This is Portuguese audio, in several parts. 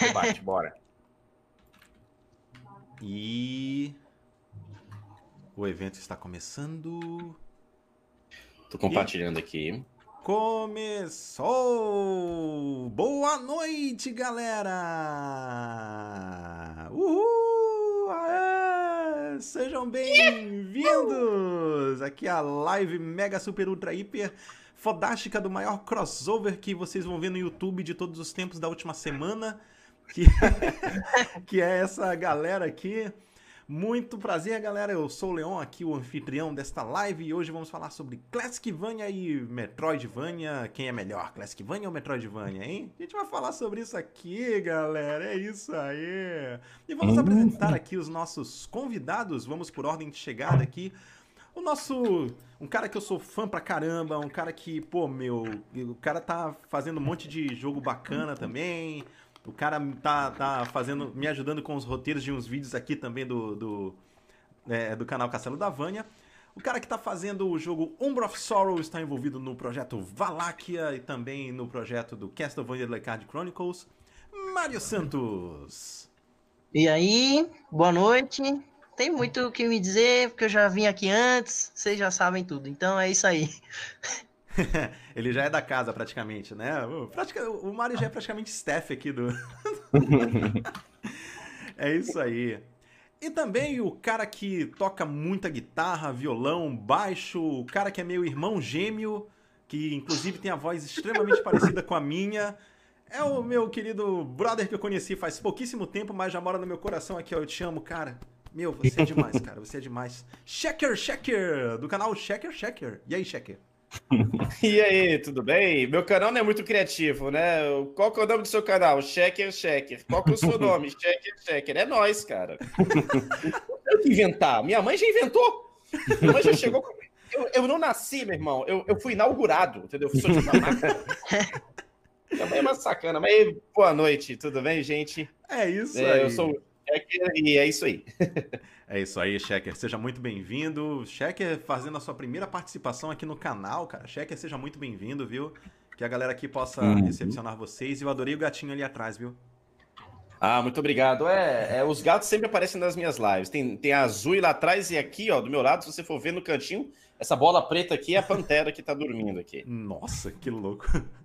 Debate, bora. E. O evento está começando. Tô compartilhando aqui. Começou! Boa noite, galera! Uhul! Aê! Sejam bem-vindos! Aqui é a live Mega Super Ultra Hiper fodástica do maior crossover que vocês vão ver no YouTube de todos os tempos da última semana. Que, que é essa galera aqui. Muito prazer, galera. Eu sou o Leon, aqui o anfitrião desta live, e hoje vamos falar sobre Classicvania e Metroidvania. Quem é melhor, Classicvania ou Metroidvania, hein? A gente vai falar sobre isso aqui, galera. É isso aí. E vamos apresentar aqui os nossos convidados. Vamos por ordem de chegada aqui. O nosso. Um cara que eu sou fã pra caramba, um cara que, pô, meu. O cara tá fazendo um monte de jogo bacana também. O cara tá, tá fazendo. me ajudando com os roteiros de uns vídeos aqui também do. do, é, do canal Castelo da Vânia. O cara que tá fazendo o jogo Umbra of Sorrow está envolvido no projeto Valakia e também no projeto do Castlevania The Card Chronicles. Mário Santos. E aí, boa noite tem muito o que me dizer, porque eu já vim aqui antes, vocês já sabem tudo. Então é isso aí. Ele já é da casa, praticamente, né? Pratica... o Mario já é praticamente staff aqui do. é isso aí. E também o cara que toca muita guitarra, violão, baixo, o cara que é meu irmão gêmeo, que inclusive tem a voz extremamente parecida com a minha. É o meu querido brother que eu conheci faz pouquíssimo tempo, mas já mora no meu coração aqui, ó. Eu te amo, cara. Meu, você é demais, cara. Você é demais. Checker, Checker, do canal Checker, Checker. E aí, Checker? e aí, tudo bem? Meu canal não é muito criativo, né? Qual que é o nome do seu canal? Checker, Checker. Qual que é o seu nome? Checker, Checker. É nós, cara. Eu que inventar. Minha mãe já inventou. Minha mãe já chegou com... eu, eu não nasci, meu irmão. Eu, eu fui inaugurado, entendeu? Eu sou de uma. Minha mãe é uma sacana. Mas boa noite, tudo bem, gente? É isso é, aí. Eu sou e é isso aí. É isso aí, Checker. Seja muito bem-vindo. Checker fazendo a sua primeira participação aqui no canal, cara. Checker, seja muito bem-vindo, viu? Que a galera aqui possa uhum. recepcionar vocês. Eu adorei o gatinho ali atrás, viu? Ah, muito obrigado. É, é, os gatos sempre aparecem nas minhas lives. Tem, tem a azul lá atrás e aqui, ó, do meu lado, se você for ver no cantinho, essa bola preta aqui é a pantera que tá dormindo aqui. Nossa, que louco.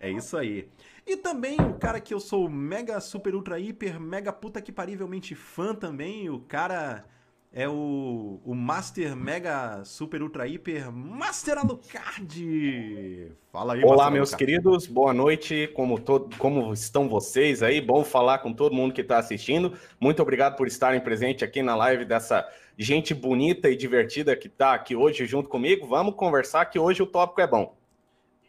É isso aí. E também o cara que eu sou mega, super, ultra, hiper, mega puta que parivelmente fã também. O cara é o, o Master Mega Super Ultra Hiper Master Alucard. Fala aí, Olá, meus Alucard. queridos, boa noite. Como, todo, como estão vocês aí? Bom falar com todo mundo que está assistindo. Muito obrigado por estarem presentes aqui na live dessa gente bonita e divertida que está aqui hoje junto comigo. Vamos conversar que hoje o tópico é bom.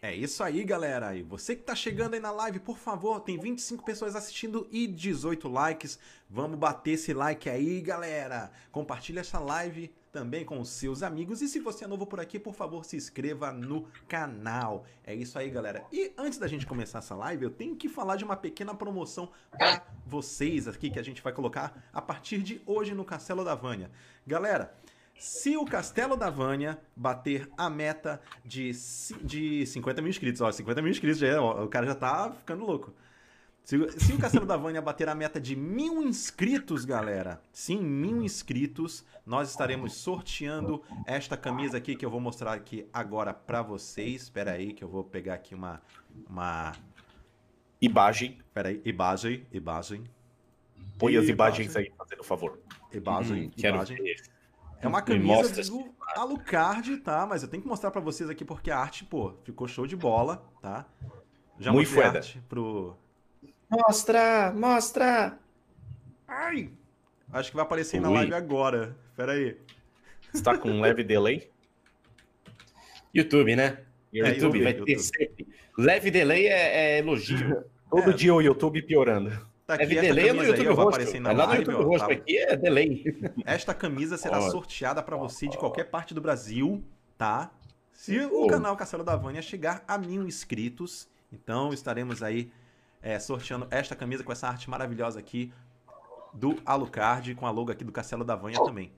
É isso aí, galera. E você que tá chegando aí na live, por favor, tem 25 pessoas assistindo e 18 likes. Vamos bater esse like aí, galera. Compartilha essa live também com os seus amigos. E se você é novo por aqui, por favor, se inscreva no canal. É isso aí, galera. E antes da gente começar essa live, eu tenho que falar de uma pequena promoção para vocês aqui que a gente vai colocar a partir de hoje no Castelo da Vânia. Galera, se o Castelo da Vânia bater a meta de, de 50 mil inscritos, ó, 50 mil inscritos já é, ó, o cara já tá ficando louco. Se, se, o Castelo da Vânia bater a meta de mil inscritos, galera, sim, mil inscritos, nós estaremos sorteando esta camisa aqui que eu vou mostrar aqui agora para vocês. Espera aí que eu vou pegar aqui uma uma imagem. Espera aí, imagem, imagem. Põe as imagens aí, fazendo favor. Imagem, hum, imagem. Quero ver. É uma camisa do Alucard, tá? Mas eu tenho que mostrar para vocês aqui porque a arte, pô, ficou show de bola, tá? Já Muito mostrei a arte pro... Mostra, mostra! Ai! Acho que vai aparecer Ui. na live agora. Pera aí. Está com um leve delay? YouTube, né? É, YouTube vai YouTube. ter sempre. Leve delay é, é elogio. Todo é. dia o YouTube piorando. Tá aqui é delay no YouTube aí, rosto. Lá no YouTube rosto tá... aqui é delay. Esta camisa será ó, sorteada para você de qualquer parte do Brasil, tá? Se o canal Castelo da Vânia chegar a mil inscritos, então estaremos aí é, sorteando esta camisa com essa arte maravilhosa aqui do Alucard, com a logo aqui do Castelo da Vânia também.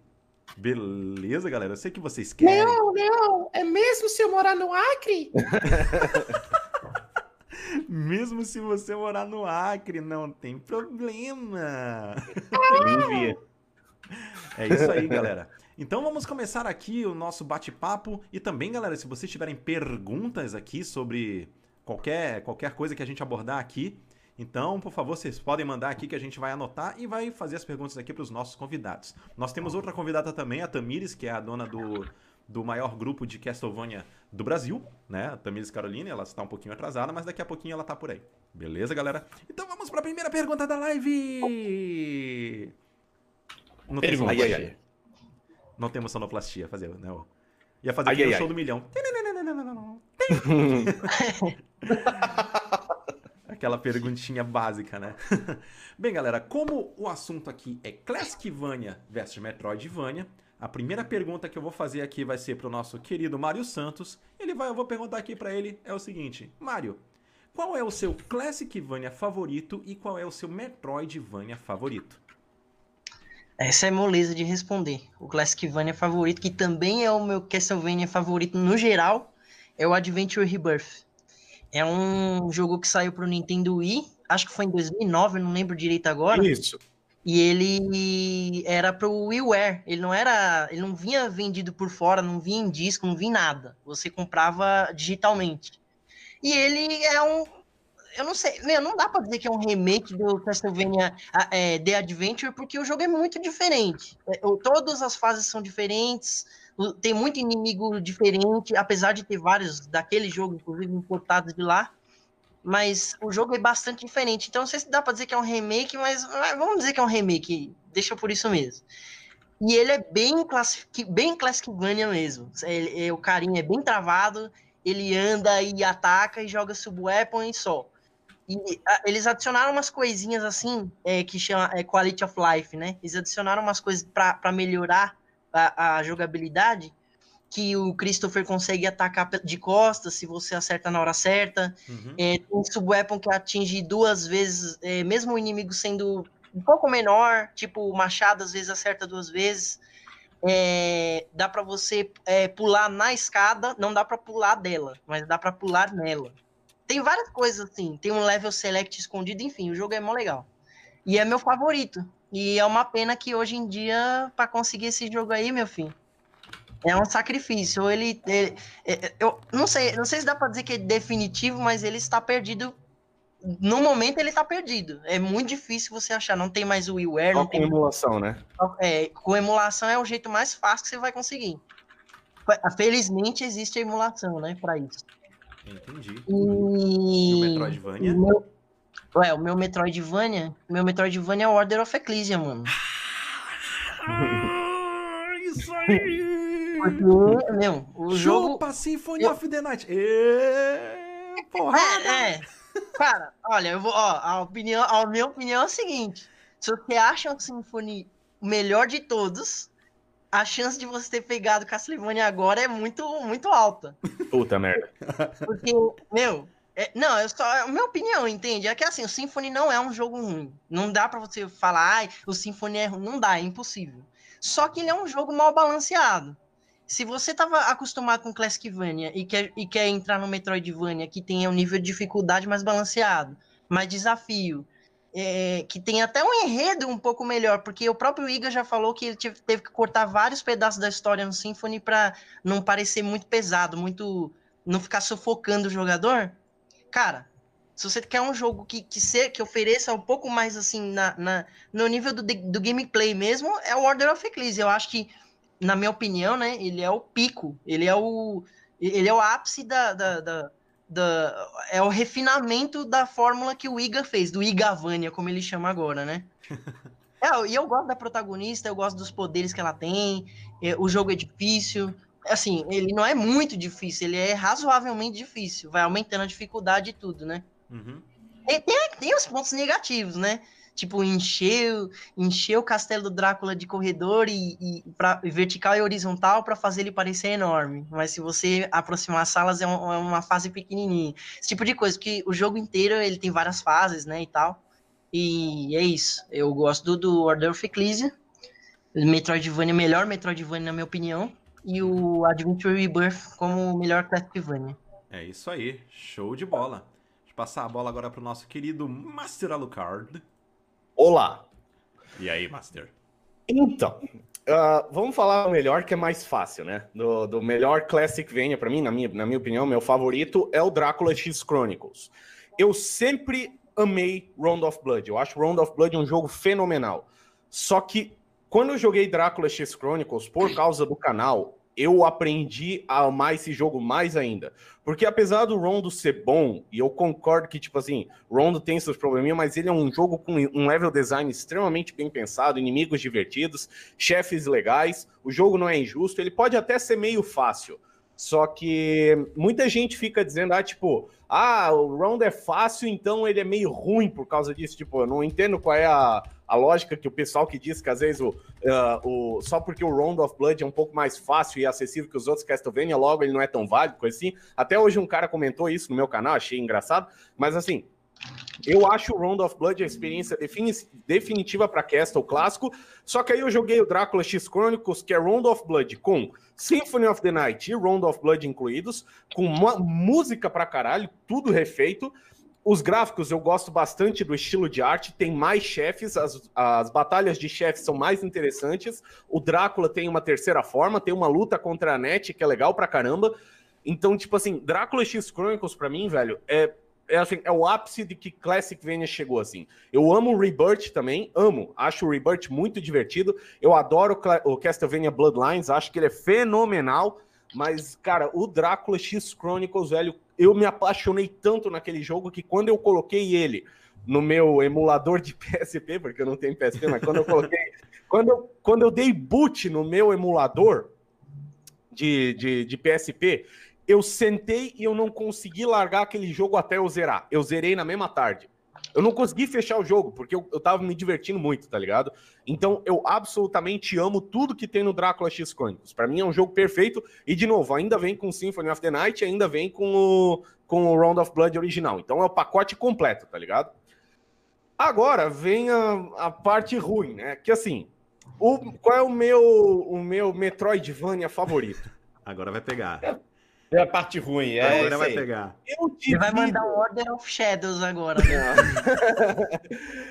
Beleza, galera? Eu sei que vocês querem. Não, não. É mesmo se eu morar no Acre? Mesmo se você morar no Acre, não tem problema. Envia. É isso aí, galera. Então vamos começar aqui o nosso bate-papo. E também, galera, se vocês tiverem perguntas aqui sobre qualquer, qualquer coisa que a gente abordar aqui, então, por favor, vocês podem mandar aqui que a gente vai anotar e vai fazer as perguntas aqui para os nossos convidados. Nós temos outra convidada também, a Tamires, que é a dona do, do maior grupo de Castlevania do Brasil, né? A Tamires Caroline, ela está um pouquinho atrasada, mas daqui a pouquinho ela tá por aí. Beleza, galera? Então vamos para a primeira pergunta da live! Não tem Pergunta. Ai, ai, ai. Não temos sonoplastia, fazer, né? Ia fazer Ai, ai. show do milhão. Aquela perguntinha básica, né? Bem, galera, como o assunto aqui é Classicvania versus Metroidvania, a primeira pergunta que eu vou fazer aqui vai ser pro nosso querido Mário Santos. Ele vai, eu vou perguntar aqui pra ele é o seguinte: Mário, qual é o seu Classicvania favorito e qual é o seu Metroidvania favorito? Essa é moleza de responder. O Classicvania favorito, que também é o meu Castlevania favorito no geral, é o Adventure Rebirth. É um jogo que saiu pro Nintendo Wii, acho que foi em 2009, não lembro direito agora. Isso. E ele era pro WiiWare. Ele não era, ele não vinha vendido por fora, não vinha em disco, não vinha em nada. Você comprava digitalmente. E ele é um eu não sei, meu, não dá pra dizer que é um remake do Castlevania é, The Adventure, porque o jogo é muito diferente. É, todas as fases são diferentes, tem muito inimigo diferente, apesar de ter vários daquele jogo, inclusive importados de lá. Mas o jogo é bastante diferente. Então não sei se dá pra dizer que é um remake, mas vamos dizer que é um remake. Deixa por isso mesmo. E ele é bem, classic, bem Classicvania mesmo. Ele- é, o carinha é bem travado, ele anda e ataca e joga sub-weapon e só. E a- eles adicionaram umas coisinhas assim, é, que chama é, Quality of Life, né? Eles adicionaram umas coisas para melhorar a, a jogabilidade, que o Christopher consegue atacar de costas se você acerta na hora certa. Uhum. É, tem um sub-weapon que atinge duas vezes, é, mesmo o inimigo sendo um pouco menor, tipo o machado às vezes acerta duas vezes. É, dá pra você é, pular na escada, não dá pra pular dela, mas dá pra pular nela. Tem várias coisas assim, tem um level select escondido, enfim, o jogo é mó legal. E é meu favorito. E é uma pena que hoje em dia, pra conseguir esse jogo aí, meu filho, é um sacrifício. Ou ele, ele- é- eu não sei, não sei se dá pra dizer que é definitivo, mas ele está perdido. No momento ele tá perdido. É muito difícil você achar. Não tem mais o Só não com tem emulação, né? é, com emulação é o jeito mais fácil que você vai conseguir. Felizmente existe a emulação, né, para isso. Entendi. E o E Metroidvania? o meu, ué, o meu Metroidvania, meu Metroidvania é o Order of Ecclesia, mano. Ah, isso aí! Porque, meu, o jogo Chupa Symphony eu- of the Night! Ê, porrada! É, é. Cara, olha, eu vou, ó, a opinião, a minha opinião é o seguinte: se você acha o Symphony o melhor de todos, a chance de você ter pegado Castlevania agora é muito, muito alta. Puta merda. Porque, meu, é- não, é só é a minha opinião, entende? É que assim, o Symphony não é um jogo ruim. Não dá pra você falar, ai, o Symphony é ruim. Não dá, é impossível. Só que ele é um jogo mal balanceado. Se você tava acostumado com Classicvania e quer, e quer entrar no Metroidvania que tenha um nível de dificuldade mais balanceado, mais desafio, é, que tem até um enredo um pouco melhor, porque o próprio Iga já falou que ele tive- teve que cortar vários pedaços da história no Symphony pra não parecer muito pesado, muito não ficar sufocando o jogador, cara, se você quer um jogo que, que, ser, que ofereça um pouco mais assim na, na- no nível do, do gameplay mesmo, é o Order of Ecclesia. Eu acho que, na minha opinião, né, ele é o pico, ele é o, ele é o ápice da, da, da- da- é o refinamento da fórmula que o Iga fez, do Igavania, como ele chama agora, né? É, e eu gosto da protagonista, eu gosto dos poderes que ela tem, é, o jogo é difícil, assim, ele não é muito difícil, ele é razoavelmente difícil, vai aumentando a dificuldade e tudo, né? Uhum. E tem, tem os pontos negativos, né? Tipo, encher, o- encher o castelo do Drácula de corredor e, e pra, vertical e horizontal para fazer ele parecer enorme. Mas se você aproximar as salas, é, um- é uma fase pequenininha. Esse tipo de coisa, que o jogo inteiro ele tem várias fases, né, e tal. E é isso. Eu gosto do, do Order of Ecclesia. Metroidvania, melhor Metroidvania, na minha opinião. E o Adventure Rebirth como o melhor Castlevania. É isso aí, show de bola. Deixa eu passar a bola agora pro nosso querido Master Alucard. Olá. E aí, Master? Então, uh, vamos falar o melhor que é mais fácil, né? Do, do melhor Classic Vania, para mim, na minha, na minha opinião, meu favorito é o Drácula X Chronicles. Eu sempre amei Round of Blood. Eu acho Round of Blood um jogo fenomenal. Só que quando eu joguei Drácula X Chronicles, por causa do canal, eu aprendi a amar esse jogo mais ainda. Porque apesar do Rondo ser bom, e eu concordo que, tipo assim, Rondo tem seus probleminhas, mas ele é um jogo com um level design extremamente bem pensado, inimigos divertidos, chefes legais, o jogo não é injusto, ele pode até ser meio fácil. Só que muita gente fica dizendo, ah, tipo, ah, o round é fácil, então ele é meio ruim por causa disso. Tipo, eu não entendo qual é a, a lógica que o pessoal que diz que às vezes o, uh, o, só porque o Round of Blood é um pouco mais fácil e acessível que os outros Castlevania, logo ele não é tão válido, coisa assim. Até hoje um cara comentou isso no meu canal, achei engraçado. Mas assim, eu acho o Round of Blood a experiência definitiva para Castle clássico. Só que aí eu joguei o Drácula X Chronicles, que é Round of Blood, com Symphony of the Night e Round of Blood incluídos, com uma música pra caralho, tudo refeito. Os gráficos eu gosto bastante do estilo de arte, tem mais chefes, as, as batalhas de chefes são mais interessantes. O Drácula tem uma terceira forma, tem uma luta contra a Net que é legal pra caramba. Então, tipo assim, Drácula X Chronicles pra mim, velho, é é, assim, é o ápice de que Classic Vania chegou, assim. Eu amo o Rebirth também, amo. Acho o Rebirth muito divertido. Eu adoro o Castlevania Bloodlines, acho que ele é fenomenal. Mas, cara, o Drácula X Chronicles, velho, eu me apaixonei tanto naquele jogo que quando eu coloquei ele no meu emulador de PSP, porque eu não tenho PSP, mas quando eu coloquei. quando, eu, quando eu dei boot no meu emulador de, de, de PSP, eu sentei e eu não consegui largar aquele jogo até eu zerar. Eu zerei na mesma tarde. Eu não consegui fechar o jogo, porque eu, eu tava me divertindo muito, tá ligado? Então, eu absolutamente amo tudo que tem no Drácula X Chronicles. Pra mim é um jogo perfeito. E, de novo, ainda vem com Symphony of the Night, ainda vem com o, com o Round of Blood original. Então, é o pacote completo, tá ligado? Agora, vem a, a parte ruim, né? Que, assim, o, qual é o meu, o meu Metroidvania favorito? Agora vai pegar. É, é a parte ruim. É agora vai pegar. Eu divido... Você vai mandar um Order of Shadows agora. Né?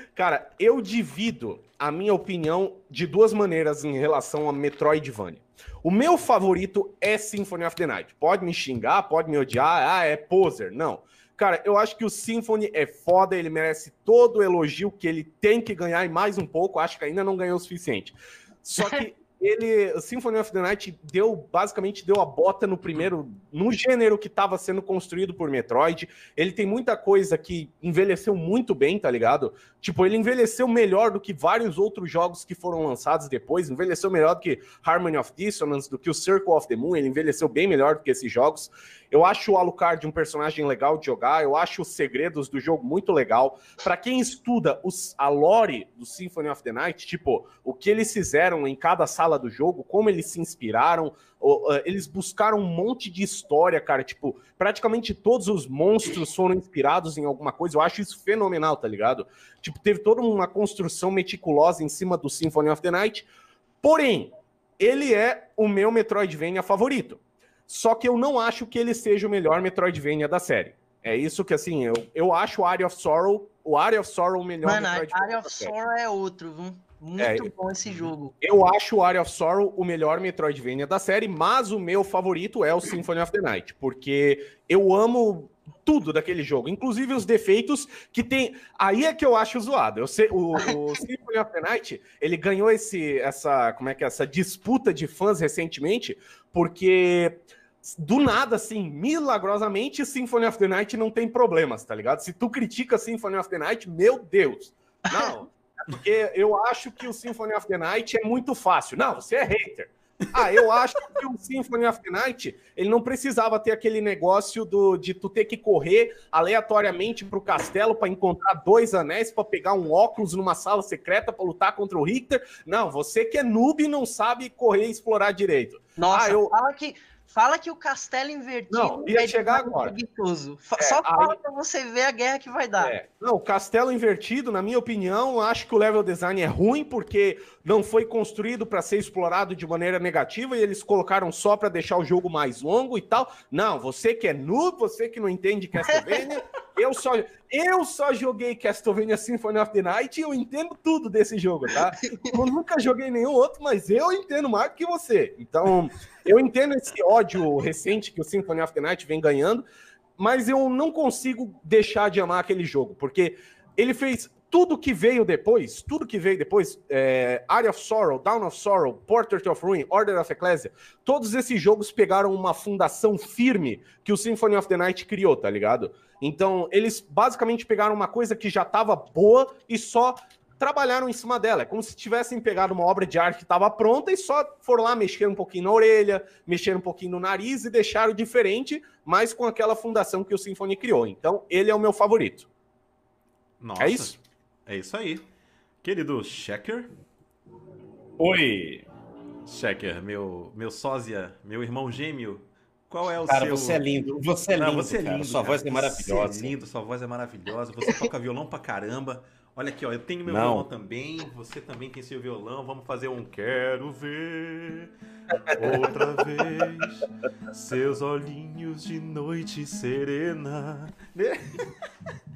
Cara, eu divido a minha opinião de duas maneiras em relação a Metroidvania. O meu favorito é Symphony of the Night. Pode me xingar, pode me odiar, ah, é poser. Não. Cara, eu acho que o Symphony é foda, ele merece todo o elogio que ele tem que ganhar e mais um pouco. Acho que ainda não ganhou o suficiente. Só que ele, Symphony of the Night deu, basicamente deu a bota no primeiro, no gênero que estava sendo construído por Metroid. Ele tem muita coisa que envelheceu muito bem, tá ligado? Tipo, ele envelheceu melhor do que vários outros jogos que foram lançados depois, envelheceu melhor do que Harmony of Dissonance, do que o Circle of the Moon, ele envelheceu bem melhor do que esses jogos. Eu acho o Alucard um personagem legal de jogar, eu acho os segredos do jogo muito legal. Para quem estuda os, a lore do Symphony of the Night, tipo, o que eles fizeram em cada sala do jogo, como eles se inspiraram, eles buscaram um monte de história, cara. Tipo, praticamente todos os monstros foram inspirados em alguma coisa. Eu acho isso fenomenal, tá ligado? Tipo, teve toda uma construção meticulosa em cima do Symphony of the Night. Porém, ele é o meu Metroidvania favorito. Só que eu não acho que ele seja o melhor Metroidvania da série. É isso que, assim, eu, eu acho o Area of Sorrow, o Area of Sorrow o melhor Mano, Metroidvania. Area of Sorrow é outro, viu? Muito é, bom esse jogo. Eu acho o Area of Sorrow o melhor Metroidvania da série, mas o meu favorito é o Symphony of the Night, porque eu amo tudo daquele jogo, inclusive os defeitos que tem. Aí é que eu acho zoado. Eu sei, o, o Symphony of the Night, ele ganhou esse, essa, como é que é, essa disputa de fãs recentemente, porque do nada, assim, milagrosamente, Symphony of the Night não tem problemas, tá ligado? Se tu critica Symphony of the Night, meu Deus. Não, é porque eu acho que o Symphony of the Night é muito fácil. Não, você é hater. Ah, eu acho que o Symphony of the Night, ele não precisava ter aquele negócio do, de tu ter que correr aleatoriamente pro castelo para encontrar dois anéis para pegar um óculos numa sala secreta para lutar contra o Richter. Não, você que é noob não sabe correr e explorar direito. Nossa, ah, eu... fala que Fala que o castelo invertido não, ia é chegar agora. É, Só fala aí... pra você ver a guerra que vai dar. É. Não, o castelo invertido, na minha opinião, acho que o level design é ruim porque não foi construído para ser explorado de maneira negativa e eles colocaram só para deixar o jogo mais longo e tal. Não, você que é noob, você que não entende Castlevania, Eu só, eu só joguei Castlevania Symphony of the Night e eu entendo tudo desse jogo, tá? Eu nunca joguei nenhum outro, mas eu entendo mais do que você. Então, eu entendo esse ódio recente que o Symphony of the Night vem ganhando, mas eu não consigo deixar de amar aquele jogo, porque ele fez tudo que veio depois, tudo que veio depois, é, Area of Sorrow, Down of Sorrow, Portrait of Ruin, Order of Ecclesia, todos esses jogos pegaram uma fundação firme que o Symphony of the Night criou, tá ligado? Então, eles basicamente pegaram uma coisa que já estava boa e só trabalharam em cima dela. É como se tivessem pegado uma obra de arte que estava pronta e só foram lá mexer um pouquinho na orelha, mexer um pouquinho no nariz e deixaram diferente, mas com aquela fundação que o Symphony criou. Então, ele é o meu favorito. Nossa. É isso? É isso aí. Querido Checker. Oi. Checker, meu, meu sósia, meu irmão gêmeo. Qual é o Cara, seu... você é lindo. Você é Não, lindo, você é cara. lindo. Sua cara. voz é maravilhosa. Você é lindo, sua voz é maravilhosa. Você toca violão pra caramba. Olha aqui, ó, eu tenho meu Não. violão também. Você também tem seu violão. Vamos fazer um quero ver outra vez seus olhinhos de noite serena. Né?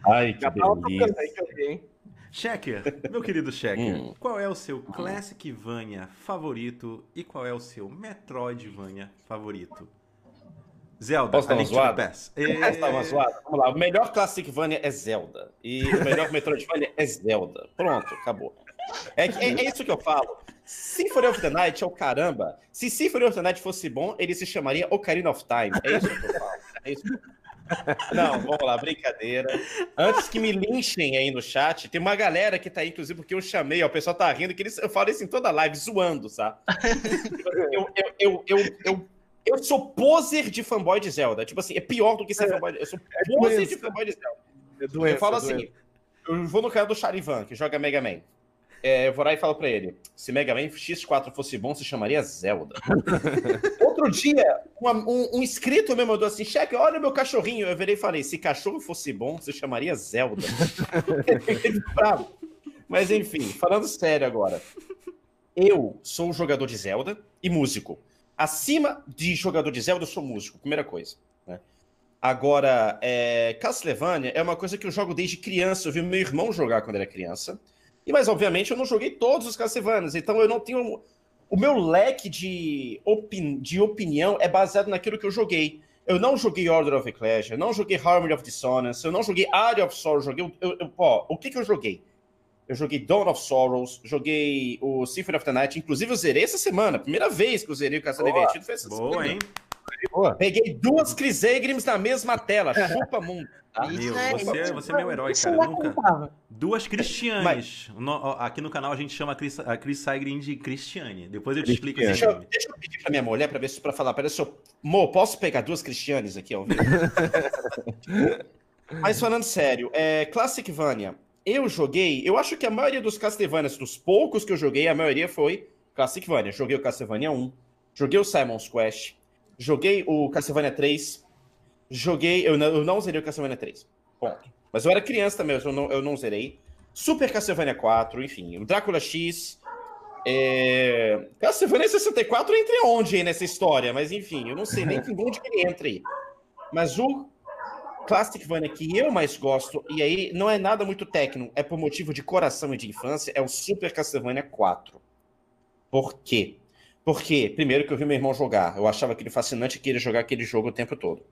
Ai, que Já delícia. aí? Checker, meu querido Checker, Hum. qual é o seu Classicvania favorito e qual é o seu Metroidvania favorito? Zelda, Posso dar uma zoada? Past. Posso dar uma zoada? Vamos lá. O melhor Classicvania é Zelda. E o melhor Metroidvania é Zelda. Pronto, acabou. É, é, é isso que eu falo. Symphony of the Night é o caramba. Se Symphony of the Night fosse bom, ele se chamaria Ocarina of Time. É isso que eu falo. É isso que eu falo. Não, vamos lá, brincadeira. Antes que me linchem aí no chat, tem uma galera que tá aí, inclusive, porque eu chamei, ó, o pessoal tá rindo, que eles, eu falo isso em toda live, zoando, sabe? Eu, eu, eu, eu, eu, sou poser de fanboy de Zelda. Tipo assim, é pior do que ser fanboy de... Eu sou poser de fanboy de Zelda. É doença, eu falo é assim, eu vou no canal do Charivan, que joga Mega Man. É, eu vou lá e falo pra ele, se Mega Man X4 fosse bom, se chamaria Zelda. Outro dia, uma- um, um inscrito me mandou assim, cheque, olha meu cachorrinho. Eu virei e falei, se cachorro fosse bom, se chamaria Zelda. Ele bravo. Mas enfim, falando sério agora. Eu sou um jogador de Zelda e músico. Acima de jogador de Zelda, eu sou músico, primeira coisa. né? Agora, é, Castlevania é uma coisa que eu jogo desde criança. Eu vi meu irmão jogar quando era criança. E, mas, obviamente, eu não joguei todos os Castlevanias. Então, eu não tenho. O meu leque de, opin... de opinião é baseado naquilo que eu joguei. Eu não joguei Order of Ecclesia, eu não joguei Harmony of Dissonance, eu não joguei Area of Sorrow, joguei. Eu, eu, ó, o que, que eu joguei? Eu joguei Dawn of Sorrows, joguei o Symphony of the Night, inclusive eu zerei essa semana. Primeira vez que eu zerei o Castelo Boa. Invertido foi essa Boa, semana. hein? Boa. Peguei duas Crisegrims na mesma tela, chupa mundo. Isso Meu, é- você, isso você é meu herói, cara. é Nunca. Duas Cristianes. No- aqui no canal a gente chama a Chris, a Chris de Cristiane. Depois eu te explico esse Deixa nome. deixa eu pedir pra minha mulher pra ver se pra falar. Peraí, se eu. Mo, posso pegar duas Cristianes aqui ao vivo? Mas falando sério, é, Classicvania. Eu joguei, eu acho que a maioria dos Castlevanias, dos poucos que eu joguei, a maioria foi Classicvania. Joguei o Castlevania 1, joguei o Simon's Quest, joguei o Castlevania 3, joguei. Eu não, eu não zerei o Castlevania 3. Ponto. Mas eu era criança também, eu não, eu não zerei. Super Castlevania 4, enfim, o Drácula X. É... Castlevania 64 entra onde aí nessa história? Mas enfim, eu não sei nem onde que ele entra aí. Mas o Classicvania que eu mais gosto, e aí não é nada muito técnico, é por motivo de coração e de infância, é o Super Castlevania 4. Por quê? Porque, primeiro, que eu vi meu irmão jogar, eu achava aquele fascinante que ele jogar aquele jogo o tempo todo.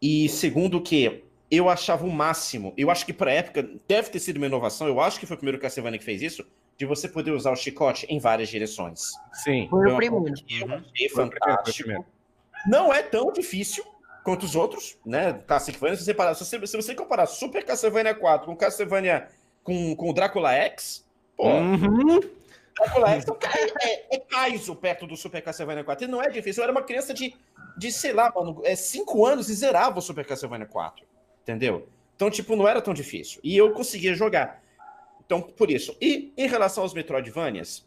E segundo, que eu achava o máximo, eu acho que para época deve ter sido uma inovação, eu acho que foi o primeiro Castlevania que fez isso, de você poder usar o chicote em várias direções. Sim. Foi o primeiro. eu achei Foi o fantástico. primeiro. Não é tão difícil quanto os outros, né? Castlevania, se você, parar, se você, se você comparar Super Castlevania 4 com Castlevania com, com o Drácula X, pô, Uhum. Drácula X é, é, é Kaizo perto do Super Castlevania 4. E não é difícil. Eu era uma criança de, de sei lá, mano, é, 5 anos e zerava o Super Castlevania 4. Entendeu? Então, tipo, não era tão difícil. E eu conseguia jogar. Então, por isso. E em relação aos Metroidvanias,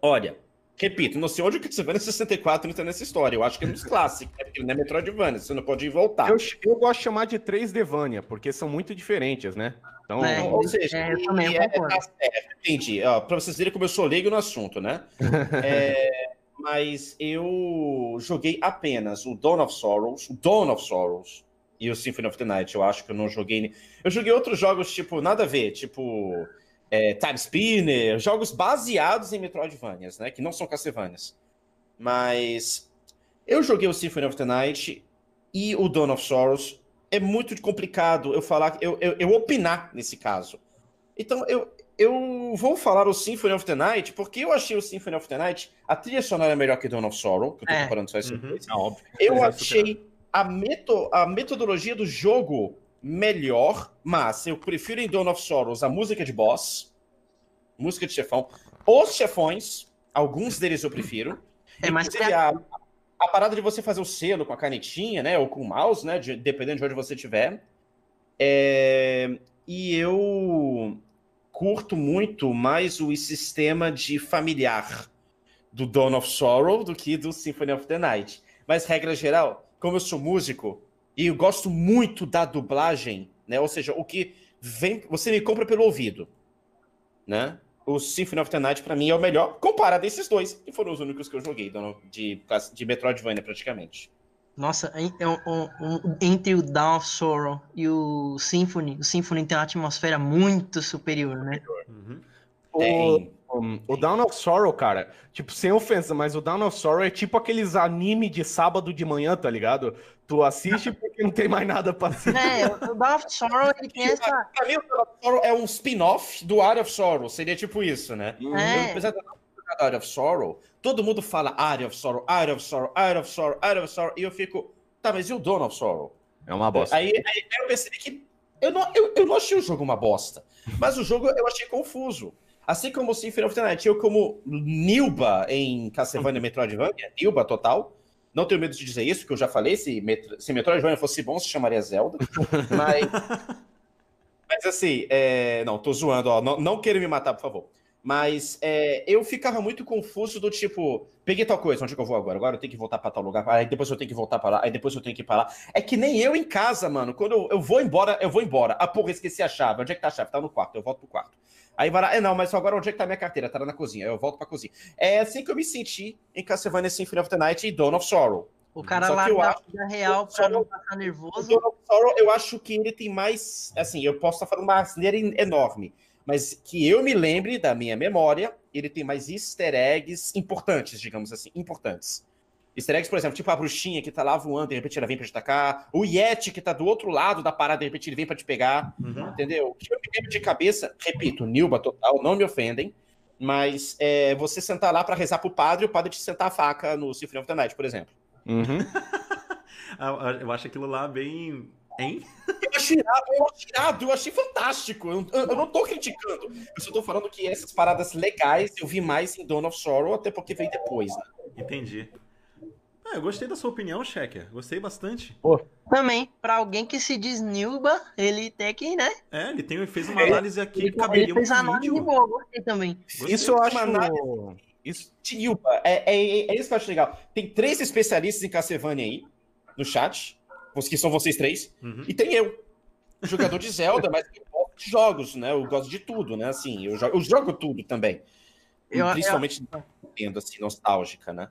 olha, repito, não sei onde o Castlevania 64 entra nessa história. Eu acho que é nos clássicos, né? Porque ele não é Metroidvania, você não pode ir voltar. Eu, eu gosto de chamar de 3Devania, porque são muito diferentes, né? Então, É. Ou seja, É, eu também é- tá certo, entendi. Ó, pra vocês verem como eu sou leigo no assunto, né? É, mas eu joguei apenas o Dawn of Sorrows, o Dawn of Sorrows, e o Symphony of the Night. Eu acho que eu não joguei. Eu joguei outros jogos, tipo, nada a ver, tipo. É, Time Spinner, jogos baseados em Metroidvanias, né? Que não são Castlevanias. Mas eu joguei o Symphony of the Night e o Dawn of Sorrows. É muito complicado eu falar, eu, eu, eu opinar nesse caso. Então, eu, eu vou falar o Symphony of the Night, porque eu achei o Symphony of the Night, a trilha sonora é melhor que Dawn of Sorrow, que eu tô É. comparando só esse Uhum. óbvio. Eu é achei a, meto, a metodologia do jogo melhor, mas eu prefiro em Dawn of Sorrows a música de boss, música de chefão, os chefões, alguns deles eu prefiro. É mais Inclusive, a, a parada de você fazer o selo com a canetinha, né, ou com o mouse, né, de- dependendo de onde você estiver. É, e eu curto muito mais o sistema de familiar do Dawn of Sorrow do que do Symphony of the Night. Mas, regra geral, como eu sou músico e eu gosto muito da dublagem, né? Ou seja, o que vem, você me compra pelo ouvido, né? O Symphony of the Night, pra mim, é o melhor, comparado a esses dois, que foram os únicos que eu joguei, de, de Metroidvania, praticamente. Nossa, é um- um- um- entre o Dawn of Sorrow e o Symphony, o Symphony tem uma atmosfera muito superior, né? Uhum. O, Tem. Um, o Down of Sorrow, cara, tipo, sem ofensa, mas o Down of Sorrow é tipo aqueles anime de sábado de manhã, tá ligado? Tu assiste porque não tem mais nada pra assistir. É, o Dawn of Sorrow, ele tem essa... Pra mim, o Dawn of Sorrow é um spin-off do Art of Sorrow, seria tipo isso, né? É. Apesar de eu não jogar Art of Sorrow, todo mundo fala Art of Sorrow, Art of Sorrow, Art of Sorrow, Art of Sorrow, e eu fico, tá, mas e o Dawn of Sorrow? É uma bosta. Aí, aí eu percebi que eu não, eu, eu não achei o jogo uma bosta, mas o jogo eu achei confuso. Assim como o Symphony of the Night, eu como Nilba em Castlevania Metroidvania, Nilba total, não tenho medo de dizer isso, que eu já falei, se, Metro, se Metroidvania fosse bom, se chamaria Zelda, mas... Mas assim, é... não, tô zoando, ó. Não, não queira me matar, por favor. Mas é, eu ficava muito confuso do tipo, peguei tal coisa, onde é que eu vou agora? Agora eu tenho que voltar pra tal lugar, aí depois eu tenho que voltar pra lá, aí depois eu tenho que ir pra lá. É que nem eu em casa, mano. Quando eu, eu vou embora, eu vou embora. Ah, porra, esqueci a chave. Onde é que tá a chave? Tá no quarto, eu volto pro quarto. Aí vai lá, é não, mas agora onde é que tá minha carteira? Tá lá na cozinha, eu volto pra cozinha. É assim que eu me senti em Castlevania Symphony of the Night e Dawn of Sorrow. O cara lá da acho- vida real pra não passar O nervoso. Dawn of Sorrow, eu acho que ele tem mais. Assim, eu posso estar falando uma asneira en- enorme, mas que eu me lembre da minha memória, ele tem mais easter eggs importantes, digamos assim, importantes. Easter eggs, por exemplo, tipo a bruxinha que tá lá voando, de repente ela vem pra te atacar, o Yeti que tá do outro lado da parada, de repente ele vem pra te pegar, Uhum. entendeu? O que eu me lembro de cabeça, repito, Nilba total, não me ofendem, mas é, você sentar lá pra rezar pro padre e o padre te sentar a faca no Symphony of the Night, por exemplo. Uhum. Ah, Eu acho aquilo lá bem. Hein? Eu achei irado, eu achei irado, eu achei fantástico. Eu, eu- eu não tô criticando. Eu só tô falando que essas paradas legais eu vi mais em Dawn of Sorrow, até porque veio depois, né? Entendi. Eu gostei da sua opinião, Checker. Gostei bastante. Também, pra alguém que se diz Nilba, ele tem que, né? É, ele tem, fez uma análise aqui que Ele, caberia fez a um análise vídeo. boa, gostei também. Gostei. Isso eu acho. Análise- Isso, Tilba, é, é, é isso que eu acho legal. Tem três especialistas em Castlevania aí, no chat, os que são vocês três, Uhum. e tem eu, jogador de Zelda, mas eu gosto de jogos, né? Eu gosto de tudo, né? Assim, eu jogo, eu jogo tudo também. Eu- eu- principalmente tendo assim, nostálgica, né?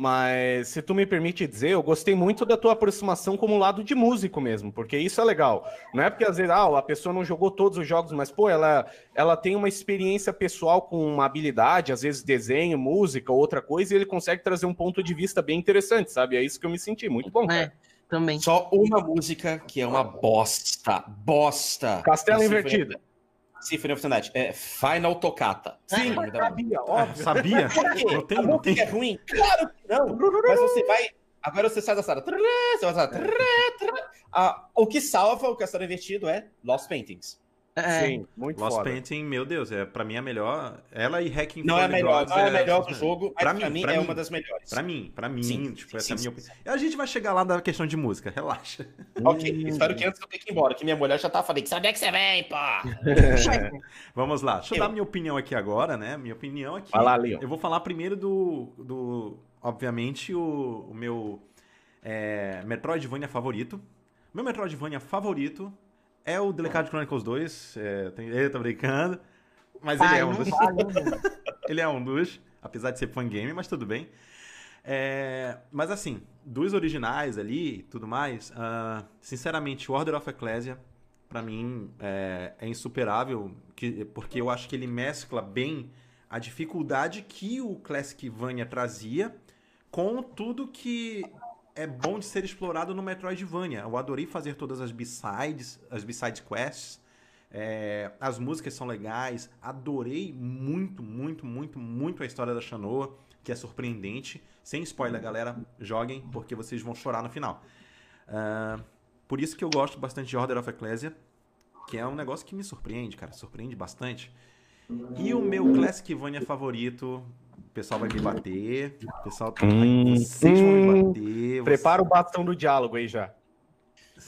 Mas se tu me permite dizer, eu gostei muito da tua aproximação como lado de músico mesmo, porque isso é legal. Não é porque às vezes ah, a pessoa não jogou todos os jogos, mas pô, ela, ela tem uma experiência pessoal com uma habilidade, às vezes desenho, música, outra coisa, e ele consegue trazer um ponto de vista bem interessante, sabe? É isso que eu me senti, muito bom. É, também. Só uma música que é uma bosta. Bosta. Castelo Do Invertido. Symphony of the Night. É Final Tocata. Sim, É. Sabia, Ah, óbvio. sabia? Por quê? Não tem, não tem. é ruim? Claro que não. Mas você vai... Agora você sai da sala. Você vai da sala. Ah, o que salva o Castelo Invertido é Lost Paintings. É, Sim, muito Lost foda. Painting, meu Deus, é pra mim a melhor. Ela e Hacking Não é a melhor, não é a melhor do jogo, mas Pra pra, mim, mim, pra é mim. uma das melhores. Pra mim, pra mim, Sim, tipo, essa sim, é a minha sim, opinião. A gente vai chegar lá na questão de música, relaxa. Ok, Hum. espero que antes eu tenha que ir embora, que minha mulher já tá falando que sabe que você vem, pô. Vamos lá, deixa eu Eu. dar minha opinião aqui agora, né? Minha opinião aqui. Vai lá, Leon. Eu vou falar primeiro do, do obviamente, o, o meu é, Metroidvania favorito. Meu Metroidvania favorito é o Delicate Chronicles 2. É, tem, eu tô brincando. Mas ele Ai, é um dos. Ele é um dos, apesar de ser fangame, mas tudo bem. É, mas assim, dos originais ali e tudo mais, uh, sinceramente, o Order of Ecclesia, para mim, é, é insuperável, que, porque eu acho que ele mescla bem a dificuldade que o Classic Vania trazia com tudo que é bom de ser explorado no Metroidvania. Eu adorei fazer todas as B-sides, as B-side quests. É, as músicas são legais. Adorei muito, muito, muito, muito a história da Shanoa, que é surpreendente. Sem spoiler, galera, joguem, porque vocês vão chorar no final. Uh, por isso que eu gosto bastante de Order of Ecclesia, que é um negócio que me surpreende, cara. Surpreende bastante. E o meu Classicvania favorito, o pessoal vai me bater. O pessoal tá. Hum, vocês vão me bater. Prepara o bastão do diálogo aí já.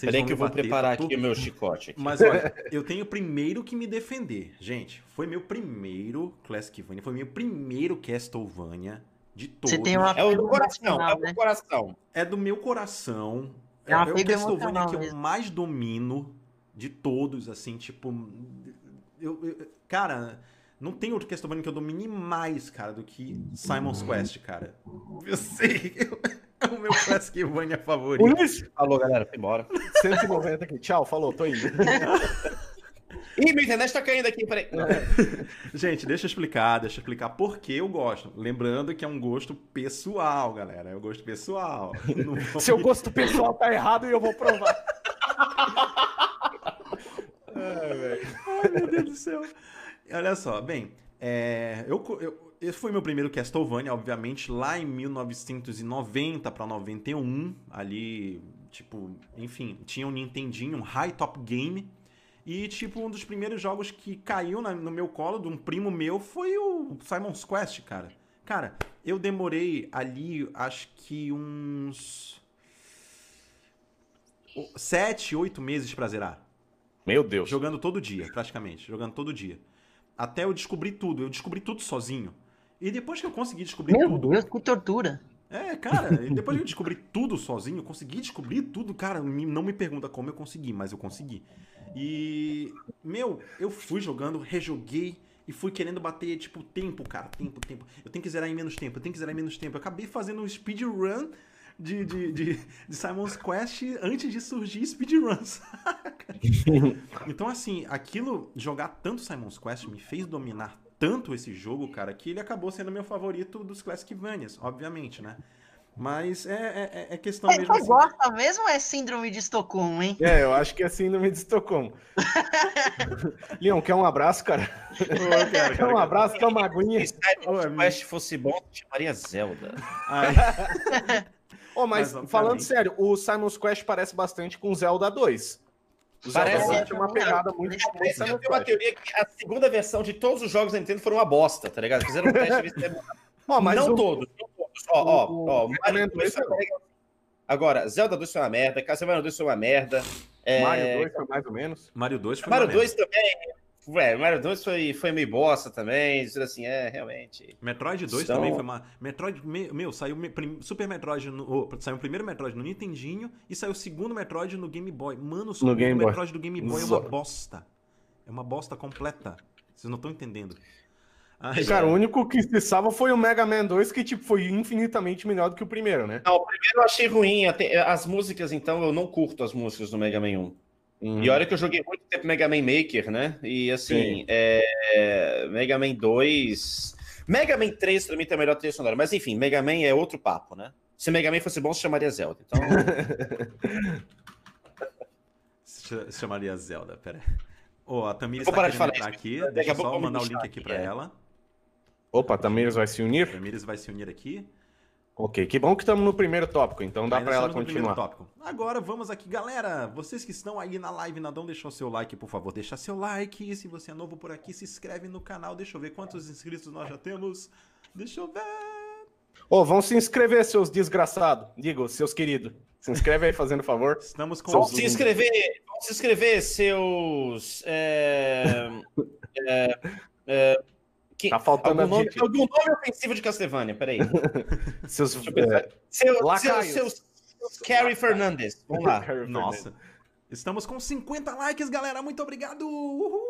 Peraí que eu vou bater, preparar tá aqui o meu chicote. Aqui. Mas olha, eu tenho primeiro que me defender. Gente, foi meu primeiro Classicvania, foi meu primeiro Castlevania de todos. Você tem uma é o do coração, é o do né? coração. É do meu coração. É, é, é o Castlevania que eu mais domino de todos, assim, tipo. Eu, eu, cara, não tem outro Castlevania que eu domine mais, cara, do que Simon's Quest, cara. Eu sei. É o meu Castlevania favorito. Falou, galera. Foi embora. 190 aqui. Tchau, falou, tô indo. Ih, minha internet tá caindo aqui, peraí. Gente, deixa eu explicar, deixa eu explicar por que eu gosto. Lembrando que é um gosto pessoal, galera. É um gosto pessoal. Seu gosto pessoal tá errado e eu vou provar. Ai, Ai, meu Deus do céu. Olha só, bem, é, eu, eu, esse foi meu primeiro Castlevania, obviamente, lá em 1990 para 91, ali, tipo, enfim, tinha um Nintendinho, um High Top Game, e, tipo, um dos primeiros jogos que caiu na, no meu colo de um primo meu foi o Simon's Quest, cara. Cara, eu demorei ali, acho que uns... Sete, oito meses pra zerar. Meu Deus. Jogando todo dia, praticamente. Jogando todo dia. Até eu descobrir tudo. Eu descobri tudo sozinho. E depois que eu consegui descobrir Meu tudo. Meu Deus, que tortura. É, cara, depois que eu descobri tudo sozinho, eu consegui descobrir tudo, cara. Não me pergunta como eu consegui, mas eu consegui. E, meu, eu fui jogando, rejoguei e fui querendo bater, tipo, tempo, cara. Tempo, tempo. Eu tenho que zerar em menos tempo, eu tenho que zerar em menos tempo. Eu acabei fazendo um speedrun de, de, de, de Simon's Quest antes de surgir speedruns. então, assim, aquilo, jogar tanto Simon's Quest me fez dominar tanto esse jogo, cara, que ele acabou sendo meu favorito dos Classicvanias, obviamente, né? Mas é, é, é questão é, mesmo. Você assim. gosta mesmo ou é síndrome de Estocolmo, hein? É, eu acho que é síndrome de Estocolmo. Leon, quer um abraço, cara? Ô, cara quer um abraço, quer uma aguinha? Se o Quest fosse bom, chamaria Zelda. Oh, mas, mas falando sério, o Simon's Quest parece bastante com Zelda 2. O parece Zelda uma pegada muito diferente. Eu tenho uma teoria que a segunda versão de todos os jogos da Nintendo foram uma bosta, tá ligado? Fizeram um teste e viram oh, mas não o... todos, não todos. Ó, ó, ó, Mario 2 foi Agora, Zelda 2 foi uma merda, Castlevania 2 foi uma merda. É... Mario 2 foi mais ou menos. Mario 2 foi Mario 2 também. Ué, Mario 2 foi, foi meio bosta também, assim, é, realmente. Metroid 2 então... também foi uma. Metroid, meu, saiu Super Metroid, no, oh, saiu o primeiro Metroid no Nintendinho e saiu o segundo Metroid no Game Boy. Mano, o segundo Metroid do Game Boy é uma bosta. É uma bosta completa. Vocês não estão entendendo. Ai, cara, o único que se salva foi o Mega Man 2, que tipo, foi infinitamente melhor do que o primeiro, né? Não, o primeiro eu achei ruim. As músicas, então, eu não curto as músicas do Mega Man 1. Uhum. E olha que eu joguei muito tempo Mega Man Maker, né? E assim, é... Mega Man 2. Mega Man 3 pra mim tem a melhor trilha sonora. Mas enfim, Mega Man é outro papo, né? Se Mega Man fosse bom, se chamaria Zelda. Então. se chamaria Zelda, pera. Ô, oh, a Tamires tá querendo entrar aqui. Deixa eu só mandar o link aqui pra é. ela. Opa, a Tamires vai se unir? A Tamires vai se unir aqui. Ok, que bom que estamos no primeiro tópico, então dá para ela continuar. Agora vamos aqui, galera. Vocês que estão aí na live, não deixou seu like, por favor, deixa seu like. E se você é novo por aqui, se inscreve no canal. Deixa eu ver quantos inscritos nós já temos. Deixa eu ver. Ô, oh, vão se inscrever, seus desgraçados. Digo, seus queridos. Se inscreve aí, fazendo favor. Estamos com. Vão se inscrever, vão se inscrever, seus. É, é, é, que, tá faltando algum nome, algum nome ofensivo de Castlevania, peraí. seus, é, seu, seus, seus, seus Carrie Fernandes. Vamos lá. Nossa. Estamos com 50 likes, galera. Muito obrigado. Uhul.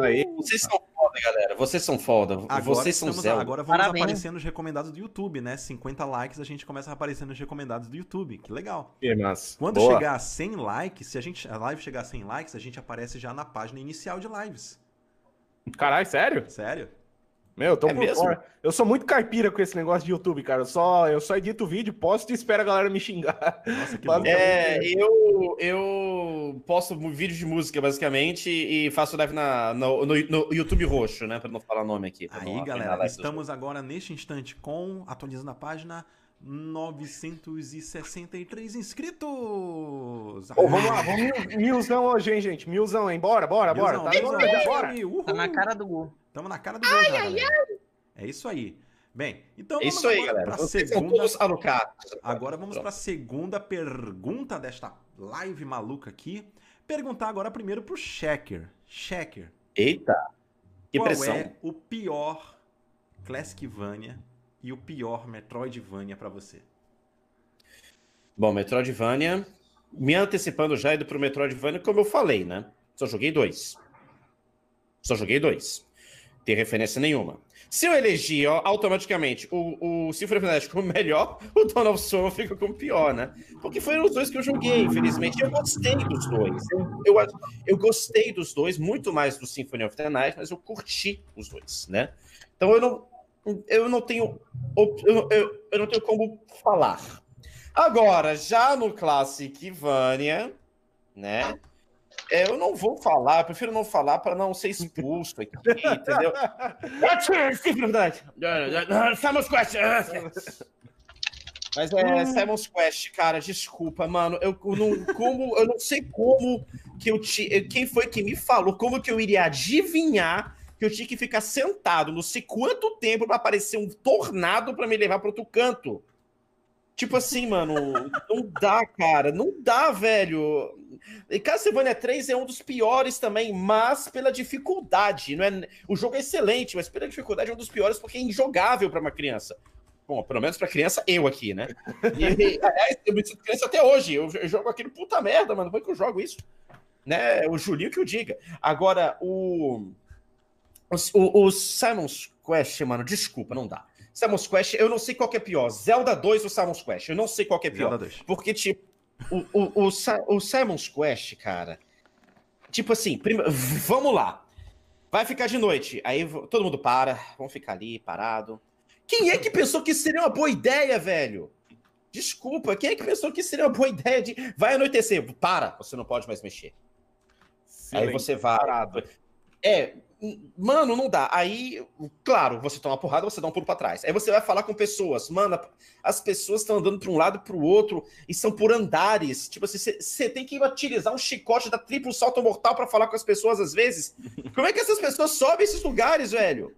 Aí. Vocês são foda, galera. Vocês são foda. Agora, Vocês são Zelda. agora vamos Parabéns. aparecer nos recomendados do YouTube, né? 50 likes, a gente começa a aparecer nos recomendados do YouTube. Que legal. Que massa. Quando Boa. chegar a 100 likes, se a, gente, a live chegar a 100 likes, a gente aparece já na página inicial de lives. Caralho, sério? Sério? Meu, eu tô É por mesmo? fora. Eu sou muito caipira com esse negócio de YouTube, cara. Eu só, eu só edito vídeo, posto e espero a galera me xingar. Nossa, que. É, eu, eu posto vídeo de música, basicamente, e faço live na, no, no- no YouTube roxo, né? Pra não falar nome aqui. não Aí, a galera, estamos agora neste instante com, atualizando a página, 963 inscritos! Ô, vamos lá, vamos mil- milzão hoje, hein, gente? Milzão, hein? Bora, bora, bora. Tá Milzão, agora, milzão, bora. Tá na cara do gol. Tamo na cara do gol já, galera. É isso aí. Bem, então É vamos isso aí, agora Vocês são segunda... Agora vamos para a segunda pergunta desta live maluca aqui. Perguntar agora primeiro pro Checker. Checker, Eita, que qual pressão. é o pior Classicvania e o pior Metroidvania pra você? Bom, Metroidvania, me antecipando já indo pro Metroidvania, como eu falei, né? Só joguei dois. Só joguei dois. Tem referência nenhuma. Se eu eleger ó, automaticamente o, o Night como melhor, o of Sorrow fica como pior, né? Porque foram os dois que eu joguei, infelizmente. Eu gostei dos dois. Eu, eu, eu gostei dos dois, muito mais do Symphony of the Night, mas eu curti os dois, né? Então eu não, eu não tenho, eu, eu, eu não tenho como falar. Agora, já no Classic Vania, né? É, Eu não vou falar, eu prefiro não falar para não ser expulso aqui, entendeu? Sim, verdade. Simon's Quest. Mas é Simon's Quest, cara, desculpa, mano. Eu não, como, eu não sei como que eu te, quem foi que me falou, como que eu iria adivinhar que eu tinha que ficar sentado não sei quanto tempo para aparecer um tornado para me levar para outro canto. Tipo assim, mano, não dá, cara, não dá, velho. E Castlevania 3 é um dos piores também, mas pela dificuldade, não é? O jogo é excelente, mas pela dificuldade é um dos piores porque é injogável para uma criança. Bom, pelo menos para criança eu aqui, né? E, aliás, eu me sinto criança até hoje. Eu, jogo aquilo puta merda, mano. Como é que eu jogo isso? Né? O Julinho que o diga. Agora, o, o, o Simon's Quest, mano, desculpa, não dá. Simon's Quest, eu não sei qual que é pior. Zelda 2 ou Simon's Quest? Eu não sei qual que é pior. Zelda 2. Porque, tipo, o, o, o, Sa- o Simon's Quest, cara. Tipo assim, vamos lá. Vai ficar de noite. Aí todo mundo para. Vamos ficar ali, parado. Quem é que pensou que isso seria uma boa ideia, velho? Desculpa, quem é que pensou que seria uma boa ideia de. Vai anoitecer. Para, você não pode mais mexer. Aí você vai. Parado. É, mano, não dá. Aí, claro, você toma uma porrada, você dá um pulo pra trás. Aí você vai falar com pessoas. Mano, as pessoas estão andando pra um lado e pro outro e são por andares. Tipo assim, você tem que utilizar um chicote da triplo salto mortal pra falar com as pessoas às vezes. Como é que essas pessoas sobem esses lugares, velho?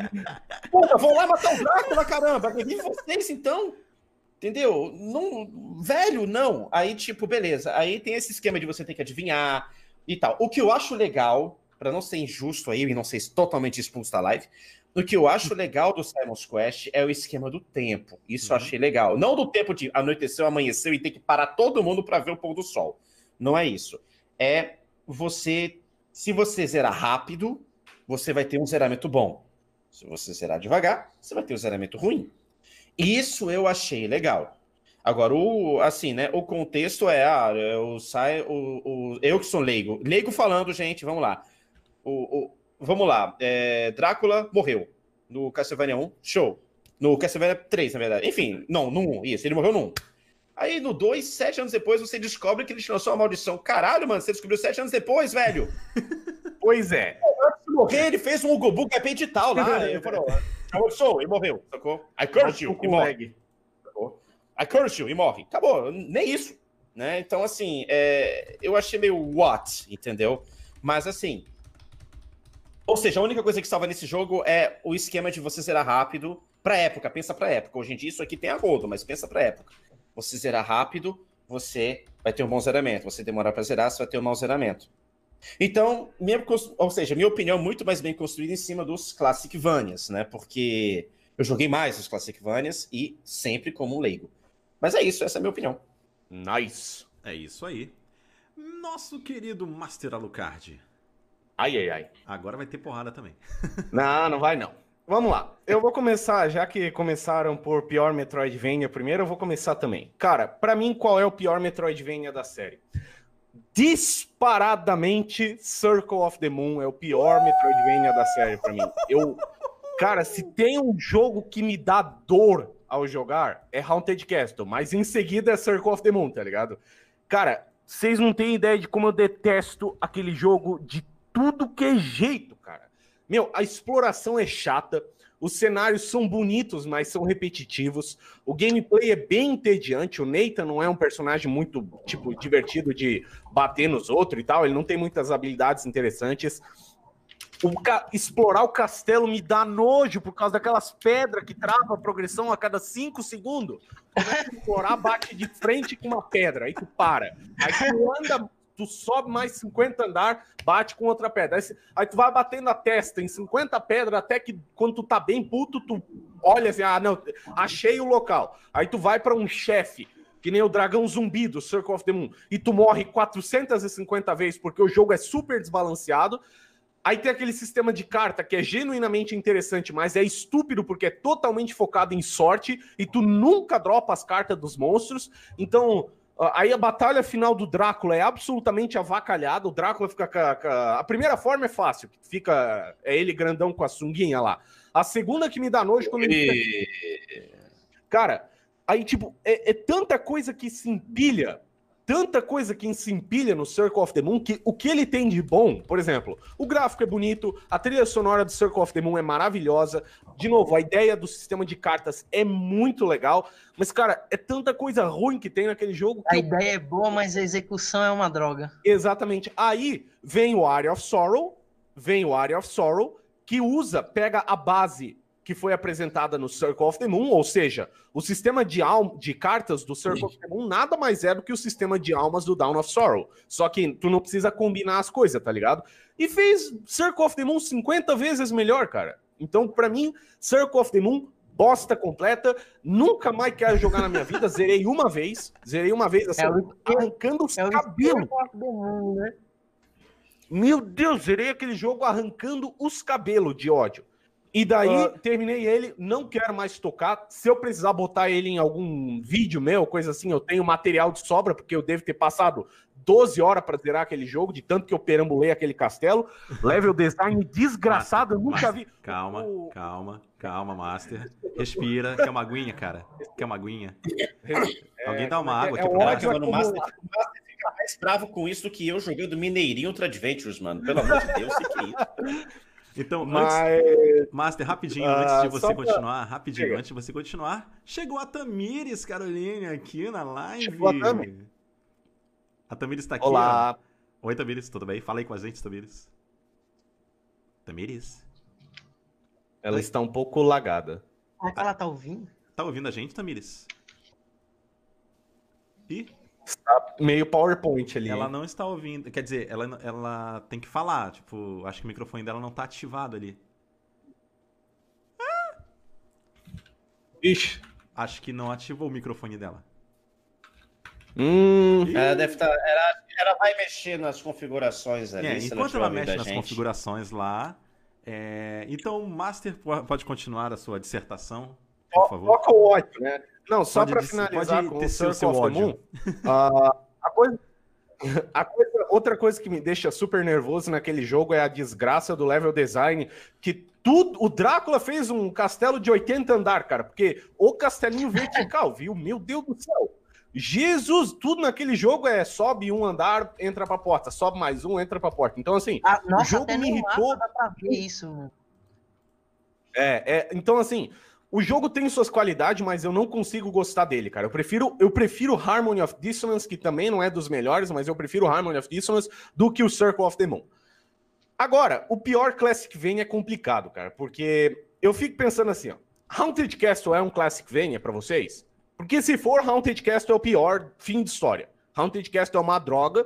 Porra, vão lá matar o Drácula, caramba. E vocês, então? Entendeu? Não, velho, não. Aí, tipo, beleza. Aí tem esse esquema de você ter que adivinhar e tal. O que eu acho legal, pra não ser injusto aí e não ser totalmente expulso da live, o que eu acho legal do Simon's Quest é o esquema do tempo. Isso eu Uhum. achei legal. Não do tempo de anoiteceu, amanheceu e ter que parar todo mundo pra ver o pôr do sol. Não é isso. É você. Se você zerar rápido, você vai ter um zeramento bom. Se você zerar devagar, você vai ter um zeramento ruim. Isso eu achei legal. Agora, o, assim, né? O contexto é, ah, eu saio, o, o- eu que sou leigo. Leigo falando, gente, vamos lá. O, o- vamos lá. é, Drácula morreu no Castlevania 1, show. No Castlevania 3, na verdade. Enfim, não, no 1, isso, ele morreu no 1. Aí no 2, sete anos depois, você descobre que ele te lançou uma maldição. Caralho, mano, você descobriu sete anos depois, velho. Pois é. Antes de morrer, ele fez um Ugobu capete e tal lá. Ele falou, amaldiçoou e morreu, sacou? I curse you, e morre. I curse you, e morre. Acabou, nem isso. Né? Então, assim, é, eu achei meio what, entendeu? Mas, assim... Ou seja, a única coisa que salva nesse jogo é o esquema de você zerar rápido pra época, pensa pra época. Hoje em dia isso aqui tem a mas pensa pra época. Você zerar rápido, você vai ter um bom zeramento. Você demorar pra zerar, você vai ter um mau zeramento. Então, minha, ou seja, minha opinião é muito mais bem construída em cima dos Classic Vanias, né? Porque eu joguei mais os Classic Vanias e sempre como um leigo. Mas é isso, essa é a minha opinião. Nice. É isso aí. Nosso querido Master Alucard. Ai, ai, ai. Agora vai ter porrada também. Não, não vai não. Vamos lá. Eu vou começar, já que começaram por pior Metroidvania primeiro, eu vou começar também. Cara, pra mim, qual é o pior Metroidvania da série? Disparadamente, Circle of the Moon é o pior Metroidvania da série pra mim. Eu, cara, se tem um jogo que me dá dor ao jogar, é Haunted Castle, mas em seguida é Circle of the Moon, tá ligado? Cara, vocês não têm ideia de como eu detesto aquele jogo de tudo que é jeito, cara. Meu, a exploração é chata, os cenários são bonitos, mas são repetitivos. O gameplay é bem entediante. O Nathan não é um personagem muito, tipo, divertido de bater nos outros e tal. Ele não tem muitas habilidades interessantes. O. Explorar o castelo me dá nojo por causa daquelas pedras que travam a progressão a cada cinco segundos. Explorar, bate de frente com uma pedra, aí tu para. Aí tu anda tu sobe mais 50 andar, bate com outra pedra. Aí, aí, tu vai batendo a testa em 50 pedras, até que quando tu tá bem puto, tu olha assim, ah, não, achei o local. Aí tu vai para um chefe, que nem o dragão zumbi do Circle of the Moon, e tu morre 450 vezes porque o jogo é super desbalanceado. Aí tem aquele sistema de carta que é genuinamente interessante, mas é estúpido porque é totalmente focado em sorte e tu nunca dropa as cartas dos monstros. Então, Aí a batalha final do Drácula é absolutamente avacalhada. O Drácula fica com a, com a... a, primeira forma é fácil, fica é ele grandão com a sunguinha lá. A segunda que me dá nojo quando ele. Cara, aí tipo, é, é tanta coisa que se empilha tanta coisa que se empilha no Circle of the Moon que o que ele tem de bom, por exemplo, o gráfico é bonito, a trilha sonora do Circle of the Moon é maravilhosa, de novo, a ideia do sistema de cartas é muito legal, mas, cara, é tanta coisa ruim que tem naquele jogo. a ideia é boa, mas a execução é uma droga. Exatamente. Aí vem o Area of Sorrow, vem o Area of Sorrow, que usa, pega a base que foi apresentada no Circle of the Moon, ou seja, o sistema de, de cartas do Circle Sim. of the Moon nada mais é do que o sistema de almas do Down of Sorrow. Só que tu não precisa combinar as coisas, tá ligado? E fez Circle of the Moon 50 vezes melhor, cara. Então, para mim, Circle of the Moon, bosta completa. Nunca mais quero jogar na minha vida. Zerei uma vez. Zerei uma vez, assim, é arrancando os é cabelos. Né? Meu Deus, zerei aquele jogo arrancando os cabelos de ódio. E daí uh, terminei ele, não quero mais tocar. Se eu precisar botar ele em algum vídeo meu, coisa assim, eu tenho material de sobra, porque eu devo ter passado 12 horas para zerar aquele jogo, de tanto que eu perambulei aquele castelo. Level design desgraçado, eu nunca vi. Calma, o... calma, calma, Master. Respira, quer uma aguinha, cara? Quer uma aguinha? É, Alguém dá uma é, água é, aqui é, ódio, mano, o Master, Master fica mais bravo com isso do que eu jogando Mineirinho Ultra Adventures, mano. Pelo amor de Deus, o que é isso? Então, Mas... antes... Master, rapidinho, uh, antes de você continuar, rapidinho, Chega. antes de você continuar, chegou a Tamires, Caroline, aqui na live. Chegou a Tamires. A Tamires está aqui. Olá. Ó. Oi, Tamires, tudo bem? Fala aí com a gente, Tamires. Tamires? Ela Oi. está um pouco lagada. Ah, ela tá ouvindo? Tá ouvindo a gente, Tamires? Ih? Está meio PowerPoint ali. Ela não está ouvindo. Quer dizer, ela, ela tem que falar. Tipo, acho que o microfone dela não está ativado ali. Ah! Ixi. Acho que não ativou o microfone dela. Hum. Ela deve estar. Tá, ela, ela vai mexer nas configurações ali. É, enquanto ela, ela mexe nas gente. configurações lá. É... Então, Master pode continuar a sua dissertação, por favor. Foca o ódio, né? Não, só para finalizar pode com o seu, seu ódio. uh, a coisa, a coisa, outra coisa que me deixa super nervoso naquele jogo é a desgraça do level design, que tudo, o Drácula fez um castelo de 80 andar, cara, porque o castelinho vertical, viu? Meu Deus do céu. Jesus, tudo naquele jogo é sobe um andar, entra pra porta, sobe mais um, entra pra porta. Então, assim, ah, nossa, o jogo me irritou. Dá pra ver isso, mano. É, é, então, assim, o jogo tem suas qualidades, mas eu não consigo gostar dele, cara. Eu prefiro, eu prefiro Harmony of Dissonance, que também não é dos melhores, mas eu prefiro Harmony of Dissonance do que o Circle of the Moon. Agora, o pior Classic Vania é complicado, cara, porque eu fico pensando assim, ó. Haunted Castle é um Classic Vania para vocês? Porque se for Haunted Castle é o pior fim de história. Haunted Castle é uma droga,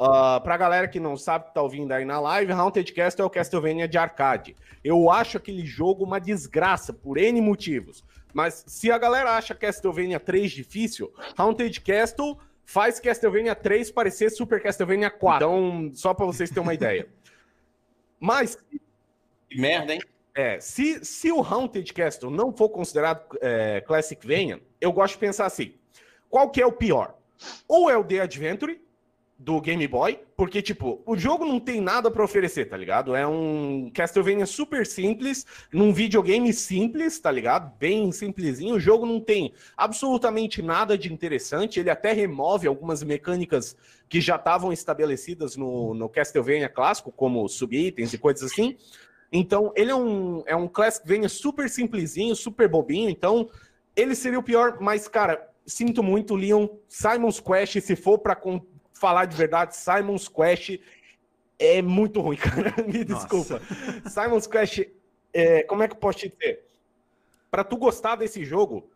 Uh, pra galera que não sabe que tá ouvindo aí na live, Haunted Castle é o Castlevania de arcade. Eu acho aquele jogo uma desgraça, por N motivos. Mas se a galera acha Castlevania 3 difícil, Haunted Castle faz Castlevania 3 parecer Super Castlevania 4. Então, só para vocês terem uma ideia. Mas Que merda, hein? É, se, se o Haunted Castle não for considerado é, Classic Vania, eu gosto de pensar assim: qual que é o pior? Ou é o The Adventure do Game Boy, porque, tipo, o jogo não tem nada pra oferecer, tá ligado? É um Castlevania super simples, num videogame simples, tá ligado? Bem simplesinho. O jogo não tem absolutamente nada de interessante, ele até remove algumas mecânicas que já estavam estabelecidas no, no Castlevania clássico, como sub-itens e coisas assim. Então, ele é um, é um Classicvania super simplesinho, super bobinho. Então, ele seria o pior, mas, cara, sinto muito, Leon. Simon's Quest, se for con- falar de verdade, Simon's Quest é muito ruim, cara. Me Nossa. desculpa. Simon's Quest, é, como é que eu posso te dizer? Pra tu gostar desse jogo,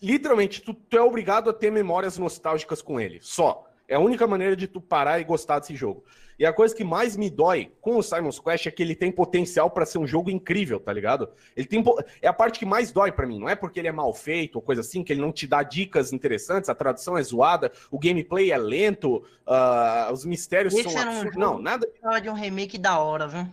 literalmente, tu, tu é obrigado a ter memórias nostálgicas com ele. Só. É a única maneira de tu parar e gostar desse jogo. E a coisa que mais me dói com o Simon's Quest é que ele tem potencial pra ser um jogo incrível, tá ligado? Ele tem po- é a parte que mais dói pra mim, não é porque ele é mal feito ou coisa assim, que ele não te dá dicas interessantes, a tradução é zoada, o gameplay é lento, ah, os mistérios Esse são era um absurdos. jogo- Não, nada de um remake da hora, viu?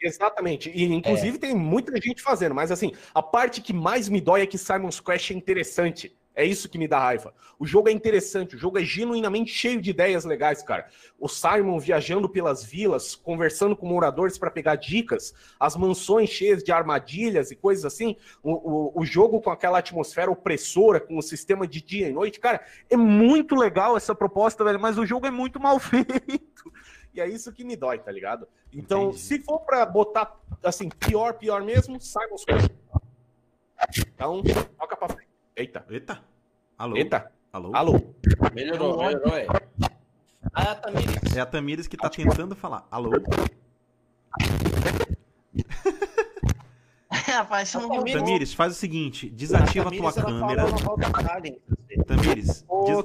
Exatamente. E É. inclusive tem muita gente fazendo, mas assim, a parte que mais me dói é que Simon's Quest é interessante. É isso que me dá raiva. O jogo é interessante, o jogo é genuinamente cheio de ideias legais, cara. O Simon viajando pelas vilas, conversando com moradores para pegar dicas, as mansões cheias de armadilhas e coisas assim, o, o, o jogo com aquela atmosfera opressora, com o sistema de dia e noite, cara, é muito legal essa proposta, velho, mas o jogo é muito mal feito. E é isso que me dói, tá ligado? Então, Entendi. se for pra botar, assim, pior, pior mesmo, Simon's Quest. Então, toca pra frente. Eita, Eita. Alô? eita, Alô? alô. Melhorou, melhorou, é. Ah, Tamires. É a Tamires que tá tentando falar. Alô? Rapaz, não Tamires- Tamires, faz o seguinte, desativa a tua câmera. Tamires,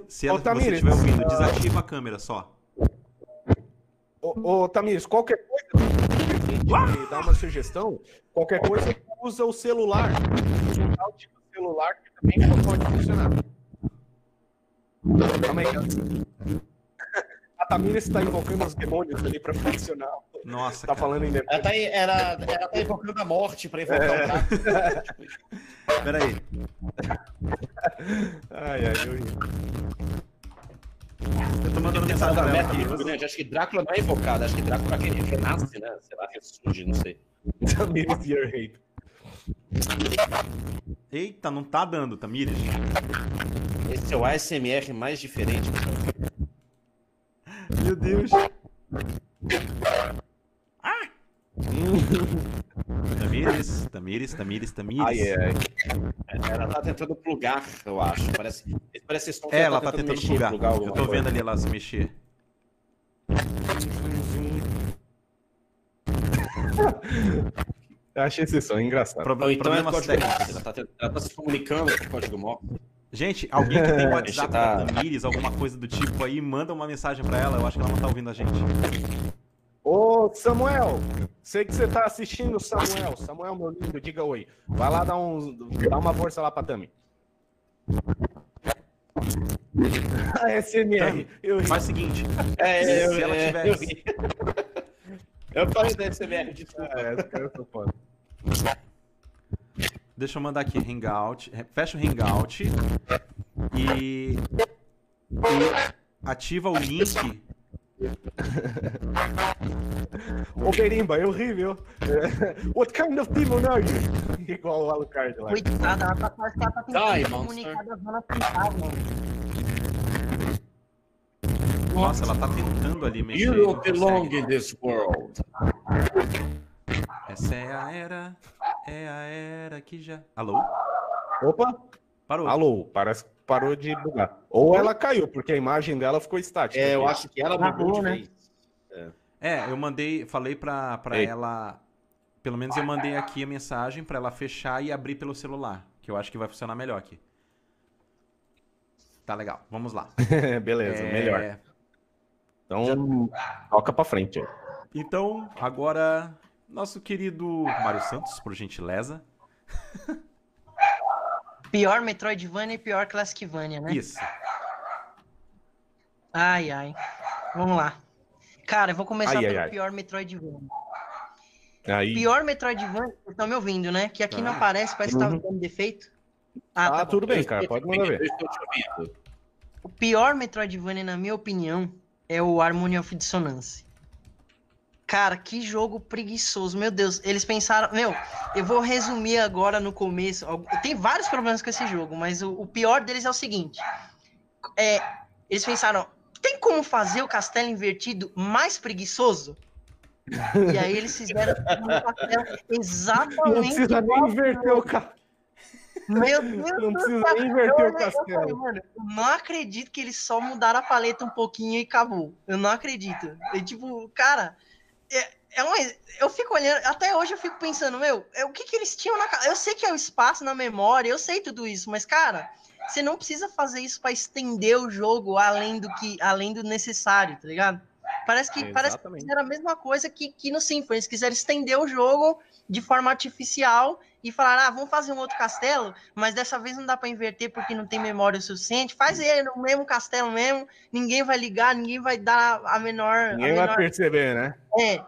se ô, ela, você estiver ouvindo, desativa a câmera só. Ô, ô Tamires, qualquer coisa, dá uma sugestão, qualquer coisa, usa o celular. Usa um route celular que também pode funcionar. Calma aí. A Tamires está invocando os demônios ali pra funcionar. Nossa, Tá cara. falando em demônio. Ela tá, ela, ela tá invocando a morte pra invocar o Drácula. Pera aí. Ai, ai, eu... Eu tô mandando mensagem pra meta ela. muito grande. Acho que Drácula não é invocado. Acho que Drácula é aquele renasce, né? Sei lá, ressurge, não sei. Tamires Your Hate. Eita, não tá dando, Tamires. Esse é o ASMR mais diferente. Meu Deus. Ah! Tamires, Tamires, Tamires, Tamires. Ai, ai. Ela tá tentando plugar, eu acho. Parece, parece que estão É, ela tá tentando mexer, plugar. Eu alguma tô coisa. vendo ali ela se mexer. Eu achei esse som engraçado. Pro- Ou então é código técnicos. Ela tá, ela tá se comunicando com código morto. Gente, alguém que tem WhatsApp tá- da Tamires, alguma coisa do tipo aí, manda uma mensagem pra ela. Eu acho que ela não tá ouvindo a gente. Ô, Samuel, sei que você tá assistindo, Samuel. Samuel, meu lindo, diga oi. Vai lá dar, um, dar uma força lá pra Tami. A SMR. Tami, Eu ri. Faz o seguinte, É, eu, Se ela é, tivesse- eu. Eu falei da SMR, desculpa. É, esse cara eu sou fã. Deixa eu mandar aqui, Hangout. Fecha o Hangout e, e ativa o link. Ô, Berimba, eu ri, viu? É, What kind of demon are you? Igual o Alucard lá. Coitada, ela tá, parece que ela tá tentando comunicar da zona fantasma. Nossa, ela tá tentando ali mexer. You don't belong in this world. Essa é a era, é a era que já. Alô? Opa, Parou. alô, parece que parou de bugar. Ou ela caiu, porque a imagem dela ficou estática. É, eu aqui. acho que ela bugou né? vez. É, eu mandei, falei pra, pra Ei. ela. Pelo menos eu mandei aqui a mensagem pra ela fechar e abrir pelo celular. Que eu acho que vai funcionar melhor aqui. Tá legal, vamos lá. Beleza, É, melhor. Então, toca pra frente. Então, agora, nosso querido Mário Santos, por gentileza. Pior Metroidvania e pior Classicvania, né? Isso. Ai, ai. Vamos lá. Cara, eu vou começar Ai, ai, pelo ai. pior Metroidvania. Aí. Pior Metroidvania, vocês estão me ouvindo, né? Que aqui não aparece, parece que tá Uhum. dando defeito. Ah, tá bom. tudo bem, cara. Pode mandar ver. O pior Metroidvania, na minha opinião, é o Harmony of Dissonance. Cara, que jogo preguiçoso. Meu Deus, eles pensaram. Meu, eu vou resumir agora no começo. Tem vários problemas com esse jogo, mas o, o pior deles é o seguinte: é, eles pensaram, tem como fazer o castelo invertido mais preguiçoso? E aí eles fizeram um castelo Não exatamente precisa nem inverter o ca... Meu Deus Não precisa nem inverter Eu o eu castelo. mano, eu não acredito que eles só mudaram a paleta um pouquinho e acabou. Eu não acredito. E, tipo, cara, é, é um, eu fico olhando, até hoje eu fico pensando, meu, é, o que que eles tinham na Eu sei que é o espaço na memória, eu sei tudo isso, mas, cara, você não precisa fazer isso pra estender o jogo além do que além do necessário, tá ligado? Parece que, parece que fizeram a mesma coisa que, que no Symphony. Eles quiseram estender o jogo de forma artificial e falaram, ah, vamos fazer um outro castelo, mas dessa vez não dá pra inverter porque não tem memória o suficiente. Faz ele no mesmo castelo mesmo, ninguém vai ligar, ninguém vai dar a menor... a Ninguém vai menor... perceber, né? É.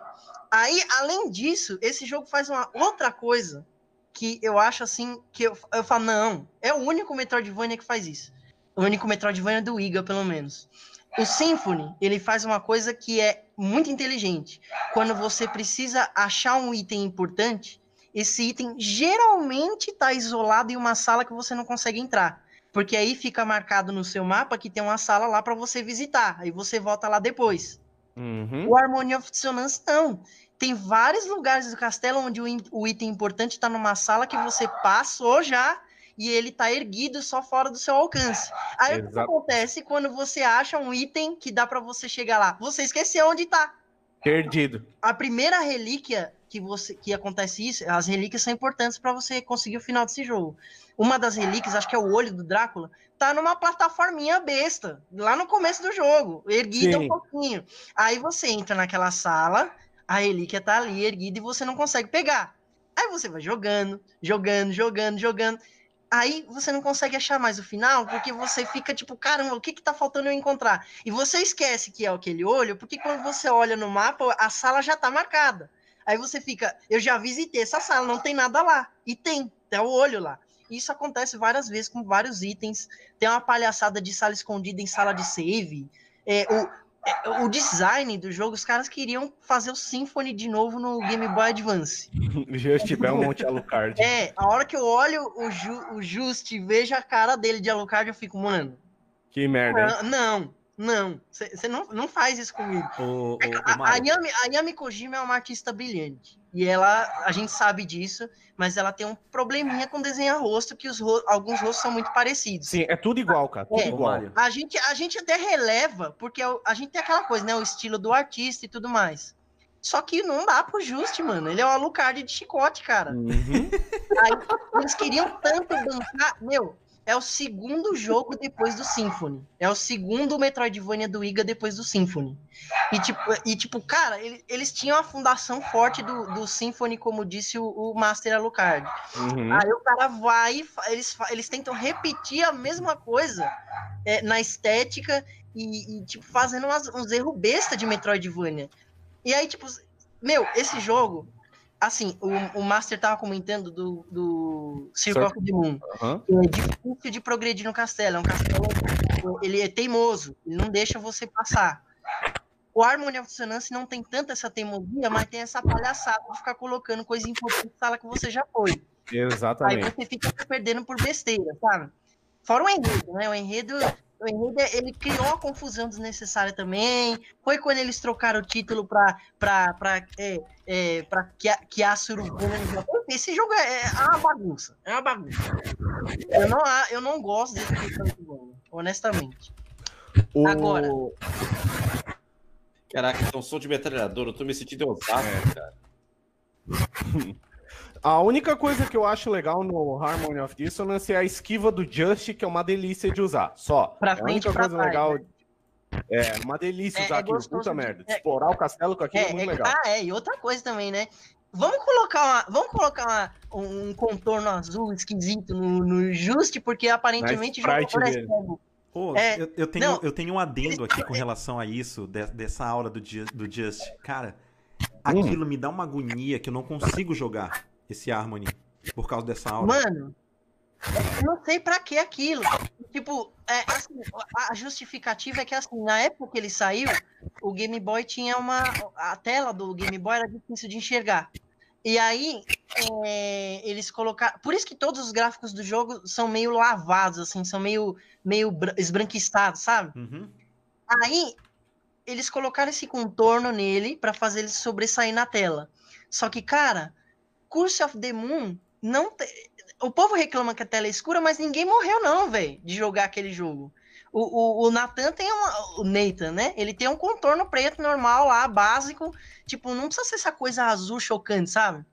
Aí, além disso, esse jogo faz uma outra coisa que eu acho assim, que eu, eu falo, não, é o único Metroidvania que faz isso. O único Metroidvania do Iga, pelo menos. O Symphony, ele faz uma coisa que é muito inteligente. Quando você precisa achar um item importante, esse item geralmente está isolado em uma sala que você não consegue entrar. Porque aí fica marcado no seu mapa que tem uma sala lá para você visitar. Aí você volta lá depois. Uhum. O Harmony of Dissonance não. Tem vários lugares do castelo onde o, item importante está numa sala que você passou já e ele tá erguido só fora do seu alcance. Aí o que Exato. acontece quando você acha um item que dá para você chegar lá? Você esqueceu onde tá. Perdido. A primeira relíquia que você que acontece isso, as relíquias são importantes para você conseguir o final desse jogo. Uma das relíquias, acho que é o olho do Drácula, tá numa plataforminha besta, lá no começo do jogo, erguida Sim. um pouquinho. Aí você entra naquela sala, a relíquia tá ali erguida e você não consegue pegar. Aí você vai jogando, jogando, jogando, jogando. Aí você não consegue achar mais o final, porque você fica tipo, caramba, o que que tá faltando eu encontrar? E você esquece que é aquele olho, porque quando você olha no mapa, a sala já tá marcada. Aí você fica, eu já visitei essa sala, não tem nada lá. E tem, tem o olho lá. Isso acontece várias vezes com vários itens. Tem uma palhaçada de sala escondida em sala de save. É, o, é, o design do jogo, os caras queriam fazer o Symphony de novo no Game Boy Advance. Just Belmont Alucard. É, a hora que eu olho o, Ju, o Just e vejo a cara dele de Alucard, eu fico, mano, Que merda, hein? ah, não, não, você não, não faz isso comigo. Ô, ô, É a, a, Yami, a Yami Kojima é uma artista brilhante. E ela, a gente sabe disso, mas ela tem um probleminha com desenhar rosto, que os alguns rostos são muito parecidos. Sim, é tudo igual, cara. Tudo É. igual. A gente, a gente até releva, porque o- a gente tem aquela coisa, né? O estilo do artista e tudo mais. Só que não dá pro Just, mano. Ele é o Alucard de chicote, cara. Uhum. Eles queriam tanto bancar. Meu, é o segundo jogo depois do Symphony. É o segundo Metroidvania do Iga depois do Symphony. E tipo, e, tipo cara, ele- eles tinham a fundação forte do, do Symphony, como disse o, o Master Alucard. Uhum. Aí o cara vai, e eles, eles tentam repetir a mesma coisa é, na estética e, e, tipo, fazendo umas- uns erros besta de Metroidvania. E aí, tipo, meu, esse jogo, assim, o, o Master tava comentando do, do Circle of the Moon. Que É difícil de progredir no castelo. É um castelo, ele é teimoso, ele não deixa você passar. O Harmony of Dissonance não tem tanta essa teimosia, mas tem essa palhaçada de ficar colocando coisa importante na sala que você já foi. Aí Exatamente. você fica perdendo por besteira, sabe? Fora o enredo, né? O enredo, o enredo ele criou uma confusão desnecessária também. Foi quando eles trocaram o título pra, pra, pra, é, é, pra Kia- Kiasuru Gomes. Esse jogo é, é uma bagunça. É uma bagunça. Eu não, a- eu não gosto desse tipo de jogo, honestamente. O... Agora. Caraca, então som de metralhador, eu tô me sentindo em Osaka, cara. A única coisa que eu acho legal no Harmony of Dissonance é a esquiva do Just, que é uma delícia de usar. Só. Pra é a frente única e pra coisa trás, legal. né? É, uma delícia É- usar é aquilo. gostoso Puta de- merda. é- Explorar o castelo com aquilo é, É, muito é- legal. ah, é, e outra coisa também, né? Vamos colocar, uma, vamos colocar uma- um contorno azul esquisito no, no Just, porque aparentemente o sprite jogador é É, eu, eu tenho, não, eu tenho um adendo aqui com relação a isso, de- dessa aula do, do Just. Cara, aquilo me dá uma agonia que eu não consigo jogar esse Harmony por causa dessa aura. Mano, eu não sei pra que aquilo. Tipo, é, assim, a justificativa é que assim, na época que ele saiu, o Game Boy tinha uma. A tela do Game Boy era difícil de enxergar. E aí, é, eles colocaram. Por isso que todos os gráficos do jogo são meio lavados, assim, são meio, meio bra- esbranquiçados, sabe? Uhum. Aí, eles colocaram esse contorno nele pra fazer ele sobressair na tela. Só que, cara, Curse of the Moon não te- O povo reclama que a tela é escura, mas ninguém morreu, não, velho, de jogar aquele jogo. O, o, o Nathan tem uma. O Nathan, né? Ele tem um contorno preto normal lá, básico. Tipo, não precisa ser essa coisa azul chocante, sabe?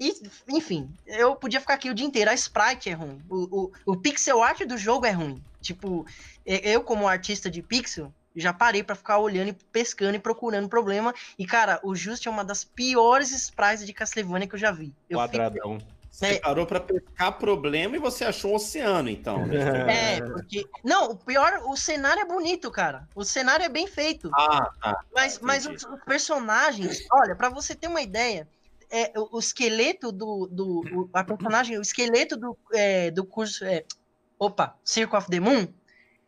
E, enfim, eu podia ficar aqui o dia inteiro. A sprite é ruim. O, o, o pixel art do jogo é ruim. Tipo, eu, como artista de pixel, já parei pra ficar olhando e pescando e procurando problema. E, cara, o Just é uma das piores sprites de Castlevania que eu já vi. Eu fico- Quadradão. Você É. parou pra pescar problema e você achou um oceano, então. né? É, porque. Não, o pior, o cenário é bonito, cara. O cenário é bem feito. Ah, tá. Mas, mas entendi. os, os personagens, olha, pra você ter uma ideia, é, o, o esqueleto do. do o, a personagem, o esqueleto do, é, do curso. É, opa, Circle of the Moon,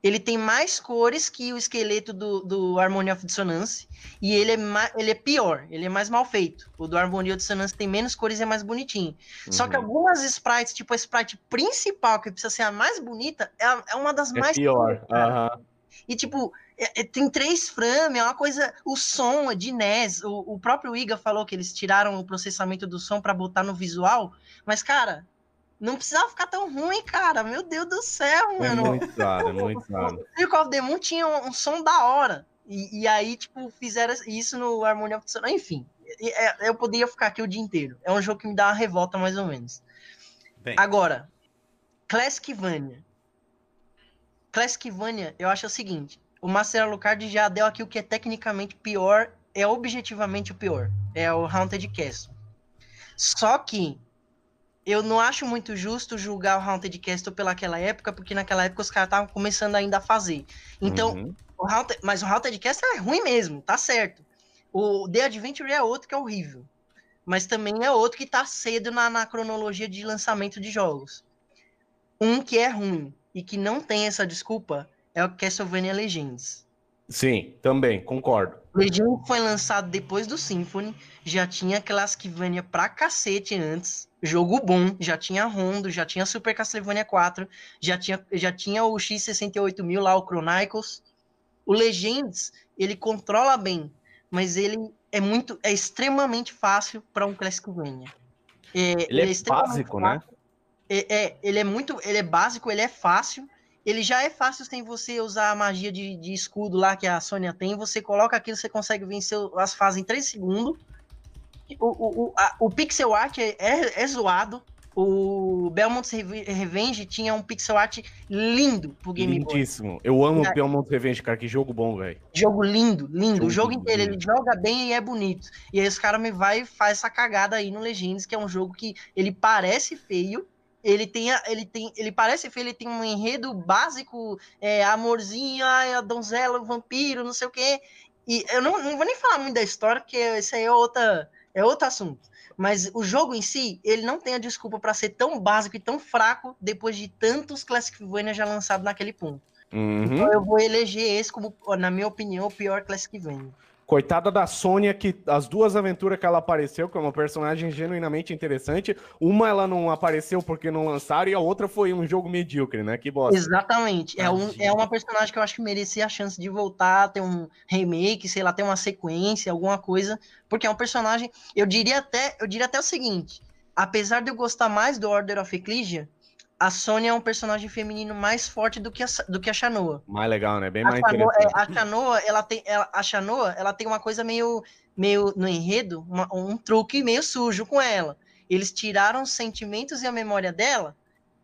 ele tem mais cores que o esqueleto do, do Harmony of Dissonance. E ele é, ele é pior, ele é mais mal feito. O do Harmony of Dissonance tem menos cores e é mais bonitinho. Só que Uhum. algumas sprites, tipo a sprite principal, que precisa ser a mais bonita, é, a- é uma das É mais pior. Aham. e, tipo, é- é- tem três frames, é uma coisa. O som é de NES. O, o próprio Iga falou que eles tiraram o processamento do som pra botar no visual. Mas, cara, não precisava ficar tão ruim, cara. Meu Deus do céu, É mano. muito usado, é muito usado. O Circle of the Moon tinha um, um som da hora. E, e aí, tipo, fizeram isso no Harmony of the Sun. Enfim, é- eu poderia ficar aqui o dia inteiro. É um jogo que me dá uma revolta, mais ou menos. Bem, Agora, Classicvania. Classicvania, eu acho o seguinte: o Master Alucard já deu aqui o que é tecnicamente pior, é objetivamente o pior. É o Haunted Castle. Só que eu não acho muito justo julgar o Haunted Castle pelaquela época, porque naquela época os caras estavam começando ainda a fazer. Então, Uhum. o Haunted, mas o Haunted Castle é ruim mesmo, tá certo. O The Adventure é outro que é horrível. Mas também é outro que tá cedo na, na cronologia de lançamento de jogos. Um que é ruim e que não tem essa desculpa é o Castlevania Legends. Sim, também, concordo. Legends foi lançado depois do Symphony, já tinha Classicvania pra cacete antes, jogo bom, já tinha Rondo, já tinha Super Castlevania 4, já tinha, já tinha o X68000 lá, o Chronicles. O Legends, ele controla bem, mas ele é muito, é extremamente fácil para um Classicvania. É, Ele é extremamente básico, né? é, é, ele é muito, ele é básico, ele é fácil. Ele já é fácil sem você usar a magia de, de escudo lá que a Sônia tem. Você coloca aquilo, você consegue vencer as fases em 3 segundos. O, o, o, a- o pixel art é, é, é zoado. O Belmont's Reve- Revenge tinha um pixel art lindo pro Game Boy. Lindíssimo. Eu amo o Belmont Revenge, cara. Que jogo bom, velho. Jogo lindo, lindo. Jogo o jogo inteiro, lindo. ele joga bem e é bonito. E aí os caras me vai e faz essa cagada aí no Legends, que é um jogo que ele parece feio. Ele tem, ele tem, ele parece feio, ele tem um enredo básico, é, amorzinho, ai, a donzela, o vampiro, não sei o quê. E eu não, não vou nem falar muito da história, porque isso aí é outra, é outro assunto. Mas o jogo em si, ele não tem a desculpa pra ser tão básico e tão fraco depois de tantos Classicvania já lançados naquele ponto. Uhum. Então eu vou eleger esse como, na minha opinião, o pior Classicvania. Coitada da Sônia, que as duas aventuras que ela apareceu, que é uma personagem genuinamente interessante, uma ela não apareceu porque não lançaram, e a outra foi um jogo medíocre, né? Que bosta. Exatamente. É, um, é uma personagem que eu acho que merecia a chance de voltar, ter um remake, sei lá, ter uma sequência, alguma coisa. Porque é um personagem. Eu diria até, eu diria até o seguinte: apesar de eu gostar mais do Order of Ecclesia, a Sônia é um personagem feminino mais forte do que a, do que a Shanoa. Mais legal, né? Bem A mais Shanoa, é, interessante. a Shanoa, ela tem, ela, a Shanoa, ela tem uma coisa meio, meio no enredo, uma- um truque meio sujo com ela. Eles tiraram os sentimentos e a memória dela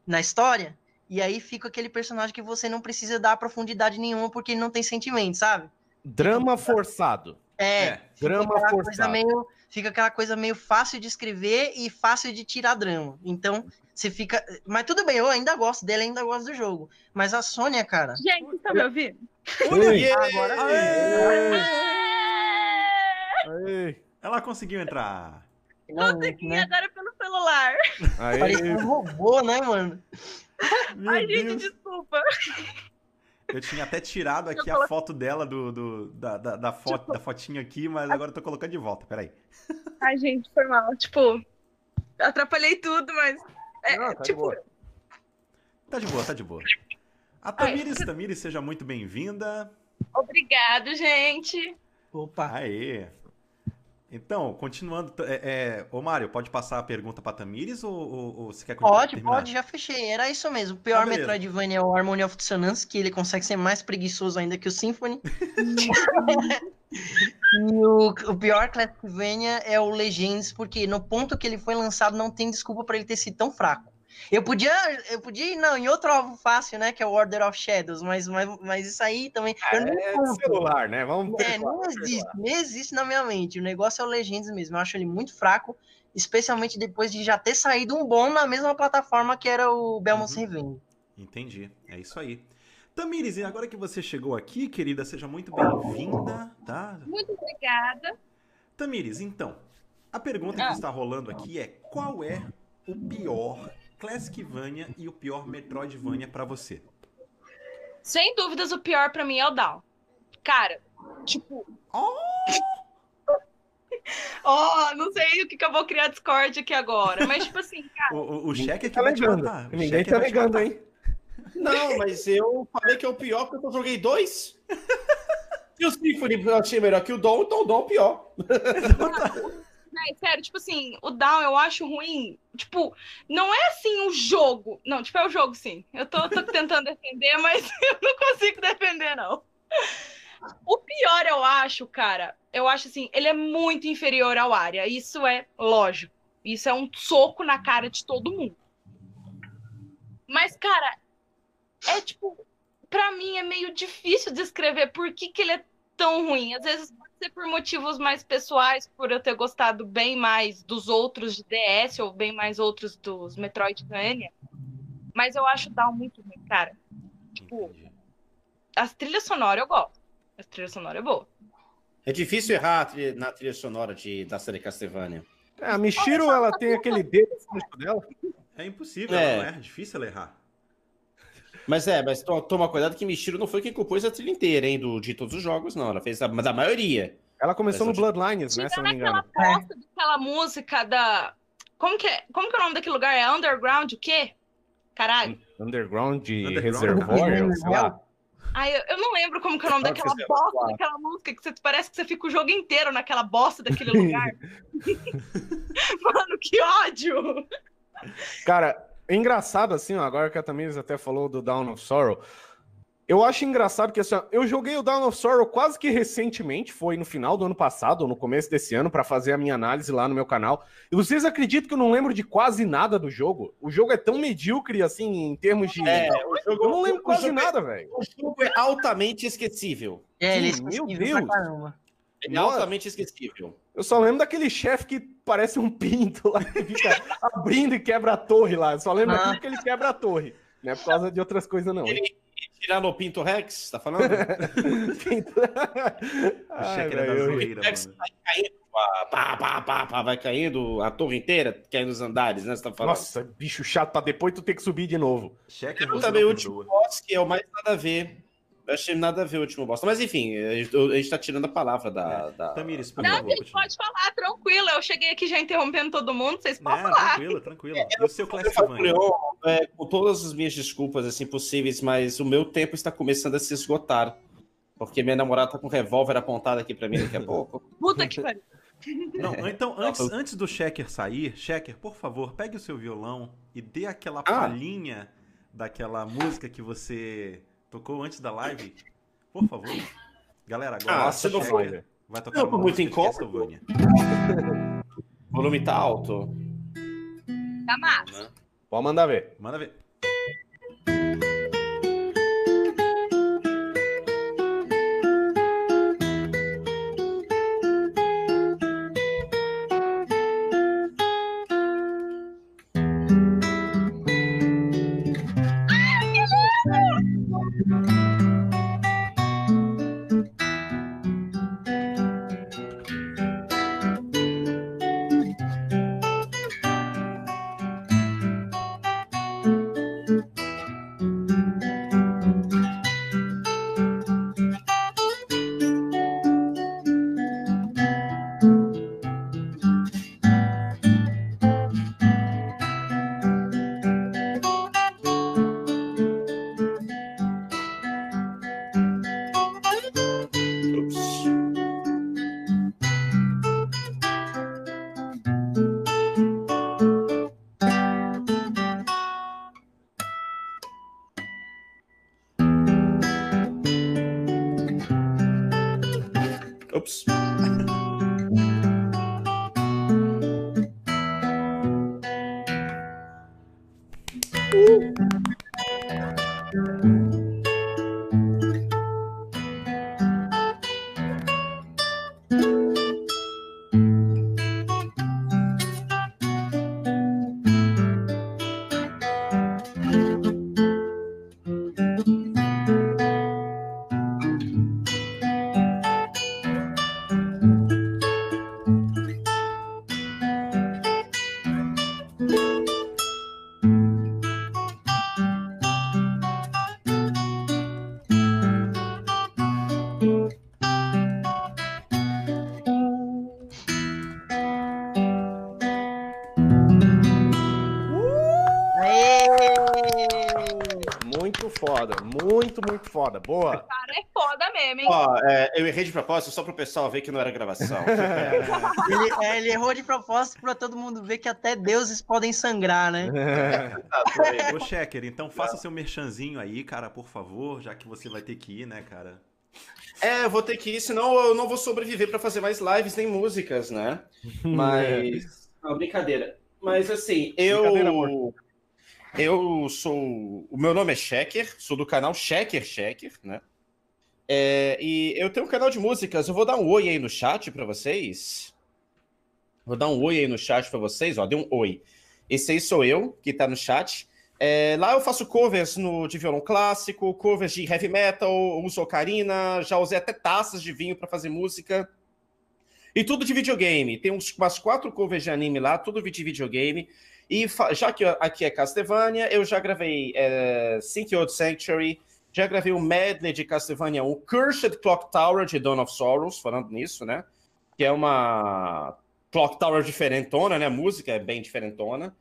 na história, e aí fica aquele personagem que você não precisa dar profundidade nenhuma porque ele não tem sentimento, sabe? Drama forçado. É, É, fica drama forçado. meio, fica aquela coisa meio fácil de escrever e fácil de tirar drama. Então, você fica, mas tudo bem, eu ainda gosto dele, ainda gosto do jogo. Mas a Sônia, cara, Gente, vocês estão me ouvindo? Ui. agora. Ela conseguiu entrar. Consegui né? agora pelo celular. Parecia Aí, um robô, né, mano? Meu Ai, gente, Deus. desculpa. Eu tinha até tirado aqui a foto dela do, do- da, da, da foto, da fotinha aqui, mas agora eu tô colocando de volta. Peraí. Ai, gente, foi mal. Tipo, atrapalhei tudo, mas. É, Não, tá de tipo, boa. Tá de boa, tá de boa. A Tamires, Tamires, seja muito bem-vinda. obrigado, gente. Opa. Aê. Então, continuando. É, é, ô, Mário, pode passar a pergunta pra Tamires ou, ou- ou você quer continuar- Pode, terminar? pode, já fechei. Era isso mesmo. O pior Ah. Metroidvania é o Harmony of Dissonance, que ele consegue ser mais preguiçoso ainda que o Symphony. e o, o pior Castlevania é o Legends, porque no ponto que ele foi lançado não tem desculpa pra ele ter sido tão fraco. Eu podia, eu podia ir não, em outro alvo fácil, né, que é o Order of Shadows, mas, mas, mas isso aí também... é conto. celular, né? Vamos É, não existe, não existe na minha mente. O negócio é o Legends mesmo. Eu acho ele muito fraco, especialmente depois de já ter saído um bom na mesma plataforma que era o Belmont Uhum. Revenge. Entendi. É isso aí. Tamires, agora que você chegou aqui, querida, seja muito bem-vinda, tá? Muito obrigada. Tamires, então, a pergunta que Ah. está rolando aqui é qual é o pior Classicvania e o pior Metroidvania pra você? Sem dúvidas, o pior pra mim é o Down. Cara, tipo. Oh, não sei o que, que eu vou criar Discord aqui agora. Mas, tipo assim, cara. O, o, o cheque aqui Tá vai te negando. matar. O Ninguém cheque tá te matar. hein? Não, mas eu falei que é o pior porque eu joguei dois. E o Symphony eu achei melhor que o Dom, então o Dom é o pior. Véi, sério, tipo assim, o Down eu acho ruim. Tipo, não é assim o jogo. Não, tipo, é o jogo sim. Eu tô, tô tentando defender, mas eu não consigo defender, não. O pior, eu acho, cara, eu acho assim, ele é muito inferior ao área. Isso é lógico. Isso é um soco na cara de todo mundo. Mas, cara, é tipo, pra mim é meio difícil descrever por que, que ele é tão ruim. Às vezes pode ser por motivos mais pessoais, por eu ter gostado bem mais dos outros de DS ou bem mais outros dos Metroidvania. Mas eu acho o Down muito ruim, cara. Tipo, as trilhas sonoras eu gosto. As trilhas sonoras é boa. É difícil errar trilha- na trilha sonora de, da série Castlevania. É, a Michiro, ela tem aquele dedo no rosto dela. É impossível, É. ela não é difícil ela errar. Mas é, mas to- toma cuidado que Michiro não foi quem compôs a trilha inteira, hein, do, de todos os jogos, não. Ela fez a, mas a maioria. Ela começou no Mas Bloodlines, né? Se não me engano. aquela bosta daquela música da. Como que, é? Como que é o nome daquele lugar? É Underground o quê? Caralho. Underground de Underground, Reservoir, sei lá. Ai, eu, eu não lembro como que é o nome daquela bosta daquela música, que você, parece que você fica o jogo inteiro naquela bosta daquele lugar. Mano, que ódio! Cara, engraçado assim, ó, agora que a Tamires até falou do Down of Sorrow. Eu acho engraçado que assim, ó, eu joguei o Down of Sorrow quase que recentemente, foi no final do ano passado, ou no começo desse ano, pra fazer a minha análise lá no meu canal. E vocês acreditam que eu não lembro de quase nada do jogo? O jogo é tão medíocre assim em termos de. É, o jogo, eu não lembro quase jogo é- nada, velho. O jogo é altamente esquecível. É, ele é Sim, meu esquecível Deus. pra caramba. Ele é altamente esquecível. Eu só lembro daquele chefe que parece um pinto lá, que fica abrindo e quebra a torre lá. Eu só lembro Ah. daquilo que ele quebra a torre. Não é por causa de outras coisas, não. Ele- Tirar no Pinto Rex, tá falando? Pinto. O Ai, cheque era da velho, zoeira, Rex mano. vai caindo, pá, pá, pá, pá, vai caindo a torre inteira, caindo os andares, né? Você tá falando? Nossa, bicho chato pra depois tu ter que subir de novo. Cheque Eu você também o último boss, que é o mais nada a ver. Eu achei nada a ver o último boss. Mas enfim, a gente, tá tirando a palavra da. da... Tamires, por Não, favor, gente, pode falar, tranquilo. Eu cheguei aqui já interrompendo todo mundo, vocês podem Não, falar. tranquilo, tranquilo. E o seu? Leon, é, com todas as minhas desculpas assim possíveis, mas o meu tempo está começando a se esgotar. Porque minha namorada tá com um revólver apontado aqui pra mim daqui a pouco. Puta que pariu. Não, então, antes, antes do Checker sair, Checker, por favor, pegue o seu violão e dê aquela Ah. palhinha daquela música que você tocou antes da live. Por favor. Galera, agora Ah, se não for- vai tocar não muito música incômodo. Castlevania. O volume tá alto. Tá massa. Pode mandar ver. Manda ver. Foda. Boa. Cara, é foda mesmo, hein? Ó, é, eu errei de propósito só pro pessoal ver que não era gravação. Ele, é, ele errou de propósito pra todo mundo ver que até deuses podem sangrar, né? Ô, Checker, então faça seu merchanzinho aí, cara, por favor, já que você vai ter que ir, né, cara? É, eu vou ter que ir, senão eu não vou sobreviver pra fazer mais lives nem músicas, né? Mas. Não, brincadeira. Mas assim, Brincadeira, eu. Eu sou. O meu nome é Checker, sou do canal Checker Checker, né? É, e eu tenho um canal de músicas. Eu vou dar um oi aí no chat pra vocês. Vou dar um oi aí no chat pra vocês, ó. Dê um oi. Esse aí sou eu, que tá no chat. É, lá eu faço covers no, de violão clássico, covers de heavy metal, uso ocarina, já usei até taças de vinho pra fazer música. E tudo de videogame. Tem uns, umas quatro covers de anime lá, tudo de videogame. E já que aqui é Castlevania, eu já gravei é, Sync Old Sanctuary, já gravei um medley de Castlevania 1, Cursed Clock Tower de Dawn of Sorrows, falando nisso, né? Que é uma Clock Tower diferentona, né? A música é bem diferentona.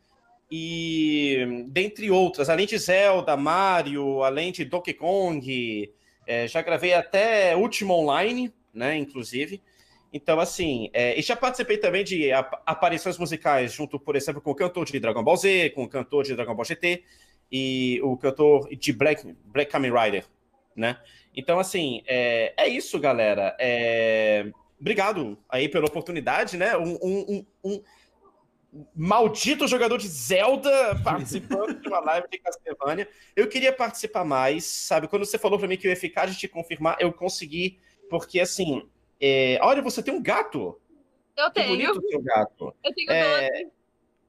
E dentre outras, além de Zelda, Mario, além de Donkey Kong, é, já gravei até Ultima Online, né? Inclusive. Então, assim, é, e já participei também de ap- aparições musicais junto, por exemplo, com o cantor de Dragon Ball Z, com o cantor de Dragon Ball GT e o cantor de Black, Black Kamen Rider, né? Então, assim, é, é isso, galera. É, obrigado aí pela oportunidade, né? Um, um- um- um maldito jogador de Zelda participando de uma live de Castlevania. Eu queria participar mais, sabe? Quando você falou pra mim que eu ia ficar de te confirmar, eu consegui, porque assim, é, olha, você tem um gato. Eu Que tenho. bonito seu gato. Eu tenho É,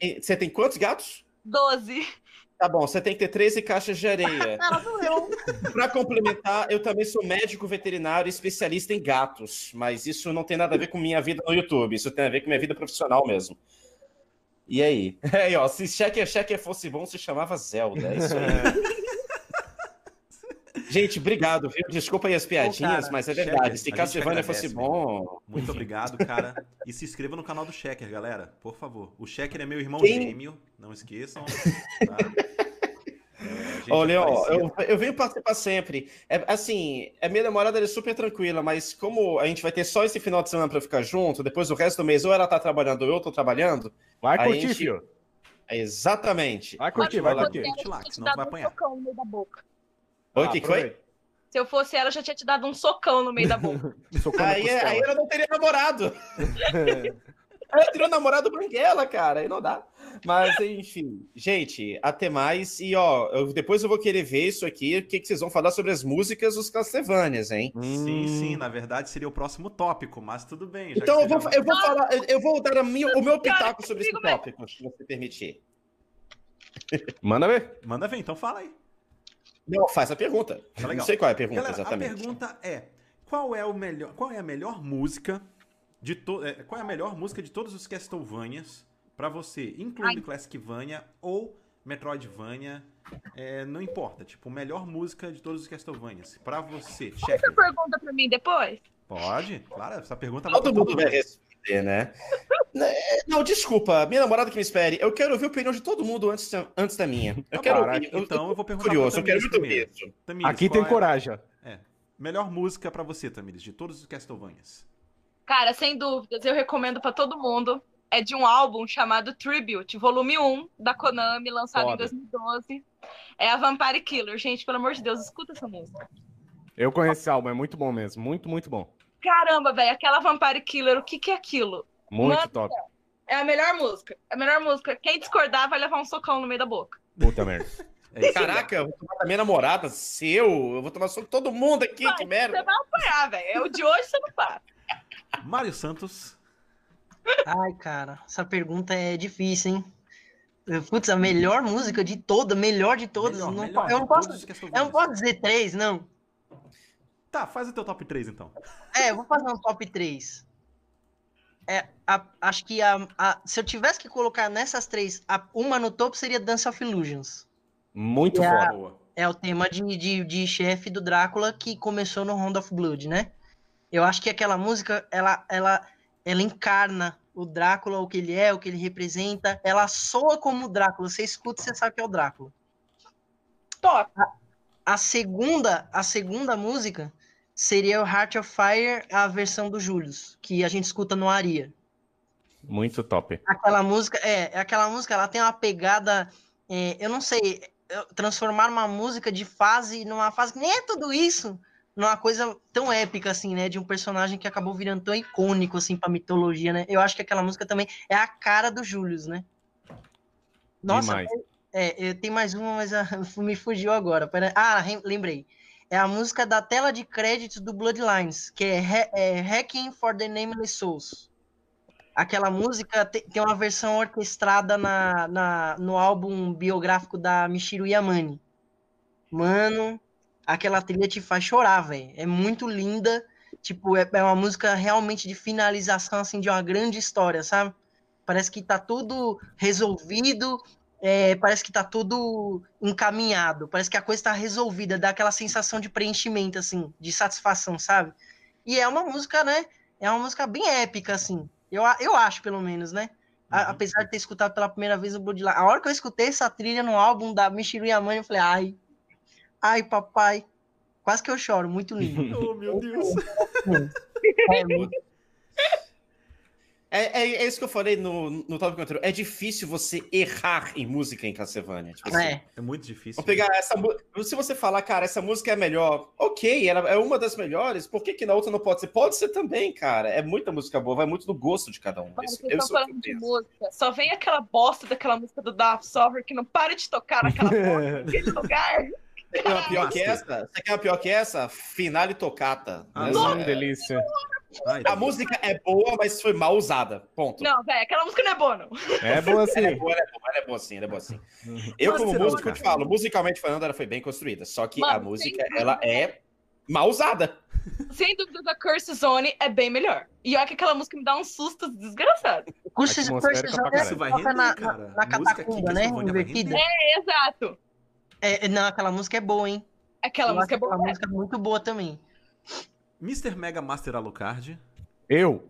e Você tem quantos gatos? 12. 12. Tá bom, você tem que ter 13 caixas de areia. Para complementar, eu também sou médico veterinário e especialista em gatos, mas isso não tem nada a ver com minha vida no YouTube, isso tem a ver com minha vida profissional mesmo. E aí? Aí, ó, se Checker Checker fosse bom, se chamava Zelda. É isso aí. Gente, obrigado, viu? Desculpa aí as piadinhas, cara, mas é Checker, verdade. a Se Castlevania fosse bom. Muito obrigado, cara. E se inscreva no canal do Checker, galera. Por favor. O Checker é meu irmão Quem- gêmeo, não esqueçam. Tá? É, Olha, é ó, eu, eu venho participar sempre. É, assim, a minha namorada é super tranquila, mas como a gente vai ter só esse final de semana pra ficar junto, depois o resto do mês ou ela tá trabalhando ou eu tô trabalhando. Vai curtir, gente- filho. é exatamente. Vai curtir, vai Olha, curtir. Lá, senão vai um apanhar. socão no meio da boca. Oi, o Ah, que, que foi? Se eu fosse ela, eu já tinha te dado um socão no meio da boca. Aí, aí ela não teria namorado. Aí ela tirou namorado branquela, cara. Aí não dá. Mas, enfim. Gente, até mais. E, ó, eu- depois eu vou querer ver isso aqui. O que, que vocês vão falar sobre as músicas dos Castlevanias, hein? Sim, sim, Hum, na verdade seria o próximo tópico, mas tudo bem. já Então eu vou, já- eu vou falar, eu- vou dar a minha- o meu pitaco sobre esse tópico, se você permitir. Manda ver. Manda ver, então fala aí. Não, faz a pergunta. Tá legal. Não sei qual é a pergunta Galera, exatamente. a pergunta é: qual é o melhor, qual é a melhor música de to, é, qual é a melhor música de todos os Castlevanias pra você, incluindo Ai. Classicvania ou Metroidvania, é, não importa, tipo, melhor música de todos os Castlevanias pra você, check. Essa pergunta pra mim depois? Pode? Claro, essa pergunta vai Todo mundo vai né? Né, Não, desculpa, minha namorada que me espere. Eu quero ouvir a opinião de todo mundo antes, da- antes da minha. Eu Tá quero ouvir. Então eu vou perguntar curioso, eu pra quero muito ouvir primeiro. isso. Tamires, Aqui tem é- coragem. É. Melhor música pra você, Tamires, de todos os Castlevanias. Cara, sem dúvidas, eu recomendo pra todo mundo. É de um álbum chamado Tribute, volume 1, da Konami, lançado Foda. em 2012. É a Vampire Killer. Gente, pelo amor de Deus, escuta essa música. Eu conheço esse álbum, é muito bom mesmo. Muito, muito bom. Caramba, velho, aquela Vampire Killer, o que que é aquilo? Muito Mano, top. É a melhor música. É a melhor música. Quem discordar vai levar um socão no meio da boca. Puta merda. É. Caraca, eu vou tomar da minha namorada, seu, eu vou tomar soco de todo mundo aqui, Vai, que merda. Você vai apanhar, velho. É o de hoje você não para. Mário Santos. Ai, cara, essa pergunta é difícil, hein? Putz, a melhor música de toda, melhor de todas. Melhor, não, melhor eu, de não posso, eu não posso dizer três, não. Tá, faz o teu top 3 então. É, eu vou fazer um top 3. É, a- acho que a, a- se eu tivesse que colocar nessas três, a- uma no topo seria Dance of Illusions. Muito É. Boa. É o tema de, de, de chefe do Drácula que começou no Round of Blood, né? Eu acho que aquela música, ela, ela, ela encarna o Drácula, o que ele é, o que ele representa. Ela soa como o Drácula. Você escuta, você sabe que é o Drácula. Top. A segunda, a segunda música seria o Heart of Fire, a versão do Julius, que a gente escuta no Aria. Muito top. Aquela música, é, aquela música, ela tem uma pegada, é, eu não sei, transformar uma música de fase numa fase que nem é tudo isso, numa coisa tão épica assim, né, de um personagem que acabou virando tão icônico assim pra mitologia, né? Eu acho que aquela música também é a cara do Julius, né? Nossa, Demais. é, é, tem mais uma, mas ah, me fugiu agora. Pera- Ah, lembrei. É a música da tela de créditos do Bloodlines, que é, é Hacking for the Nameless Souls. Aquela música te- tem uma versão orquestrada na, na- no álbum biográfico da Michiru Yamane. Mano, aquela trilha te faz chorar, velho. É muito linda. Tipo, é, é uma música realmente de finalização, assim, de uma grande história, sabe? Parece que tá tudo resolvido, é, parece que tá tudo encaminhado, parece que a coisa tá resolvida, dá aquela sensação de preenchimento, assim, de satisfação, sabe? E é uma música, né? É uma música bem épica, assim. Eu, eu acho, pelo menos, né? A- Uhum. Apesar de ter escutado pela primeira vez o Bloodline. A hora que eu escutei essa trilha no álbum da Michiru Yamane, eu falei, ai, ai, papai. Quase que eu choro, muito lindo. Oh, meu Deus. É, muito- É, é, é isso que eu falei no, no tópico anterior. É difícil você errar em música em Castlevania. Tipo assim, é. É muito difícil. Vou pegar essa música. Se você falar, cara, essa música é melhor, ok, ela é uma das melhores, por que, que na outra não pode ser? Pode ser também, cara. É muita música boa, vai muito do gosto de cada um. Isso, eu sou falando de música. Só vem aquela bosta daquela música do Daft Software que não para de tocar naquela porra daquele lugar. Você quer uma pior que essa? Você quer uma pior que essa? Finale tocata. Ah, né? delícia. Ai, A Deus. música é boa, mas foi mal usada. Ponto. Não, velho, aquela música não é boa, não. É bom assim. Ela é boa, ela é boa, ela é boa sim, ela é boa sim. Eu, Mas como músico, eu te falo, musicalmente falando, ela foi bem construída. Só que Mano, a música, ela é mal usada. Sem dúvida, a Curse Zone é bem melhor. E olha que aquela música me dá um susto desgraçado. Curso pra caralho. Isso vai render, na, cara. na, na catacumba, né? Invertida. É, exato. É, não, aquela música é boa, hein? Aquela Eu música é boa. aquela música muito boa também. Mr. Mega Master Alucard, Eu.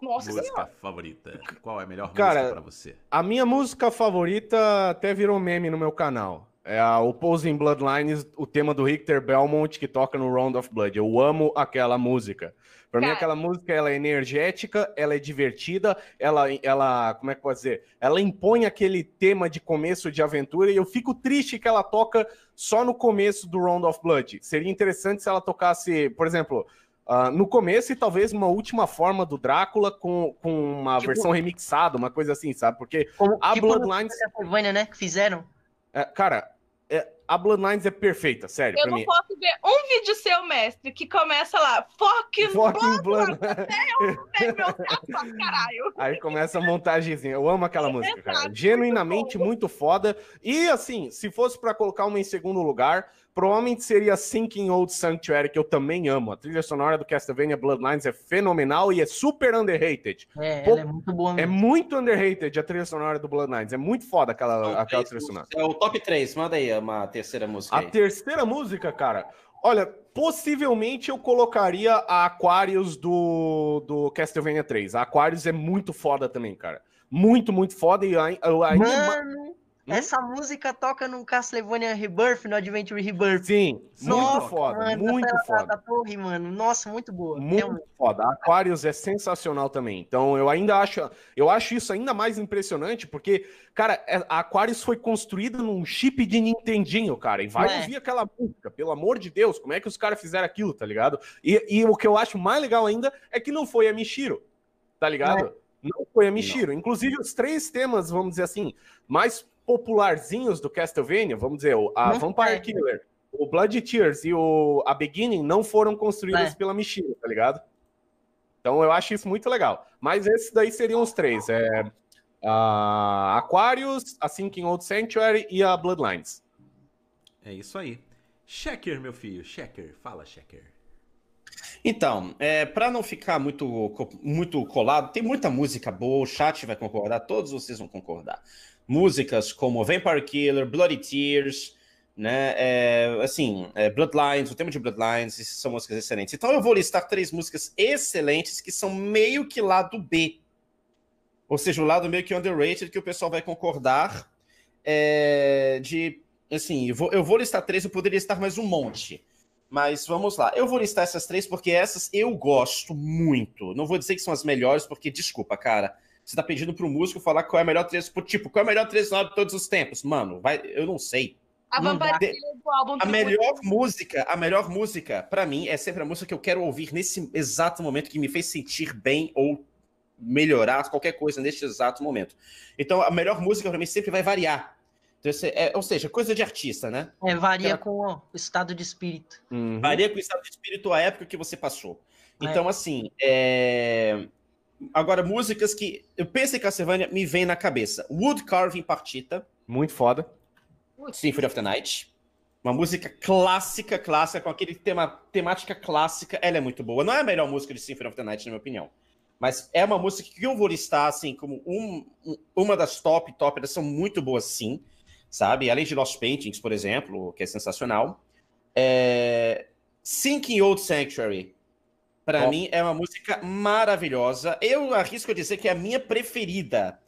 Nossa senhora. música favorita. Qual é a melhor Cara, música pra você? A minha música favorita até virou meme no meu canal. É a Opposing Bloodlines, o tema do Richter Belmont que toca no Round of Blood. Eu amo aquela música. Pra mim, aquela música ela é energética, ela é divertida, ela, ela, como é que pode dizer? Ela impõe aquele tema de começo de aventura e eu fico triste que ela toca só no começo do Round of Blood. Seria interessante se ela tocasse, por exemplo, ah, no começo e talvez uma última forma do Drácula com, com uma Tipo- versão remixada, uma coisa assim, sabe? Porque Como, a tipo Bloodlines, Castlevania, né? Que fizeram. é, cara, é, a Bloodlines é perfeita, sério, Eu pra não mim. posso ver um vídeo seu, mestre, que começa lá, fucking Fucking Blood. é caralho. Aí começa a montagemzinha. Eu amo aquela música, cara. Exato, Genuinamente muito foda. E assim, se fosse pra colocar uma em segundo lugar, provavelmente seria Sinking Old Sanctuary, que eu também amo. A trilha sonora do Castlevania Bloodlines é fenomenal e é super underrated. É, Pô, ela é muito boa É mesmo. muito underrated a trilha sonora do Bloodlines. É muito foda aquela, Então, aquela três trilha sonora. É o top 3, manda aí uma terceira música A aí. terceira música, cara, olha, possivelmente eu colocaria a Aquarius do, do Castlevania 3. A Aquarius é muito foda também, cara. Muito, muito foda. E ai- eu ainda. ma- Mano, essa música toca no Castlevania Rebirth, no Adventure Rebirth. Sim, muito Nossa, foda, mano, muito da- foda. Da torre, mano. Nossa, muito boa. Muito Realmente. foda. A Aquarius é sensacional também. Então eu ainda acho, eu acho isso ainda mais impressionante, porque, cara, é- a Aquarius foi construída num chip de Nintendinho, cara. E vai É. ouvir aquela música, pelo amor de Deus, como é que os caras fizeram aquilo, tá ligado? E, e o que eu acho mais legal ainda é que não foi a Mishiro, tá ligado? Não foi a Mishiro. Inclusive, os três temas, vamos dizer assim, mais popularzinhos do Castlevania, vamos dizer, o- a Não Vampire é. Killer, o Blood Tears e o a Beginning não foram construídos É. pela Michio, tá ligado? Então eu acho isso muito legal. Mas esses daí seriam os três: é, a Aquarius, a Sinking Old Sanctuary e a Bloodlines. É isso aí. Checker, meu filho. Checker. Fala, Checker. Então, é, para não ficar muito, muito colado, tem muita música boa, o chat vai concordar, todos vocês vão concordar. Músicas como Vampire Killer, Bloody Tears, né? é, assim, é, Bloodlines, o tema de Bloodlines, são músicas excelentes. Então eu vou listar três músicas excelentes que são meio que lado B. Ou seja, o lado meio que underrated, que o pessoal vai concordar. é, de. Assim, eu vou, eu vou listar três, eu poderia listar mais um monte. Mas vamos lá. Eu vou listar essas três porque essas eu gosto muito. Não vou dizer que são as melhores, porque, desculpa, cara. Você tá pedindo pro músico falar qual é a melhor trilha sonora. Tipo, qual é a melhor trilha sonora de todos os tempos? Mano, vai, eu não sei. A dá. Killer do álbum A melhor música, a melhor música, pra mim, é sempre a música que eu quero ouvir nesse exato momento que me fez sentir bem ou melhorar qualquer coisa neste exato momento. Então, a melhor música pra mim sempre vai variar. Então, é- ou seja, coisa de artista, né? É, varia Aquela- com o estado de espírito. Uhum. Varia com o estado de espírito a época que você passou. É. Então, assim, é... agora, músicas que eu penso em Castlevania, me vem na cabeça. Wood Carving Partita, Muito foda. Symphony of the Night. Uma música clássica, clássica, com aquele tema, temática clássica. Ela é muito boa. Não é a melhor música de Symphony of the Night, na minha opinião. Mas é uma música que eu vou listar, assim, como um- um- uma das top, top. Elas são muito boas, sim. Sabe? Além de Lost Paintings, por exemplo, que é sensacional. É... Sinking Old Sanctuary. Pra Ó. mim, é uma música maravilhosa. Eu arrisco a dizer que é a minha preferida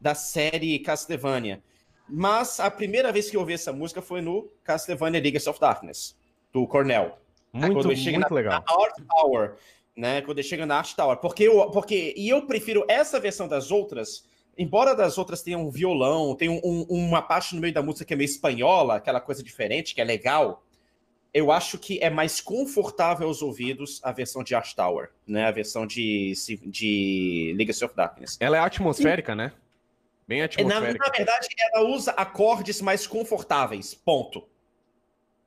da série Castlevania. Mas a primeira vez que eu ouvi essa música foi no Castlevania Legacy of Darkness, do Cornell. Muito, Quando muito na, legal. na Art Tower, né? Quando chega na Art Tower. Porque eu, porque, e eu prefiro essa versão das outras, embora das outras tenham um violão, tem um- um- uma parte no meio da música que é meio espanhola, aquela coisa diferente, que é legal. Eu acho que é mais confortável aos ouvidos a versão de Art Tower, né? A versão de, de Legacy of Darkness. Ela é atmosférica, né? Bem É, Na, atmosférica. na verdade, ela usa acordes mais confortáveis. Ponto.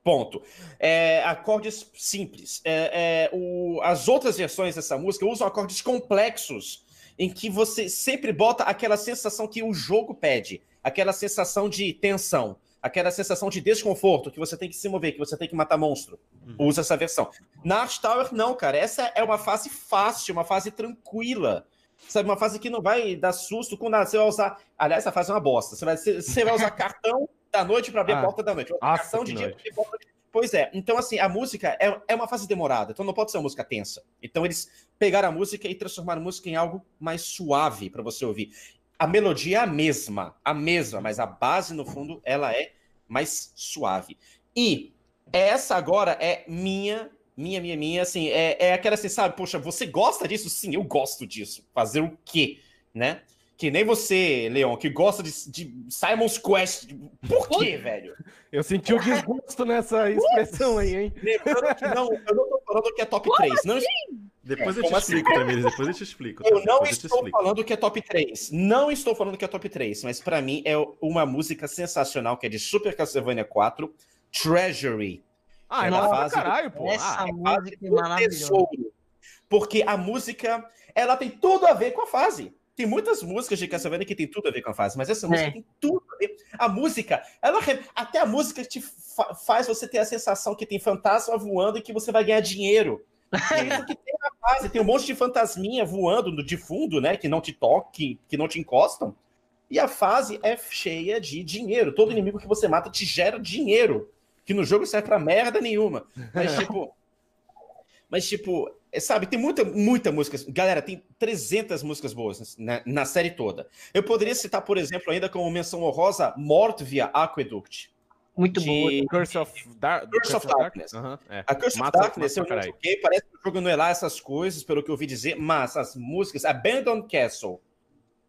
Ponto. É, acordes simples. É, é, o- as outras versões dessa música usam acordes complexos, em que você sempre bota aquela sensação que o jogo pede, aquela sensação de tensão, aquela sensação de desconforto, que você tem que se mover, que você tem que matar monstro. Uhum. Usa essa versão. Na Art Tower, não, cara. Essa é uma fase fácil, uma fase tranquila. Sabe, uma fase que não vai dar susto quando você vai usar. Aliás, essa fase é uma bosta. Você vai, você- vai usar cartão da noite para abrir Ah, a porta da noite. Nossa, cartão de dia pra abrir a porta de... Pois é. Então, assim, a música é, é uma fase demorada. Então não pode ser uma música tensa. Então eles pegaram a música e transformaram a música em algo mais suave para você ouvir. A melodia é a mesma, a mesma, mas a base, no fundo, ela é mais suave. E essa agora é minha, minha, minha, minha, assim, é, é aquela assim, sabe, poxa, você gosta disso? Sim, eu gosto disso. Fazer o quê, né? Que nem você, Leon, que gosta de, de Simon's Quest. Por quê, velho? Eu senti o desgosto nessa expressão aí, hein? Lembrando que não, eu não tô falando que é top 3. Não, Depois É, eu te assim? explico, Tamires. Depois eu te explico. tá? eu não Depois eu estou explico. falando que é top 3. Não estou falando que é top 3, mas pra mim é uma música sensacional que é de Super Castlevania 4, Treasury. Ah, é Nossa, fase caralho, pô. Essa Ah, música é do maravilhosa. tesouro. Porque a música, ela tem tudo a ver com a fase. Tem muitas músicas de Castlevania que tem tudo a ver com a fase, mas essa música É. tem tudo a ver. A música, ela até a música te fa- faz você ter a sensação que tem fantasma voando e que você vai ganhar dinheiro. É isso que tem na fase. Tem um monte de fantasminha voando no- de fundo, né? Que não te toquem, que não te encostam. E a fase é cheia de dinheiro. Todo inimigo que você mata te gera dinheiro. Que no jogo serve pra merda nenhuma. Mas, tipo. Mas, tipo, é, sabe, tem muita, muita música. Galera, tem 300 músicas boas na, na série toda. Eu poderia citar, por exemplo, ainda como menção honrosa, Mort via Aqueduct. Muito boa. De Curse of, Dar Curse of Darkness. Aham, é. a Curse of Massa- Darkness, massa eu caralho. joguei, parece que o jogo não é lá essas coisas, pelo que eu ouvi dizer, mas as músicas, Abandoned Castle,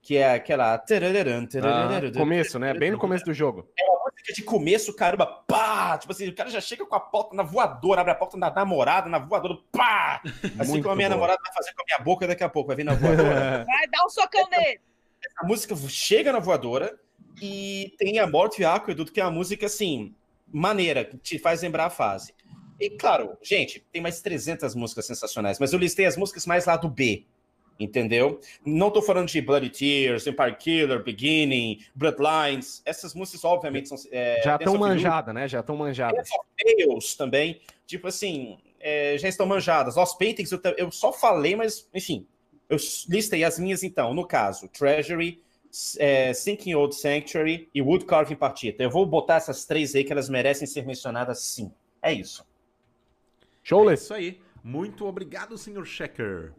que é aquela... Ah, começo, né? Bem no começo do jogo. música de começo, caramba, pá! Tipo assim, o cara já chega com a porta na voadora, abre a porta da namorada, na voadora, pá! Assim Muito como a minha boa. namorada vai fazer com a minha boca daqui a pouco, vai vir na voadora. Vai dar um socão nele. a música chega na voadora, E tem a Morte Aqueduto, que é uma música, assim, maneira, que te faz lembrar a fase. E, claro, gente, tem mais 300 músicas sensacionais, mas eu listei as músicas mais lá do B, entendeu? Não tô falando de Bloody Tears, Empire Killer, Beginning, Bloodlines. Essas músicas, obviamente, são. É, Já estão manjadas, né? Já estão manjadas. Dance of Tales também. Tipo assim, é, já estão manjadas. Lost Paintings, eu, eu só falei, mas, enfim, eu listei as minhas, então. No caso, Treasury, é, Sinking Old Sanctuary e Wood Carving Partita. Eu vou botar essas três aí que elas merecem ser mencionadas sim. É isso. É Showless. isso aí. Muito obrigado, senhor Checker.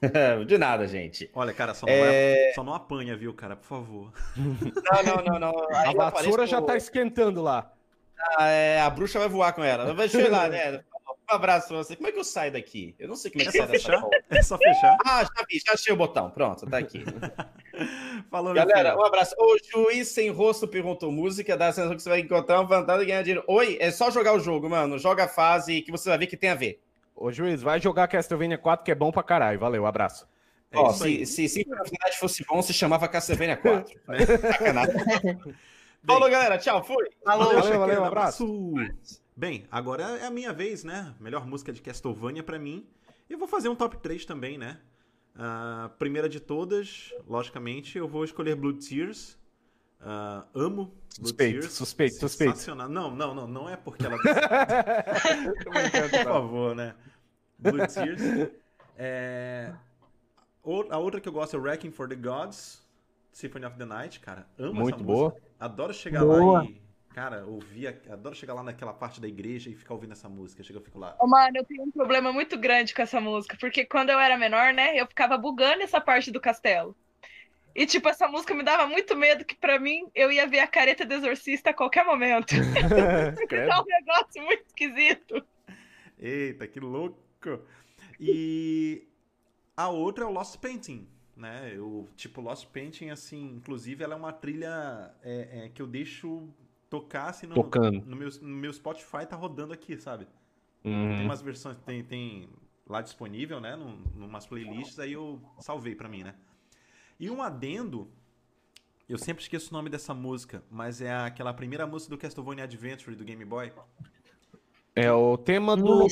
De nada, gente. Olha, cara, só não, É. vai- só não apanha, viu, cara? Por favor. Não, não, não, não. A vassoura já com- tá esquentando lá. Ah, é, a bruxa vai voar com ela. Ir lá, né? Um abraço pra você. Como é que eu saio daqui? Eu não sei como é que É sai dessa fechar. É só fechar. Ah, já vi, já achei o botão. Pronto, tá aqui. Falou, meu Galera, um abraço. O juiz sem rosto perguntou música, dá a sensação que você vai encontrar um vantagem e ganhar dinheiro. Oi, é só jogar o jogo, mano. Joga a fase que você vai ver que tem a ver. Ô, juiz, vai jogar Castlevania 4, que é bom pra caralho. Valeu, abraço. É Ó, se, se, se a verdade fosse bom, se chamava Castlevania 4. É. Sacanagem. Falou, galera. Tchau, fui. Falou. Valeu, valeu, um abraço. Bem, agora é a minha vez, né? Melhor música de Castlevania pra mim. Eu vou fazer um top 3 também, né? A primeira de todas, logicamente, eu vou escolher Blue Tears. Ah, amo Blue Suspeito, Tears. suspeito, suspeito. Sensacional. Não, não, não, não é porque ela Por tá? favor, né? Blue Tears. É, o- A outra que eu gosto é Wrecking for the Gods, Symphony of the Night, cara. Amo Muito essa boa. música. Adoro chegar Boa. lá e, cara, ouvir, a- adoro chegar lá naquela parte da igreja e ficar ouvindo essa música. Chega, eu fico lá. Ô, mano, eu tenho um problema muito grande com essa música, porque quando eu era menor, né, eu ficava bugando essa parte do castelo. E, tipo, essa música me dava muito medo, que pra mim eu ia ver a careta do exorcista a qualquer momento. É um negócio muito esquisito. Eita, que louco! E a outra é o Lost Painting, né? Eu, tipo, Lost Painting, assim, inclusive ela é uma trilha é, é, que eu deixo tocar, assim, no, Tocando. no, meu, no meu Spotify tá rodando aqui, sabe? Tem Hum, umas versões, tem, tem lá disponível, né? Num, numas playlists, aí eu salvei pra mim, né? E um adendo, eu sempre esqueço o nome dessa música, mas é aquela primeira música do Castlevania Adventure do Game Boy. É o tema do?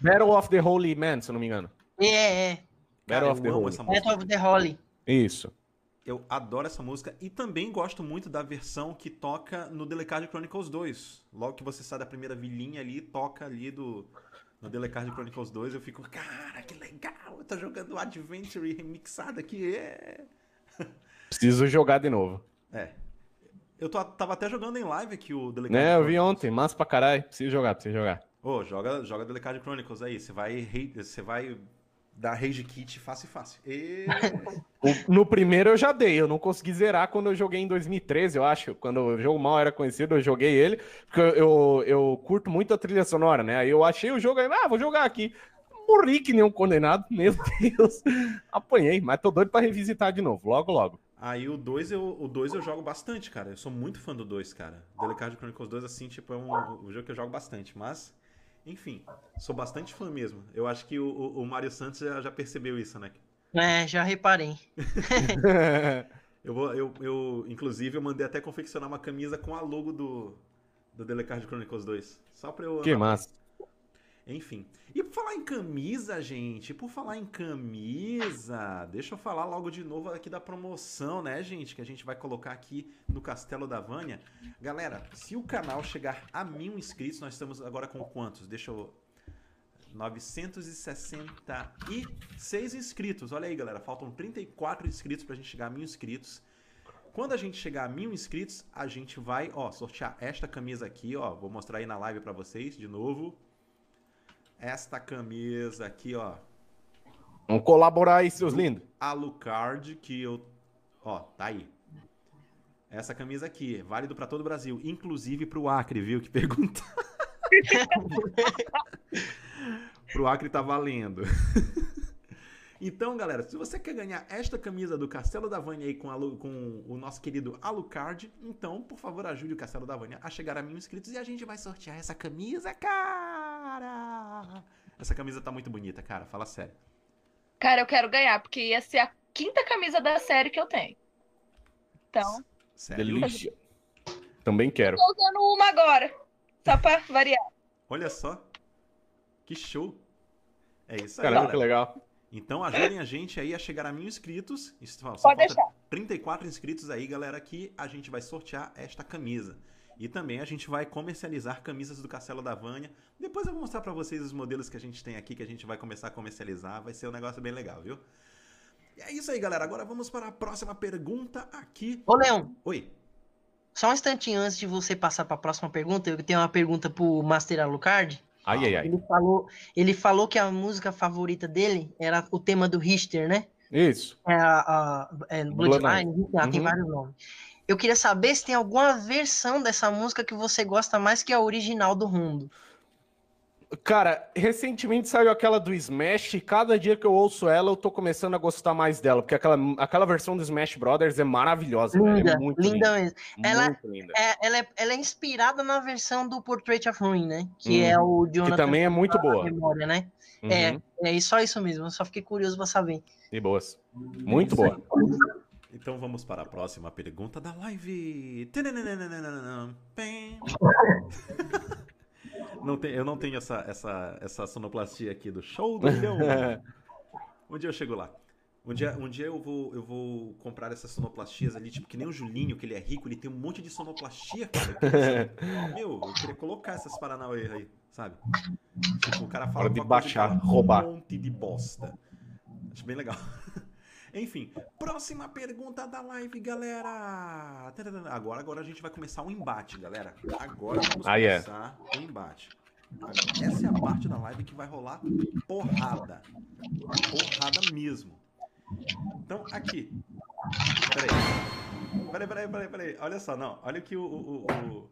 Battle of the Holy Man, se eu não me engano. É, é. Cara, Battle of the Holy. Battle of the Holly. Isso. Eu adoro essa música e também gosto muito da versão que toca no Delecard Chronicles 2. Logo que você sai da primeira vilinha ali, toca ali do no Delecard Chronicles 2, eu fico, cara, que legal, eu tô jogando Adventure remixado aqui, é. Preciso jogar de novo. É. Eu tô- tava até jogando em live aqui o Delecard Né, eu vi ontem, massa pra caralho. Preciso jogar, preciso jogar. Ô, joga, joga Delecard Chronicles aí, você vai, você vai dar rage kit fácil fácil. E... No primeiro eu já dei, eu não consegui zerar quando eu joguei em 2013, eu acho. Quando o jogo mal era conhecido, eu joguei ele. Porque eu, eu, curto muito a trilha sonora, né? Aí eu achei o jogo aí, ah, vou jogar aqui. Morri que nem um condenado, meu Deus. Apanhei, mas tô doido pra revisitar de novo, logo, logo. Aí o 2 eu, o dois eu jogo bastante, cara. Eu sou muito fã do 2, cara. Delicard Chronicles 2, assim, tipo, é um, um jogo que eu jogo bastante. Mas, enfim, sou bastante fã mesmo. Eu acho que o, o, o Mário Santos já, já percebeu isso, né? É, já reparei. Eu, vou, eu, eu, inclusive, eu mandei até confeccionar uma camisa com a logo do, do Delicard Chronicles 2. Só pra eu... que massa. Enfim. E por falar em camisa, gente, por falar em camisa, deixa eu falar logo de novo aqui da promoção, né, gente? Que a gente vai colocar aqui no Castelo da Vânia. Galera, se o canal chegar a mil inscritos, nós estamos agora com quantos? Deixa eu. 966 inscritos. Olha aí, galera. Faltam 34 inscritos pra gente chegar a mil inscritos. Quando a gente chegar a mil inscritos, a gente vai, ó, sortear esta camisa aqui, ó. Vou mostrar aí na live pra vocês de novo. Esta camisa aqui, ó. Vamos colaborar aí, seus lindos. Alucard, que eu. Ó, tá aí. Essa camisa aqui, válido pra todo o Brasil, inclusive pro Acre, viu? Que pergunta. pro Acre tá valendo. Então, galera, se você quer ganhar esta camisa do Castelo da Vânia aí com, a Lu- com o nosso querido Alucard, então, por favor, ajude o Castelo da Vânia a chegar a mil inscritos e a gente vai sortear essa camisa, cara! Essa camisa tá muito bonita, cara, fala sério. Cara, eu quero ganhar, porque ia ser a quinta camisa da série que eu tenho. Então, Sério? Delícia. Também quero. Tô usando uma agora. Só pra variar. Olha só. Que show. É isso aí, Caramba, que galera. legal. Então ajudem a gente aí a chegar a mil inscritos. Isso, só Pode falta deixar. 34 inscritos aí, galera, que a gente vai sortear esta camisa. E também a gente vai comercializar camisas do Castelo da Vânia. Depois eu vou mostrar pra vocês os modelos que a gente tem aqui, que a gente vai começar a comercializar. Vai ser um negócio bem legal, viu? E é isso aí, galera. Agora vamos para a próxima pergunta aqui. Ô, Leão, Oi. só um instantinho antes de você passar para a próxima pergunta, eu tenho uma pergunta pro Master Alucard. Ai, ai, ai. Ele falou, ele falou que a música favorita dele era o tema do Richter, né? Isso. É a, é Bloodline, ah, tem Uhum. vários nomes. Eu queria saber se tem alguma versão dessa música que você gosta mais que a original do Rondo. Cara, recentemente saiu aquela do Smash e cada dia que eu ouço ela, eu tô começando a gostar mais dela, porque aquela, aquela versão do Smash Brothers é maravilhosa, velho. Linda, É muito linda linda. mesmo. Ela- Muito linda. É, ela, é, ela é inspirada na versão do Portrait of Ruin, né? Que é o Que Jonathan também é muito boa. memória, né? Uhum, É, é e só isso mesmo. Eu só fiquei curioso pra saber. E boas. Muito boa. Então vamos para a próxima pergunta da live. Não tem, eu não tenho essa, essa, essa sonoplastia aqui do show do milhão. Um dia eu chego lá. Um dia, um dia eu, vou, eu vou comprar essas sonoplastias ali, tipo, que nem o Julinho, que ele é rico, ele tem um monte de sonoplastia, cara. Meu, eu queria colocar essas paranauê aí, sabe? Tipo, o cara fala Hora de baixar, roubar. um monte de bosta. Acho bem legal. Enfim, próxima pergunta da live, galera. Agora, agora a gente vai começar um embate, galera. Agora vamos Ah, começar o embate. Agora, Essa é a parte da live que vai rolar porrada. Porrada mesmo. Então, aqui. Peraí. Peraí, peraí, peraí, peraí. Olha só, não. Olha aqui o. o- o- o-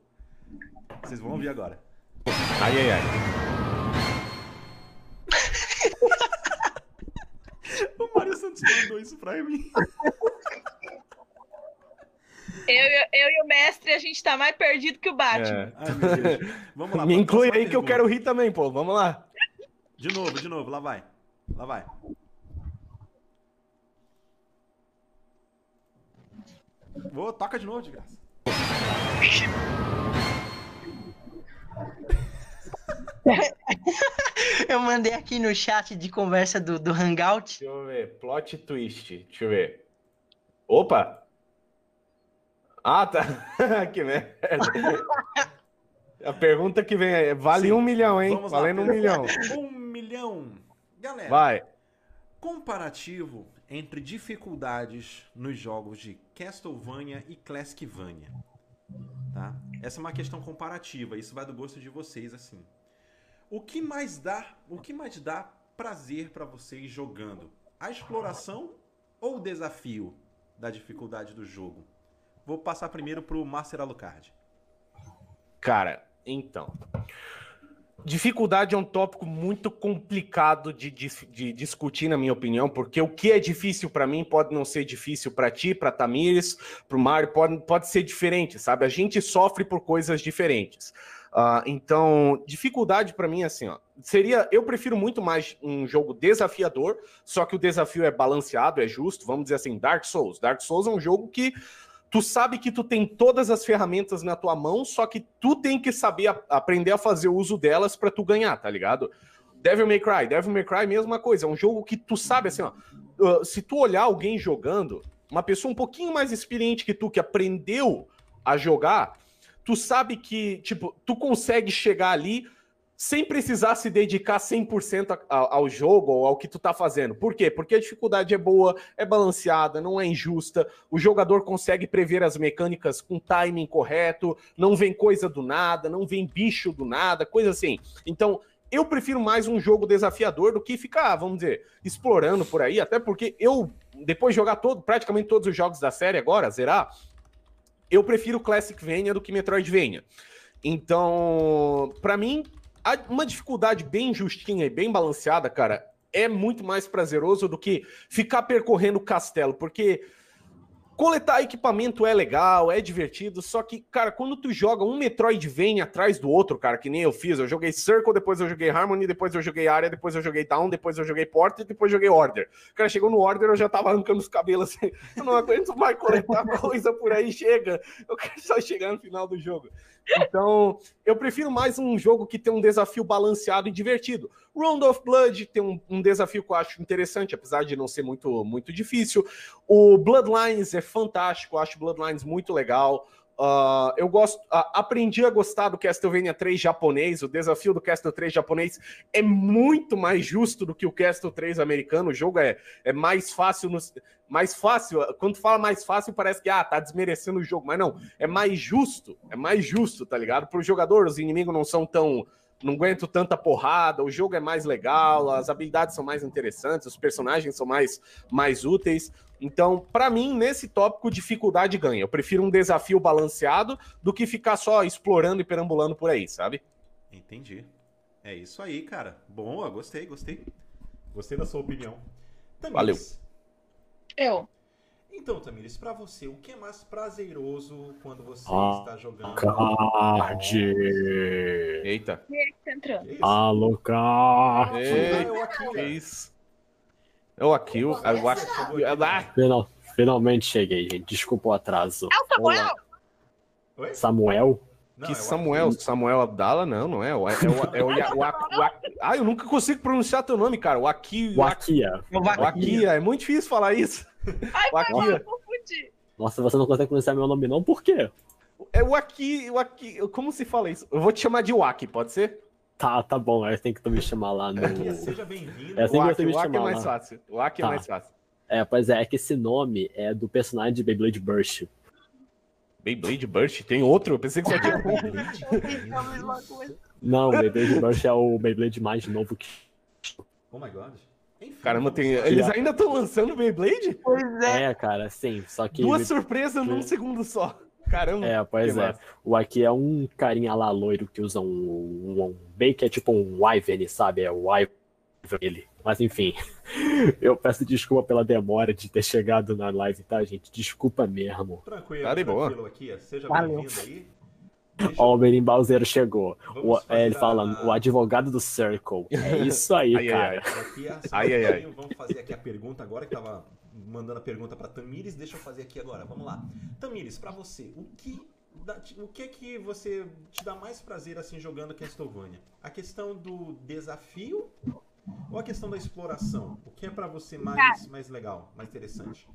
Vocês vão ouvir agora. Ai, ai, ai. O Mário Santos mandou isso pra mim. Eu, eu, e o mestre, a gente tá mais perdido que o Batman. É. Ai, meu Deus. Vamos lá. Me inclui aí que eu pergunta. quero rir também, pô. Vamos lá. De novo, de novo, lá vai. Lá vai. Vou, toca de novo, de graça. Eu mandei aqui no chat de conversa do, do Hangout. Deixa eu ver. Plot twist. Deixa eu ver. Opa! Ah, tá. que merda. A pergunta que vem é: vale Sim. um milhão, hein? Vamos lá. Valendo um milhão. Um milhão. Galera, Vai. comparativo entre dificuldades nos jogos de Castlevania e Classicvania. Tá? Essa é uma questão comparativa, isso vai do gosto de vocês assim. O que mais dá, o que mais dá prazer pra vocês jogando? A exploração ou o desafio da dificuldade do jogo? Vou passar primeiro pro Master Alucard. Cara, então. Dificuldade é um tópico muito complicado de, dis- de discutir, na minha opinião, porque o que é difícil pra mim pode não ser difícil pra ti, pra Tamires, pro Mário, pode, pode ser diferente, sabe? A gente sofre por coisas diferentes. Ah, então, dificuldade pra mim, assim, ó, seria. Eu prefiro muito mais um jogo desafiador, só que o desafio é balanceado, é justo. Vamos dizer assim, Dark Souls. Dark Souls é um jogo que tu sabe que tu tem todas as ferramentas na tua mão, só que tu tem que saber a- aprender a fazer uso delas pra tu ganhar, tá ligado? Devil May Cry, Devil May Cry, mesma coisa, é um jogo que tu sabe assim, ó, uh, se tu olhar alguém jogando, uma pessoa um pouquinho mais experiente que tu, que aprendeu a jogar, tu sabe que, tipo, tu consegue chegar ali sem precisar se dedicar 100% a- a- ao jogo ou ao que tu tá fazendo. Por quê? Porque a dificuldade é boa, é balanceada, não é injusta, o jogador consegue prever as mecânicas com timing correto, não vem coisa do nada, não vem bicho do nada, coisa assim. Então, eu prefiro mais um jogo desafiador do que ficar, vamos dizer, explorando por aí, até porque eu, depois de jogar todo, praticamente todos os jogos da série agora, zerar, eu prefiro Classicvania do que Metroidvania. Então, pra mim, uma dificuldade bem justinha e bem balanceada, cara, é muito mais prazeroso do que ficar percorrendo o castelo, porque Coletar equipamento é legal, é divertido, só que, cara, quando tu joga um Metroidvania atrás do outro, cara, que nem eu fiz, eu joguei Circle, depois eu joguei Harmony, depois eu joguei Area, depois eu joguei Down, depois eu joguei Porter, depois eu joguei Order. Cara, chegou no Order, eu já tava arrancando os cabelos assim, eu não aguento mais coletar coisa por aí, chega, eu quero só chegar no final do jogo. Então, eu prefiro mais um jogo que tem um desafio balanceado e divertido. Round of Blood tem um, um, desafio que eu acho interessante, apesar de não ser muito, muito difícil. O Bloodlines é fantástico, acho Bloodlines muito legal. Uh, eu gosto, uh, aprendi a gostar do Castlevania 3 japonês. O desafio do Castle 3 japonês é muito mais justo do que o Castle 3 americano. O jogo é, é mais fácil, no, mais fácil. Quando fala mais fácil, parece que ah, tá desmerecendo o jogo, mas não, é mais justo, é mais justo, tá ligado? Para o jogador, os inimigos não são tão não aguento tanta porrada, o jogo é mais legal, as habilidades são mais interessantes, os personagens são mais, mais úteis. Então, para mim, nesse tópico, dificuldade ganha. Eu prefiro um desafio balanceado do que ficar só explorando e perambulando por aí, sabe? Entendi. É isso aí, cara. Boa, gostei, gostei. Gostei da sua opinião. Valeu. Eu. Então, Tamires, para você, o que é mais prazeroso quando você ah, está jogando? Card. Eita. Quem é que tá entrando? Alô, card. É, que isso? É o Akil. É o Akil. Final, finalmente cheguei, gente. Desculpa o atraso. É o Samuel? Oi? Samuel? Não, Que é o Samuel? Samuel Abdala? Não, não é. É o, é o, é o, é o, o, o Ah, eu nunca consigo pronunciar teu nome, cara. O. Wakia. O O. Akia. É muito difícil falar isso. Ai, O Akira. eu confundi. Nossa, você não consegue pronunciar meu nome não? Por quê? É o Aki. O Aki. Como se fala isso? Eu vou te chamar de Waki, pode ser? Tá, tá bom. Aí tem que tu me chamar lá no... Seja bem-vindo. É assim que o Aki, me o Aki é mais lá. fácil. O Aki é Tá. mais fácil. É, pois é, é que esse nome é do personagem de Beyblade Burst. Beyblade Burst? Tem outro? Eu pensei que só tinha um. É. Não, o Beyblade Burst é o Beyblade mais novo que... Oh my god. Enfim, Caramba, tem... eles ainda estão lançando Beyblade? Pois é. É, cara, sim. Só que... Duas surpresas num segundo só. Caramba. É, pois é. massa. O aqui é um carinha lá loiro que usa um, um, um bem que é tipo um Wyvern, sabe? É o Wyvern ele. Mas enfim, eu peço desculpa pela demora de ter chegado na live, tá, gente? Desculpa mesmo. Tranquilo, Tá de boa. tranquilo aqui. Seja Valeu. bem-vindo aí. Deixa Ó, o Berimbauzeiro chegou. O, é, ele fazer falando, a- o advogado do Circle. É isso aí, Ai, ai, cara. ai. Aqui, é Ai, ai, ai. pouquinho, Vamos fazer aqui a pergunta agora, que tava mandando a pergunta pra Tamires. Deixa eu fazer aqui agora. Vamos lá. Tamires, pra você, o que, o que que você te dá mais prazer assim jogando Castlevania? A questão do desafio ou a questão da exploração? O que é pra você mais, mais legal, mais interessante?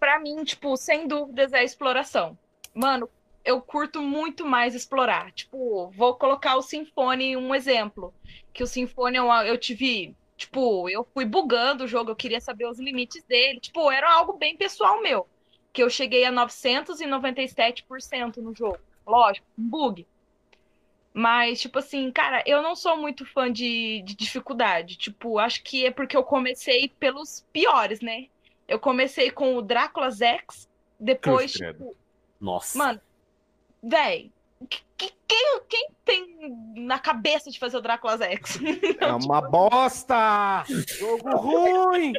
Pra mim, tipo, sem dúvidas é a exploração. Mano, eu curto muito mais explorar. Tipo, vou colocar o Symphony um exemplo. Que o Symphony eu, eu tive. Tipo, eu fui bugando o jogo, eu queria saber os limites dele. Tipo, era algo bem pessoal meu. Que eu cheguei a 997% no jogo. Lógico, um bug. Mas, tipo assim, cara, eu não sou muito fã de, de dificuldade. Tipo, acho que é porque eu comecei pelos piores, né? Eu comecei com o Drácula X, depois, Cruz tipo, Nossa. mano, véi, que- que- quem, quem tem na cabeça de fazer o Drácula X? É uma bosta! Jogo ruim!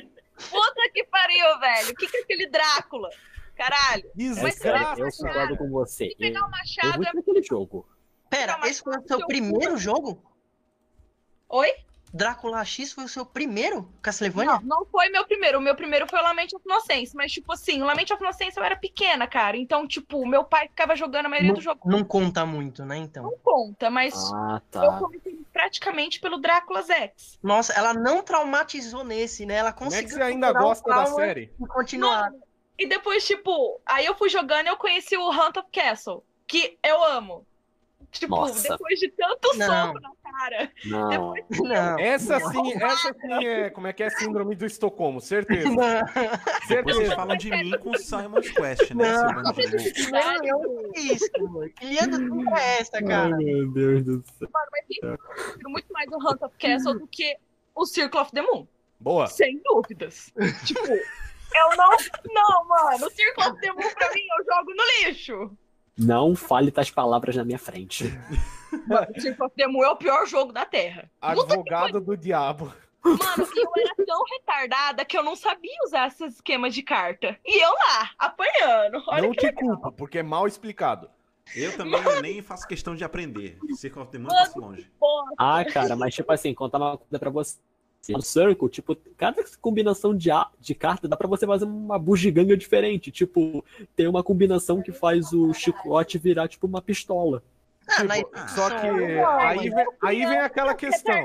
Puta que pariu, velho. O que, que é aquele Drácula? Caralho. É sério, eu concordo com você. Se pegar o Eu, eu machado. vou é- aquele jogo. Pera, esse foi o seu primeiro jogo? Oi? Drácula X foi o seu primeiro? Castlevania? Não, não foi meu primeiro. O meu primeiro foi o Lament of Innocence. Mas, tipo assim, o Lament of Innocence eu era pequena, cara. Então, tipo, meu pai ficava jogando a maioria do jogo. Não, não conta muito, né, então? Não conta, mas Ah, eu tá. comecei praticamente pelo Drácula X. Nossa, ela não traumatizou nesse, né? Ela Como é conseguiu que você ainda gosta da série? e continuar. E depois, tipo, aí eu fui jogando e eu conheci o Hunt of Castle, que eu amo. Tipo, Nossa. depois de tanto Não. soco na cara. Não. Depois Não. Essa sim, essa sim é. Como é que é síndrome do Estocolmo? Certeza. Não, Vocês Certeza. falam de mim com Simon's Quest, né, Não. não, eu não fiz isso, mano. Que linha do tempo é essa, Ai, cara? meu Deus do céu. Mano, mas enfim, eu prefiro muito mais o Hunt of Castle do que o Circle of the Moon. Boa. Sem dúvidas. tipo, eu não. Não, mano. O Circle of the Moon, pra mim, eu jogo no lixo. Não fale tais palavras na minha frente. Mano, o Circle of the Moon é o pior jogo da Terra. Advogado do diabo. Mano, eu era tão retardada que eu não sabia usar esses esquemas de carta. E eu lá, apanhando. Olha Não que te legal. culpo, porque é mal explicado. Eu também eu nem faço questão de aprender. Circle of the Moon eu passo longe. Porra, Ah, cara, mas tipo assim, contar uma coisa pra você. No Circle, tipo, cada combinação de, a- de carta dá pra você fazer uma bugiganga diferente. Tipo, tem uma combinação que faz o chicote virar, tipo, uma pistola. Ah, na, Tipo, ah, só que não, aí vem, aí vem aquela questão.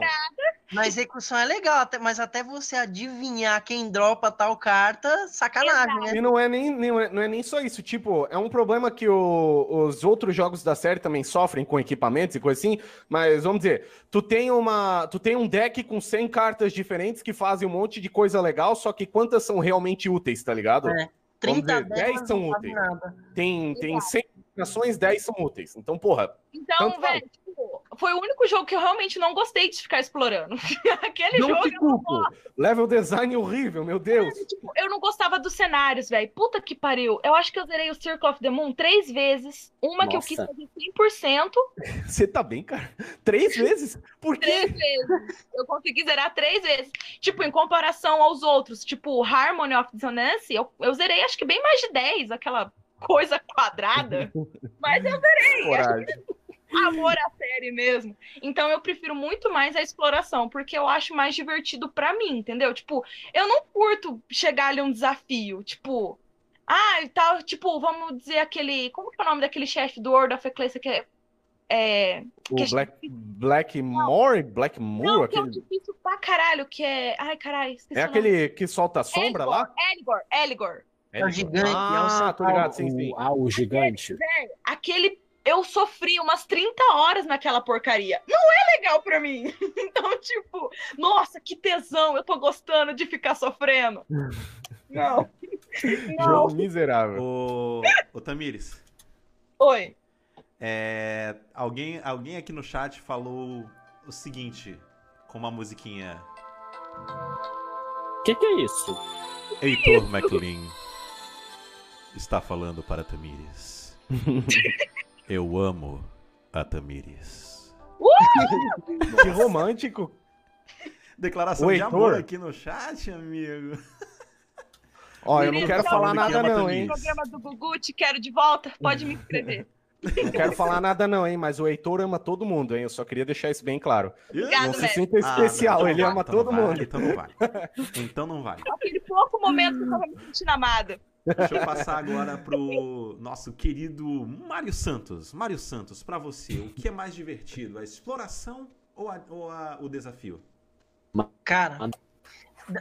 na execução é legal, mas até você adivinhar quem dropa tal carta, sacanagem, né? E não é nem, nem- não é nem só isso. Tipo, é um problema que o- os outros jogos da série também sofrem com equipamentos e coisa assim. Mas vamos dizer, tu tem uma. Tu tem um deck com 100 cartas diferentes que fazem um monte de coisa legal, só que quantas são realmente úteis, tá ligado? É. 30 dizer, 10 delas são úteis. nada. Tem, tem 100 combinações, 10 são úteis. Então, porra, Então, velho, tipo, foi o único jogo que eu realmente não gostei de ficar explorando. Aquele não jogo, te culpo. Level design horrível, meu Deus. tipo, eu não gostava dos cenários, velho. Puta que pariu. Eu acho que eu zerei o Circle of the Moon três vezes. Uma que eu Nossa. quis fazer 100%, Você tá bem, cara? Três vezes? Por três quê? vezes. Eu consegui zerar três vezes. Tipo, em comparação aos outros, tipo, Harmony of Dissonance, eu, eu zerei acho que bem mais de 10, aquela coisa quadrada. Mas eu Coragem. amor à série mesmo. Então eu prefiro muito mais a exploração, porque eu acho mais divertido pra mim, entendeu? Tipo, eu não curto chegar ali um desafio, tipo, ah, e tal, tipo, vamos dizer aquele, como que é o nome daquele chefe do World of que é, é O que- Black, Blackmore? Blackmore? não, que é Aquele... difícil pra caralho, que é, ai, caralho, É aquele que solta sombra lá? Eligor, Eligor. É o gigante, é o Ah, central. tô ligado, sim, sim. O, ah, o gigante. Aquele eu sofri umas 30 horas naquela porcaria. Não é legal pra mim. Então, tipo, nossa, que tesão, eu tô gostando de ficar sofrendo. Não. Não. Jogo miserável. Ô, ô Tamires, Oi. é, alguém, alguém aqui no chat falou o seguinte, com uma musiquinha. O que, que é isso? Heitor McLean está falando para Tamires. Eu amo a Tamires. Que romântico. Declaração O de amor aqui no chat, amigo. Ó, eu não quero falar nada que não, hein? Programa do Gugu, te quero de volta. Pode me inscrever. Não quero falar nada não, hein? Mas o Heitor ama todo mundo, hein? Eu só queria deixar isso bem claro. Obrigado, Não se velho. sinta Ah, não, especial, então ele vale, ama então todo vale, mundo. Então não vale. Então não vale. Aquele pouco momento que eu tava me sentindo amada. Deixa eu passar agora pro nosso querido Mário Santos. Mário Santos, pra você, o que é mais divertido? A exploração ou, a- ou a- o desafio? Cara,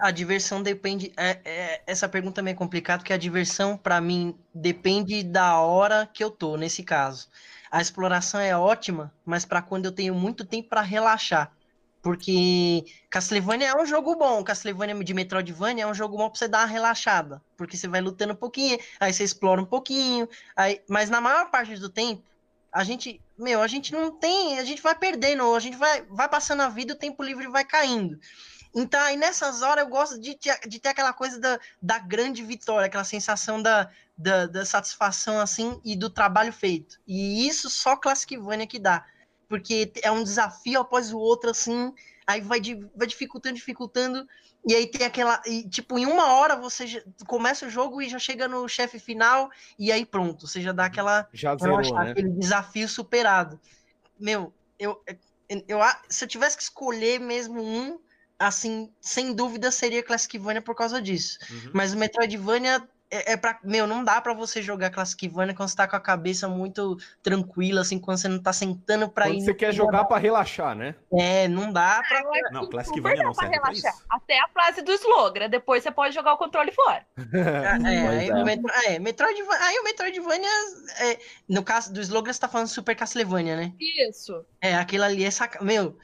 a diversão depende. é- é- essa pergunta é complicada, porque a diversão, pra mim, depende da hora que eu tô, nesse caso. A exploração é ótima, mas pra quando eu tenho muito tempo pra relaxar. Porque Castlevania é um jogo bom, Castlevania de Metroidvania é um jogo bom pra você dar uma relaxada. Porque você vai lutando um pouquinho, aí você explora um pouquinho, aí... mas na maior parte do tempo, a gente, meu, a gente não tem, a gente vai perdendo, a gente vai, vai passando a vida, o tempo livre vai caindo. Então, aí nessas horas eu gosto de ter, de ter aquela coisa da, da grande vitória, aquela sensação da, da, da satisfação assim e do trabalho feito. E isso só Classicvania que dá. Porque é um desafio após o outro, assim, aí vai, vai dificultando, dificultando, e aí tem aquela. E, tipo, em uma hora você já- começa o jogo e já chega no chefe final, e aí pronto, você já dá aquela Já eu zerou, né? aquele desafio superado. Meu, eu, eu, a- se eu tivesse que escolher mesmo um, assim, sem dúvida seria Classicvania por causa disso. Uhum. Mas o Metroidvania é, é pra. Meu, não dá pra você jogar Classicvania quando você tá com a cabeça muito tranquila, assim, quando você não tá sentando pra Quando ir. você quer jogar pra relaxar, né? É, não dá pra. Não, Super Classicvania dá não pra serve pra relaxar. isso. Até a fase do Slogra. Depois você pode jogar o controle fora. É, aí, é. o Metro, é, Metroidvania, aí o Metroidvania, é, no caso do Slogan, você tá falando Super Castlevania, né? Isso. É, aquilo ali é saca... Meu,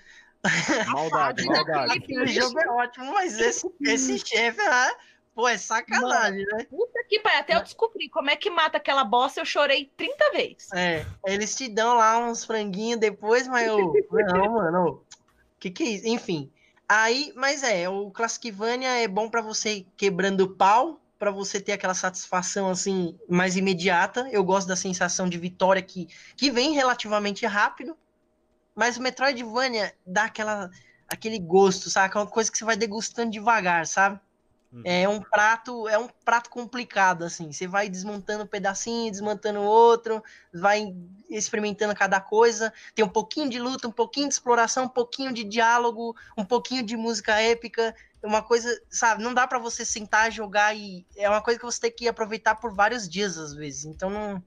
Maldade, maldade. aquele jogo é ótimo, mas esse, esse chefe, ah, pô, é sacanagem, né? Puta que pariu. Até eu descobri como é que mata aquela bossa, eu chorei 30 vezes. É, eles te dão lá uns franguinhos depois, mas eu. Não, mano. Que que é isso? Enfim. Aí, mas é, o Classicvania é bom pra você quebrando pau, pra você ter aquela satisfação assim mais imediata. Eu gosto da sensação de vitória que, que vem relativamente rápido. Mas o Metroidvania dá aquela aquele gosto, sabe? Uma coisa que você vai degustando devagar, sabe? É um prato, é um prato complicado, assim. Você vai desmontando um pedacinho, desmontando outro, vai experimentando cada coisa. Tem um pouquinho de luta, um pouquinho de exploração, um pouquinho de diálogo, um pouquinho de música épica. É uma coisa, sabe? Não dá pra você sentar, jogar e é uma coisa que você tem que aproveitar por vários dias às vezes. Então não,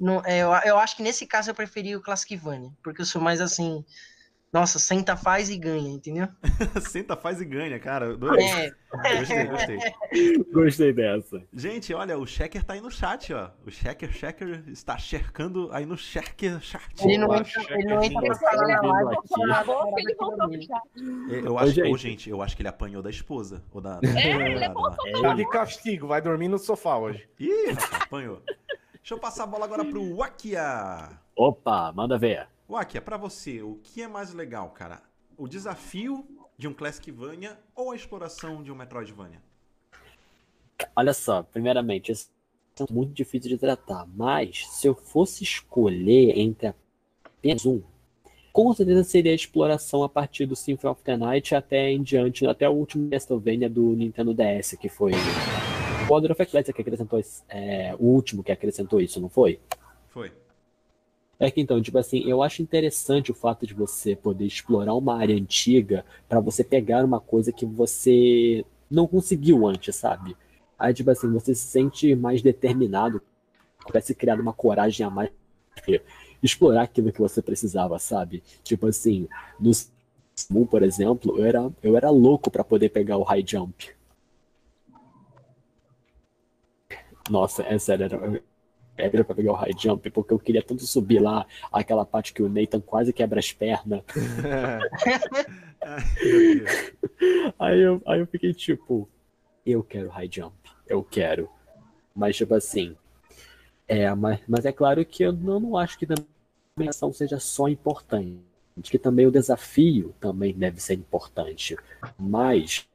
não é, eu, eu acho que nesse caso eu preferi o Classicvania, porque eu sou mais assim, nossa, senta, faz e ganha, entendeu? Senta, faz e ganha, cara. Adorei. É, Gostei, gostei. Gostei dessa. Gente, olha, o Checker tá aí no chat, ó. O Checker, Checker está cercando aí no Checker chat. ele não entra, ele não entra pra Chefe, falar na live. da ele voltou pro dele. chat. Eu acho, gente. ô, gente, eu acho que ele apanhou da esposa. Ou da. É, ele da- é da- Tá de castigo, vai dormir no sofá hoje. Ih, apanhou. Deixa eu passar a bola agora pro Wakia. Opa, manda ver. Wakia, pra você, o que é mais legal, cara? O desafio de um Classicvania ou a exploração de um Metroidvania? Olha só, primeiramente, esse é muito difícil de tratar, mas se eu fosse escolher entre apenas um, com certeza seria a exploração a partir do Symphony of the Night até em diante, até o último Castlevania do Nintendo DS, que foi o Order of Ecclesia que acrescentou é, o último que acrescentou isso, não foi? Foi. É que então, tipo assim, eu acho interessante o fato de você poder explorar uma área antiga pra você pegar uma coisa que você não conseguiu antes, sabe? Aí, tipo assim, você se sente mais determinado, parece criado uma coragem a mais explorar aquilo que você precisava, sabe? Tipo assim, no Moon, por exemplo, eu era, eu era louco pra poder pegar o high jump. Nossa, é sério, era, era pra pegar o high jump, porque eu queria tanto subir lá, aquela parte que o Nathan quase quebra as pernas. Aí eu, aí eu fiquei tipo, eu quero high jump, eu quero. Mas tipo assim, é, mas, mas é claro que eu não, não acho que também a ação seja só importante. Que também o desafio também deve ser importante. Mas,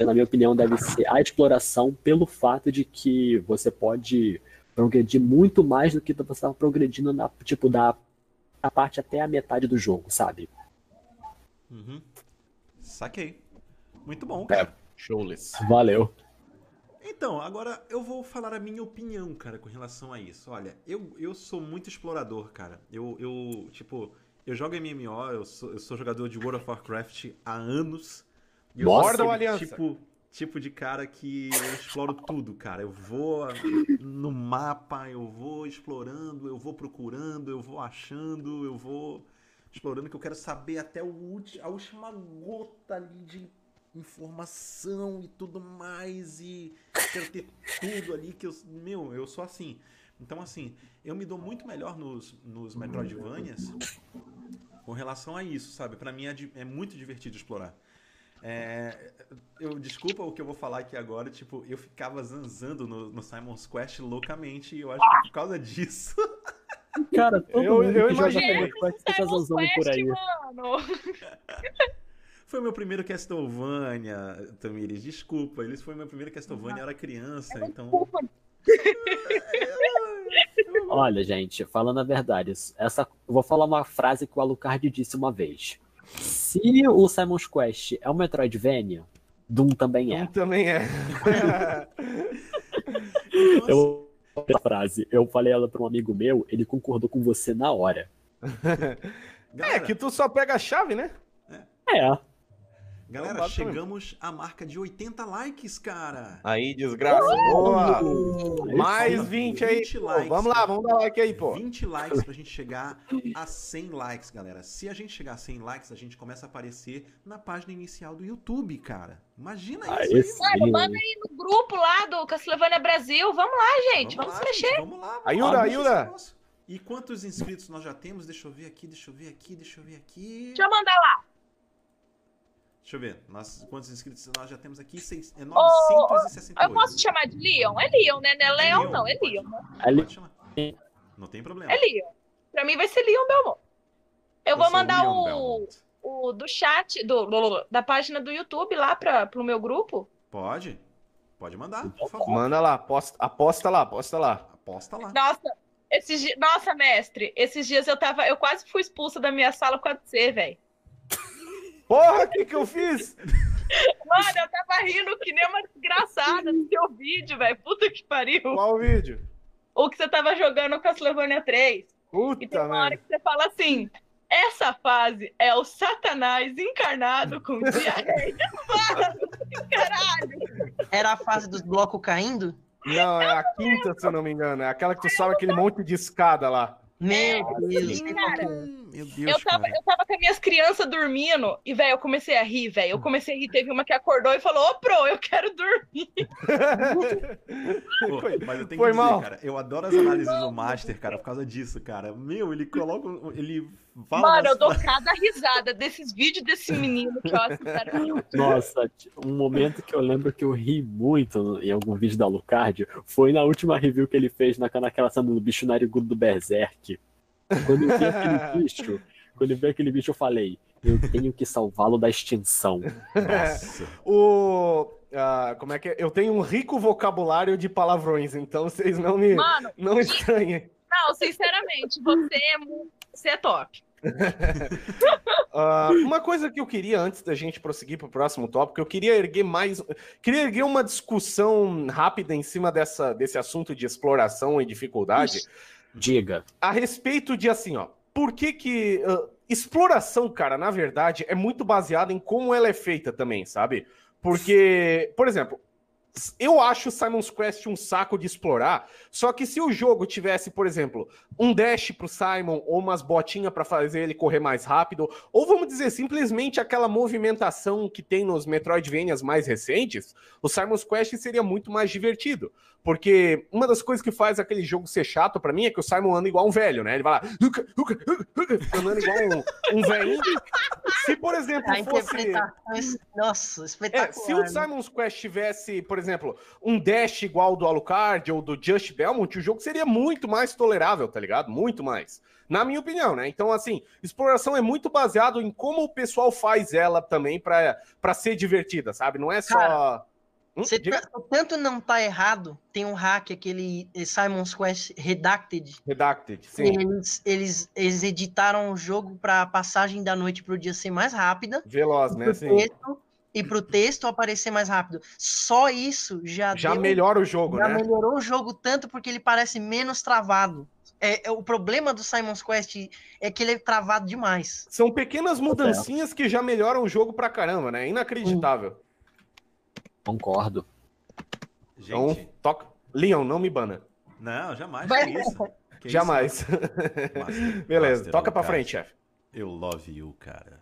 na minha opinião, deve ser a exploração pelo fato de que você pode progredir muito mais do que você estava progredindo na, tipo, da a parte até a metade do jogo, sabe? Uhum. Saquei. Muito bom, cara. Showless. Valeu. Então, agora eu vou falar a minha opinião, cara, com relação a isso. Olha, eu, eu sou muito explorador, cara. Eu, eu tipo, eu jogo MMO, eu sou, eu sou jogador de World of Warcraft há anos. E sou ou aliança? tipo, tipo de cara que eu exploro tudo, cara. Eu vou no mapa, eu vou explorando, eu vou procurando, eu vou achando, eu vou explorando, que eu quero saber até ulti, a última gota ali de informação e tudo mais e quero ter tudo ali que eu, meu, eu sou assim. Então assim, eu me dou muito melhor nos, nos Metroidvanias com relação a isso, sabe? Pra mim é, é muito divertido explorar. É, eu desculpa o que eu vou falar aqui agora, tipo, eu ficava zanzando no, no Simon's Quest loucamente e eu acho que por causa disso Cara, todo Eu- mundo eu que joga imaginei. Simon's Quest fica zanzando por aí. mano. Foi meu primeiro Castlevania, Tamires. Desculpa, ele foi meu primeiro Castlevania, eu era criança, então. Olha, gente, falando a verdade, essa, eu vou falar uma frase que o Alucard disse uma vez. Se o Simon's Quest é um Metroidvania, Doom também é. também é. Eu essa frase, eu falei ela para um amigo meu, ele concordou com você na hora. É que tu só pega a chave, né? É. galera, chegamos à marca de 80 likes, cara. Aí, desgraça. Boa. Aí Mais sim. 20 aí. 20 pô. likes. Vamos lá, vamos dar like aí, pô. 20 likes pra gente chegar a 100 likes, galera. Se a gente chegar a 100 likes, a gente começa a aparecer na página inicial do YouTube, cara. Imagina Aí isso aí, sim. Mano, manda aí no grupo lá do Castlevania Brasil. Vamos lá, gente. Vamos, lá, se mexer. gente, vamos lá. vamos lá, negócio. E quantos inscritos nós já temos? Deixa eu ver aqui, deixa eu ver aqui, deixa eu ver aqui. Deixa eu mandar lá. Deixa eu ver. Nós, quantos inscritos nós já temos aqui? Seis, é Eu 968. posso te chamar de Leon? É Leon, né? Não é Leon, Leon, não. É pode. Leon. né? Ali- Pode chamar. Não tem problema. É Leon. Pra mim vai ser Leon Belmont. Eu vou sou mandar Leon o, Belmont. o do chat, do, do- da página do YouTube lá pra, pro meu grupo. Pode? Pode mandar, por favor. Manda lá, aposta, aposta lá, aposta lá. Aposta lá. Nossa, esses. Nossa, mestre, esses dias eu tava. Eu quase fui expulsa da minha sala por causa de você, velho. Porra, o que que eu fiz? Mano, eu tava rindo que nem uma desgraçada no seu vídeo, velho. Puta que pariu. Qual vídeo? O que você tava jogando com a Castlevania 3. E tem Puta, uma hora que você fala assim: essa fase é o Satanás encarnado com diarreia. Mano, que caralho. Era a fase dos blocos caindo? Não, é a quinta, se eu não me engano. É aquela que tu sobe aquele monte de escada lá. Meu Deus. cara. é. Meu Deus, Eu tava, cara. eu tava com as minhas crianças dormindo e, velho, eu comecei a rir, velho. Eu comecei a rir. Teve uma que acordou e falou: Ô, Pro, eu quero dormir. Pô, Foi- mas eu tenho foi que dizer, mal. cara, eu adoro as análises do Master, cara, por causa disso, cara. Meu, ele coloca. Ele fala. Mano, eu dou cada risada desses vídeos desse menino que eu sinceramente. Nossa, um momento que eu lembro que eu ri muito em algum vídeo da Lucard foi na última review que ele fez na, naquela cena do bicho narigudo do Berserk. Quando eu vi aquele bicho, quando eu vi aquele bicho, eu falei, eu tenho que salvá-lo da extinção. Nossa. O. ah, como é que é? Eu tenho um rico vocabulário de palavrões, então vocês não me. Mano, Não estranhem. não, sinceramente, você é, mu- você é top. Ah, uma coisa que eu queria, antes da gente prosseguir para o próximo tópico, eu queria erguer mais. Queria erguer uma discussão rápida em cima dessa, desse assunto de exploração e dificuldade. Diga. a respeito de assim, ó, por que que ah, exploração, cara, na verdade, é muito baseada em como ela é feita também, sabe? Porque, por exemplo, eu acho o Simon's Quest um saco de explorar, só que se o jogo tivesse, por exemplo, um dash pro Simon ou umas botinhas pra fazer ele correr mais rápido, ou vamos dizer simplesmente aquela movimentação que tem nos Metroidvanias mais recentes, o Simon's Quest seria muito mais divertido. Porque uma das coisas que faz aquele jogo ser chato pra mim é que o Simon anda igual um velho, né? Ele vai lá, "Uca, uca, uca, uca", andando igual um, um velhinho. Se, por exemplo, A fosse. interpretação. Nossa, É, espetacular. se o Simon's Quest tivesse, por exemplo, um dash igual do Alucard ou do Just Belmont, o jogo seria muito mais tolerável, tá ligado? Muito mais. Na minha opinião, né? Então, assim, exploração é muito baseado em como o pessoal faz ela também pra, pra ser divertida, sabe? Não é só. Cara, Você diga. tá- tanto não tá errado, tem um hack, aquele Simon's Quest Redacted. Redacted, sim. Eles, eles, eles editaram o jogo pra passagem da noite pro dia ser mais rápida. Veloz, né? Sim. texto, e pro texto aparecer mais rápido. Só isso já, Já deu- melhora o jogo, já né? melhorou o jogo tanto porque ele parece menos travado. É, é- o problema do Simon's Quest é que ele é travado demais. São pequenas mudancinhas que já melhoram o jogo pra caramba, né? Inacreditável. Concordo. Então, Gente, toca. Leon, não me bana. não, jamais. Vai- Que isso? Que Jamais. isso? Master- Beleza, Master toca pra Lucas, frente, chefe. Eu love you, cara.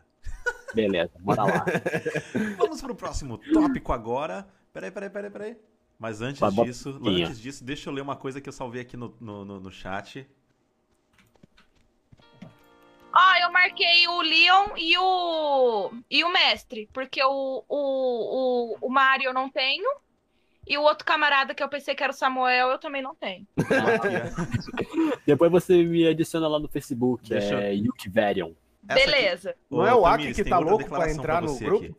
Beleza, bora lá. Vamos pro próximo tópico agora. Peraí, peraí, peraí, peraí. Mas antes Vai, disso, botinha. antes disso, deixa eu ler uma coisa que eu salvei aqui no, no, no, no chat. Ah, eu marquei o Leon e o e o mestre, porque o, o, o, o Mario eu não tenho. E o outro camarada que eu pensei que era o Samuel, eu também não tenho. Ó. Depois você me adiciona lá no Facebook, Deixa eu- é Yuki Varion. Essa aqui- Beleza. Não é o Aki que tá louco pra entrar no você grupo? aqui.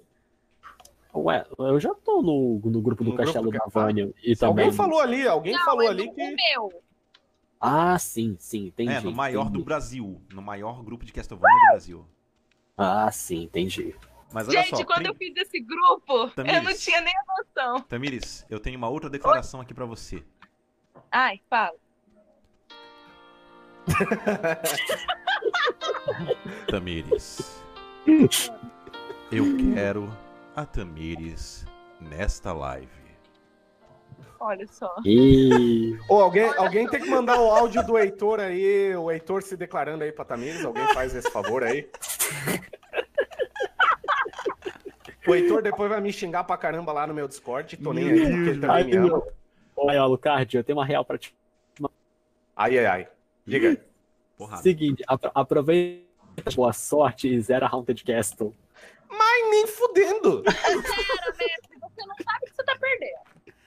Ué, eu já tô no, no grupo do No Castelo grupo da Vânia e Alguém também. falou ali, alguém Não, falou é ali que. meu. Ah, sim, sim, entendi. É, no maior entendi. do Brasil. No maior grupo de Castlevania do Brasil. Ah, sim, entendi. Mas olha Gente, só, quando prim- eu fiz esse grupo, eu não Tamires. tinha nem a noção. Tamires, eu tenho uma outra declaração aqui pra você. Ai, fala. Tamires. Eu quero a Tamires nesta live. Olha só. E Ô, alguém, alguém tem que mandar o áudio do Heitor aí, o Heitor se declarando aí pra Tamires. Alguém faz esse favor aí. O Heitor depois vai me xingar pra caramba lá no meu Discord. Tô nem aí, porque ele também me ama. meu. Olha, Alucard, eu tenho uma real pra ti. Ai, ai, ai. Diga. Porrada. Seguinte, apro- aproveita boa sorte e zera Haunted Castle. Ai, nem fudendo. Sério, mestre, você não sabe o que você tá perdendo.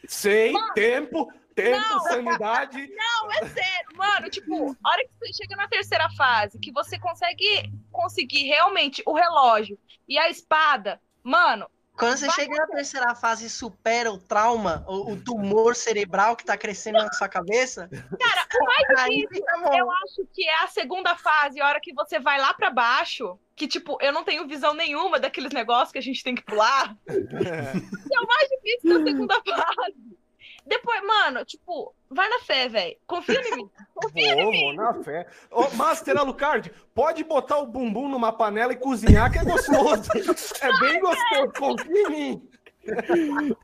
Sei, tempo, tempo, Não. sanidade. Não, é sério, mano. Tipo, a hora que você chega na terceira fase, que você consegue conseguir realmente o relógio e a espada, mano, Quando você Vai chega na terceira fase e supera o trauma, o, o tumor cerebral que tá crescendo na sua cabeça, cara, o mais aí difícil, eu acho que é a segunda fase, a hora que você vai lá pra baixo que, tipo, eu não tenho visão nenhuma daqueles negócios que a gente tem que pular. que é o mais difícil da segunda fase. Depois, mano, tipo, vai na fé, velho. Confia em mim. Confia em Vou, mim. vou na fé. Ô, Master Alucard, pode botar o bumbum numa panela e cozinhar, que é gostoso. É bem gostoso, confia em mim.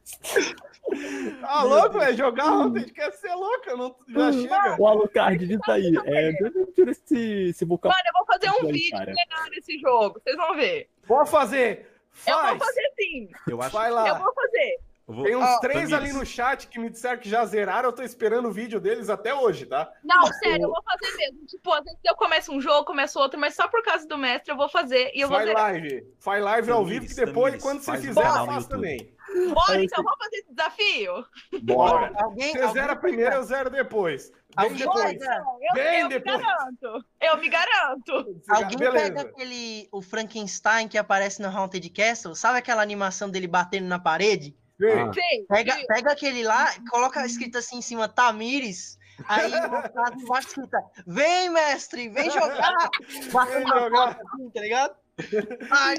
Tá louco, velho? Jogar Haunted quer ser louco, eu não, já chega. O Alucard, diz aí. É, tira esse, esse vulcão. Mano, eu vou fazer um Aí, vídeo cara. legal nesse jogo. Vocês vão ver. Pode fazer. Eu Faz. vou fazer sim. Eu acho Vai Eu lá. vou fazer. Vou- Tem uns Ó, três Tamires. ali no chat que me disseram que já zeraram. Eu tô esperando o vídeo deles até hoje, tá? Não, sério, eu vou fazer mesmo. Tipo, às vezes eu começo um jogo, começo outro, mas só por causa do mestre eu vou fazer e eu vou Faz zerar. live. Faz live ao vivo, que Tamires, depois, Tamires, quando você faz fizer, eu faço também. Bora, então vamos fazer esse desafio? Bora. Alguém, Você alguém zera primeiro, eu zero depois. Bem depois. eu, Bem eu me depois. garanto. Eu me garanto. Alguém Beleza. pega aquele o Frankenstein que aparece no Haunted Castle, sabe aquela animação dele batendo na parede? Vem. Ah. Pega, pega aquele lá, coloca escrito assim em cima Tamires, aí embaixo escrita Vem, mestre, vem jogar! Batendo na jogar. assim, tá ligado? Ai.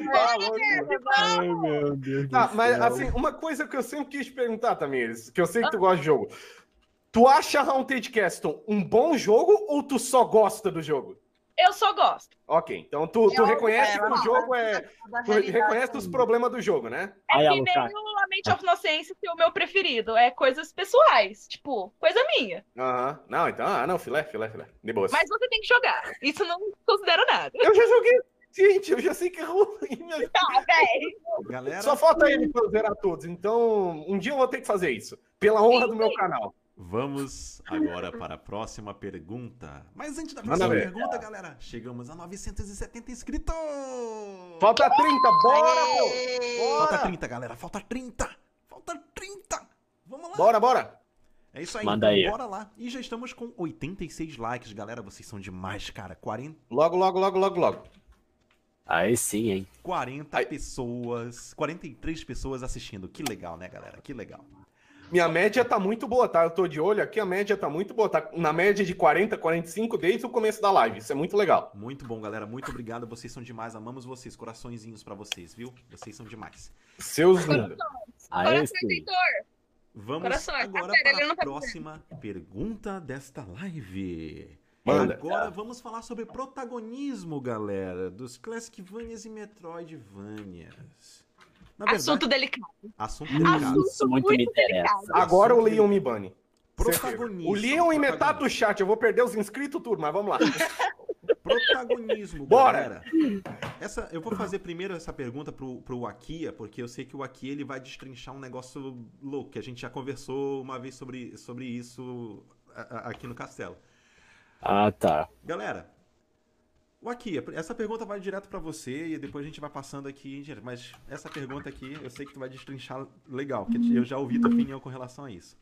Ai, meu Deus Tá, mas assim, uma coisa que eu sempre quis perguntar, Tamires, que eu sei que tu gosta de jogo. Tu acha Haunted Castle um bom jogo ou tu só gosta do jogo? Eu só gosto. Ok, então tu, tu Eu- reconhece é, que o jogo é. Tu reconhece os problemas do jogo, né? É que nem o Lament of Innocence ser o meu preferido. É coisas pessoais. Tipo, coisa minha. Aham. Não, então, ah, não, filé, filé, filé. De boa. Mas você tem que jogar. Isso não considero nada. Eu já joguei. Gente, eu já sei que é ruim. Tá. Galera, Só falta ele pra zerar todos. Então, um dia eu vou ter que fazer isso. Pela honra do meu canal. Vamos agora para a próxima pergunta. Mas antes da Manda próxima ver. pergunta, galera, chegamos a 970 inscritos! Falta 30, bora, pô! Falta Bora! 30, galera, falta 30! Falta 30! Vamos lá! Bora, bora! É isso aí, Manda então aí. bora lá. E já estamos com 86 likes, galera. Vocês são demais, cara. 40, Logo, logo, logo, logo, logo. Aí sim, hein? 40 Aí. pessoas, 43 pessoas assistindo. Que legal, né, galera? Que legal. Minha média tá muito boa, tá? Eu tô de olho aqui, a média tá muito boa. Tá na média de 40, 45 desde o começo da live. Isso é muito legal. Muito bom, galera. Muito obrigado. Vocês são demais. Amamos vocês. Coraçõezinhos pra vocês, viu? Vocês são demais. Seus lindos. Coração, sim. Heitor. Vamos agora Ah, ele para a tá próxima pergunta desta live. Manda. Agora vamos falar sobre protagonismo, galera, dos Classicvanias e Metroidvanias. Verdade, Assunto delicado. assunto delicado. Assunto Isso muito me muito interessa. delicado. Agora o Leon me bane. Protagonismo. O Leon e metade do chat. Eu vou perder os inscritos tudo, mas vamos lá. Protagonismo, Bora! galera. Essa, eu vou fazer primeiro essa pergunta pro, pro Akia, porque eu sei que o Akia ele vai destrinchar um negócio louco, que a gente já conversou uma vez sobre, sobre isso a- a- aqui no castelo. Ah, tá. Galera, o Akia, essa pergunta vai direto pra você e depois a gente vai passando aqui, mas essa pergunta aqui eu sei que tu vai destrinchar legal, porque eu já ouvi tua opinião com relação a isso.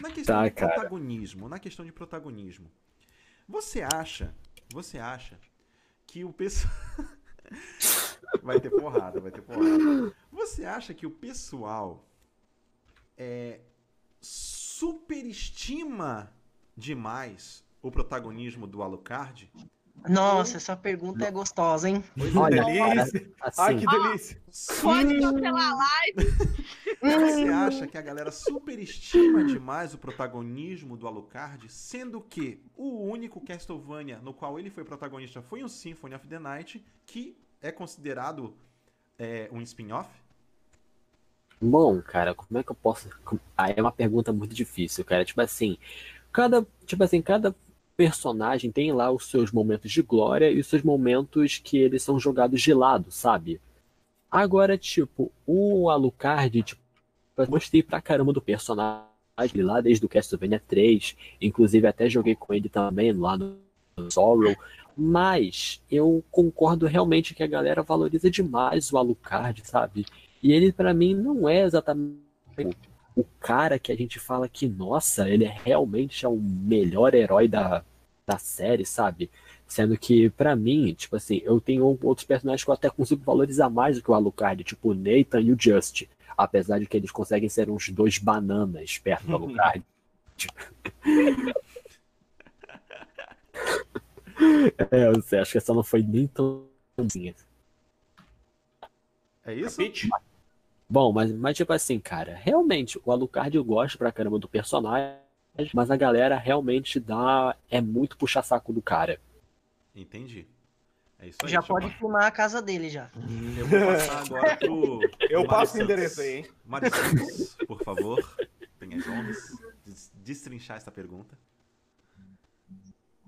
Na questão Tá, de cara. protagonismo, na questão de protagonismo, você acha, você acha que o pessoal vai ter porrada, vai ter porrada. Você acha que o pessoal é superestima demais o protagonismo do Alucard? Nossa, essa pergunta é gostosa, hein? Olha, delícia. cara, Ai, assim, que delícia. Pode cancelar a live. Você acha que a galera superestima demais o protagonismo do Alucard, sendo que o único Castlevania no qual ele foi protagonista foi o Symphony of the Night, que é considerado é, um spin-off? Bom, cara, como é que eu posso. Aí é uma pergunta muito difícil, cara. Tipo assim, cada. Tipo assim, cada personagem tem lá os seus momentos de glória e os seus momentos que eles são jogados de lado, sabe? Agora, tipo, o Alucard, tipo, eu gostei pra caramba do personagem lá desde o Castlevania 3. Inclusive, até joguei com ele também lá no Sorrow. Mas eu concordo realmente que a galera valoriza demais o Alucard, sabe? E ele, pra mim, não é exatamente o, cara que a gente fala que, nossa, ele é realmente é o melhor herói da, da série, sabe? Sendo que, pra mim, tipo assim, eu tenho outros personagens que eu até consigo valorizar mais do que o Alucard, tipo o Nathan e o Just. Apesar de que eles conseguem ser uns dois bananas perto do Alucard. é, eu sei, acho que essa não foi nem tão. É isso? Capite? Bom, mas, mas tipo assim, cara, realmente, o Alucard eu gosto pra caramba do personagem, mas a galera realmente dá. É muito puxa-saco do cara. Entendi. É isso aí. Já pode filmar a casa dele já. Eu vou passar agora pro. Eu passo o endereço aí, hein? Mário Santos, por favor. Tenha de destrinchar essa pergunta.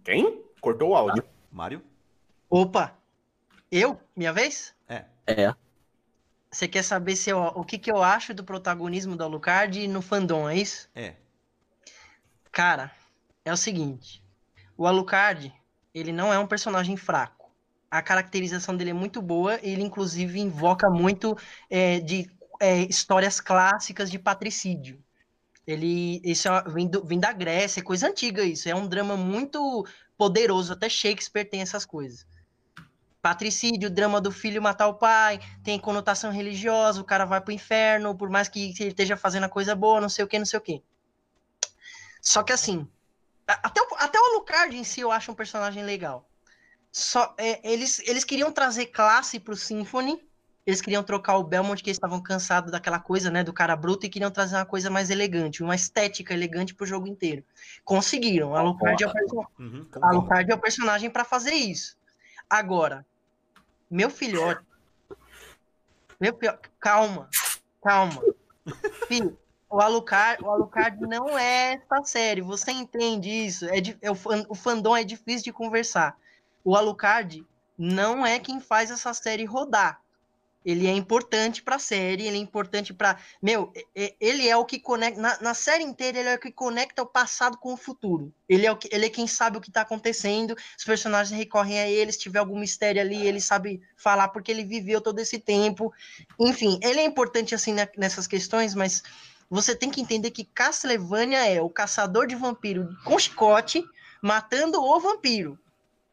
Quem? Cortou o áudio. Mário? Opa! Eu? Minha vez? É. É. Você quer saber se eu- o que, que eu acho do protagonismo do Alucard no fandom, é isso? É. Cara, é o seguinte. O Alucard, ele não é um personagem fraco. A caracterização dele é muito boa. Ele, inclusive, invoca muito é, de é, histórias clássicas de patricídio. Ele, isso é- vem, do- vem da Grécia, é coisa antiga isso. É um drama muito poderoso. Até Shakespeare tem essas coisas. Patricídio, drama do filho matar o pai, tem conotação religiosa, o cara vai pro inferno, por mais que ele esteja fazendo a coisa boa, não sei o que, não sei o que. Só que assim, a- até o, até o Alucard em si eu acho um personagem legal. Só, é, eles, eles queriam trazer classe pro Symphony, eles queriam trocar o Belmont, que eles estavam cansados daquela coisa, né, do cara bruto, e queriam trazer uma coisa mais elegante, uma estética elegante pro jogo inteiro. Conseguiram. Alucard é o, perso- Uhum. Alucard é o personagem para fazer isso. Agora, meu filhote. Meu filho, calma, calma. Filho, o Alucard, o Alucard não é essa série. Você entende isso? É, é o fandom é difícil de conversar. O Alucard não é quem faz essa série rodar. Ele é importante pra série, ele é importante pra. Meu, ele é o que conecta. Na, na série inteira, ele é o que conecta o passado com o futuro. Ele é, o que, ele é quem sabe o que tá acontecendo. Os personagens recorrem a ele. Se tiver algum mistério ali, ele sabe falar porque ele viveu todo esse tempo. Enfim, ele é importante assim nessas questões, mas você tem que entender que Castlevania é o caçador de vampiro com chicote matando o vampiro.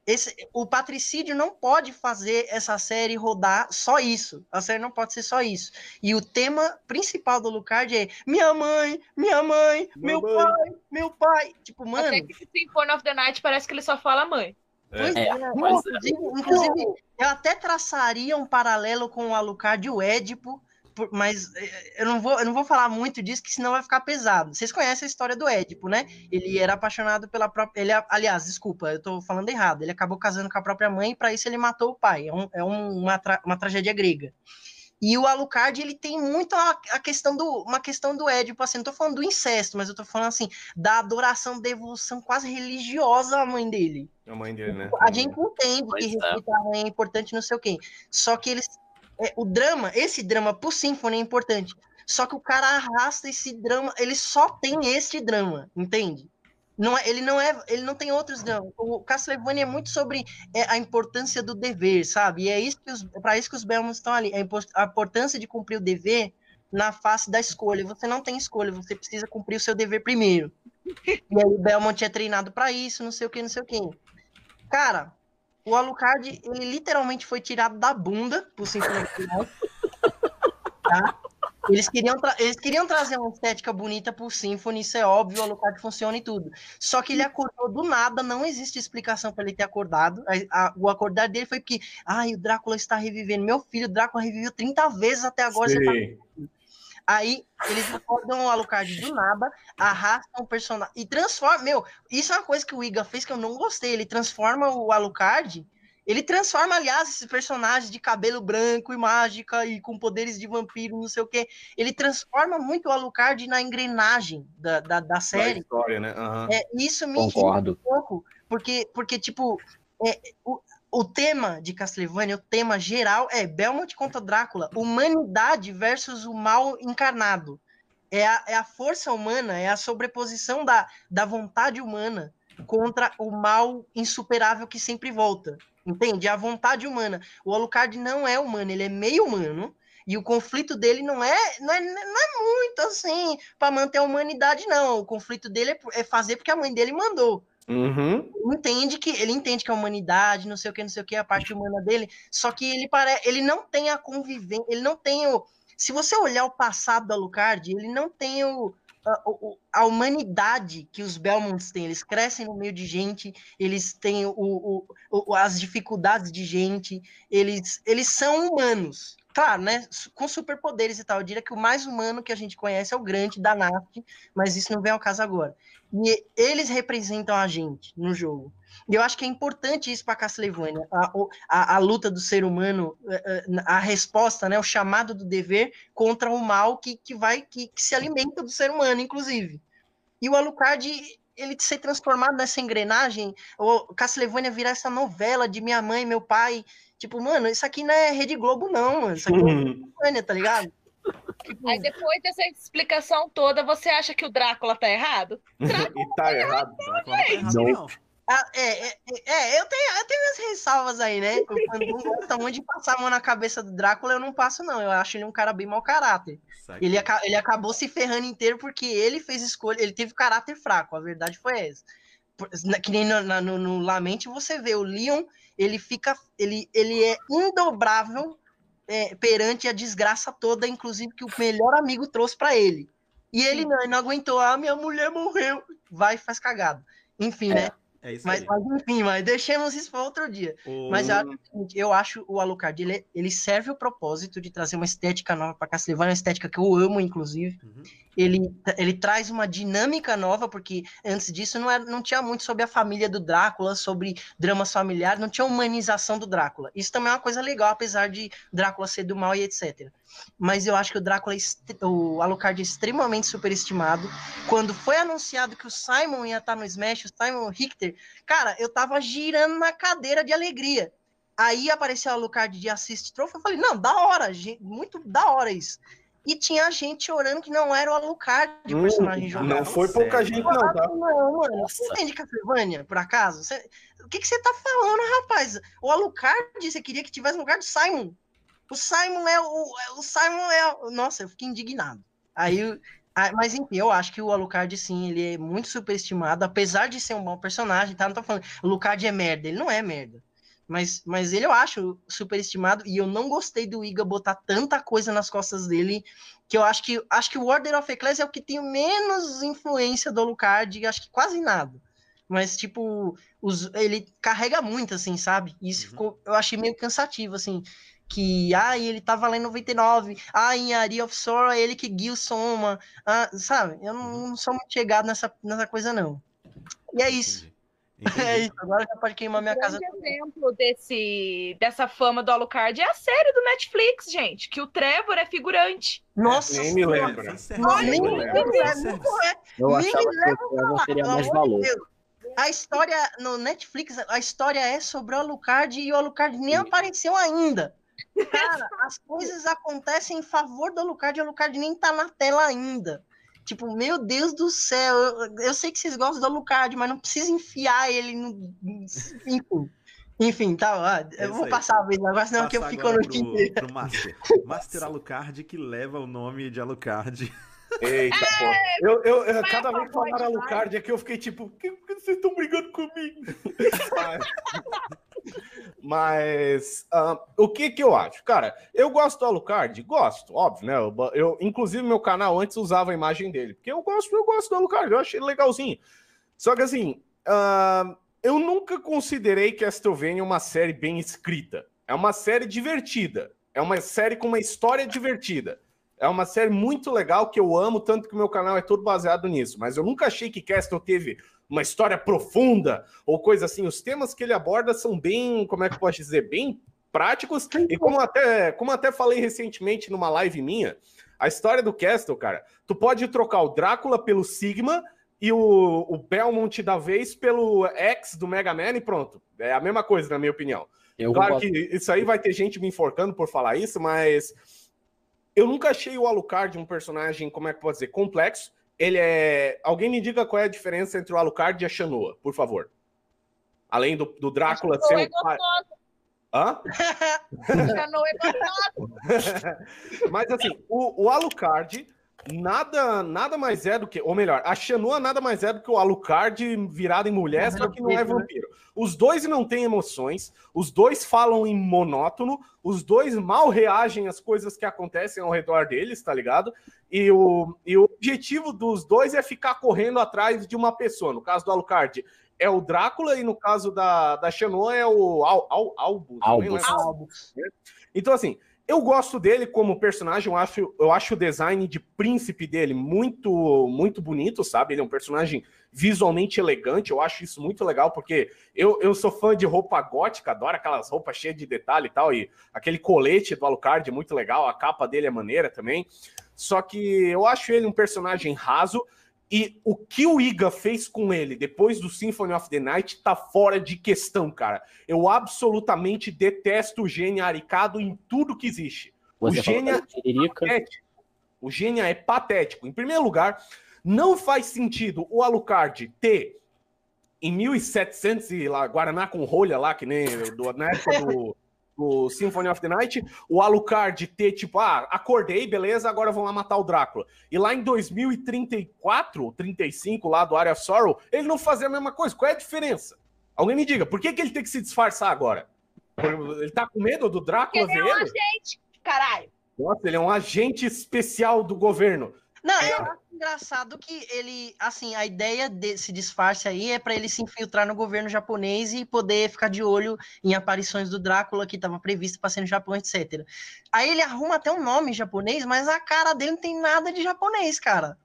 Esse, o patricídio não pode fazer essa série rodar só isso. A série não pode ser só isso. E o tema principal do Lucard é minha mãe, minha mãe, meu Mamãe. pai, meu pai. Tipo, mano, Até que Symphony of the Night parece que ele só fala mãe. Pois É, é, mas- inclusive, inclusive, eu até traçaria um paralelo com o Alucard e o Édipo, mas eh, eu não, vou, eu não vou falar muito disso, que senão vai ficar pesado. Vocês conhecem a história do Édipo, né? Ele era apaixonado pela própria. Ele, aliás, desculpa, eu tô falando errado. Ele acabou casando com a própria mãe e para isso ele matou o pai. É, um- é um- uma, tra- uma tragédia grega. E o Alucard, ele tem muito a, a questão do, uma questão do Édipo, assim, não tô falando do incesto, mas eu tô falando, assim, da adoração, devoção quase religiosa à mãe dele. A mãe dele, né? A gente entende Pois que é. respeitar a mãe é importante, não sei o quê. Só que eles. É, o drama, esse drama pro Symphony é importante. Só que o cara arrasta esse drama, ele só tem este drama, entende? Não é, ele não é, ele não tem outros dramas. O Castlevania é muito sobre é, a importância do dever, sabe? E é isso que os, para isso que os Belmonts estão ali, a importância de cumprir o dever na face da escolha. Você não tem escolha, você precisa cumprir o seu dever primeiro. E aí o Belmont é treinado para isso, não sei o que, não sei o que. Cara, o Alucard, ele literalmente foi tirado da bunda por Night, tá? Eles queriam, eles queriam trazer uma estética bonita pro Symphony, isso é óbvio, o Alucard funciona e tudo. Só que ele acordou do nada, não existe explicação para ele ter acordado. A- a- o acordar dele foi porque, ai, o Drácula está revivendo. Meu filho, o Drácula reviveu 30 vezes até agora, tá. Aí eles acordam o Alucard do nada, arrastam o personagem e transforma. Meu, isso é uma coisa que o Iga fez que eu não gostei. Ele transforma o Alucard. Ele transforma, aliás, esses personagens de cabelo branco e mágica e com poderes de vampiro, não sei o quê. Ele transforma muito o Alucard na engrenagem da, da, da Da série. história, né? Aham. É, isso me Concordo. um pouco, porque, porque tipo, é, o, o tema de Castlevania, o tema geral é Belmont contra Drácula, humanidade versus o mal encarnado. É a, é a força humana, é a sobreposição da, da vontade humana contra o mal insuperável que sempre volta. Entende? É a vontade humana. O Alucard não é humano, ele é meio humano. E o conflito dele não é, não é, não é muito assim para manter a humanidade, não. O conflito dele é, é fazer porque a mãe dele mandou Uhum. ele entende que ele entende que a humanidade, não sei o que, não sei o que, a parte humana dele, só que ele parece, ele não tem a convivência, ele não tem o. Se você olhar o passado da Alucard, ele não tem o, a, a humanidade que os Belmonts têm. Eles crescem no meio de gente, eles têm o, o- o- as dificuldades de gente, eles, eles são humanos. Claro, né? Com superpoderes e tal. Eu diria que o mais humano que a gente conhece é o Grant da Naft, mas isso não vem ao caso agora. E eles representam a gente no jogo. E eu acho que é importante isso para Castlevania. A, a, a luta do ser humano, eh, eh, a resposta, né? O chamado do dever contra o mal que, que vai, que, que se alimenta do ser humano, inclusive. E o Alucard, ele ser transformado nessa engrenagem, o Castlevania virar essa novela de minha mãe, meu pai. Tipo, mano, isso aqui não é Rede Globo, não, mano. Isso aqui é Castlevania, tá ligado? Tipo, Aí depois dessa explicação toda, você acha que o Drácula tá errado? e tá errado. Drácula não tá errado, Não. não. ah, é, é, é, é, eu tenho, eu tenho minhas ressalvas aí, né? Eu gosto muito de passar a mão na cabeça do Drácula, eu não passo, não. Eu acho ele um cara bem mau caráter. Ele, aca- ele acabou se ferrando inteiro porque ele fez escolha, ele teve caráter fraco, a verdade foi essa. Que nem no, na- no, no Lamente você vê, o Leon, ele fica, ele, ele é indobrável é, perante a desgraça toda, inclusive que o melhor amigo trouxe pra ele. E ele não, ele não aguentou, ah, minha mulher morreu, vai e faz cagada. Enfim, né? É isso Mas, aí. mas enfim, mas deixemos isso para outro dia. O- Mas eu acho, o seguinte, eu acho o Alucard, ele, ele serve o propósito de trazer uma estética nova para Castlevania, uma estética que eu amo, inclusive. Uhum. Ele, ele traz uma dinâmica nova, porque antes disso não, era, não tinha muito sobre a família do Drácula, sobre dramas familiares, não tinha humanização do Drácula. Isso também é uma coisa legal, apesar de Drácula ser do mal e etc. Mas eu acho que o Drácula, é o Alucard é extremamente superestimado. Quando foi anunciado que o Simon ia estar no Smash, o Simon Richter, cara, eu tava girando na cadeira de alegria. Aí apareceu o Alucard de Assist Trophy, eu falei, não, da hora, gente, muito da hora isso. E tinha gente chorando que não era o Alucard de personagem Hum, jogado. não foi pouca Sério? gente, não, tá? Não, mano, você entende Castlevania, por acaso? Você- O que, que você tá falando, rapaz? O Alucard, você queria que tivesse no lugar do Simon. O Simon é o. O Simon é. o- Nossa, eu fiquei indignado. Aí. Mas enfim, eu acho que o Alucard, sim, ele é muito superestimado, apesar de ser um bom personagem, tá? Não tô falando, o Alucard é merda, ele não é merda. Mas, mas ele eu acho superestimado e eu não gostei do Iga botar tanta coisa nas costas dele que eu acho que acho que o Order of Ecclesia é o que tem menos influência do Alucard, acho que quase nada. Mas, tipo, os, ele carrega muito, assim, sabe? E isso Uhum. ficou, eu achei meio cansativo, assim. Que, ah, ele tá valendo 99. Ah, em Aria of Sorrow é ele que guia o Soma. Ah, sabe? Eu não, não sou muito chegado nessa, nessa coisa, não. E é isso. Entendi. É Entendi. isso. Agora já pode queimar minha um casa. grande exemplo desse, dessa fama do Alucard é a série do Netflix, gente, que o Trevor é figurante. Nossa Nem me Olha, nem não é. Eu Nem achava me que o Trevor teria Pelo mais amor de valor. Deus. A história no Netflix, a história é sobre o Alucard e o Alucard nem apareceu ainda. Cara, as coisas acontecem em favor do Alucard e o Alucard nem tá na tela ainda. Tipo, meu Deus do céu, eu, eu sei que vocês gostam do Alucard, mas não precisa enfiar ele no. Enfim. Enfim, tá. É Eu isso vou aí. passar a vez agora, senão que eu fico no pro, pro Master. Master Alucard, que leva o nome de Alucard. Eita, pô. Eu, eu, eu- Vai cada vez que falaram Alucard aqui, eu fiquei tipo, por que, por que vocês estão brigando comigo? Mas, ah, o que que eu acho? Cara, eu gosto do Alucard? Gosto, óbvio, né? Eu, eu- inclusive, meu canal antes usava a imagem dele, porque eu gosto, eu gosto do Alucard, eu achei ele legalzinho. Só que assim, ah, eu nunca considerei Castlevania uma série bem escrita. É uma série divertida. É uma série com uma história divertida. É uma série muito legal que eu amo, tanto que o meu canal é todo baseado nisso. Mas eu nunca achei que Castle teve uma história profunda ou coisa assim. Os temas que ele aborda são bem, como é que eu posso dizer, bem práticos. E como até, como até falei recentemente numa live minha, a história do Castle, cara, tu pode trocar o Drácula pelo Sigma e o, o Belmont da vez pelo X do Mega Man e pronto. É a mesma coisa, na minha opinião. Eu Claro que isso aí vai ter gente me enforcando por falar isso, mas eu nunca achei o Alucard um personagem, como é que pode dizer, complexo. Ele é. Alguém me diga qual é a diferença entre o Alucard e a Shanoa, por favor. Além do, do Drácula ser é gostosa, Hã? não é gostosa. Mas assim, o, o Alucard nada, nada mais é do que, ou melhor, a Xanua nada mais é do que o Alucard virado em mulher, só que não é vampiro. Os dois não têm emoções, os dois falam em monótono, os dois mal reagem às coisas que acontecem ao redor deles, tá ligado? E o, e o objetivo dos dois é ficar correndo atrás de uma pessoa. No caso do Alucard, é o Drácula, e no caso da, da Xanua é o Al, Al, Albus. Albus. lembro. Então, assim, Eu gosto dele como personagem, eu acho, eu acho o design de príncipe dele muito muito bonito, sabe? Ele é um personagem visualmente elegante, eu acho isso muito legal, porque eu, eu sou fã de roupa gótica, adoro aquelas roupas cheias de detalhe e tal, e aquele colete do Alucard é muito legal, a capa dele é maneira também. Só que eu acho ele um personagem raso, e o que o Iga fez com ele depois do Symphony of the Night tá fora de questão, cara. Eu absolutamente detesto o Gênia Aricado em tudo que existe. Você o Gênia é patético. O Gênia é patético. Em primeiro lugar, não faz sentido o Alucard ter em 1700 e lá, Guaraná com rolha lá, que nem do, na época do, do Symphony of the Night, o Alucard ter, tipo, ah, acordei, beleza, agora vão lá matar o Drácula. E lá em 2034, 35, lá do Area of Sorrow, ele não fazia a mesma coisa. Qual é a diferença? Alguém me diga, por que, que ele tem que se disfarçar agora? Ele tá com medo do Drácula Ele é ver um agente, caralho. Nossa, ele é um agente especial do governo. Não, eu acho engraçado que ele, assim, a ideia desse disfarce aí é para ele se infiltrar no governo japonês e poder ficar de olho em aparições do Drácula que estava previsto para ser no Japão, etc. Aí ele arruma até um nome japonês, mas a cara dele não tem nada de japonês, cara.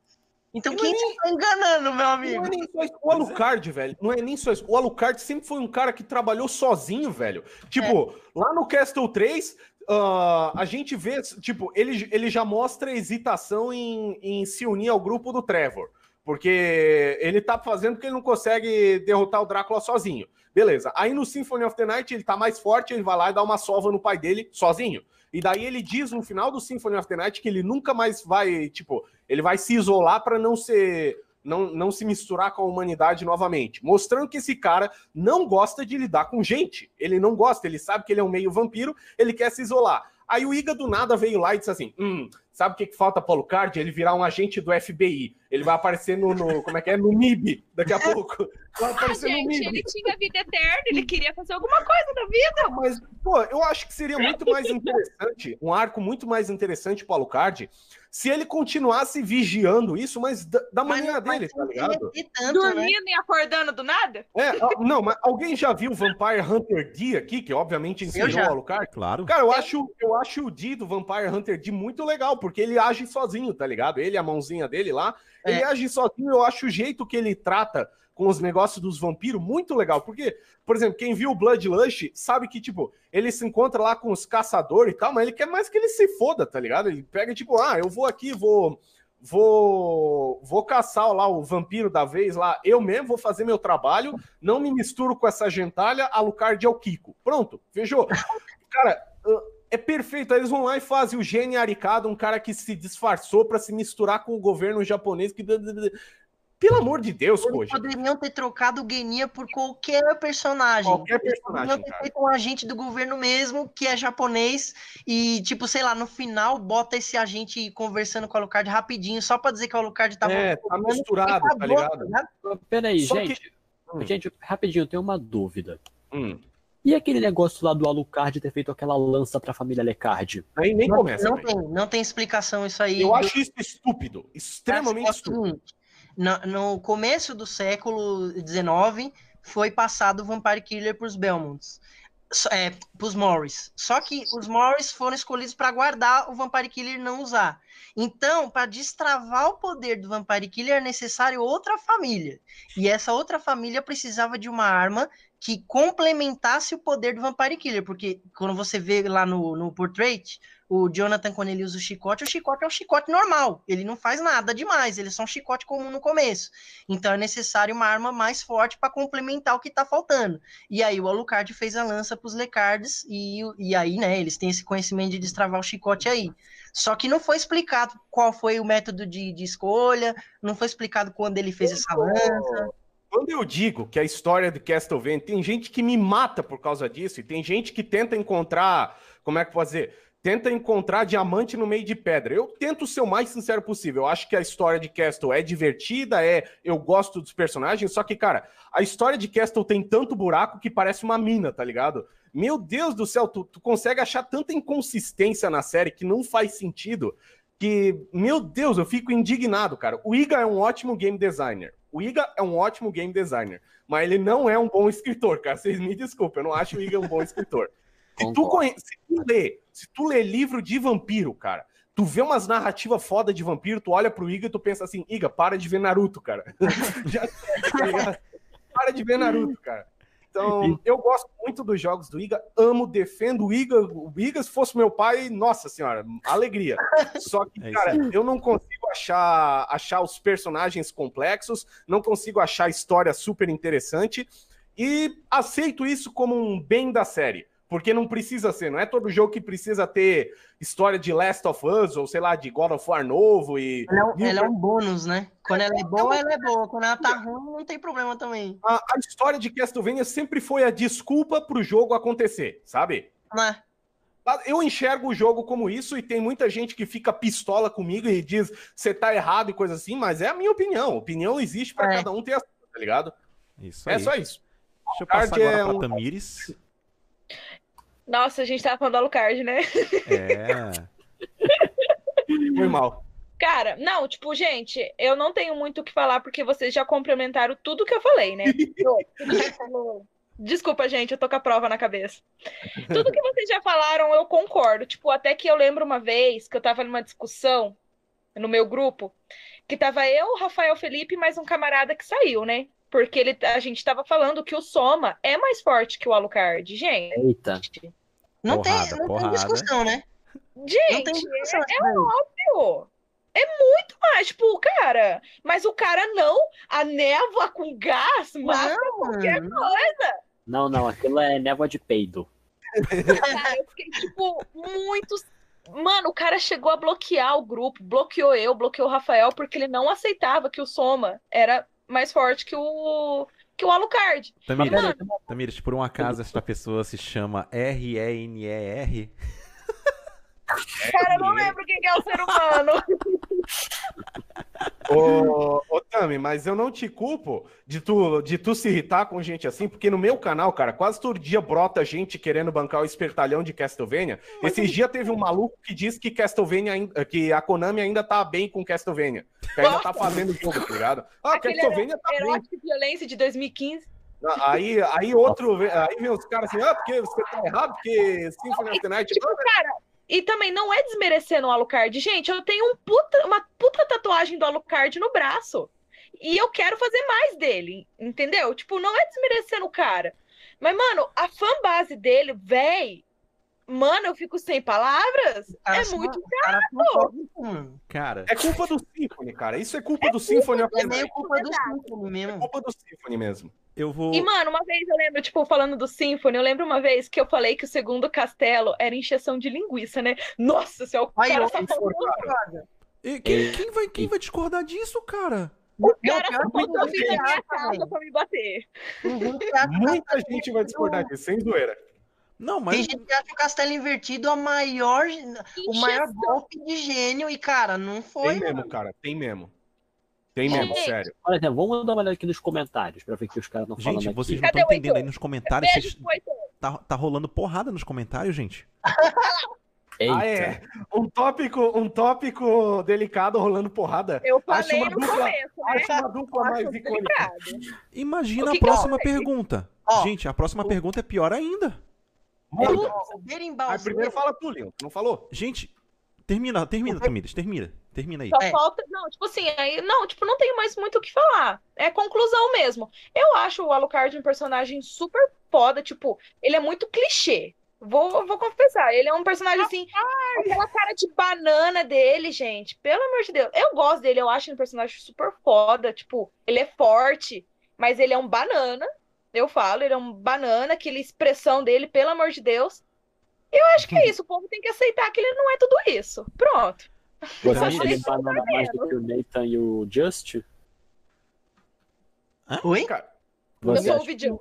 Então quem é você tá enganando, meu amigo? Não é nem só isso. O Alucard, velho, não é nem só isso. O Alucard sempre foi um cara que trabalhou sozinho, velho. Tipo, lá no Castle 3, ah, a gente vê, tipo, ele, ele já mostra hesitação em, em se unir ao grupo do Trevor. Porque ele tá fazendo porque ele não consegue derrotar o Drácula sozinho. Beleza. Aí no Symphony of the Night ele tá mais forte, ele vai lá e dá uma sova no pai dele sozinho. E daí ele diz no final do Symphony of the Night que ele nunca mais vai, tipo, ele vai se isolar para não ser não, não se misturar com a humanidade novamente, mostrando que esse cara não gosta de lidar com gente. Ele não gosta, ele sabe que ele é um meio vampiro, ele quer se isolar. Aí o Iga do nada veio lá e disse assim: hum, sabe o que, que falta para o Alucard? Ele virar um agente do FBI. Ele vai aparecer no, no- como é que é? No MIB daqui a pouco. Vai Ah, aparecer no gente, MIB. ele tinha vida eterna, ele queria fazer alguma coisa da vida. Mas, pô, eu acho que seria muito mais interessante, um arco muito mais interessante pro Alucard, se ele continuasse vigiando isso, mas da, da Mas maneira dele, tá ligado? tanto, né? Dormindo e acordando do nada? É, ah, não, mas alguém já viu Vampire Hunter D aqui, que obviamente inspirou já. o Alucard? Claro. Cara, eu acho, eu acho o D do Vampire Hunter D muito legal, porque ele age sozinho, tá ligado? Ele, a mãozinha dele lá, É. ele age sozinho, eu acho o jeito que ele trata com os negócios dos vampiros muito legal, porque, por exemplo, quem viu o Bloodlust sabe que, tipo, ele se encontra lá com os caçadores e tal, mas ele quer mais que ele se foda, tá ligado? Ele pega, tipo, ah, eu vou aqui, vou... Vou, vou caçar lá o vampiro da vez lá. Eu mesmo vou fazer meu trabalho. Não me misturo com essa gentalha. Alucard é o Kiko. Pronto, fechou. Cara, é perfeito. Aí eles vão lá e fazem o gênio Aricado, um cara que se disfarçou pra se misturar com o governo japonês. Que... Pelo amor de Deus, Eles poxa. poderiam ter trocado o Genia por qualquer personagem. Qualquer Eles personagem, poderiam ter feito um agente do governo mesmo, que é japonês, e, tipo, sei lá, no final, bota esse agente conversando com o Alucard rapidinho, só pra dizer que o Alucard tava. É, tá misturado, tá acabou, ligado? ligado? Peraí, Só que- gente. Hum. Gente, rapidinho, eu tenho uma dúvida. Hum. E aquele negócio lá do Alucard ter feito aquela lança pra família Lecard? Aí nem Não, começa. não tem, não tem explicação isso aí. Eu acho isso estúpido. Extremamente estúpido. seguinte, no, no começo do século XIX, foi passado o Vampire Killer pros Belmonts. So- É, pros Morris. Só que os Morris foram escolhidos para guardar o Vampire Killer e não usar. Então, para destravar o poder do Vampire Killer, é necessário outra família. E essa outra família precisava de uma arma que complementasse o poder do Vampire Killer. Porque quando você vê lá no, no portrait, o Jonathan, quando ele usa o chicote, o chicote é um chicote normal. Ele não faz nada demais, ele é só um chicote comum no começo. Então é necessário uma arma mais forte para complementar o que tá faltando. E aí o Alucard fez a lança pros Lecards, e, e aí, né, eles têm esse conhecimento de destravar o chicote aí. Só que não foi explicado qual foi o método de, de escolha, não foi explicado quando ele fez essa lança. Quando eu digo que a história do Castlevania tem gente que me mata por causa disso, e tem gente que tenta encontrar, como é que posso dizer? Tenta encontrar diamante no meio de pedra. Eu tento ser o mais sincero possível. Eu acho que a história de Castle é divertida, é eu gosto dos personagens, só que, cara, a história de Castle tem tanto buraco que parece uma mina, tá ligado? Meu Deus do céu, tu, tu consegue achar tanta inconsistência na série que não faz sentido que, meu Deus, eu fico indignado, cara. O Iga é um ótimo game designer. O Iga é um ótimo game designer, mas ele não é um bom escritor, cara. Vocês me desculpem, eu não acho o Iga um bom escritor. Se tu, conhe... se tu lê Se tu lê livro de vampiro, cara, tu vê umas narrativas foda de vampiro, tu olha pro Iga e tu pensa assim, Iga, para de ver Naruto, cara. Já, tá para de ver Naruto, cara. Então, eu gosto muito dos jogos do Iga, amo, defendo o Iga. O Iga, se fosse meu pai, nossa senhora, alegria. Só que, É cara, eu não consigo achar, achar os personagens complexos, não consigo achar a história super interessante e aceito isso como um bem da série. Porque não precisa ser, não é todo jogo que precisa ter história de Last of Us ou sei lá, de God of War novo e. Ela é, ela é um bônus, né? Quando ela é boa, ela é boa. Quando ela tá ruim, não tem problema também. a, a história de Castlevania sempre foi a desculpa pro jogo acontecer, sabe? Né? Eu enxergo o jogo como isso e tem muita gente que fica pistola comigo e diz você tá errado e coisa assim, mas é a minha opinião. Opinião existe pra É. cada um ter a sua, tá ligado? Isso aí. É só isso. Deixa eu passar agora é pra um- Tamires. Nossa, a gente tava falando do Alucard, né? É. Foi mal. Cara, não, tipo, gente, eu não tenho muito o que falar porque vocês já complementaram tudo que eu falei, né? Desculpa, gente, eu tô com a prova na cabeça. Tudo que vocês já falaram, eu concordo. Tipo, até que eu lembro uma vez que eu tava numa discussão no meu grupo, que tava eu, o Rafael Felipe e mais um camarada que saiu, né? Porque ele, a gente tava falando que o Soma é mais forte que o Alucard. Gente, Eita. Não, Porrada, tem, não porrada. tem discussão, né? Não gente, tem discussão. é óbvio. É muito mais, tipo, cara. Mas o cara não. A névoa com gás mata qualquer Não, coisa. Não, não, aquilo é névoa de peido. Cara, eu fiquei, tipo, muito. Mano, o cara chegou a bloquear o grupo, bloqueou eu, bloqueou o Rafael, porque ele não aceitava que o Soma era mais forte que o, que o Alucard. Tamires, Mano, Tamires, por um acaso essa pessoa se chama R-E-N-E-R? cara, eu não lembro quem que é o ser humano. Ô, ô Tami, mas eu não te culpo de tu, de tu se irritar com gente assim, porque no meu canal, cara, quase todo dia brota gente querendo bancar o espertalhão de Castlevania. Esses dias teve um maluco que disse que Castlevania, ainda- que a Konami ainda tá bem com Castlevania. Que ainda tá fazendo jogo, tá ligado? Ah, Aquele Castlevania tá bem. Erótica e violência de 2015. Aí, aí outro, aí vem os caras assim, ah, porque você tá errado, porque Symphony of the Night... Tipo, cara, e também não é desmerecendo o Alucard. Gente, eu tenho um puta- uma puta tatuagem do Alucard no braço. E eu quero fazer mais dele, entendeu? Tipo, não é desmerecendo o cara. Mas, mano, a fanbase dele, véi. Mano, eu fico sem palavras. Cara, é muito. cara, não mano. Cara, É culpa do Symphony, cara. Isso é culpa do Symphony É meio culpa do. Symphony É mesmo. culpa do Symphony mesmo. eu vou. E, mano, uma vez eu lembro, tipo, falando do Symphony, eu lembro uma vez que eu falei que o segundo castelo era encheção de linguiça, né? Nossa, se o Aí, cara só falou E quem, quem vai, quem vai discordar disso, cara? o Não, cara muita faltou vir na gente minha casa pra me bater. Muita gente vai discordar disso, sem zoeira. Não, Tem mas. gente que acha o Castelo Invertido a maior, o maior Encheção. golpe de gênio e, cara, não foi. Tem mesmo, cara. Tem mesmo. Tem mesmo, Gente. sério. Olha, então, vamos dar uma olhada aqui nos comentários pra ver o que os caras estão falando Gente, aqui. vocês não Cadê estão o entendendo aí nos comentários. Beijo, vocês- Tá, tá rolando porrada nos comentários, gente? Eita. Ah, é. Um tópico, um tópico delicado rolando porrada. Eu Acho falei uma no dupla- começo, né? Acho uma dupla mais Acho icônica. delicado. Imagina O que a próxima pergunta. Ó, Gente, a próxima pergunta é pior ainda. Mano, Berimbau. Aí primeiro fala tu, Leon. Não falou? Gente, termina, termina, Tamires, termina. Termina aí. Só É. falta. Não, tipo assim, aí, não, tipo, não tenho mais muito o que falar. É conclusão mesmo. Eu acho o Alucard um personagem super foda, tipo, ele é muito clichê. Vou, vou confessar, ele é um personagem assim, aquela cara de banana dele, gente. Pelo amor de Deus. Eu gosto dele, eu acho ele um personagem super foda. Tipo, ele é forte, mas ele é um banana. Eu falo, ele é um banana, aquela expressão dele, pelo amor de Deus. Eu acho que é isso, o povo tem que aceitar que ele não é tudo isso. Pronto. Você acha ele banana mais do que o Nathan e o Just? Oi? Eu Você sou o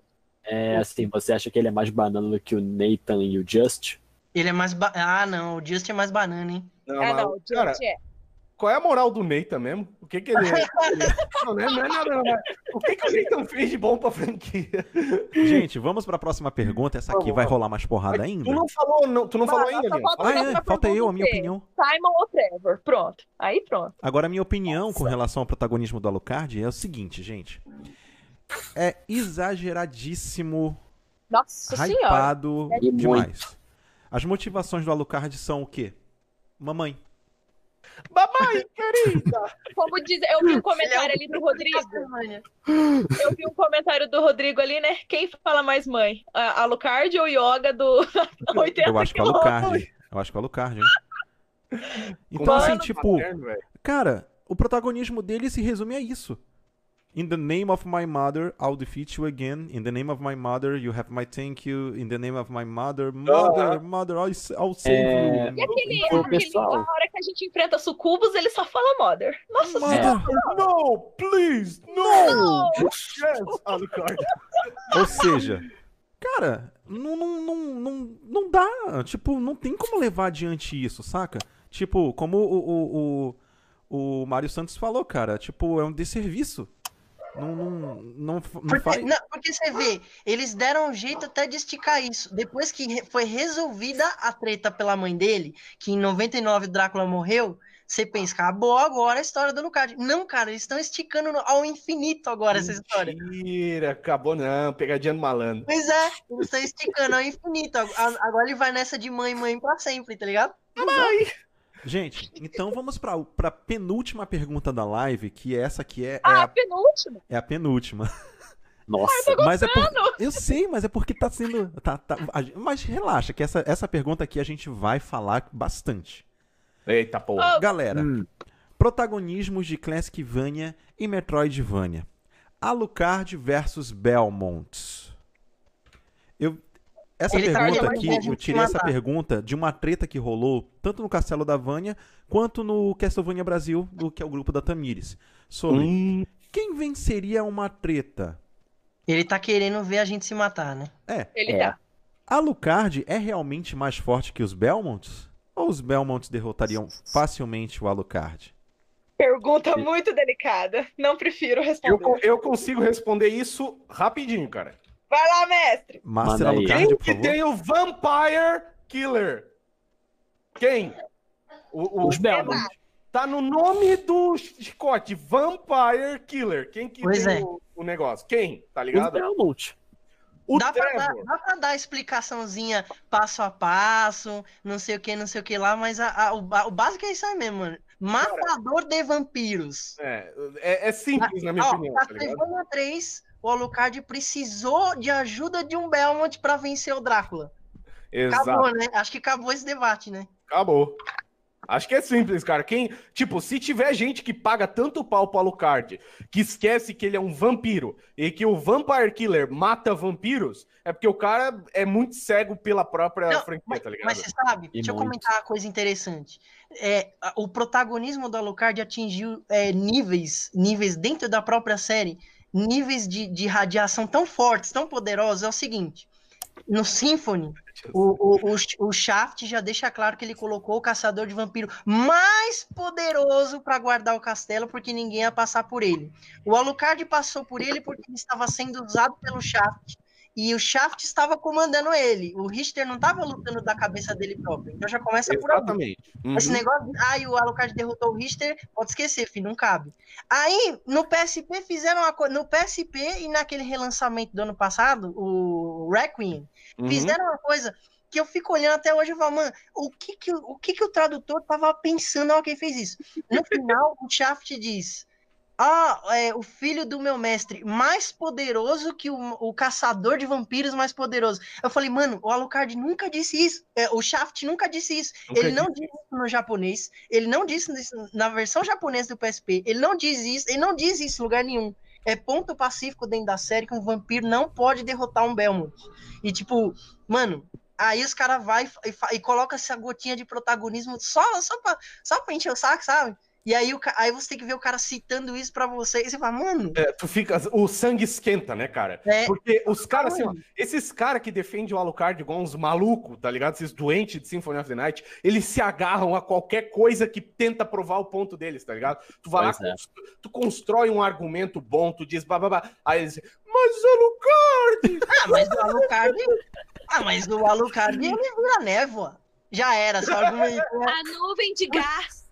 é, assim, você acha que ele é mais banana do que o Nathan e o Just? Ele é mais. Ba... Ah, não. O Just é mais banana, hein? Não, Ah, mas, não, o cara, Just é. Qual é a moral do Nathan mesmo? O que que ele... não, não é, não é nada, não. mas O que que o Nathan fez de bom pra franquia? Gente, vamos pra próxima pergunta. Essa aqui vai rolar mais porrada ainda? Tu não falou, não, tu não falou ainda, falta- Ah, é, falta eu, a minha é- opinião. Simon ou Trevor. Pronto. Aí pronto. Agora, a minha opinião com relação ao protagonismo do Alucard é o seguinte, gente. É exageradíssimo, Nossa senhora. hypado E demais. As motivações do Alucard são o quê? Mamãe. Mamãe, querida! Como diz, eu vi um comentário ali do Rodrigo. Eu vi um comentário do Rodrigo ali, né? Quem fala mais mãe? A Alucard ou Yoga do 80 Eu acho que é Alucard. Eu acho que é Alucard, hein? Então, Mano, assim, tipo, Paterno, cara, o protagonismo dele se resume a isso. In the name of my mother, I'll defeat you again. In the name of my mother, you have my thank you. In the name of my mother, mother, mother, I'll, save É, E you. aquele, Ô, aquele pessoal. na hora que a gente enfrenta sucubos, ele só fala Mother. Nossa Mother. senhora. No, please, no! Yes, Alucard. Ou seja, cara, não, não, não, não, não dá. Tipo, não tem como levar adiante isso, saca? Tipo, como o, o, o, o Mário Santos falou, cara, tipo, é um desserviço. Não, não, não, não Porque, faz. não, porque você vê, eles deram um jeito até de esticar isso. Depois que foi resolvida a treta pela mãe dele, que em 99 o Drácula morreu, você pensa, acabou agora a história do Lucard. Não, cara, eles estão esticando ao infinito agora essa história. Mentira, acabou não, pegadinha do malandro. Pois é, eles estão esticando ao infinito. A- Agora ele vai nessa de mãe, mãe pra sempre, tá ligado? Gente, então vamos pra, pra penúltima pergunta da live, que é essa que é, é, Ah, a, penúltimo. é a penúltima. Nossa, Mas é por... Eu sei, mas é porque tá sendo. Tá, tá... a- Mas relaxa, que essa, essa pergunta aqui a gente vai falar bastante. Eita porra. Ah, Galera, Hum. protagonismos de Classicvania e Metroidvania. Alucard versus Belmont. Eu, essa Ele tá pergunta aqui, eu tirei essa pergunta de uma treta que rolou tanto no Castelo da Vânia quanto no Castlevania Brasil, do que é o grupo da Tamires. Sobre Hum, quem venceria uma treta? Ele tá querendo ver a gente se matar, né? É, Ele É. tá. Alucard é realmente mais forte que os Belmonts? Ou os Belmonts derrotariam facilmente o Alucard? Pergunta muito delicada. Não prefiro eu, responder. co- eu consigo responder isso rapidinho, cara. Vai lá, mestre. Master Manda aí. Alucard, Quem que tem o Vampire Killer? Quem? O, o- Os Belmont. tá no nome do chicote, Vampire Killer. Quem que Pois tem é. o, o negócio? Quem? Tá Os ligado? Belmont. O dá, pra dar, dá pra dar explicaçãozinha passo a passo, não sei o que, não sei o que lá, mas a- a- o, o básico é isso aí mesmo, mano. Matador de vampiros. É, é, é simples, na minha Ó, opinião, tá ligado? Castlevania 3, o Alucard precisou de ajuda de um Belmont pra vencer o Drácula. Exato. Acabou, né? Acho que acabou esse debate, né? Acabou. Acho que é simples, cara. Quem, tipo, se tiver gente que paga tanto pau pro Alucard, que esquece que ele é um vampiro e que o Vampire Killer mata vampiros, é porque o cara é muito cego pela própria Não, franquia, tá ligado? Mas você sabe, E deixa eu muito. comentar uma coisa interessante. É, o protagonismo do Alucard atingiu é, níveis, níveis dentro da própria série, níveis de, de radiação tão fortes, tão poderosos. É o seguinte: no Symphony, o, o, o, o Shaft já deixa claro que ele colocou o caçador de vampiro mais poderoso para guardar o castelo, porque ninguém ia passar por ele. O Alucard passou por ele porque ele estava sendo usado pelo Shaft. E o Shaft estava comandando ele. O Richter não estava lutando da cabeça dele próprio. Então já começa por aí. Exatamente. Uhum. Esse negócio, ai, o Alucard derrotou o Richter, pode esquecer, filho, não cabe. Aí, no PSP fizeram uma coisa, no PSP e naquele relançamento do ano passado, o Requiem, Uhum. fizeram uma coisa que eu fico olhando até hoje e falo, mano, o que que, o que que o tradutor tava pensando hora que fez isso? No final, o Shaft diz, ah, é, o filho do meu mestre, mais poderoso que o, o caçador de vampiros mais poderoso. Eu falei, mano, o Alucard nunca disse isso, é, o Shaft nunca disse isso. Nunca ele não disse isso no japonês, ele não disse isso na versão japonesa do PSP, ele não diz isso, ele não diz isso em lugar nenhum. É ponto pacífico dentro da série que um vampiro não pode derrotar um Belmont. E tipo, mano, aí os caras vai e, fa- e coloca essa gotinha de protagonismo só, só, pra, só pra encher o saco, sabe? E aí, o, aí você tem que ver o cara citando isso pra você. E você fala, mano, É, tu fica, o sangue esquenta, né, cara? É. Porque os caras, assim, ó, esses caras que defendem o Alucard igual uns malucos, tá ligado? Esses doentes de Symphony of the Night, eles se agarram a qualquer coisa que tenta provar o ponto deles, tá ligado? Tu vai Pois lá, é. tu constrói um argumento bom, tu diz bababá, aí eles dizem, mas Alucard! ah, mas o Alucard. ah, mas o Alucard ele vira névoa. Já era, só argumento. A nuvem de gás.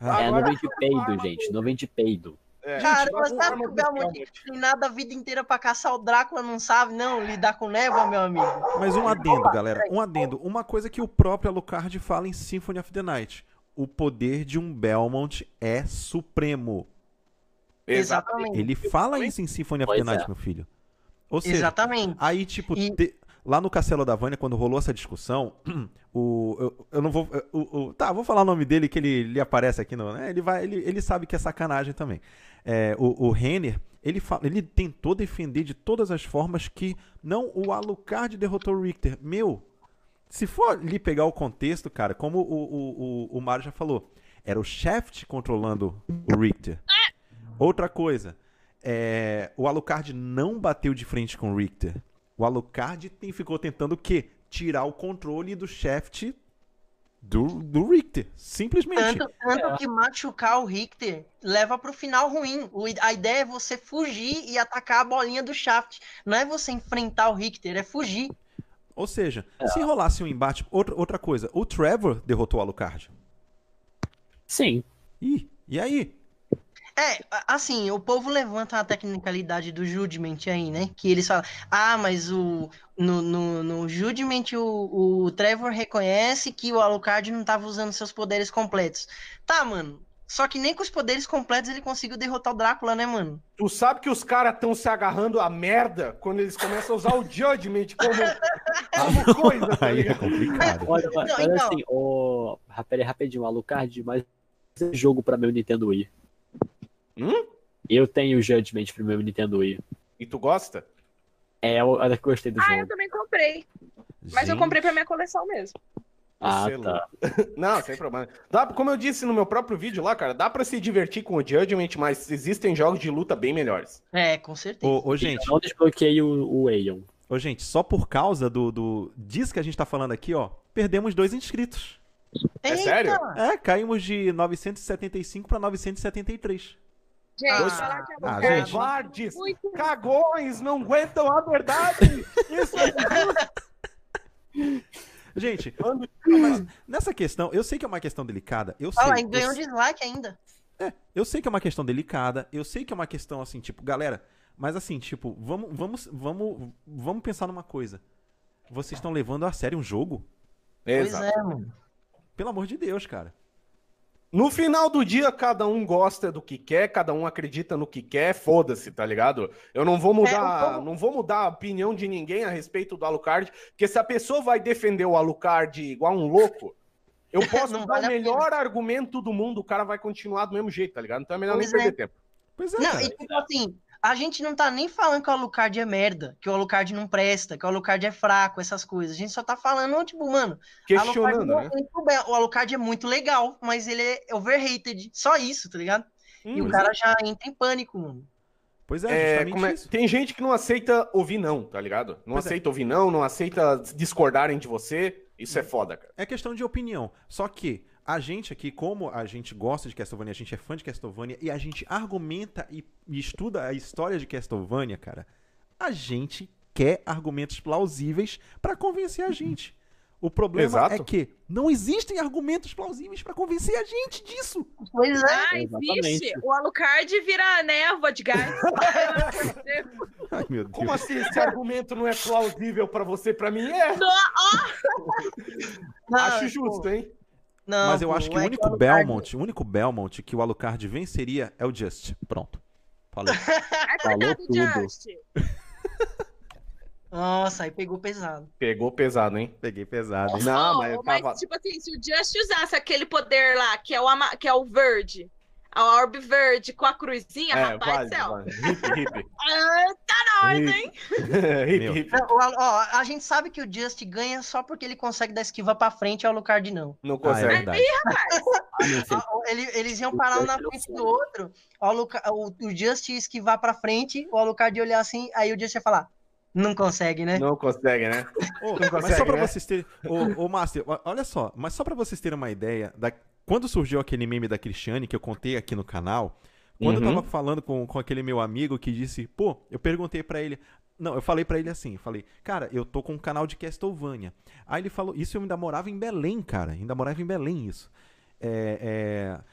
É Agora- nuvem de peido, gente. Nuvem de peido. É, Cara, mas as sabe que o do Belmont Belmont. treinado a vida inteira pra caçar o Drácula, não sabe, não? Lidar com névoa, meu amigo. Mas um adendo, galera. Um adendo. Uma coisa que o próprio Alucard fala em Symphony of the Night. O poder de um Belmont é supremo. Exatamente. Ele fala isso em Symphony of the Night, é. meu filho. Ou seja, Exatamente. aí, tipo, E- te- lá no Castelo da Vânia, quando rolou essa discussão, o, eu, eu não vou. O, o- tá, vou falar o nome dele que ele, ele aparece aqui no. né, ele, vai, ele, ele sabe que é sacanagem também. É, o, o Renner, ele, fa- ele tentou defender de todas as formas que não o Alucard derrotou o Richter. Meu, se for ali pegar o contexto, cara, como o, o, o, o Mário já falou, era o Shaft controlando o Richter. Outra coisa, é, o Alucard não bateu de frente com o Richter. O Alucard tem, ficou tentando o quê? Tirar o controle do Shaft do, do Richter. Simplesmente. Tanto, tanto que machucar o Richter leva pro final ruim. O- a ideia é você fugir e atacar a bolinha do Shaft. Não é você enfrentar o Richter, é fugir. Ou seja, se rolasse um embate. Outra, outra coisa, o Trevor derrotou o Alucard. Sim. Ih, e aí? É, a- assim, o povo levanta a tecnicalidade do Judgment aí, né? Que eles falam, ah, mas o, no, no, no Judgment o, o Trevor reconhece que o Alucard não tava usando seus poderes completos. Tá, mano. Só que nem com os poderes completos ele conseguiu derrotar o Drácula, né, mano? Tu sabe que os caras estão se agarrando à merda quando eles começam a usar o Judgment como, como coisa, tá Aí é complicado. Olha, mas então- assim, o. Pera aí, rapidinho, Alucard, mas esse jogo pra meu Nintendo Wii. Hum? Eu tenho o Judgment pro meu Nintendo Wii. E tu gosta? É, eu, eu gostei do Ah, eu jogo. também comprei. Mas eu Gente, comprei pra minha coleção mesmo. Ah, tá. Não, sem problema. Dá, como eu disse no meu próprio vídeo lá, cara, dá pra se divertir com o Judgment, mas existem jogos de luta bem melhores. É, com certeza. Ô, ô, gente, Eu não desbloqueei o, o Aeon. ô, gente, só por causa do, do disso que a gente tá falando aqui, ó, perdemos dois inscritos. É sério? É, caímos de 975 pra 973. Gente, Ah, falar que é ah, gente. Covardes, muito cagões, não aguentam a verdade. Isso é Gente, nessa questão, eu sei que é uma questão delicada, eu sei. Olha lá, e eu ganhou um dislike ainda. Eu sei que é uma questão delicada, eu sei que é uma questão assim, tipo, galera, mas assim, tipo, vamos, vamos, vamos, vamos pensar numa coisa. Vocês estão levando a sério um jogo? Exato. Pois é, mano. Pelo amor de Deus, cara. No final do dia, cada um gosta do que quer, cada um acredita no que quer, foda-se, tá ligado? Eu não vou mudar, É, o povo- não vou mudar a opinião de ninguém a respeito do Alucard, porque se a pessoa vai defender o Alucard igual um louco, eu posso dar vale o melhor argumento do mundo, o cara vai continuar do mesmo jeito, tá ligado? Então é melhor nem Pois é. perder tempo. Pois é, Não, cara. e tipo assim, a gente não tá nem falando que o Alucard é merda, que o Alucard não presta, que o Alucard é fraco, essas coisas. A gente só tá falando, tipo, mano, Questionando, Alucard né? é bem. o Alucard é muito legal, mas ele é overrated. Só isso, tá ligado? e o Hum, cara já entra em pânico, mano. Pois é, É, é- isso. Tem gente que não aceita ouvir não, tá ligado? Não Pois é. aceita ouvir não, não aceita discordarem de você. Isso é foda, cara. É questão de opinião. Só que a gente aqui, como a gente gosta de Castlevania, a gente é fã de Castlevania e a gente argumenta e, e estuda a história de Castlevania, cara, a gente quer argumentos plausíveis pra convencer a gente. O problema Exato. é que não existem argumentos plausíveis pra convencer a gente disso. Pois é. Ah, existe. O Alucard vira névoa de gás. Ai, meu Deus. Como assim esse argumento não é plausível pra você? Pra mim é. Não, Acho pô, justo, hein? Não, Mas eu acho que o é único Alucard- Belmont, o único Belmont que o Alucard venceria é o Just. Pronto. Falei. Falou tudo. Just. Nossa, aí pegou pesado. Pegou pesado, hein? Peguei pesado, hein? Não, Oh, mas mas, tava. tipo assim, se o Just usasse aquele poder lá, que é o, ama- que é o verde, a orbe verde com a cruzinha, É, rapaz vale, do céu. vale. Hip, hip. Ah, tá nós, hein? hip, hip. Al- ó, a gente sabe que o Just ganha só porque ele consegue dar esquiva pra frente e o Alucard não. Não Ah, é consegue. Rapaz, Ah, meu filho. Ah, ele- eles iam parar um na frente do outro, o, Aluca- o, o Just ia esquivar pra frente, o Alucard ia olhar assim, aí o Just ia falar, não consegue, né? Não consegue, né? Ô, Não mas consegue, só pra né? vocês terem. Ô, ô, Master, ó, olha só, mas só pra vocês terem uma ideia, da... quando surgiu aquele meme da Cristiane que eu contei aqui no canal, quando eu Uhum. tava falando com, com aquele meu amigo que disse, pô, eu perguntei pra ele. Não, eu falei pra ele assim, eu falei, cara, eu tô com um canal de Castlevania. Aí ele falou, isso eu ainda morava em Belém, cara, ainda morava em Belém isso. É, é,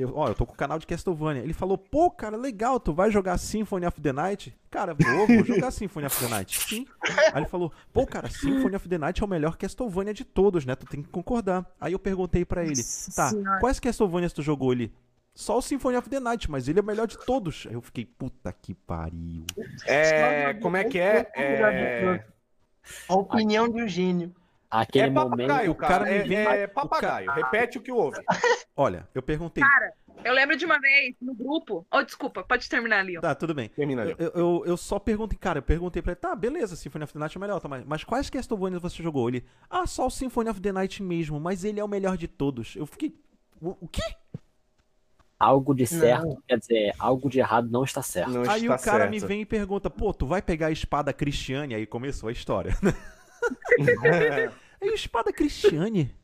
Eu, ó, eu tô com o canal de Castlevania. Ele falou, pô, cara, legal, tu vai jogar Symphony of the Night? Cara, vou, vou jogar Symphony of the Night. Sim. Aí ele falou, pô, cara, Symphony of the Night é o melhor Castlevania de todos, né? Tu tem que concordar. Aí eu perguntei pra ele, tá, quais Castlevanias tu jogou ali? Só o Symphony of the Night, mas ele é o melhor de todos. Aí eu fiquei, puta que pariu. É, como é que é? É, A opinião de um gênio. Aquele é papagaio, o cara. cara me É, vem- é o papagaio. Repete o que houve. Olha, eu perguntei. Eu lembro de uma vez no grupo. Oh, desculpa, pode terminar, Leon. Tá, tudo bem. Termina ali. Eu, eu, eu só perguntei, cara, eu perguntei pra ele, tá, beleza, Symphony of the Night é o melhor, tá, mas, mas quais Castlevanias você jogou? Ele, ah, só o Symphony of the Night mesmo, mas ele é o melhor de todos. Eu fiquei, o, o quê? Algo de certo, quer dizer, algo de errado não está certo. Não Aí está o cara certo. me vem e pergunta, pô, tu vai pegar a espada Cristiane? Aí começou a história. Aí, espada Cristiane?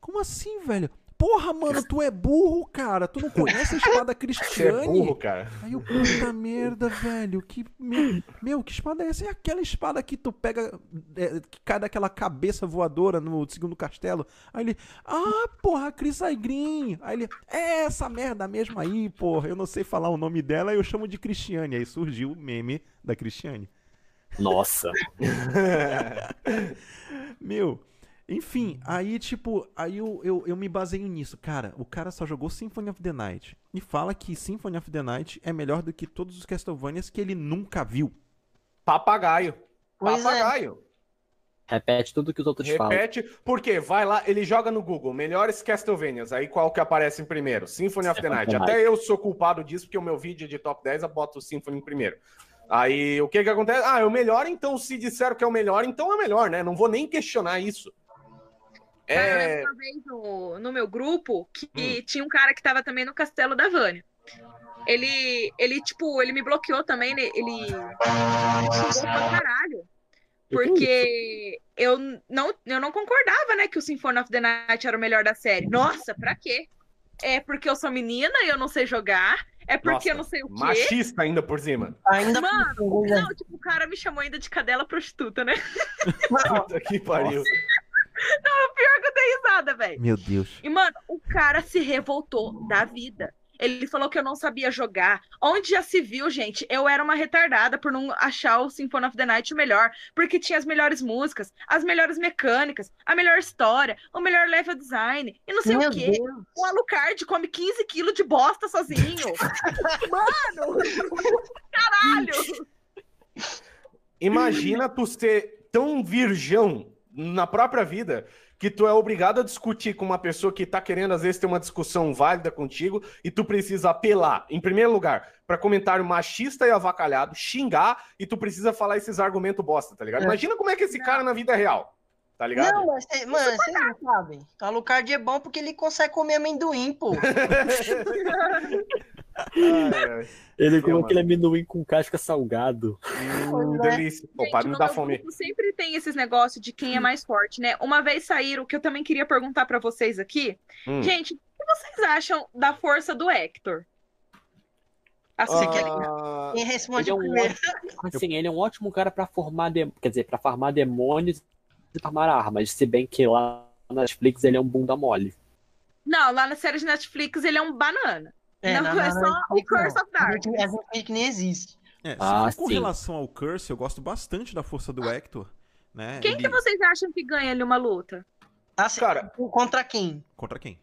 Como assim, velho? Porra, mano, tu é burro, cara. Tu não conhece a espada Você é Cristiane? burro, cara. Aí eu, puta merda, velho. Que, meu, meu, que espada é essa? É aquela espada que tu pega, é, que cai daquela cabeça voadora no segundo castelo. Aí ele, ah, porra, Chris Green. Aí ele, é essa merda mesmo aí, porra. Eu não sei falar o nome dela, eu chamo de Cristiane. Aí surgiu o meme da Cristiane. Nossa. Meu, enfim, aí tipo, aí eu, eu, eu me baseio nisso. Cara, o cara só jogou Symphony of the Night e fala que Symphony of the Night é melhor do que todos os Castlevanias que ele nunca viu. Papagaio. Pois é. Papagaio. Repete tudo que os outros falam. Repete, porque vai lá, ele joga no Google, melhores Castlevanias, aí qual que aparece em primeiro? Symphony of the Night. Até eu sou culpado disso, porque o meu vídeo de top 10 eu boto o Symphony em primeiro. Aí o que que acontece? Ah, é o melhor, então se disseram que é o melhor, então é o melhor, né? Não vou nem questionar isso. Eu É. lembro uma vez no, no meu grupo que Hum. tinha um cara que tava também no castelo da Vânia. Ele, ele, tipo, ele me bloqueou também, né? ele me xingou pra caralho. Porque eu não, eu não concordava, né, que o Symphony of the Night era o melhor da série. Nossa, pra quê? É porque eu sou menina e eu não sei jogar? É porque Nossa, eu não sei o quê? Machista ainda por cima. Ainda Mano, por cima, Não, tipo, o cara me chamou ainda de cadela prostituta, né? Puta que pariu. Pior que eu dei risada, velho. Meu Deus. E, mano, o cara se revoltou da vida. Ele falou que eu não sabia jogar. Onde já se viu, gente? Eu era uma retardada por não achar o Symphony of the Night o melhor. Porque tinha as melhores músicas, as melhores mecânicas, a melhor história, o melhor level design. E não sei Meu o quê. Deus. O Alucard come 15 quilos de bosta sozinho. Mano! Caralho! Imagina tu ser tão virgão na própria vida que tu é obrigado a discutir com uma pessoa que tá querendo, às vezes, ter uma discussão válida contigo e tu precisa apelar, em primeiro lugar, pra comentário machista e avacalhado, xingar e tu precisa falar esses argumentos bosta, tá ligado? É. Imagina como é que esse cara na vida real, tá ligado? Não, mas, cê- mano, vocês não sabem. Alucard é bom porque ele consegue comer amendoim, pô. Ai. Ele É, colocou aquele amendoim com casca salgado. Hum, é. delícia. Pô, Gente, para dar meu fome. sempre tem esses negócios de quem é mais forte, né? Uma vez saíram, que eu também queria perguntar pra vocês aqui. Hum. Gente, o que vocês acham da força do Hector? Assim, que ele- Ah, Quem responde Ele é um primeiro? Assim, ele é um ótimo cara pra formar, de... quer dizer, para farmar demônios e farmar armas. Se bem que lá na Netflix ele é um bunda mole. Não, lá na série de Netflix ele é um banana. Não, na- é na- só na- o Curse não. of Darkness. A gente finge que nem existe. É, Ah, com sim. relação ao Curse, eu gosto bastante da força do Hector, né? Quem Ele- que vocês acham que ganha ali uma luta? Assim, Cara. contra quem? Contra quem?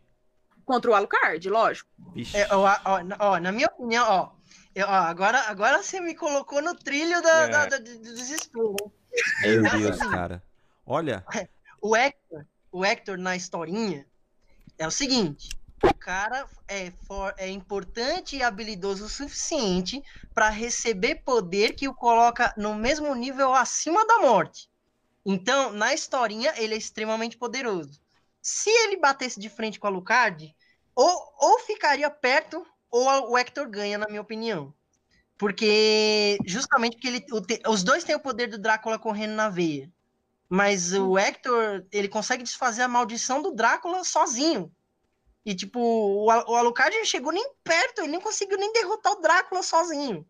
Contra o Alucard, lógico. É, ó, ó, na- ó, na minha opinião, ó, eu- ó, agora, agora você me colocou no trilho da, É. da- da- do desespero. Meu Deus, cara. Olha, O Hector, o Hector na historinha é o seguinte: o cara é, for- é importante e habilidoso o suficiente para receber poder que o coloca no mesmo nível acima da morte. Então, na historinha, ele é extremamente poderoso. Se ele batesse de frente com a Lucard, ou, ou ficaria perto, ou a- o Hector ganha, na minha opinião. Porque, justamente porque ele, o os dois têm o poder do Drácula correndo na veia. Mas o Hector, ele consegue desfazer a maldição do Drácula sozinho. E, tipo, o, Al- o Alucard chegou nem perto, ele nem conseguiu nem derrotar o Drácula sozinho.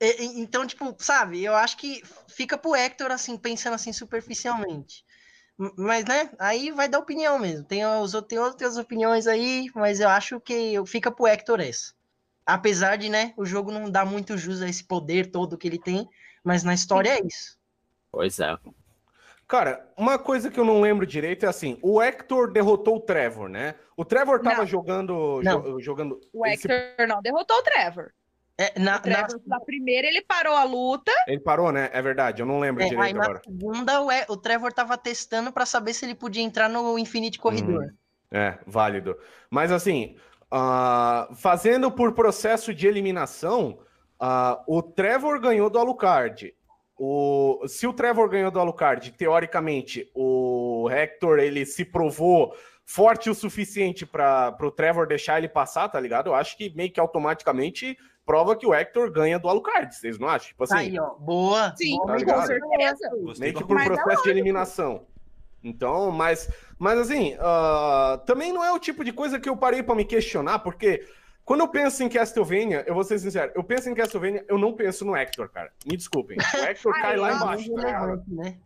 E- então, tipo, sabe, eu acho que fica pro Hector, assim, pensando assim superficialmente. Mas, né, aí vai dar opinião mesmo. Tem, os, tem outras opiniões aí, mas eu acho que fica pro Hector essa. Apesar de, né, o jogo não dar muito jus a esse poder todo que ele tem, mas na história é isso. Pois é. Cara, uma coisa que eu não lembro direito é assim: o Hector derrotou o Trevor, né? O Trevor tava Não. jogando. Não. jo- jogando O Hector não derrotou o Trevor. É, na, O Trevor, na primeira, ele parou a luta. ele parou, né? É verdade, eu não lembro é, aí direito na agora. segunda, o, E- o Trevor tava testando pra saber se ele podia entrar no Infinite Corridor. É, válido. Mas assim, ah, fazendo por processo de eliminação, ah, o Trevor ganhou do Alucard. O, se o Trevor ganhou do Alucard, teoricamente, o Hector ele se provou forte o suficiente para o Trevor deixar ele passar, tá ligado? Eu acho que meio que automaticamente prova que o Hector ganha do Alucard, vocês não acham? Tipo assim, Aí, ó, boa. Sim, tá com ligado? certeza. Meio que por é processo de eliminação. Então, mas, mas assim, ah, também não é o tipo de coisa que eu parei para me questionar, porque quando eu penso em Castlevania, eu vou ser sincero, eu penso em Castlevania, eu não penso no Hector, cara. Me desculpem. O Hector cai lá Ai, embaixo. tá ligado? né?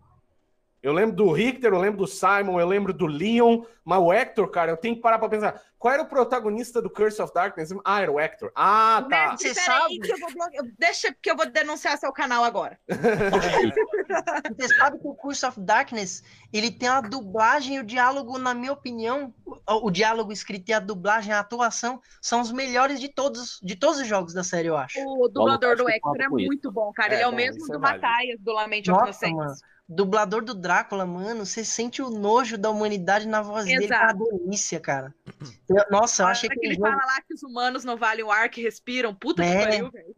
Eu lembro do Richter, eu lembro do Simon, eu lembro do Leon, mas o Hector, cara, eu tenho que parar pra pensar. Qual era o protagonista do Curse of Darkness? Ah, era o Hector. Ah, tá. Mestre, Você sabe? que eu vou. Deixa que eu vou denunciar seu canal agora. Você sabe que o Curse of Darkness, ele tem a dublagem e o diálogo, na minha opinião, o, o diálogo escrito e a dublagem, a atuação, são os melhores de todos, de todos os jogos da série, eu acho. O dublador do Hector é muito bom, cara. É, Ele é o bom, mesmo é do válido. Mataias, do Lament of Innocence. Dublador do Drácula, mano, você sente o nojo da humanidade na voz dele, que é uma Exato. delícia, cara. Eu- nossa, eu achei que que ele jogo fala lá que os humanos não valem o ar que respiram. Puta É. que pariu, velho.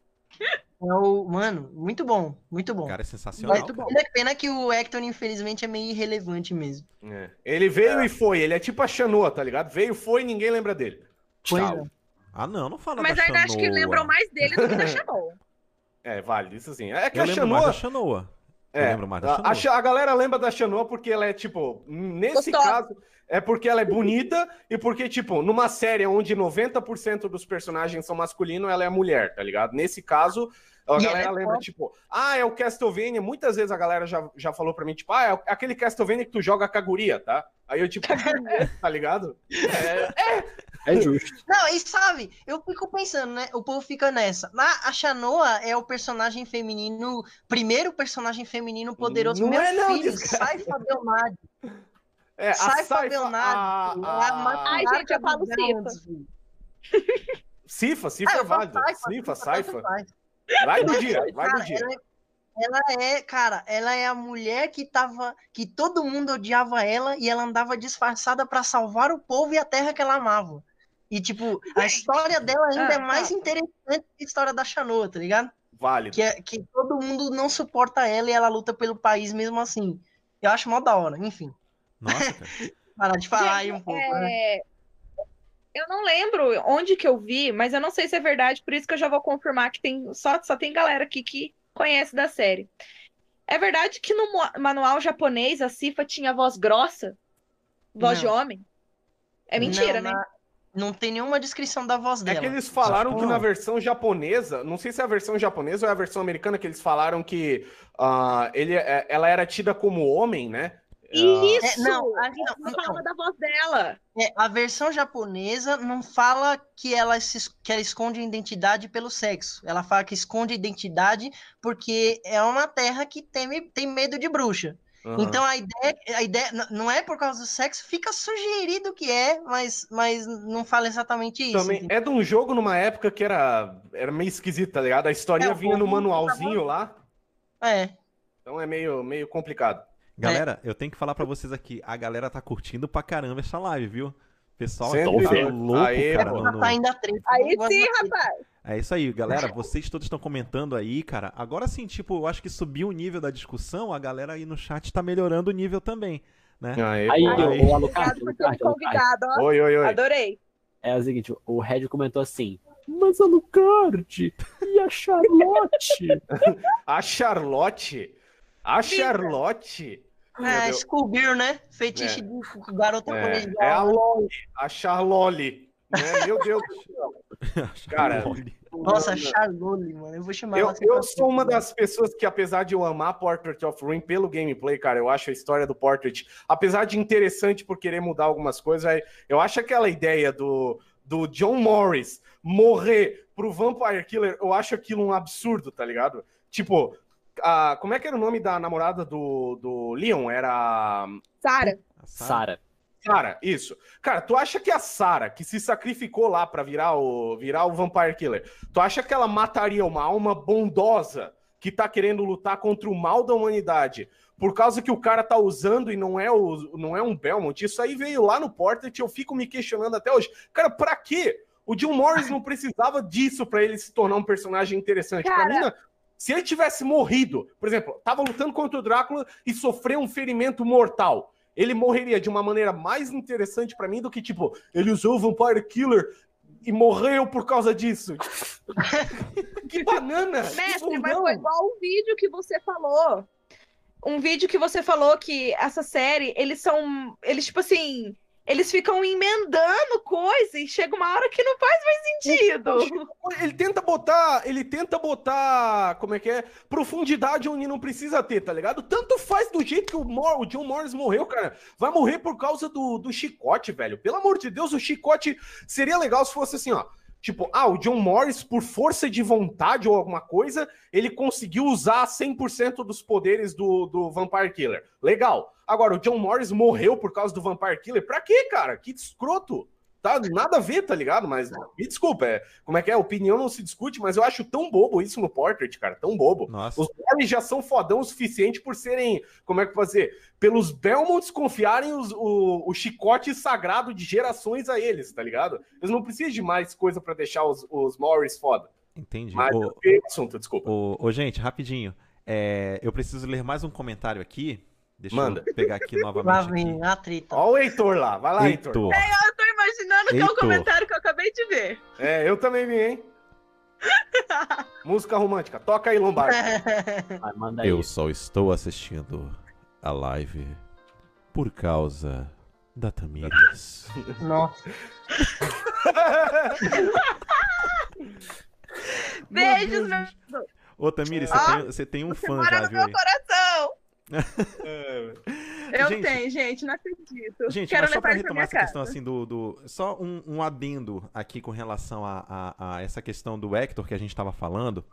é o... Mano, muito bom, muito bom. Cara é sensacional. Mas, cara. ainda pena que o Hector, infelizmente, é meio irrelevante mesmo. É. Ele veio e foi, ele é tipo a Xanoa, tá ligado? Veio, foi e ninguém lembra dele. Pois Tchau. é. Ah, não, não fala Mas da ainda acho que lembram mais dele do que da Shanoa. É, válido, isso sim. É que Eu a lembro É, lembro mais da a, a galera lembra da Xanoa porque ela é, tipo, nesse Gostosa. caso, é porque ela é bonita e porque, tipo, numa série onde 90% dos personagens são masculinos, ela é mulher, tá ligado? Nesse caso, a E galera ela é lembra, tipo, ah, é o Castlevania. Muitas vezes a galera já, já falou pra mim, tipo, ah, é aquele Castlevania que tu joga com a guria, tá? Aí eu, tipo, tá ligado? É, É justo. Não, e sabe, eu fico pensando, né? O povo fica nessa. A, a Shanoa é o personagem feminino, primeiro personagem feminino poderoso. Não Meu é não, filho, desgraça. sai. É a Sai Saifa- a- é a- a matriarca Ai, gente, eu falo. Cifa, Cifa Ah, é válido. Saifa, Cifa, Saifa. Vai do dia, vai do dia. ela, é- cara, ela é a mulher que tava, que todo mundo odiava ela e ela andava disfarçada pra salvar o povo e a terra que ela amava. E tipo, a história dela ainda Ah, é mais tá. interessante que a história da Shanoa, tá ligado? Válido. Que, é, que todo mundo não suporta ela e ela luta pelo país mesmo assim. Eu acho mó da hora, enfim. Nossa, cara. Parar de falar aí Gente, um pouco, né? é, Eu não lembro onde que eu vi, mas eu não sei se é verdade, por isso que eu já vou confirmar que tem só, só tem galera aqui que conhece da série. É verdade que no manual japonês a Cifa tinha voz grossa? Voz de Não. homem? É mentira, Não, né? na- Não tem nenhuma descrição da voz É dela. que eles falaram Acho que na versão japonesa, não sei se é a versão japonesa ou é a versão americana, que eles falaram que ah, ele, é- ela era tida como homem, né? Isso! É, não, a- Isso não, não falava da voz dela. É, a versão japonesa não fala que ela, se, que ela esconde a identidade pelo sexo. Ela fala que esconde a identidade porque é uma terra que teme, tem medo de bruxa. Aham. Então a ideia, a ideia não é por causa do sexo, fica sugerido que é, mas, mas não fala exatamente isso. Também entendeu? é de um jogo numa época que era, era meio esquisito, tá ligado? A historinha É, vinha no manualzinho lá, É. então é meio, meio complicado. Galera, eu tenho que falar pra vocês aqui, a galera tá curtindo pra caramba essa live, viu? Pessoal aqui tá louco, Aê, cara. no- Tá no- a treta. Aí sim, rapaz. É isso aí, galera. Vocês todos estão comentando aí, cara. Agora sim, tipo, eu acho que subiu o nível da discussão, a galera aí no chat tá melhorando o nível também, né? Aê, Aí. Aí. o Alucard, convidado, ó. Oi, oi, oi. Adorei. É o seguinte, o Red comentou assim, mas Alucard, e a Charlotte? A Charlotte. A Charlotte. Meu É. Scooby, né? Fetiche É. de garota É, colegial. é a Loli. A Charlole. Né? Meu Deus do céu. Cara, Charlotte. Nossa, Charlone, mano. Eu vou chamar Eu, ela assim eu sou uma das pessoas que, apesar de eu amar Portrait of Ruin pelo gameplay, cara, eu acho a história do Portrait, apesar de interessante por querer mudar algumas coisas, aí, eu acho aquela ideia do, do John Morris morrer pro Vampire Killer, eu acho aquilo um absurdo, tá ligado? Tipo, a, como é que era o nome da namorada do, do Leon? Era. Sara. Sara. Sara, isso. Cara, tu acha que a Sara, que se sacrificou lá pra virar o, virar o Vampire Killer, tu acha que ela mataria uma alma bondosa que tá querendo lutar contra o mal da humanidade por causa que o cara tá usando e não é, o, não é um Belmont? Isso aí veio lá no Portrait, eu fico me questionando até hoje. Cara, pra quê? O John Morris não precisava disso pra ele se tornar um personagem interessante. Pra Cara. mim, não. Se ele tivesse morrido, por exemplo, tava lutando contra o Drácula e sofreu um ferimento mortal, ele morreria de uma maneira mais interessante pra mim do que, tipo, ele usou o Vampire Killer e morreu por causa disso. que banana! que Mestre, mas bundão. foi igual o vídeo que você falou. Um vídeo que você falou que essa série, eles são. Eles, tipo assim. Eles ficam emendando coisa e chega uma hora que não faz mais sentido. Ele tenta botar, ele tenta botar, como é que é, profundidade onde não precisa ter, tá ligado? Tanto faz do jeito que o, Mor o John Morris morreu, cara. Vai morrer por causa do, do chicote, velho. Pelo amor de Deus, o chicote seria legal se fosse assim, ó. Tipo, ah, o John Morris, por força de vontade ou alguma coisa, ele conseguiu usar 100% dos poderes do, do Vampire Killer. Legal. Agora, o John Morris morreu por causa do Vampire Killer. Pra quê, cara? Que escroto. Tá, nada a ver, tá ligado? Mas me desculpa, é, como é que é? Opinião não se discute, mas eu acho tão bobo isso no Portrait, cara, tão bobo. Nossa. Os Morris já são fodão o suficiente por serem, como é que eu vou dizer? Pelos Belmonts confiarem os- o, o chicote sagrado de gerações a eles, tá ligado? Eles não precisam de mais coisa pra deixar os, os Morris foda. Entendi. Mas o assunto, desculpa. ô, ô, gente, rapidinho. É, eu preciso ler mais um comentário aqui. Deixa Manda. eu pegar aqui Lá novamente. vem Aqui. a treta. Ó o Heitor lá, vai lá, Heitor. Heitor. Imaginando que é o comentário que eu acabei de ver. É, eu também vi, hein? Música romântica, toca aí, Lombardi. Vai, manda aí. Eu só estou assistindo a live por causa da Tamires. Nossa. Beijos, meu. Ô, Tamires, você, Ah, tem, você tem um Você fã mora já, no viu meu aí? coração. É, Eu Gente- tenho, gente, não acredito. Gente, Quero mas só pra retomar essa questão casa. assim do. do- só um, um adendo aqui com relação a, a- a essa questão do Hector que a gente tava falando.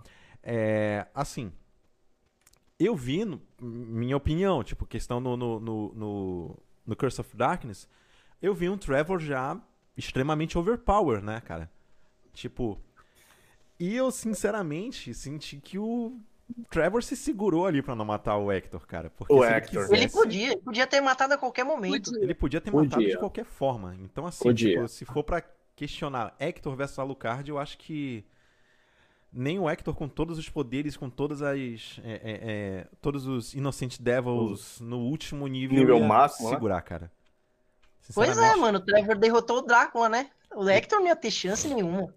É. Assim. Eu vi, no- minha opinião, tipo, questão no, no, no, no, no Curse of Darkness, eu vi um Trevor já extremamente overpower, né, cara? Tipo. E eu, sinceramente, senti que o Trevor se segurou ali pra não matar o Hector, cara. Porque O se ele Hector. quisesse- Ele podia, ele podia ter matado a qualquer momento. Podia. ele podia ter Podia. matado de qualquer forma. Então, assim, Podia. tipo, se for pra questionar Hector versus Alucard, eu acho que nem o Hector com todos os poderes, com todas as. é, é, é, todos os Innocent Devils no último nível, Nível ia máximo, né? segurar, cara. Pois é, mano. O Trevor derrotou o Drácula, né? O Hector não ia ter chance nenhuma.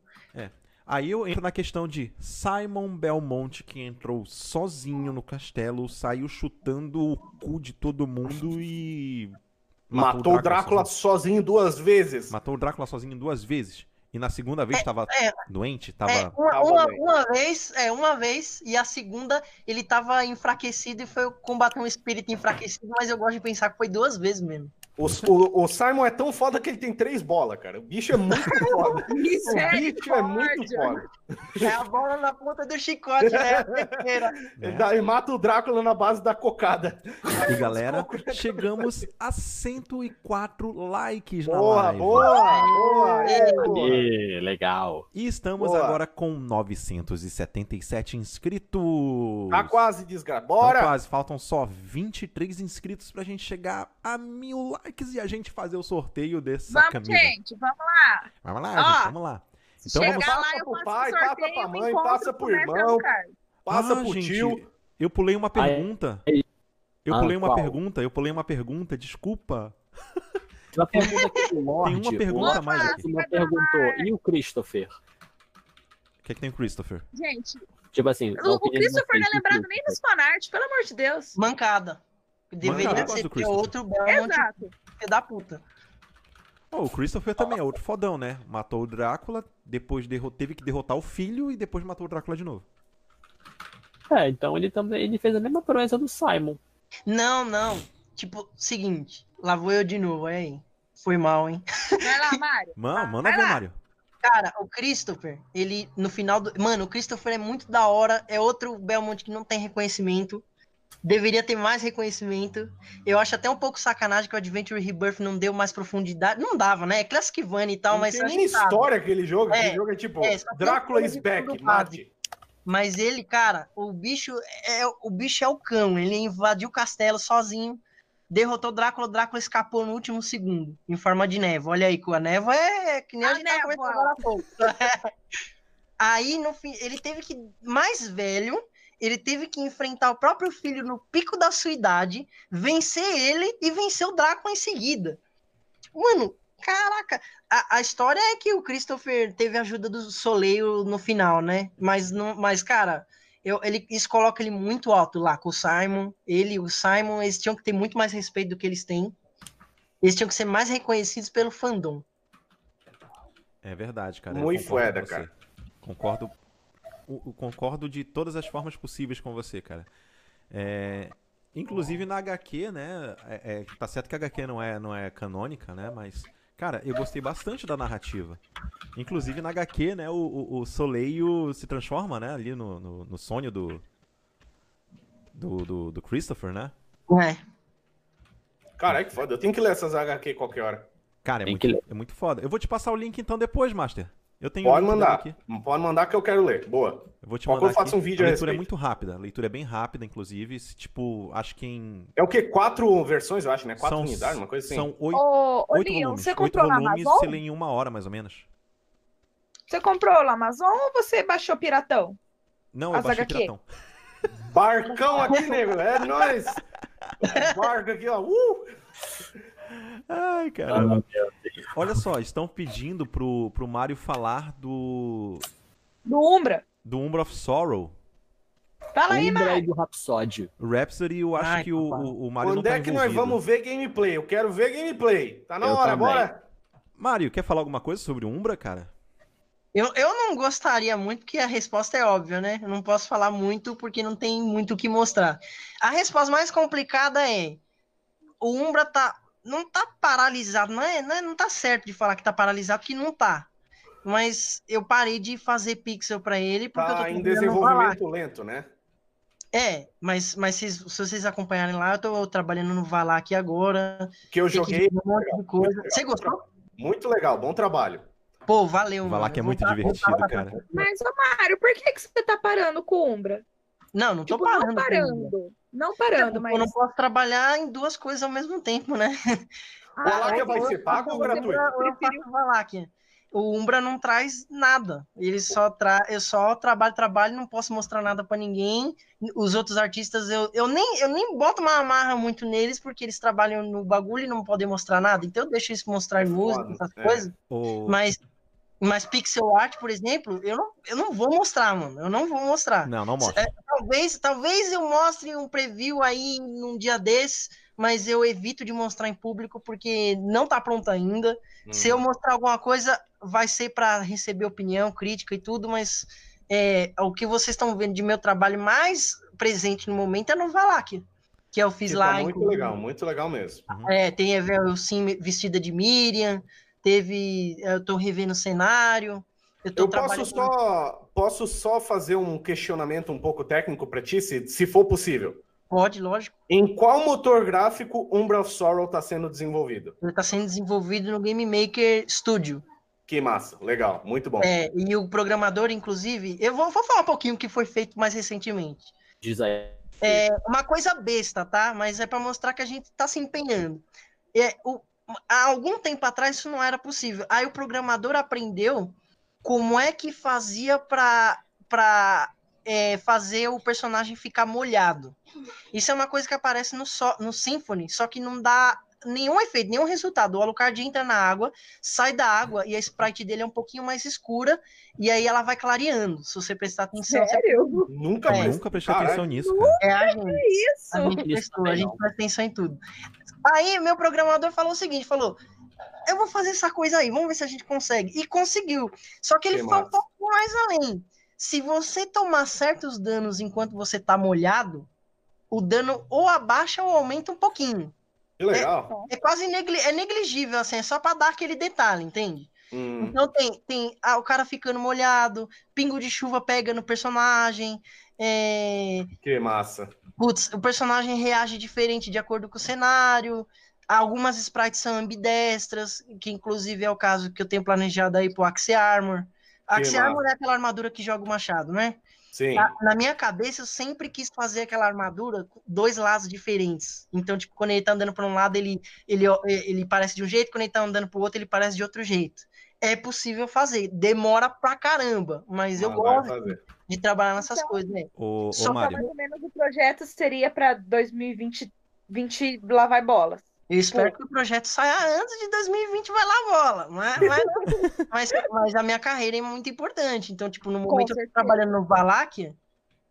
Aí eu entro na questão de Simon Belmont, que entrou sozinho no castelo, saiu chutando o cu de todo mundo e. Matou o Drácula sozinho. sozinho duas vezes. Matou o Drácula sozinho duas vezes. E na segunda vez tava é. doente? É, Tava. uma, Tava uma- bem. uma vez, é, uma vez, e a segunda ele tava enfraquecido e foi combater um espírito enfraquecido, mas eu gosto de pensar que foi duas vezes mesmo. O, o- o Simon é tão foda que ele tem três bolas, cara. O bicho é muito foda. O bicho é muito foda. É a bola na ponta do chicote, né? Ele, dá- ele mata o Drácula na base da cocada. E galera, chegamos a 104 likes na Boa, live. boa, boa. é, boa. Legal. E estamos Boa. agora com 977 inscritos. Tá quase. Então, Bora! quase, faltam só 23 inscritos pra gente chegar a mil likes e a gente fazer o sorteio dessa Vamos, camisa. gente, vamos lá. Vamos lá, Ó, gente, vamos lá. Então vamos. lá, Passa pro pai, o passa sorteio, pra mãe, encontro passa pro irmão. Passa Ah, pro gente, tio. Eu pulei uma pergunta. Eu Ah, pulei uma qual? pergunta, eu pulei uma pergunta, desculpa. Tem uma pergunta aqui do Lorde. Tem uma pergunta mais aqui. uma perguntou, e o Christopher? O que é que tem o Christopher? Gente, Tipo assim, a o, o Christopher não é lembrado nem nos fanarts, pelo amor de Deus. Mancada. Deveria ser outro Belmont filho da puta. Pô, o Christopher também é outro fodão, né? Matou o Drácula, depois derro- teve que derrotar o filho e depois matou o Drácula de novo. É, então ele também ele fez a mesma proeza do Simon. Não, não. Tipo, seguinte. Lá vou eu de novo, aí. Foi mal, hein? Vai lá, Mário. Mano, manda ver. Mário. Cara, o Christopher, ele no final do. Mano, o Christopher é muito da hora. É outro Belmont que não tem reconhecimento. Deveria ter mais reconhecimento. Eu acho até um pouco sacanagem que o Adventure Rebirth não deu mais profundidade. Não dava, né? É Classicvania e tal, Não mas. tem nem história aquele jogo. É, aquele jogo é tipo, é, Drácula is back, mate. Mas ele, cara, o bicho é o bicho é o cão. Ele invadiu o castelo sozinho, derrotou o Drácula, o Drácula escapou no último segundo, em forma de névoa. Olha aí, com a névoa é que nem a, A gente tava névoa. conversando agora há pouco. aí, no fim, ele teve que, mais velho, ele teve que enfrentar o próprio filho no pico da sua idade, vencer ele e vencer o Drácula em seguida. Mano, caraca, a, a história é que o Christopher teve a ajuda do Soleil no final, né? Mas, não, mas cara, eu, ele, isso coloca ele muito alto lá com o Simon. Ele e o Simon, eles tinham que ter muito mais respeito do que eles têm. Eles tinham que ser mais reconhecidos pelo fandom. É verdade, cara. Muito foda, cara. Concordo. O- o- concordo de todas as formas possíveis com você, cara. É, inclusive na HQ, né? é- é, tá certo que a HQ não é, não é canônica, né? Mas, cara, eu gostei bastante da narrativa. Inclusive na HQ, né? O, o, o Soleil se transforma, né? Ali no, no, no sonho do, do, do, do Christopher, né? É. Caralho, que foda. Eu tenho que ler essas HQ qualquer hora. Cara, é muito, é muito foda. Eu vou te passar o link então depois, Master. Eu tenho Pode mandar. aqui. Pode mandar que eu quero ler. Boa. Eu vou te mandar eu faço aqui. um vídeo a a leitura é muito rápida. A leitura é bem rápida, inclusive. se, Tipo, acho que em. É o quê? Quatro versões, eu acho, né? Quatro são, unidades, uma coisa assim. São oito, Ô, oito Leon, volumes. você Oito comprou na volumes Amazon? você lê em uma hora, mais ou menos. Você comprou na Amazon ou você baixou piratão? Não, eu As baixei HQ. piratão. Barcão aqui, nego. É nóis. Barco aqui, ó. Uh! Ai, Ah, cara. meu Deus. Olha só, estão pedindo pro, pro Mario falar do. Do Umbra. Do Umbra of Sorrow. Fala aí, Umbra e Mário. do Rhapsody. O Rhapsody, eu acho Ai, que o, papai. o, o Mario não Quando tá é que nós envolvido. vamos ver gameplay? Eu quero ver gameplay. Tá na Eu hora, também. bora. Mario, quer falar alguma coisa sobre o Umbra, cara? Eu, eu não gostaria muito, porque a resposta é óbvia, né? Eu não posso falar muito porque não tem muito o que mostrar. A resposta mais complicada é: o Umbra tá, não tá paralisado, não é, não é- não tá certo de falar que tá paralisado, porque não tá. Mas eu parei de fazer pixel pra ele porque eu tô Tá em Valak. desenvolvimento lento, né? É, mas, mas se, se vocês acompanharem lá, eu tô trabalhando no Valak agora. Que eu que joguei. ver um monte de coisa. legal. Você gostou? Muito legal, bom trabalho. Pô, valeu, O mano. Valak é muito divertido, cara. Mas, ô Mário, por que, que você tá parando com o Umbra? Não, não tô Tipo, parando. não o Umbra. parando. Não parando, mas. Eu não posso trabalhar em duas coisas ao mesmo tempo, né? O Valak eu vai ser pago ou eu gratuito? Eu faço Valak. O Umbra não traz nada. Ele só tra... Eu só trabalho, trabalho, não posso mostrar nada pra ninguém. Os outros artistas, eu, eu, nem, eu nem boto uma amarra muito neles, porque eles trabalham no bagulho e não podem mostrar nada. Então eu deixo eles mostrar É música, foda, essas é. coisas. O... Mas, mas pixel art, por exemplo, eu não, eu não vou mostrar, mano. Eu não vou mostrar. Não, não mostra. Talvez, talvez eu mostre um preview aí num dia desses, mas eu evito de mostrar em público porque não tá pronto ainda. Se Uhum. eu mostrar alguma coisa, vai ser para receber opinião, crítica e tudo, mas é, o que vocês estão vendo de meu trabalho mais presente no momento é no Valak, que eu fiz Que lá. tá muito legal, muito legal mesmo. É, tem a Evel Sim vestida de Miriam, teve. Eu tô revendo o cenário. Eu, tô Eu posso só, posso só fazer um questionamento um pouco técnico para ti, se, se for possível. Pode, lógico. Em qual motor gráfico Umbra of Sorrow está sendo desenvolvido? Ele está sendo desenvolvido no Game Maker Studio. Que massa, legal, muito bom. É, e o programador, inclusive, eu vou, vou falar um pouquinho o que foi feito mais recentemente. Diz aí. É uma coisa besta, tá? Mas é para mostrar que a gente está se empenhando. É, o- há algum tempo atrás isso não era possível. Aí o programador aprendeu como é que fazia para fazer o personagem ficar molhado. Isso é uma coisa que aparece no, so- no Symphony, só que não dá nenhum efeito, nenhum resultado. O Alucard entra na água, sai da água e a sprite dele é um pouquinho mais escura e aí ela vai clareando. Se você prestar atenção, você Sério? Nunca É. Nunca prestei Caralho. atenção nisso, cara. é a gente. Isso. A gente prestou, a gente presta atenção em tudo. Aí, meu programador falou o seguinte: falou, eu vou fazer essa coisa aí, vamos ver se a gente consegue. E conseguiu. Só que ele Que foi um massa. pouco mais além. Se você tomar certos danos enquanto você tá molhado, o dano ou abaixa ou aumenta um pouquinho. Que legal. É quase negli é negligível, assim, é só pra dar aquele detalhe, entende? Hum, Então tem, tem ah, o cara ficando molhado, pingo de chuva pega no personagem, é, que massa. Putz, o personagem reage diferente de acordo com o cenário. Algumas sprites são ambidestras, que inclusive é o caso que eu tenho planejado aí pro Axe Armor. Axe. Armor é aquela armadura que joga o machado, né? Sim. Na, na minha cabeça, eu sempre quis fazer aquela armadura com dois lados diferentes. Então, tipo, quando ele tá andando pra um lado, ele, ele, ele parece de um jeito, quando ele tá andando pro outro, ele parece de outro jeito. É possível fazer. Demora pra caramba, mas eu Mas vai gosto fazer. de trabalhar nessas Então, coisas, né? Ô, Só Mário, mais ou menos o projeto seria pra 2020 20 lá vai bolas. Eu espero que o projeto saia antes de 2020, vai lá a bola. Mas, mas, mas, mas a minha carreira é muito importante. Então, tipo, no momento que eu tô trabalhando no Valáquia,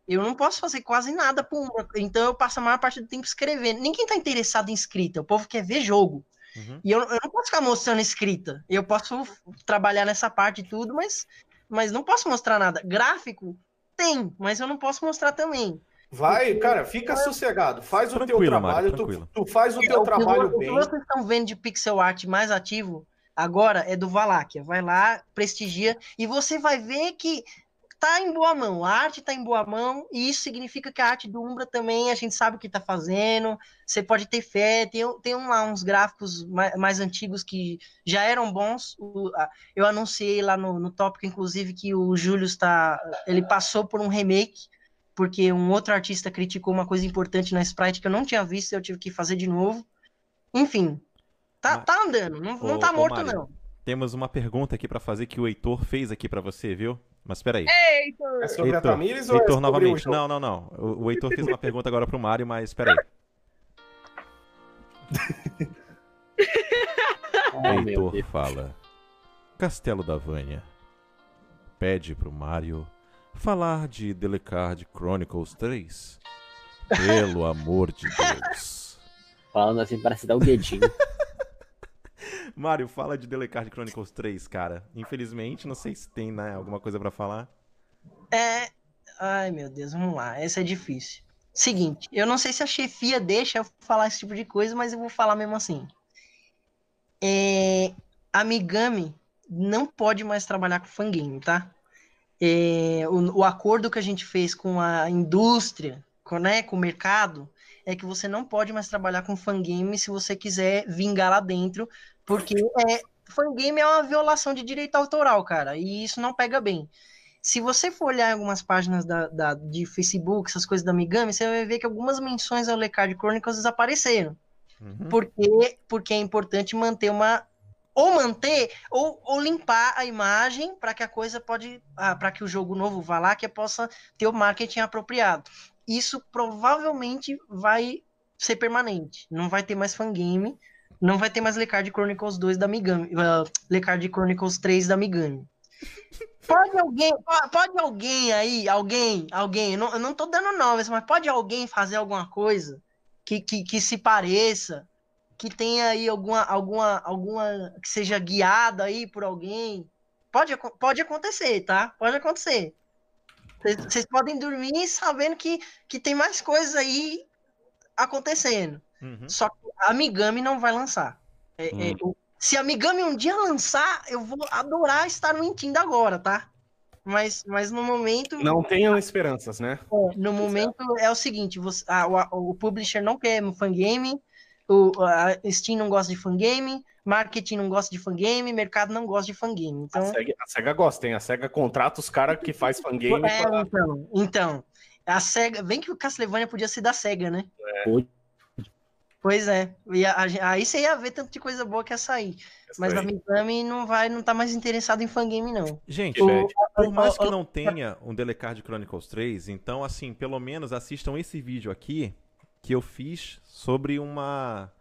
eu não posso fazer quase nada por uma. Então eu passo a maior parte do tempo escrevendo. Ninguém tá interessado em escrita, o povo quer ver jogo. Uhum. E eu, eu não posso ficar mostrando escrita. Eu posso trabalhar nessa parte e tudo, mas, mas não posso mostrar nada. Gráfico tem, mas eu não posso mostrar também. Vai, cara, fica sossegado. Faz o teu Tranquilo, Mário, trabalho. tu, tranquilo. tu faz o teu o que trabalho O bem. que vocês estão vendo de pixel art mais ativo agora é do Valáquia. Vai lá, prestigia, e você vai ver que tá em boa mão. A arte tá em boa mão, e isso significa que a arte do Umbra também a gente sabe o que tá fazendo. Você pode ter fé. Tem, tem um lá uns gráficos mais, mais antigos que já eram bons. O- a- eu anunciei lá no, no tópico, inclusive, que o Júlio está. Ele passou por um remake porque um outro artista criticou uma coisa importante na Sprite que eu não tinha visto e eu tive que fazer de novo. Enfim, tá, Mas- tá andando, não, não Ô, tá ô, morto Mário. não. temos uma pergunta aqui pra fazer que o Heitor fez aqui pra você, viu? Mas peraí. Eita! É sobre a Heitor, Tamires ou é Heitor o novamente. Não, não, não. O, o Heitor fez uma pergunta agora pro Mário, mas peraí. Oh, meu Heitor fala. Castelo da Vânia. Pede pro Mario falar de Delecard Chronicles 3. Pelo amor de Deus. Falando assim, parece dar o dedinho. Mario, fala de Delecard Chronicles 3, cara. Infelizmente, não sei se tem né, alguma coisa pra falar. É. Ai, meu Deus, vamos lá. Essa é difícil. Seguinte, eu não sei se a chefia deixa eu falar esse tipo de coisa, mas eu vou falar mesmo assim. É, a Migami não pode mais trabalhar com fangame, tá? É, o, o acordo que a gente fez com a indústria, com, né, com o mercado, é que você não pode mais trabalhar com fangame se você quiser vingar lá dentro, porque é, fangame é uma violação de direito autoral, cara, e isso não pega bem. Se você for olhar em algumas páginas da, da- de Facebook, essas coisas da Migami, você vai ver que algumas menções ao Lecard Chronicles desapareceram. Uhum. Porque, porque é importante manter uma. Ou manter, ou, ou limpar a imagem para que a coisa pode. Ah, para que o jogo novo vá lá, que possa ter o marketing apropriado. Isso provavelmente vai ser permanente. Não vai ter mais fangame. Não vai ter mais Lecard Chronicles 2 da Migami. Uh, Lecard Chronicles 3 da Migami. Pode alguém, po- pode alguém aí, alguém, alguém, eu não, eu não tô dando nomes, mas pode alguém fazer alguma coisa que, que, que se pareça, que tenha aí alguma, alguma, alguma, que seja guiada aí por alguém? Pode, pode acontecer, tá? Pode acontecer. Vocês- podem dormir sabendo que, que tem mais coisas aí acontecendo. Uhum. Só que a Migami não vai lançar. É- é, o- se a Migami um dia lançar, eu vou adorar estar mentindo agora, tá? Mas, mas no momento, Não tenham esperanças, né? no momento é o seguinte, você, a- o, o publisher não quer fangame, o a Steam não gosta de fangame, marketing não gosta de fangame, mercado não gosta de fangame. A Então, SEGA, a SEGA gosta, hein? A SEGA contrata os caras que faz fangame é, pra... então, então, a Sega, vem que o Castlevania podia ser da Sega, né? Pode. Pois é, e a- a- aí você ia ver tanto de coisa boa que ia sair. Mas a Mikami não vai, não tá mais interessado em fangame, não. Gente, bad. por mais que não tenha um Delecard Chronicles 3, então, assim, pelo menos assistam esse vídeo aqui que eu fiz sobre uma.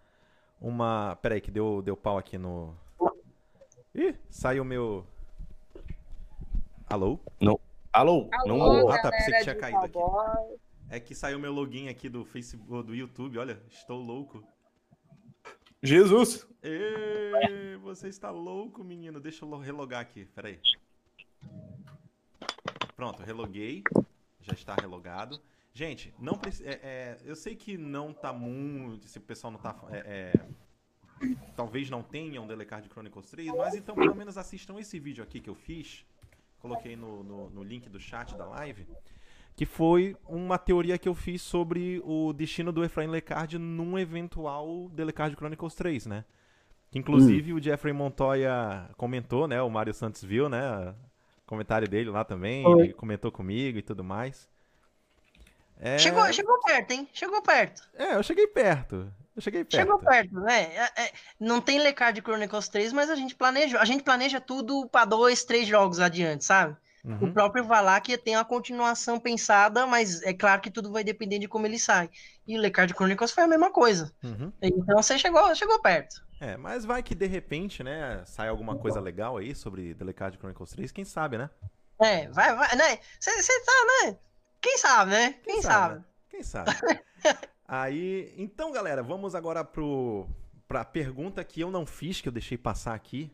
Uma. Peraí, que deu, deu pau aqui no. Ih, saiu meu. Alô? Alô? Não... Alô, Ah, tá, pensei que tinha caído aqui. É que saiu meu login aqui do Facebook, do YouTube, olha, estou louco. Jesus! Ê, você está louco, menino. Deixa eu relogar aqui, peraí. Pronto, reloguei. Já está relogado. Gente, não. É, é, eu sei que não tá muito. Se o pessoal não tá. É, é, talvez não tenha um Delecard Chronicles 3, mas então pelo menos assistam esse vídeo aqui que eu fiz. Coloquei no, no, no link do chat da live. Que foi uma teoria que eu fiz sobre o destino do Efraim Lecard num eventual Delecard Chronicles 3, né? Que inclusive hum. o Jeffrey Montoya comentou, né? O Mário Santos viu, né? comentário dele lá também, comentou comigo e tudo mais. É... Chegou, chegou perto, hein? Chegou perto. É, eu cheguei perto. Eu cheguei perto. Chegou perto, né? É, é, não tem Lecard de Chronicles 3, mas a gente planeja, a gente planeja tudo para dois, três jogos adiante, sabe? Uhum. O próprio Valak tem a continuação pensada, mas é claro que tudo vai depender de como ele sai. E o Lecard Chronicles foi a mesma coisa. Uhum. Então você chegou, chegou perto. É, mas vai que de repente, né, sai alguma coisa legal aí sobre The Lecard Chronicles 3, quem sabe, né? É, vai, vai, né? Você tá, né? Quem sabe, né? Quem, quem sabe? sabe? Quem sabe? aí, então, galera, vamos agora pro, pra pergunta que eu não fiz, que eu deixei passar aqui.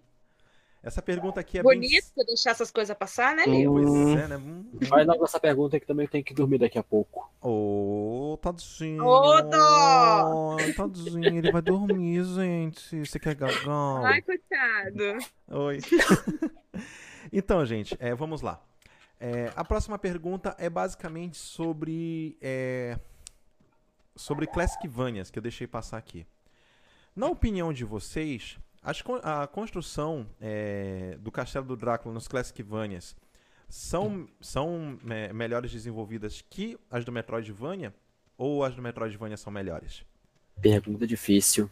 Essa pergunta aqui é Bonito bem... deixar essas coisas passar, né, Leo? Pois é, né? Hum, Vai logo essa pergunta que também tem que dormir daqui a pouco. Ô, oh, tadinho. Ô, dó! Oh, tadinho, ele vai dormir, gente. Você quer gagal? Ai, coitado. Oi. então, gente, é, vamos lá. É, a próxima pergunta é basicamente sobre... É, sobre Classic Vanias, que eu deixei passar aqui. Na opinião de vocês, as, a construção é, do Castelo do Drácula nos Classicvanias são, são é, melhores desenvolvidas que as do Metroidvania? Ou as do Metroidvania são melhores? Pergunta difícil.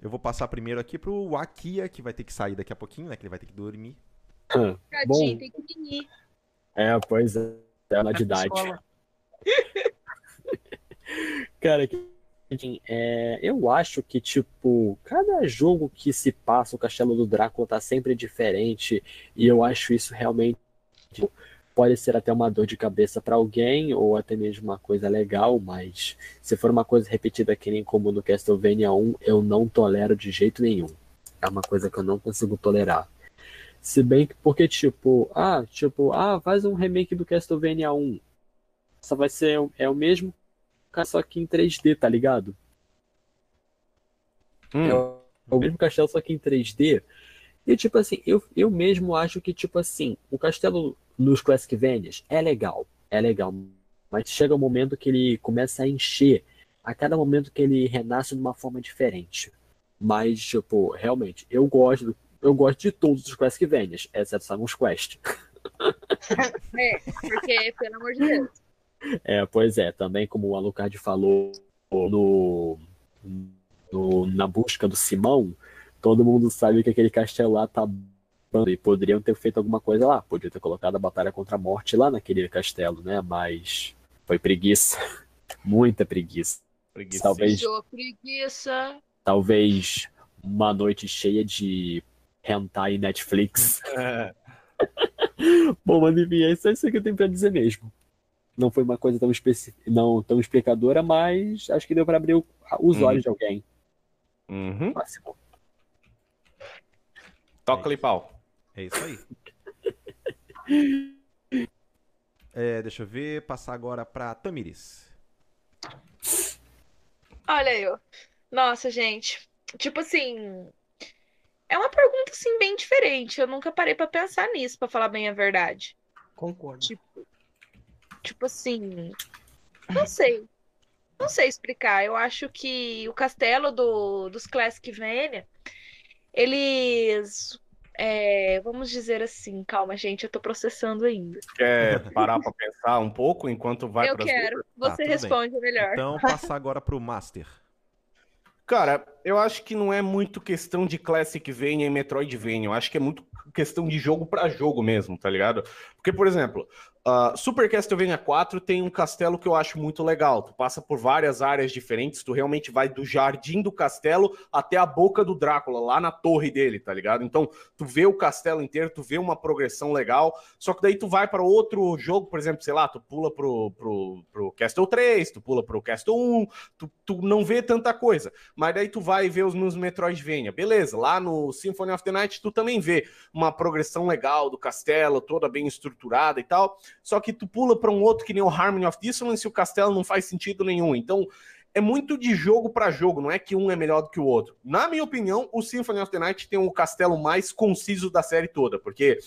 Eu vou passar primeiro aqui pro Akia, que vai ter que sair daqui a pouquinho, né? Que ele vai ter que dormir. Bom, tem que. É, pois é. É na idade. Cara, que Assim, é, eu acho que, tipo, cada jogo que se passa, o Castelo do Drácula tá sempre diferente, e eu acho isso realmente tipo, pode ser até uma dor de cabeça para alguém, ou até mesmo uma coisa legal, mas se for uma coisa repetida que nem como no Castlevania 1, eu não tolero de jeito nenhum. É uma coisa que eu não consigo tolerar. Se bem que, porque, tipo, ah, tipo, ah, faz um remake do Castlevania 1. Só vai ser, é o mesmo só que em 3D, tá ligado? Hum. É, o, mesmo castelo, só que em 3D. E, tipo assim, eu, eu mesmo acho que, tipo assim, o castelo nos Classic Vanias é legal, é legal. Mas chega um momento que ele começa a encher a cada momento que ele renasce de uma forma diferente. Mas, tipo, realmente, eu gosto, eu gosto de todos os Classic Vanias, exceto Samus Quest. é, porque, pelo amor de Deus. É, pois é, também como o Alucard falou no, no, na busca do Simão, todo mundo sabe que aquele castelo lá tá e poderiam ter feito alguma coisa lá, podia ter colocado a batalha contra a morte lá naquele castelo, né? Mas foi preguiça, muita preguiça. preguiça. Talvez preguiça. Talvez uma noite cheia de hentai e Netflix. É. Bom, mas enfim, é só isso que eu tenho pra dizer mesmo não foi uma coisa tão, especi... não, tão explicadora, mas acho que deu para abrir o... os uhum. olhos de alguém. Uhum. Toca-lhe pau. É isso aí. é, deixa eu ver, passar agora para Tamiris. Olha eu. Nossa, gente. Tipo assim, é uma pergunta assim bem diferente. Eu nunca parei para pensar nisso, para falar bem a verdade. Concordo. Tipo, Tipo assim. Não sei. Não sei explicar. Eu acho que o castelo do, dos Classic Vania, eles. É, vamos dizer assim, calma, gente, eu tô processando ainda. Quer parar pra pensar um pouco enquanto vai Eu quero. Você tá, responde bem. melhor. Então, passar agora pro Master. Cara, eu acho que não é muito questão de Classic Vania e Metroidvania. Eu acho que é muito questão de jogo para jogo mesmo, tá ligado? Porque, por exemplo, Uh, Super Castlevania 4 tem um castelo que eu acho muito legal. Tu passa por várias áreas diferentes, tu realmente vai do jardim do castelo até a boca do Drácula, lá na torre dele, tá ligado? Então, tu vê o castelo inteiro, tu vê uma progressão legal, só que daí tu vai para outro jogo, por exemplo, sei lá, tu pula pro, pro, pro Castle 3, tu pula pro Castle 1, tu, tu não vê tanta coisa. Mas daí tu vai ver os Metroidvania. Beleza, lá no Symphony of the Night tu também vê uma progressão legal do castelo, toda bem estruturada e tal. Só que tu pula para um outro que nem o Harmony of Dissonance e o castelo não faz sentido nenhum. Então, é muito de jogo para jogo, não é que um é melhor do que o outro. Na minha opinião, o Symphony of the Night tem o castelo mais conciso da série toda, porque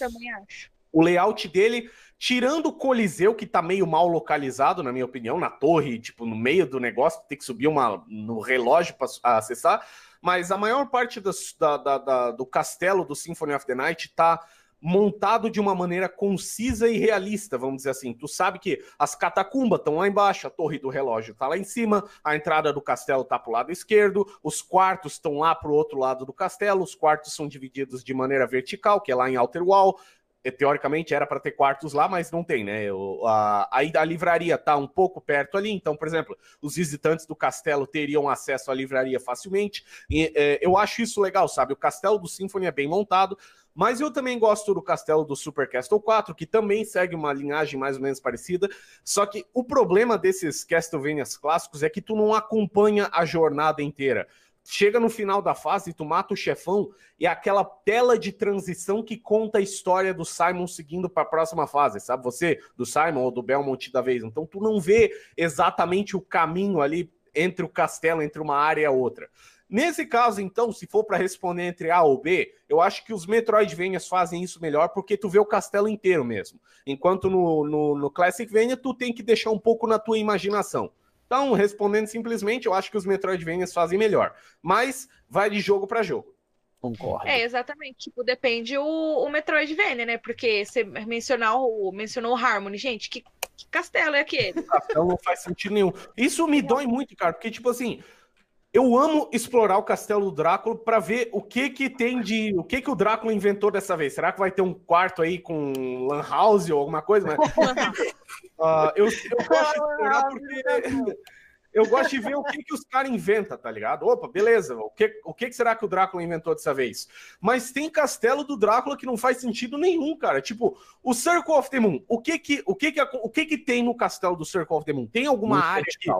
o layout dele, tirando o Coliseu, que tá meio mal localizado, na minha opinião, na torre, tipo, no meio do negócio, tem que subir uma, no relógio para acessar, mas a maior parte das- da- da- da- do castelo do Symphony of the Night tá montado de uma maneira concisa e realista, vamos dizer assim. Tu sabe que as catacumbas estão lá embaixo, a torre do relógio tá lá em cima, a entrada do castelo tá pro lado esquerdo, os quartos estão lá pro outro lado do castelo, os quartos são divididos de maneira vertical, que é lá em Outer Wall. Teoricamente era para ter quartos lá, mas não tem, né? O- a, aí a livraria tá um pouco perto ali, então, por exemplo, os visitantes do castelo teriam acesso à livraria facilmente. E, é, eu acho isso legal, sabe? O castelo do Symphony é bem montado, mas eu também gosto do castelo do Super Castle 4, que também segue uma linhagem mais ou menos parecida. Só que o problema desses Castlevanias clássicos é que tu não acompanha a jornada inteira. Chega no final da fase, tu mata o chefão e é aquela tela de transição que conta a história do Simon seguindo para a próxima fase, sabe? Você, do Simon ou do Belmont da vez. Então tu não vê exatamente o caminho ali entre o castelo, entre uma área e a outra. Nesse caso, então, se for para responder entre A ou B, eu acho que os Metroidvanias fazem isso melhor porque tu vê o castelo inteiro mesmo. Enquanto no, no, no Classicvania tu tem que deixar um pouco na tua imaginação. Então, respondendo simplesmente, eu acho que os Metroidvanias fazem melhor. Mas vai de jogo para jogo. Concordo. É, exatamente. Tipo, depende o, o Metroidvania, né? Porque você mencionar o, mencionou o Harmony. Gente, que, que castelo é aquele? Então não faz sentido nenhum. Isso me dói muito, cara, porque, tipo assim, eu amo explorar o castelo do Drácula pra ver o que que tem de. O que que o Drácula inventou dessa vez. Será que vai ter um quarto aí com Lan House ou alguma coisa? Mas, ah, eu, eu gosto de explorar porque. Eu gosto de ver o que, que os caras inventam, tá ligado? Opa, beleza. O que, o que que será que o Drácula inventou dessa vez? Mas tem castelo do Drácula que não faz sentido nenhum, cara. Tipo, o Circle of the Moon. O que que, o que, que, o que, que tem no castelo do Circle of the Moon? Tem alguma Muito área que.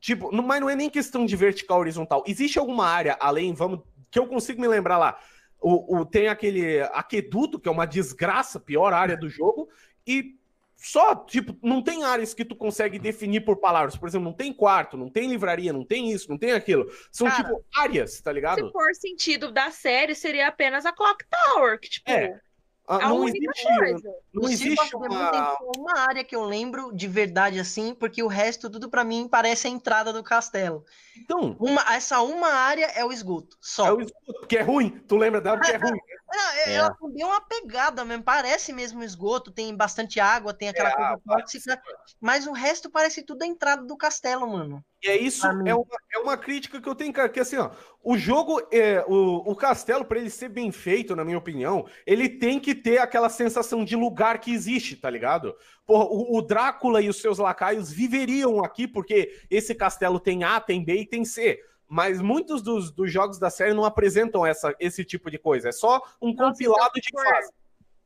Tipo, não- mas não é nem questão de vertical horizontal. Existe alguma área além, vamos, que eu consigo me lembrar lá. O, o- tem aquele aqueduto, que é uma desgraça, pior área do jogo, e só, tipo, não tem áreas que tu consegue definir por palavras. Por exemplo, não tem quarto, não tem livraria, não tem isso, não tem aquilo. São, Cara, tipo, áreas, tá ligado? Se for sentido da série, seria apenas a Clock Tower, que, tipo, É, Ah, a não única existe, coisa. não O existe uma... uma área que eu lembro de verdade assim, porque o resto tudo pra mim parece a entrada do castelo. Então, Uma, essa uma área é o esgoto, só. é o esgoto, que é ruim. Tu lembra dela que é ruim. Não, é- É. Ela bem uma pegada mesmo, parece mesmo esgoto, tem bastante água, tem aquela É, coisa tóxica, mas o resto parece tudo a entrada do castelo, mano. E é isso, é uma, é uma crítica que eu tenho, cara, que assim, ó, o jogo, é, o, o castelo, para ele ser bem feito, na minha opinião, ele tem que ter aquela sensação de lugar que existe, tá ligado? Porra, o, o Drácula e os seus lacaios viveriam aqui, porque esse castelo tem A, tem B e tem C. Mas muitos dos, dos jogos da série não apresentam essa, esse tipo de coisa. É só um Nossa, compilado então, de por- fase.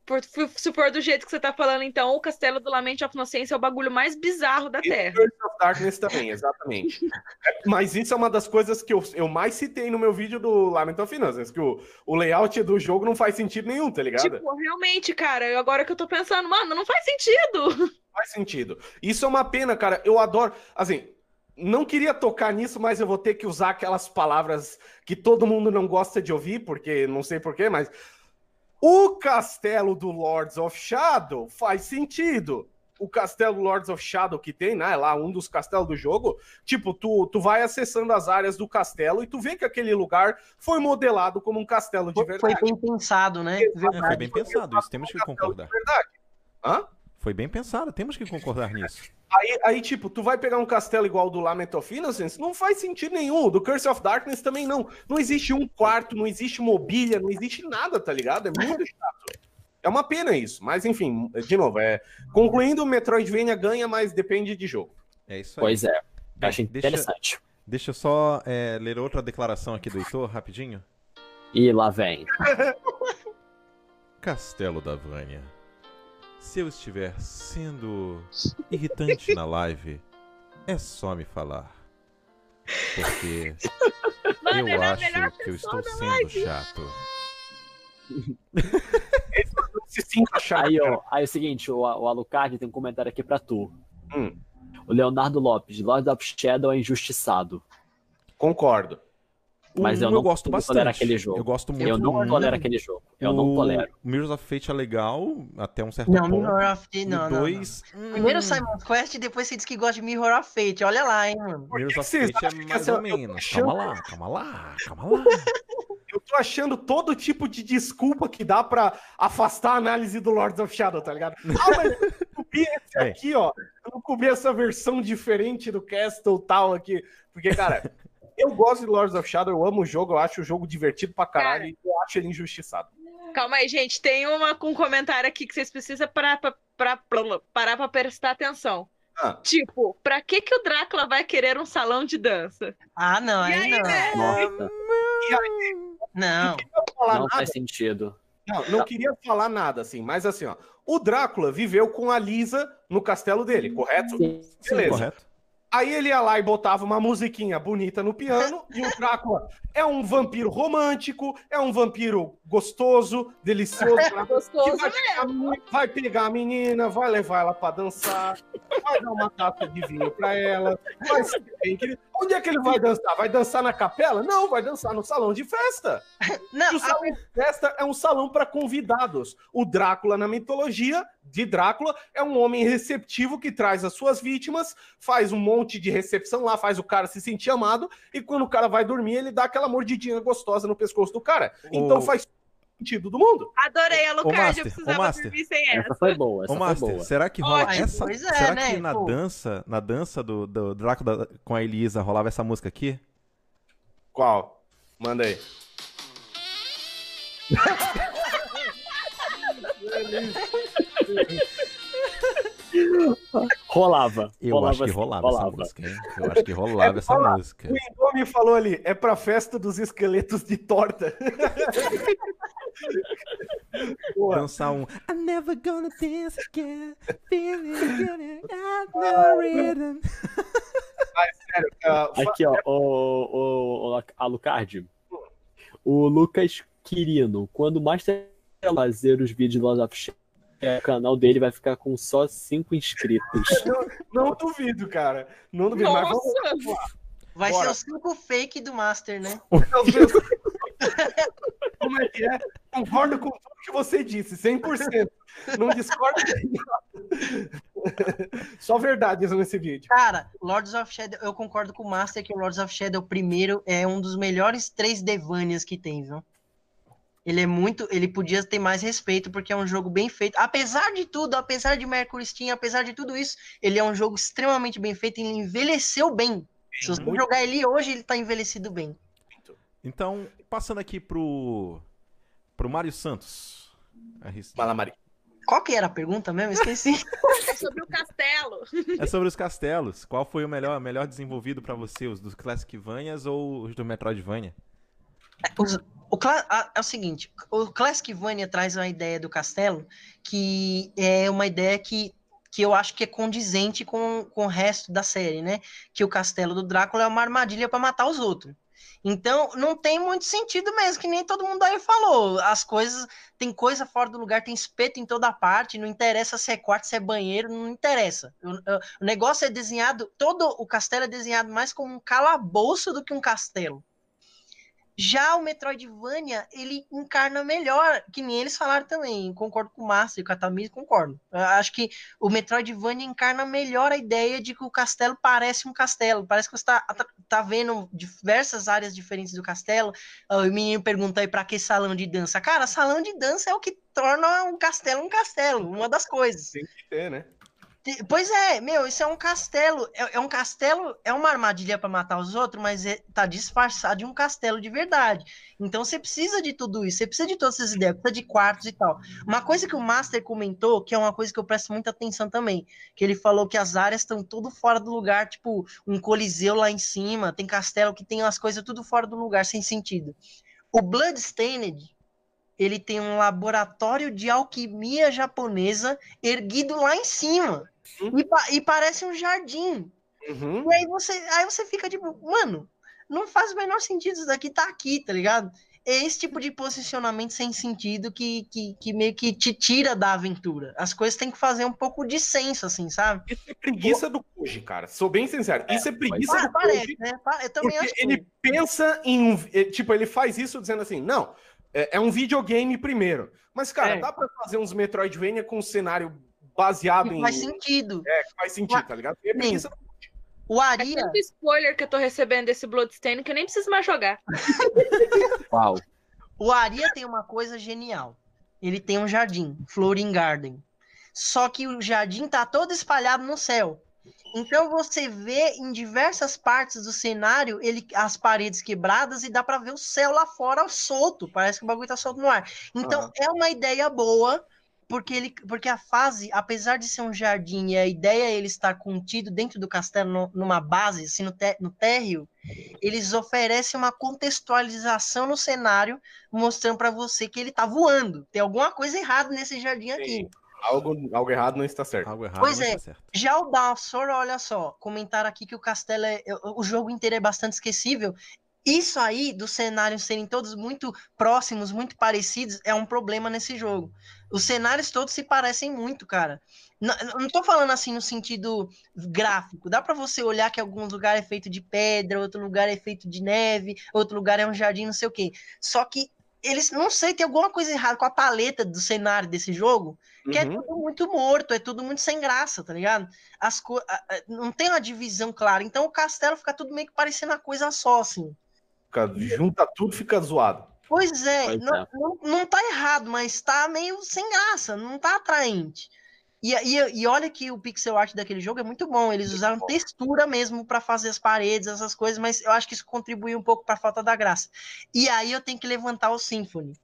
Por, se for do jeito que você tá falando, então, o Castelo do Lament of Inocência é o bagulho mais bizarro da E Terra. Curse of Darkness também, exatamente. Mas isso é uma das coisas que eu, eu mais citei no meu vídeo do Lament of Innocence, que o, o layout do jogo não faz sentido nenhum, tá ligado? Tipo, realmente, cara, eu- agora que eu tô pensando, mano, não faz sentido. faz sentido. Isso é uma pena, cara. Eu adoro. Assim, não queria tocar nisso, mas eu vou ter que usar aquelas palavras que todo mundo não gosta de ouvir, porque não sei porquê, mas. O castelo do Lords of Shadow faz sentido. O castelo Lords of Shadow que tem, né? Lá, um dos castelos do jogo. Tipo, tu, tu vai acessando as áreas do castelo e tu vê que aquele lugar foi modelado como um castelo de Foi, verdade. foi bem pensado, né? Foi bem pensado, isso temos que concordar. De verdade. Hã? Foi bem pensado, temos que concordar nisso. Aí, aí, tipo, tu vai pegar um castelo igual o do Lament of Innocence, não faz sentido nenhum. Do Curse of Darkness também não. Não existe um quarto, não existe mobília, não existe nada, tá ligado? É muito chato. É uma pena isso. Mas, enfim, de novo, é... concluindo, o Metroidvania ganha, mas depende de jogo. É isso aí. Pois é. Bem, Achei deixa- interessante. Deixa eu só é, ler outra declaração aqui do Heitor, rapidinho. E lá vem. Castelo da Vânia. Se eu estiver sendo irritante na live, é só me falar. Porque Mano, Eu é acho que eu estou sendo live. chato. Se sinta chato. Aí, ó, aí é o seguinte, o, o Alucard tem um comentário aqui pra tu. Hum. O Leonardo Lopes, Lord of Shadow é injustiçado. Concordo. Mas Um eu não gosto bastante. aquele jogo. Eu gosto muito. Eu não tolero um. aquele jogo. Eu não O tolero. Mirrors of Fate é legal até um certo Não, ponto. Mirror of Fate, não, não, não. dois, Primeiro hum, Simon Quest e depois você diz que gosta de Mirror of Fate. Olha lá, hein, mano. Mirrors of Fate é mais ou tô menos. Calma lá, calma lá, calma lá. Eu tô achando todo tipo de desculpa que dá pra afastar a análise do Lords of Shadow, tá ligado? Ah, mas eu não comi esse É. aqui, ó. Eu não comi essa versão diferente do Castle tal aqui. Porque, cara, eu gosto de Lords of Shadow, eu amo o jogo, eu acho o jogo divertido pra caralho e eu acho ele injustiçado. Calma aí, gente. Tem uma com um comentário aqui que vocês precisam parar pra, pra, pra- parar pra prestar atenção. Ah. Tipo, pra que, que o Drácula vai querer um salão de dança? Ah, não, E aí aí, não. né? Nossa, Não. Não falar não nada, faz sentido. não, não queria falar nada, assim, mas assim, ó. O Drácula viveu com a Lisa no castelo dele, correto? Sim. Beleza. Correto? Aí ele ia lá e botava uma musiquinha bonita no piano, e o Drácula é um vampiro romântico, é um vampiro gostoso, delicioso, que Gostoso vai, chegar, vai pegar a menina, vai levar ela pra dançar, vai dar uma taça de vinho pra ela, vai ser bem querido. Onde é que ele vai dançar? Vai dançar na capela? Não, vai dançar no salão de festa. Não, E o salão de festa é um salão para convidados. O Drácula, na mitologia de Drácula, é um homem receptivo que traz as suas vítimas, faz um monte de recepção lá, faz o cara se sentir amado, e quando o cara vai dormir, ele dá aquela mordidinha gostosa no pescoço do cara. Então O- faz todo sentido do mundo. Adorei a Lucard, Master, eu precisava Master. dormir sem essa. Essa foi boa, essa Ô, foi Master, boa. será que rola Ótimo, essa. é, será né, que na pô? dança, na dança do, do Drácula com a Elisa rolava essa música aqui? Qual? Manda aí. Rolava. Eu rolava acho que sim, rolava, essa música, hein? Eu acho que rolava essa rola- música. O me falou ali, é pra festa dos esqueletos de torta. Dançar um I'm never gonna dance again, feeling good, I'm no rhythm. Aqui, ó, o, o, o Alucard. O Lucas Quirino, quando o Master fazer os vídeos de Lost of Shadow, o canal dele vai ficar com só 5 inscritos. não duvido, cara. Não duvido, mas vamos Nossa! vai Bora. ser o 5 fake do Master, né? Como é que é? Concordo com tudo que você disse, 100%. Não discordo. Só verdades nesse vídeo. Cara, Lords of Shadow, eu concordo com o Master que o Lords of Shadow primeiro é um dos melhores 3D Vanias que tem, viu? Ele é muito. Ele podia ter mais respeito, porque é um jogo bem feito. Apesar de tudo, apesar de Mercury Steam, apesar de tudo isso, ele é um jogo extremamente bem feito e ele envelheceu bem. Se você muito. jogar ele hoje, ele tá envelhecido bem. Então, passando aqui pro, pro Mário Santos. Arris- Malamari. Qual que era a pergunta mesmo? Esqueci. É sobre o castelo. É sobre os castelos. Qual foi o melhor, melhor desenvolvido pra você? Os dos Classicvanias ou os do Metroidvania? Os- o, a- é o seguinte, o Classicvania traz uma ideia do castelo que é uma ideia que, que eu acho que é condizente com, com o resto da série, né? Que o castelo do Drácula é uma armadilha para matar os outros. Então, não tem muito sentido mesmo, que nem todo mundo aí falou. As coisas, tem coisa fora do lugar, tem espeto em toda parte, não interessa se é quarto, se é banheiro, não interessa. O- o negócio é desenhado, todo o castelo é desenhado mais como um calabouço do que um castelo. Já o Metroidvania, ele encarna melhor, que nem eles falaram também, concordo com o Márcio e com a Tamir, concordo. Eu acho que o Metroidvania encarna melhor a ideia de que o castelo parece um castelo, parece que você tá, tá, tá vendo diversas áreas diferentes do castelo. Ah, O menino pergunta aí pra que salão de dança? Cara, salão de dança é o que torna um castelo um castelo, uma das coisas. Tem que ter, né? Pois é, meu, isso é um castelo. É, é um castelo, é uma armadilha para matar os outros, mas é, tá disfarçado de um castelo de verdade. Então você precisa de tudo isso, você precisa de todas essas ideias, precisa de quartos e tal. Uma coisa que o Master comentou, que é uma coisa que eu presto muita atenção também, que ele falou que as áreas estão tudo fora do lugar, tipo um coliseu lá em cima, tem castelo que tem as coisas tudo fora do lugar, sem sentido. O Bloodstained, ele tem um laboratório de alquimia japonesa erguido lá em cima. E, pa- e parece um jardim. Uhum. E aí você, aí você fica tipo, mano, não faz o menor sentido isso daqui tá aqui, tá ligado? É esse tipo de posicionamento sem sentido que, que, que meio que te tira da aventura. As coisas têm que fazer um pouco de senso, assim, sabe? Isso é preguiça do Koji, cara. Sou bem sincero. Isso é preguiça do parece, Koji. né? Eu também acho que ele pensa em um. eh, Tipo, ele faz isso dizendo assim: não, é, é um videogame primeiro. Mas, cara, É. dá pra fazer uns Metroidvania com um cenário baseado em. faz sentido. É, que faz sentido, tá ligado? É preguiça do O É Aria, tanto spoiler que eu tô recebendo desse Bloodstain que eu nem preciso mais jogar. Uau. o Aria tem uma coisa genial. Ele tem um jardim, Floating Garden. Só que o jardim tá todo espalhado no céu. Então você vê em diversas partes do cenário ele as paredes quebradas e dá pra ver o céu lá fora solto. Parece que o bagulho tá solto no ar. Então é uma ideia boa, porque ele porque a fase, apesar de ser um jardim e a ideia é ele estar contido dentro do castelo no- numa base, assim no, té- no térreo, eles oferecem uma contextualização no cenário, mostrando pra você que ele tá voando. Tem alguma coisa errada nesse jardim aqui. Sim. Algo, algo errado não está certo. Algo errado Pois não é. certo. Já o Dawson, olha só, comentaram aqui que o castelo é. O jogo inteiro é bastante esquecível. Isso aí, dos cenários serem todos muito próximos, muito parecidos, é um problema nesse jogo. Os cenários todos se parecem muito, cara. Não, não tô falando assim no sentido gráfico. Dá pra você olhar que alguns lugares é feito de pedra, outro lugar é feito de neve, outro lugar é um jardim, não sei o quê. Só que eles, não sei, tem alguma coisa errada com a paleta do cenário desse jogo, que é Uhum. tudo muito morto, é tudo muito sem graça, tá ligado? As co... Não tem uma divisão clara. Então o castelo fica tudo meio que parecendo uma coisa só, assim. Fica- Junta tudo, fica zoado. Pois é, não, é. Não, não tá errado, mas tá meio sem graça, não tá atraente. E, e, e olha que o pixel art daquele jogo é muito bom. Eles usaram textura mesmo pra fazer as paredes, essas coisas, mas eu acho que isso contribuiu um pouco pra falta da graça. E aí eu tenho que levantar o Symphony.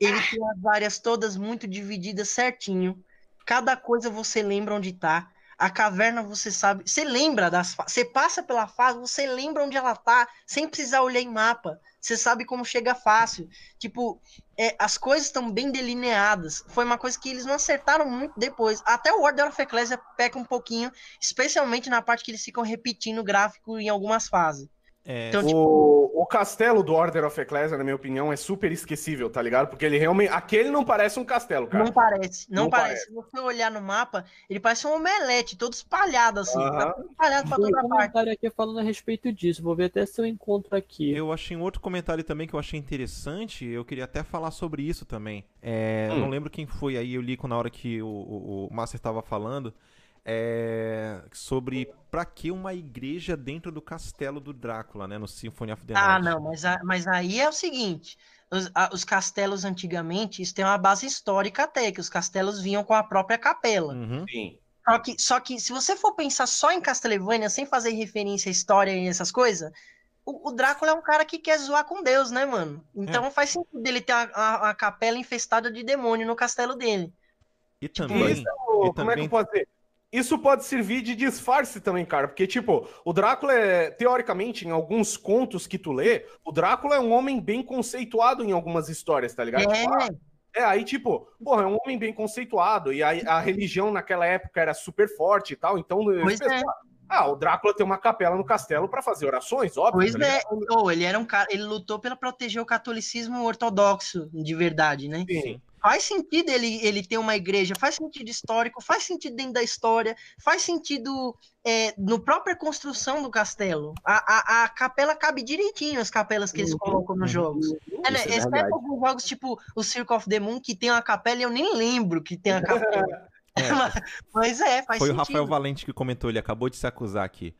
Ele tem as áreas todas muito divididas certinho. Cada coisa você lembra onde tá. A caverna você sabe. Você lembra das Você passa pela fase, você lembra onde ela tá, sem precisar olhar em mapa. Você sabe como chega fácil. Tipo, é, as coisas estão bem delineadas. Foi uma coisa que eles não acertaram muito depois. Até o Order of Ecclesia peca um pouquinho, especialmente na parte que eles ficam repetindo o gráfico em algumas fases. É, Então, tipo, O, o castelo do Order of Ecclesia, na minha opinião, é super esquecível, tá ligado? Porque ele realmente. Aquele não parece um castelo, cara. não parece, não, não parece. Se você olhar no mapa, ele parece um omelete, todo espalhado assim. Aham. Tá todo espalhado pra um toda parte. comentário aqui falando a respeito disso. Vou ver até se eu encontro aqui. Eu achei um outro comentário também que eu achei interessante. Eu queria até falar sobre isso também. É, eu Hum. Não lembro quem foi aí, eu li na hora que o, o, o Master estava falando. É, sobre pra que uma igreja dentro do castelo do Drácula, né? No Symphony of the Ah, Night. não, mas, a- mas aí é o seguinte: os, a- os castelos antigamente, isso tem uma base histórica até, que os castelos vinham com a própria capela. Uhum. Sim. Só que, só que se você for pensar só em Castlevania, sem fazer referência à história e essas coisas, o, o Drácula é um cara que quer zoar com Deus, né, mano? Então faz sentido ele ter a, a- a capela infestada de demônio no castelo dele. E Tipo, também. Isso, como é que também- eu posso dizer? Isso pode servir de disfarce também, cara. Porque, tipo, o Drácula é, teoricamente, em alguns contos que tu lê, o Drácula é um homem bem conceituado em algumas histórias, tá ligado? Tipo, ah, É, É, aí, tipo, porra, é um homem bem conceituado, e aí a religião naquela época era super forte e tal, então. Pois é. Ah, o Drácula tem uma capela no castelo pra fazer orações, óbvio. pois tá é. Ele- oh, ele era um cara, ele lutou para proteger o catolicismo ortodoxo de verdade, né? Sim. Faz sentido ele, ele ter uma igreja, faz sentido histórico, faz sentido dentro da história, faz sentido é, no própria construção do castelo. A, a, a capela cabe direitinho, as capelas que eles Uhum, colocam nos uhum. jogos. É, né? É Exceto verdade. alguns jogos tipo o Circle of the Moon, que tem uma capela e eu nem lembro que tem a capela. É, Mas- Mas é, faz Foi o sentido. Rafael Valente que comentou, ele acabou de se acusar aqui.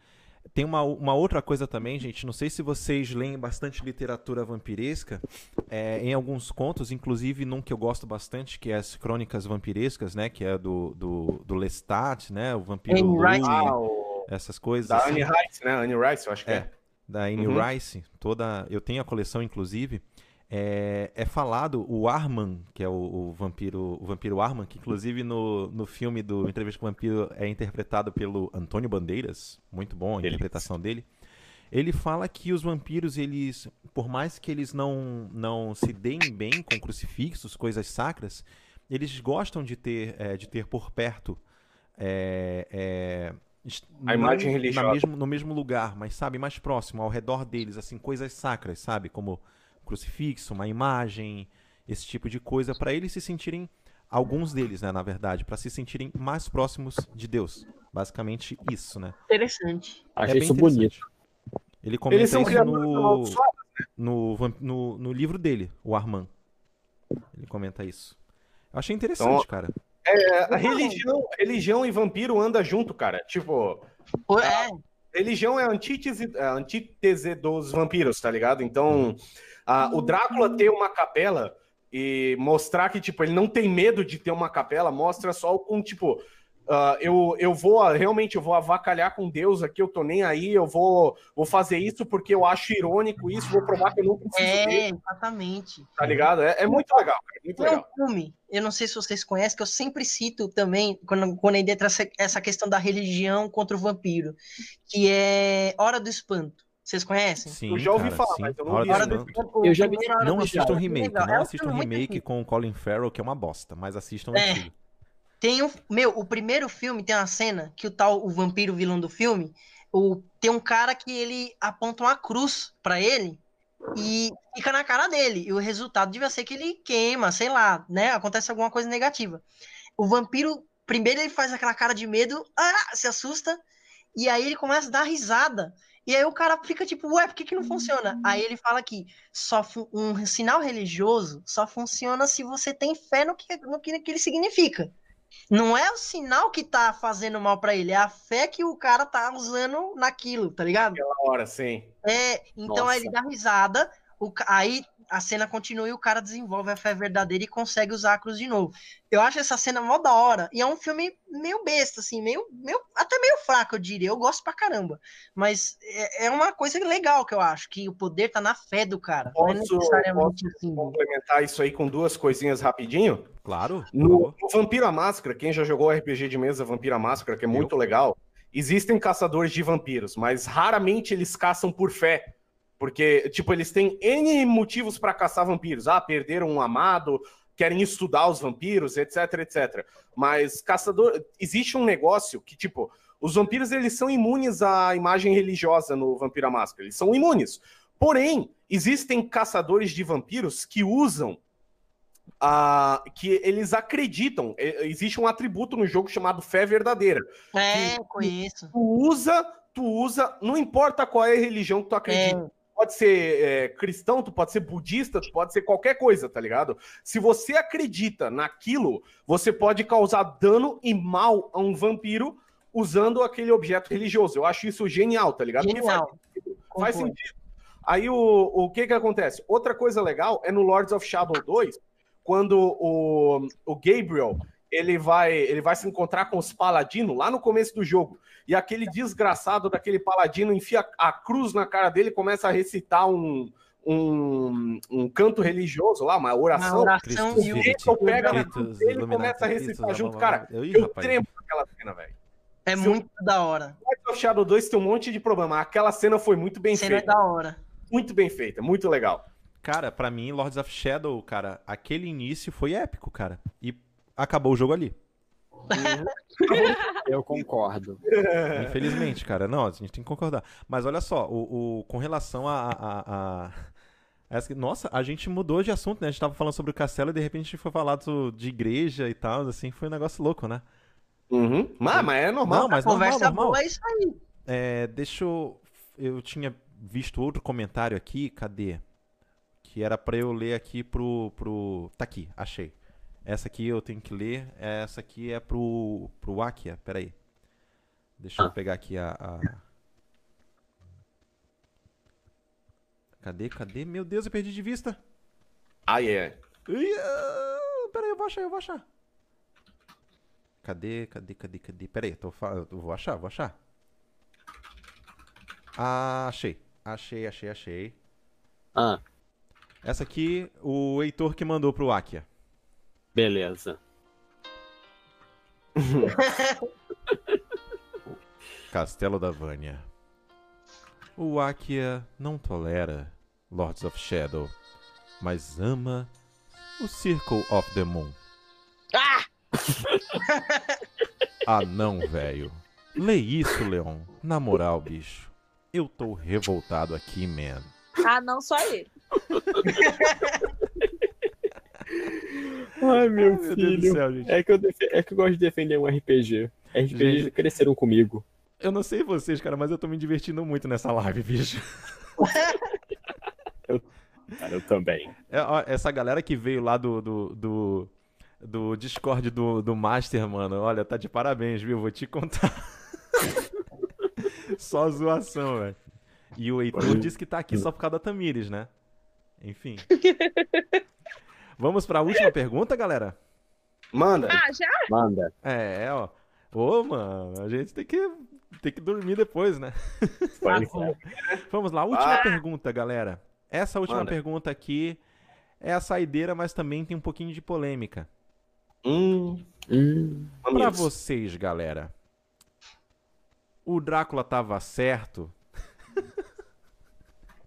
Tem uma, uma outra coisa também, gente. Não sei se vocês leem bastante literatura vampiresca. é, em alguns contos, inclusive num que eu gosto bastante, que é as Crônicas Vampirescas, né? Que é do, do, do Lestat, né? O Vampiro Anne Louis, Rice. Ah, essas coisas. Da assim. Anne Rice, né? Anne Rice, eu acho que é. É. da Anne Uhum. Rice, toda, eu tenho a coleção inclusive, é, é falado o Arman, que é o, o vampiro, o vampiro Arman, que inclusive no, no filme do Entrevista com o Vampiro é interpretado pelo Antônio Bandeiras, muito bom a Delícia. interpretação dele. Ele fala que os vampiros, eles, por mais que eles não, não se deem bem com crucifixos, coisas sacras, eles gostam de ter, é, de ter por perto é, é, A imagem religiosa. mesmo, no mesmo lugar, mas sabe, mais próximo, ao redor deles, assim, coisas sacras, sabe? Como crucifixo, uma imagem, esse tipo de coisa, para eles se sentirem, alguns deles, né, na verdade, para se sentirem mais próximos de Deus. Basicamente isso, né? Interessante. Achei é bem isso bonito. interessante. Ele comenta isso no, amaldiçoados. no, no, no livro dele, o Arman. Ele comenta isso. Eu achei interessante, Então, cara. É, a religião, religião e vampiro anda junto, cara. Tipo, É, religião é a antítese, a antítese dos vampiros, tá ligado? Então, a- o Drácula ter uma capela e mostrar que, tipo, ele não tem medo de ter uma capela, mostra só com, tipo, ah, eu, eu vou, ah, realmente, eu vou avacalhar com Deus aqui, eu tô nem aí, eu vou, vou fazer isso porque eu acho irônico isso, vou provar que eu não preciso é, dele, exatamente. tá ligado? É, é muito legal, cara, muito Tem um legal. filme, eu não sei se vocês conhecem, que eu sempre cito também, quando, quando entra essa, essa questão da religião contra o vampiro, que é Hora do Espanto. Vocês conhecem? Sim, eu já ouvi cara, falar, sim. mas eu não vi Hora do Espanto. Espanto. Eu já vi- Não assistam remake, legal. É não um assistam muito remake com o Colin Farrell, que é uma bosta, mas assistam o É. antigo. Tem um, meu, o primeiro filme tem uma cena que o tal, o vampiro vilão do filme, o, tem um cara que ele aponta uma cruz pra ele e fica na cara dele. E o resultado devia ser que ele queima, sei lá, né? Acontece alguma coisa negativa. O vampiro, primeiro ele faz aquela cara de medo, ah, se assusta, e aí ele começa a dar risada. E aí o cara fica tipo, ué, por que, que não funciona? Aí ele fala que só um sinal religioso só funciona se você tem fé no que, no que, que ele significa. Não é o sinal que tá fazendo mal pra ele, é a fé que o cara tá usando naquilo, tá ligado? Na hora, sim. É, então aí ele dá risada, o aí a cena continua e o cara desenvolve a fé verdadeira e consegue usar a cruz de novo. Eu acho essa cena mó da hora. E é um filme meio besta, assim, meio, meio até meio fraco, eu diria. Eu gosto pra caramba. Mas é, é uma coisa legal que eu acho, que o poder tá na fé do cara. não é Posso- necessariamente assim. Complementar isso aí com duas coisinhas rapidinho. Claro. No, no Vampiro à Máscara, quem já jogou RPG de mesa Vampiro à Máscara, que é muito legal, existem caçadores de vampiros, mas raramente eles caçam por fé. Porque, tipo, eles têm N motivos para caçar vampiros. Ah, perderam um amado, querem estudar os vampiros, etc, etc. Mas caçador. Existe um negócio que, tipo, os vampiros eles são imunes à imagem religiosa no Vampiro à Máscara. Eles são imunes. Porém, existem caçadores de vampiros que usam ah, que eles acreditam. Existe um atributo no jogo chamado fé verdadeira. É, conheço. Tu usa, tu usa, não importa qual é a religião que tu acredita. É, Pode ser é, cristão, tu pode ser budista, tu pode ser qualquer coisa, tá ligado? Se você acredita naquilo, você pode causar dano e mal a um vampiro usando aquele objeto religioso. Eu acho isso genial, tá ligado? Porque faz genial. Faz Concordo. sentido. Aí o, o que que acontece? Outra coisa legal é no Lords of Shadow 2, quando o, o Gabriel ele vai, ele vai se encontrar com os paladinos lá no começo do jogo. E aquele desgraçado daquele paladino enfia a cruz na cara dele e começa a recitar um, um, um canto religioso lá, uma Uma oração. oração Cristo e o. Vivit, Gabriel pega na cruz dele e começa a recitar blá, junto. Cara, Eu, eu rapaz. tremo naquela cena, velho. É Se eu- muito da hora. Lords of Shadow 2 tem um monte de problema. Aquela cena foi muito bem Cena é feita. da hora. Muito bem feita, muito legal. Cara, pra mim, Lords of Shadow, cara, aquele início foi épico, cara. E acabou o jogo ali. Eu concordo. Infelizmente, cara. Não, a gente tem que concordar. Mas olha só, o, o- com relação a. a- a- nossa, a gente mudou de assunto, né? A gente tava falando sobre o castelo e de repente a gente foi falar do- de igreja e tal, assim, foi um negócio louco, né? Uhum. Mas, mas é normal. Não, mas normal, Conversa normal. boa é isso aí. É, deixa eu. Eu tinha visto outro comentário aqui, cadê? Que era pra eu ler aqui pro. pro... Tá aqui, achei. Essa aqui eu tenho que ler. Essa aqui é pro. pro Akia. Peraí. Deixa eu Ah. pegar aqui a. a- Cadê, cadê? Meu Deus, eu perdi de vista. Ah, é. Ah, Peraí, eu vou achar, eu vou achar. Cadê, cadê, cadê, cadê? Peraí, eu, tô, eu vou achar, vou achar. Ah, achei. Achei, achei, achei. Ah, Essa aqui, o Heitor que mandou pro Akia. Beleza. Castelo da Vânia. O Akia não tolera Lords of Shadow, mas ama o Circle of the Moon. Ah! ah, não, velho. Lê isso, Leon. Na moral, bicho. Eu tô revoltado aqui, man. Ah, não só ele. Ai, meu, Meu Deus do filho. céu, gente. é, que eu defe- é que eu gosto de defender um RPG. RPGs Gente. cresceram comigo. Eu não sei vocês, cara, mas eu tô me divertindo muito nessa live, bicho. Cara, eu também. É, ó, essa galera que veio lá do, do, do, do Discord do, do Master, mano, olha, tá de parabéns, viu? Vou te contar. só zoação, velho. E o Heitor disse que tá aqui só por causa da Tamires, né? Enfim. Vamos pra última pergunta, galera? Manda. Ah, já? Manda. É, ó. Ô, mano, a gente tem que, tem que dormir depois, né? Pode Vamos lá, última Ah. pergunta, galera. Essa última Manda. pergunta aqui é a saideira, mas também tem um pouquinho de polêmica. Hum, Hum, Pra vocês, galera, o Drácula tava certo?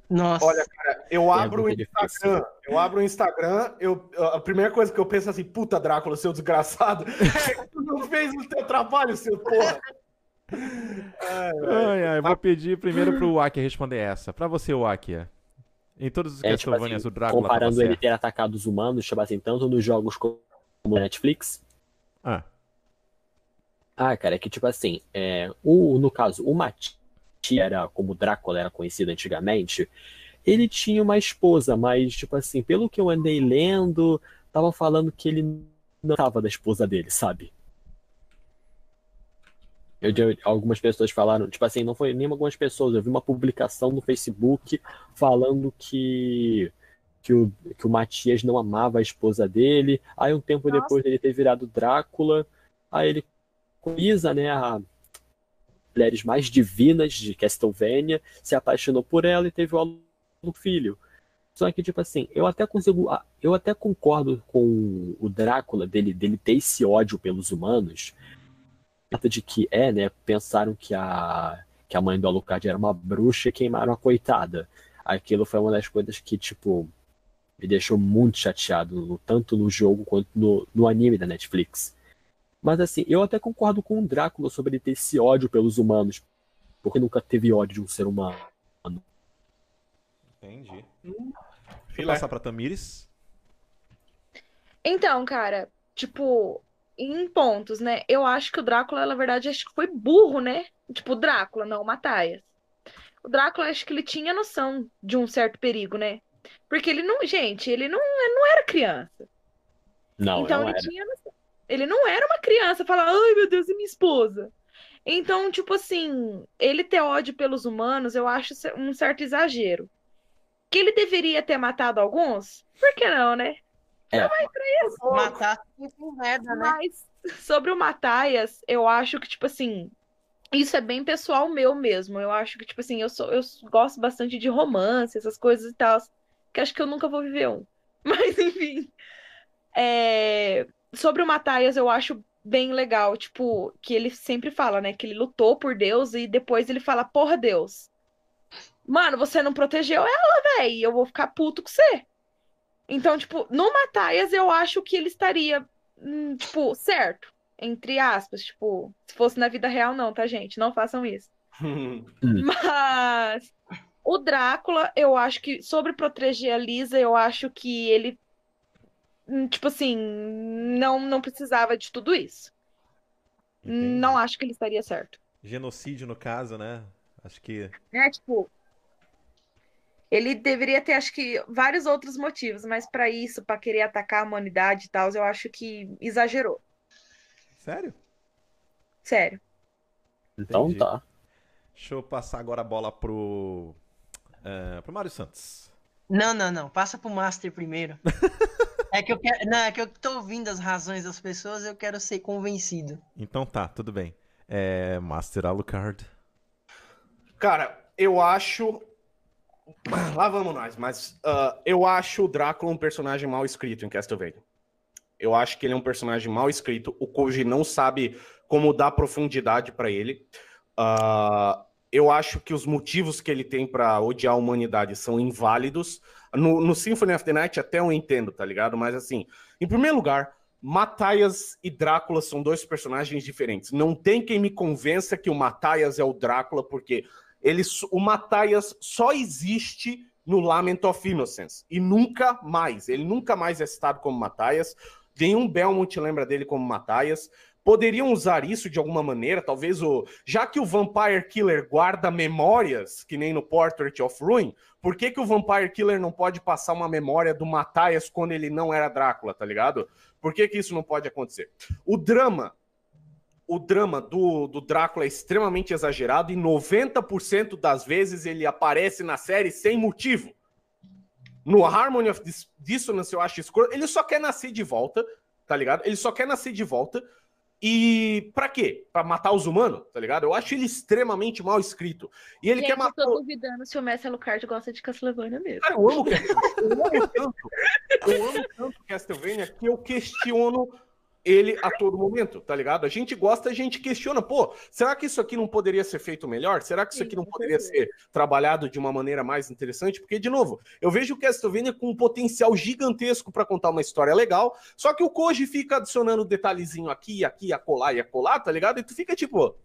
Nossa. Olha, cara, eu abro o Pergunta difícil. Instagram, eu abro o Instagram, eu, a primeira coisa que eu penso é assim, puta Drácula, seu desgraçado, é, tu não fez o teu trabalho, seu porra. Ai, ai, vou pedir primeiro pro Wakia responder essa. Pra você, Wakia. Em todos os É, tipo Castlevanias, assim, o Drácula tava comparando ele certo. ter atacado os humanos, tipo assim, tanto nos jogos como no Netflix. Ah, Ah, cara, é que tipo assim, é, o, no caso, o Mati era, como Drácula era conhecido antigamente, ele tinha uma esposa, mas, tipo assim, pelo que eu andei lendo, tava falando que ele não tava da esposa dele, sabe? Eu, algumas pessoas falaram, tipo assim, não foi nem algumas pessoas, eu vi uma publicação no Facebook falando que, que, o, que o Matias não amava a esposa dele, aí um tempo Nossa. depois dele ter virado Drácula, aí ele com Isa, né, a mulheres mais divinas de Castlevania, se apaixonou por ela e teve um filho. Só que, tipo assim, eu até consigo. ah, Eu até concordo com o Drácula dele, dele ter esse ódio pelos humanos. De que é, né? Pensaram que a, que a mãe do Alucard era uma bruxa e queimaram a coitada. Aquilo foi uma das coisas que, tipo, me deixou muito chateado, tanto no jogo quanto no, no anime da Netflix. Mas assim, eu até concordo com o Drácula sobre ele ter esse ódio pelos humanos, porque nunca teve ódio de um ser humano. entendi. Vou Filé. passar pra Tamires. Então, cara, tipo, em pontos, né? Eu acho que o Drácula, na verdade, acho que foi burro, né? Tipo, o Drácula, não o Mataias. O Drácula, acho que ele tinha noção de um certo perigo, né? Porque ele não, gente, ele não, ele não era criança. Não, então não ele era. tinha noção. Ele não era uma criança, falar, ai meu Deus, e minha esposa? Então, tipo assim, ele ter ódio pelos humanos, eu acho um certo exagero. Que ele deveria ter matado alguns? Por que não, né? Matar sem merda, né? Mas sobre o Mataias, eu acho que, tipo assim, isso é bem pessoal meu mesmo. Eu acho que, tipo assim, eu sou, eu gosto bastante de romance, essas coisas e tal. Que acho que eu nunca vou viver um. Mas, enfim. É, Sobre o Mataias, eu acho bem legal, tipo, que ele sempre fala, né? Que ele lutou por Deus e depois ele fala, porra, Deus. Mano, você não protegeu ela, véi. e Eu vou ficar puto com você. Então, tipo, no Mataias eu acho que ele estaria, hum, tipo, certo. Entre aspas, tipo, se fosse na vida real, não, tá, gente? Não façam isso. Mas o Drácula, eu acho que sobre proteger a Lisa, eu acho que ele, tipo assim, não, não precisava de tudo isso. Entendi. Não acho que ele estaria certo. Genocídio, no caso, né? Acho que. É, tipo, ele deveria ter, acho que, vários outros motivos, mas pra isso, pra querer atacar a humanidade e tal, eu acho que exagerou. Sério? Sério. Então Entendi. tá. Deixa eu passar agora a bola pro. é, pro Mário Santos. Não, não, não. Passa pro Master primeiro. É que eu quero. Não, é que eu tô ouvindo as razões das pessoas eu quero ser convencido. Então tá, tudo bem. É, Master Alucard. Cara, eu acho. Lá vamos nós, mas ah, eu acho o Drácula um personagem mal escrito em Castlevania. Eu acho que ele é um personagem mal escrito. O Koji não sabe como dar profundidade pra ele. Ah, eu acho que os motivos que ele tem pra odiar a humanidade são inválidos. No, no Symphony of the Night até eu entendo, tá ligado? Mas assim, em primeiro lugar, Matthias e Drácula são dois personagens diferentes. Não tem quem me convença que o Matthias é o Drácula, porque ele, o Matthias só existe no Lament of Innocence e nunca mais. Ele nunca mais é citado como Matthias. Nenhum Belmont lembra dele como Matthias. Poderiam usar isso de alguma maneira, talvez o. Já que o Vampire Killer guarda memórias, que nem no Portrait of Ruin, por que, que o Vampire Killer não pode passar uma memória do Matthias quando ele não era Drácula, tá ligado? Por que, que isso não pode acontecer? O drama. O drama do, do Drácula é extremamente exagerado e 90% das vezes ele aparece na série sem motivo. No Harmony of Dissonance eu acho escuro. Ele só quer nascer de volta, tá ligado? Ele só quer nascer de volta e para quê? Para matar os humanos, tá ligado? Eu acho ele extremamente mal escrito. E ele Gente, quer matar. Eu tô duvidando se o Messi Alucard gosta de Castlevania mesmo. Cara, eu amo Castlevania. Eu amo tanto. Eu amo tanto Castlevania que eu questiono ele a todo momento, tá ligado? A gente gosta, a gente questiona, pô, será que isso aqui não poderia ser feito melhor? Será que isso aqui não poderia ser trabalhado de uma maneira mais interessante? Porque, de novo, eu vejo o Castlevania com um potencial gigantesco para contar uma história legal, só que o Koji fica adicionando detalhezinho aqui, aqui, acolá e acolá, tá ligado? E tu fica tipo.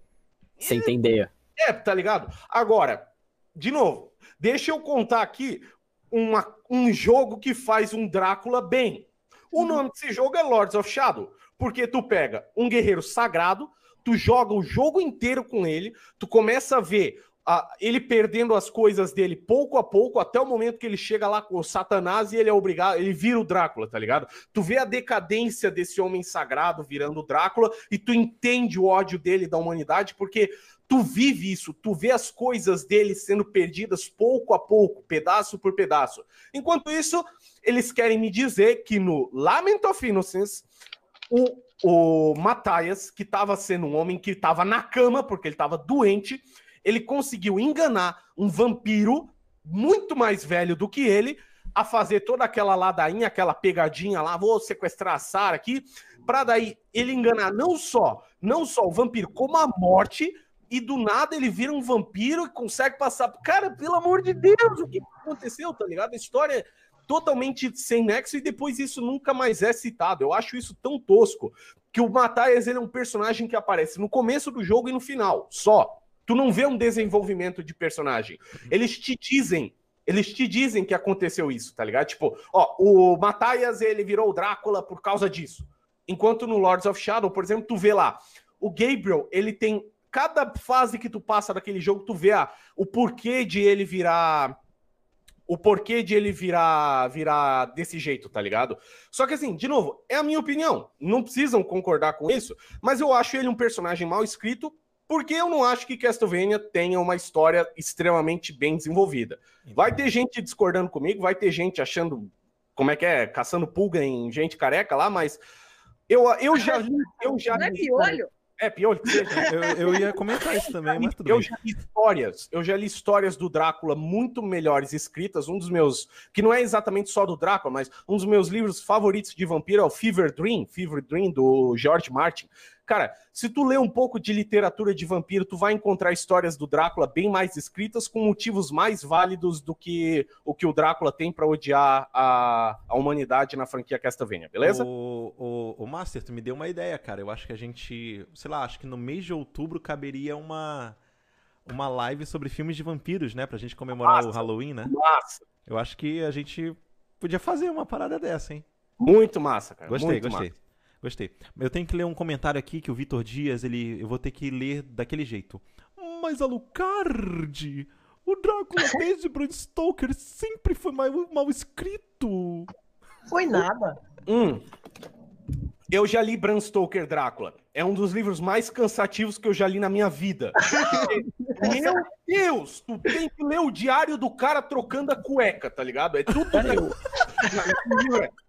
Sem entender. É, tá ligado? Agora, de novo, deixa eu contar aqui uma, um jogo que faz um Drácula bem. O nome desse jogo é Lords of Shadow. Porque tu pega um guerreiro sagrado, tu joga o jogo inteiro com ele, tu começa a ver a, ele perdendo as coisas dele pouco a pouco, até o momento que ele chega lá com o Satanás e ele é obrigado, ele vira o Drácula, tá ligado? Tu vê a decadência desse homem sagrado virando o Drácula e tu entende o ódio dele da humanidade, porque tu vive isso, tu vê as coisas dele sendo perdidas pouco a pouco, pedaço por pedaço. Enquanto isso, eles querem me dizer que no Lament of Innocence o, o Matthias, que estava sendo um homem que estava na cama, porque ele estava doente, ele conseguiu enganar um vampiro muito mais velho do que ele a fazer toda aquela ladainha, aquela pegadinha lá, vou sequestrar a Sarah aqui, para daí ele enganar não só, não só o vampiro, como a morte, e do nada ele vira um vampiro e consegue passar. Cara, pelo amor de Deus, o que aconteceu, tá ligado? A história totalmente sem nexo e depois isso nunca mais é citado. Eu acho isso tão tosco que o Matthias ele é um personagem que aparece no começo do jogo e no final, só. Tu não vê um desenvolvimento de personagem. Eles te dizem, eles te dizem que aconteceu isso, tá ligado? Tipo, ó, o Matthias ele virou o Drácula por causa disso. Enquanto no Lords of Shadow, por exemplo, tu vê lá, o Gabriel, ele tem cada fase que tu passa daquele jogo, tu vê ah, o porquê de ele virar o porquê de ele virar, virar desse jeito, tá ligado? Só que assim, de novo, é a minha opinião. Não precisam concordar com isso, mas eu acho ele um personagem mal escrito, porque eu não acho que Castlevania tenha uma história extremamente bem desenvolvida. Vai ter gente discordando comigo, vai ter gente achando, como é que é, caçando pulga em gente careca lá, mas eu, eu já li, eu já Não é li- piolho? É, piolho. que seja. Eu, eu ia comentar isso também, mas tudo Eu bem. já li histórias, eu já li histórias do Drácula muito melhores escritas. Um dos meus, que não é exatamente só do Drácula, mas um dos meus livros favoritos de vampiro é o Fever Dream, Fever Dream do George Martin. Cara, se tu lê um pouco de literatura de vampiro, tu vai encontrar histórias do Drácula bem mais escritas, com motivos mais válidos do que o que o Drácula tem pra odiar a, a humanidade na franquia Castlevania, beleza? O, o, o Master, tu me deu uma ideia, cara. Eu acho que a gente, sei lá, acho que no mês de outubro caberia uma uma live sobre filmes de vampiros, né? Pra gente comemorar o Massa. Halloween, né? Massa, Eu acho que a gente podia fazer uma parada dessa, hein? muito massa, cara. Gostei, muito gostei. Gostei. Eu tenho que ler um comentário aqui que o Vitor Dias, ele, eu vou ter que ler daquele jeito. Mas Alucard, o Drácula desde Bram Stoker sempre foi mal, mal escrito. Foi nada. Hum. Eu já li Bram Stoker Drácula. É um dos livros mais cansativos que eu já li na minha vida. Meu Deus! Tu tem que ler o diário do cara trocando a cueca, tá ligado? É tudo.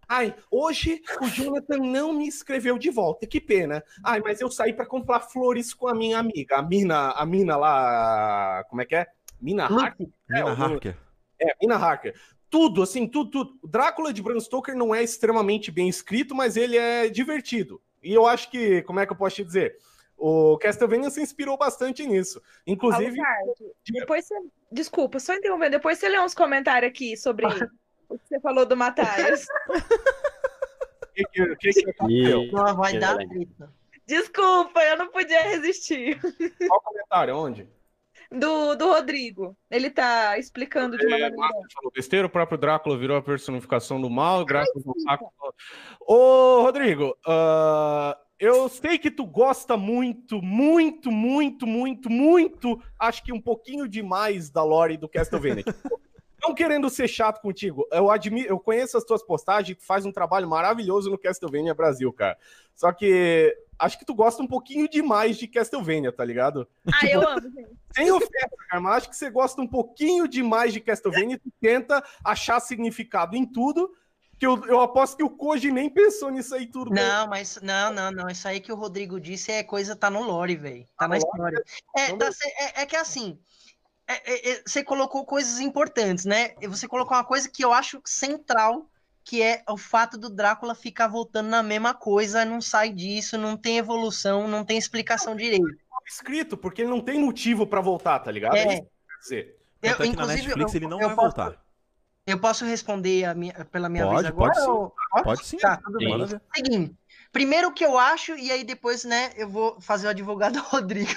Ai, hoje o Jonathan não me escreveu de volta. Que pena. Ai, mas eu saí pra comprar flores com a minha amiga, a Mina, a Mina lá, como é que é? Mina Hark? Nina o- Harker. é, Mina Harker. Tudo, assim, tudo, tudo. O Drácula de Bram Stoker não é extremamente bem escrito, mas ele é divertido. E eu acho que, como é que eu posso te dizer? O Castlevania se inspirou bastante nisso. Inclusive, Alucard, depois você. Desculpa, só interrompendo. Depois você lê uns comentários aqui sobre o que você falou do Matthias. que, que, que, que aconteceu? Não, vai dar treta. Desculpa, eu não podia resistir. Qual comentário? Onde? Do, do Rodrigo. Ele tá explicando de uma É, maneira. Falou besteira, o próprio Drácula virou a personificação do mal, graças ao saco. Ô, Rodrigo, ah, eu sei que tu gosta muito, muito, muito, muito, muito, acho que um pouquinho demais da lore do Castlevania. Não querendo ser chato contigo, eu admiro, eu conheço as tuas postagens, tu faz um trabalho maravilhoso no Castlevania Brasil, cara. Só que acho que tu gosta um pouquinho demais de Castlevania, tá ligado? Ah, eu amo, gente. Sem ofensa, cara, mas acho que você gosta um pouquinho demais de Castlevania e tu tenta achar significado em tudo, que eu, eu aposto que o Koji nem pensou nisso aí tudo. Não, mas não, não, não. Isso aí que o Rodrigo disse é coisa, tá no lore, velho. Tá na no história. É, tá é, é que assim. É- é- é, você colocou coisas importantes, né? E Você colocou uma coisa que eu acho central, que é o fato do Drácula ficar voltando na mesma coisa, não sai disso, não tem evolução, não tem explicação direito. escrito, porque ele não tem motivo pra voltar, tá ligado? É. É isso que eu quero dizer. Eu, que inclusive, Netflix eu- ele não eu vai posso- voltar. Eu posso responder a minha, pela minha Pode, vez agora? pode sim. ou- Pode sim. Tá, tudo Sim. bem. Seguinte, primeiro o que eu acho, e aí depois, né, eu vou fazer o advogado Rodrigo.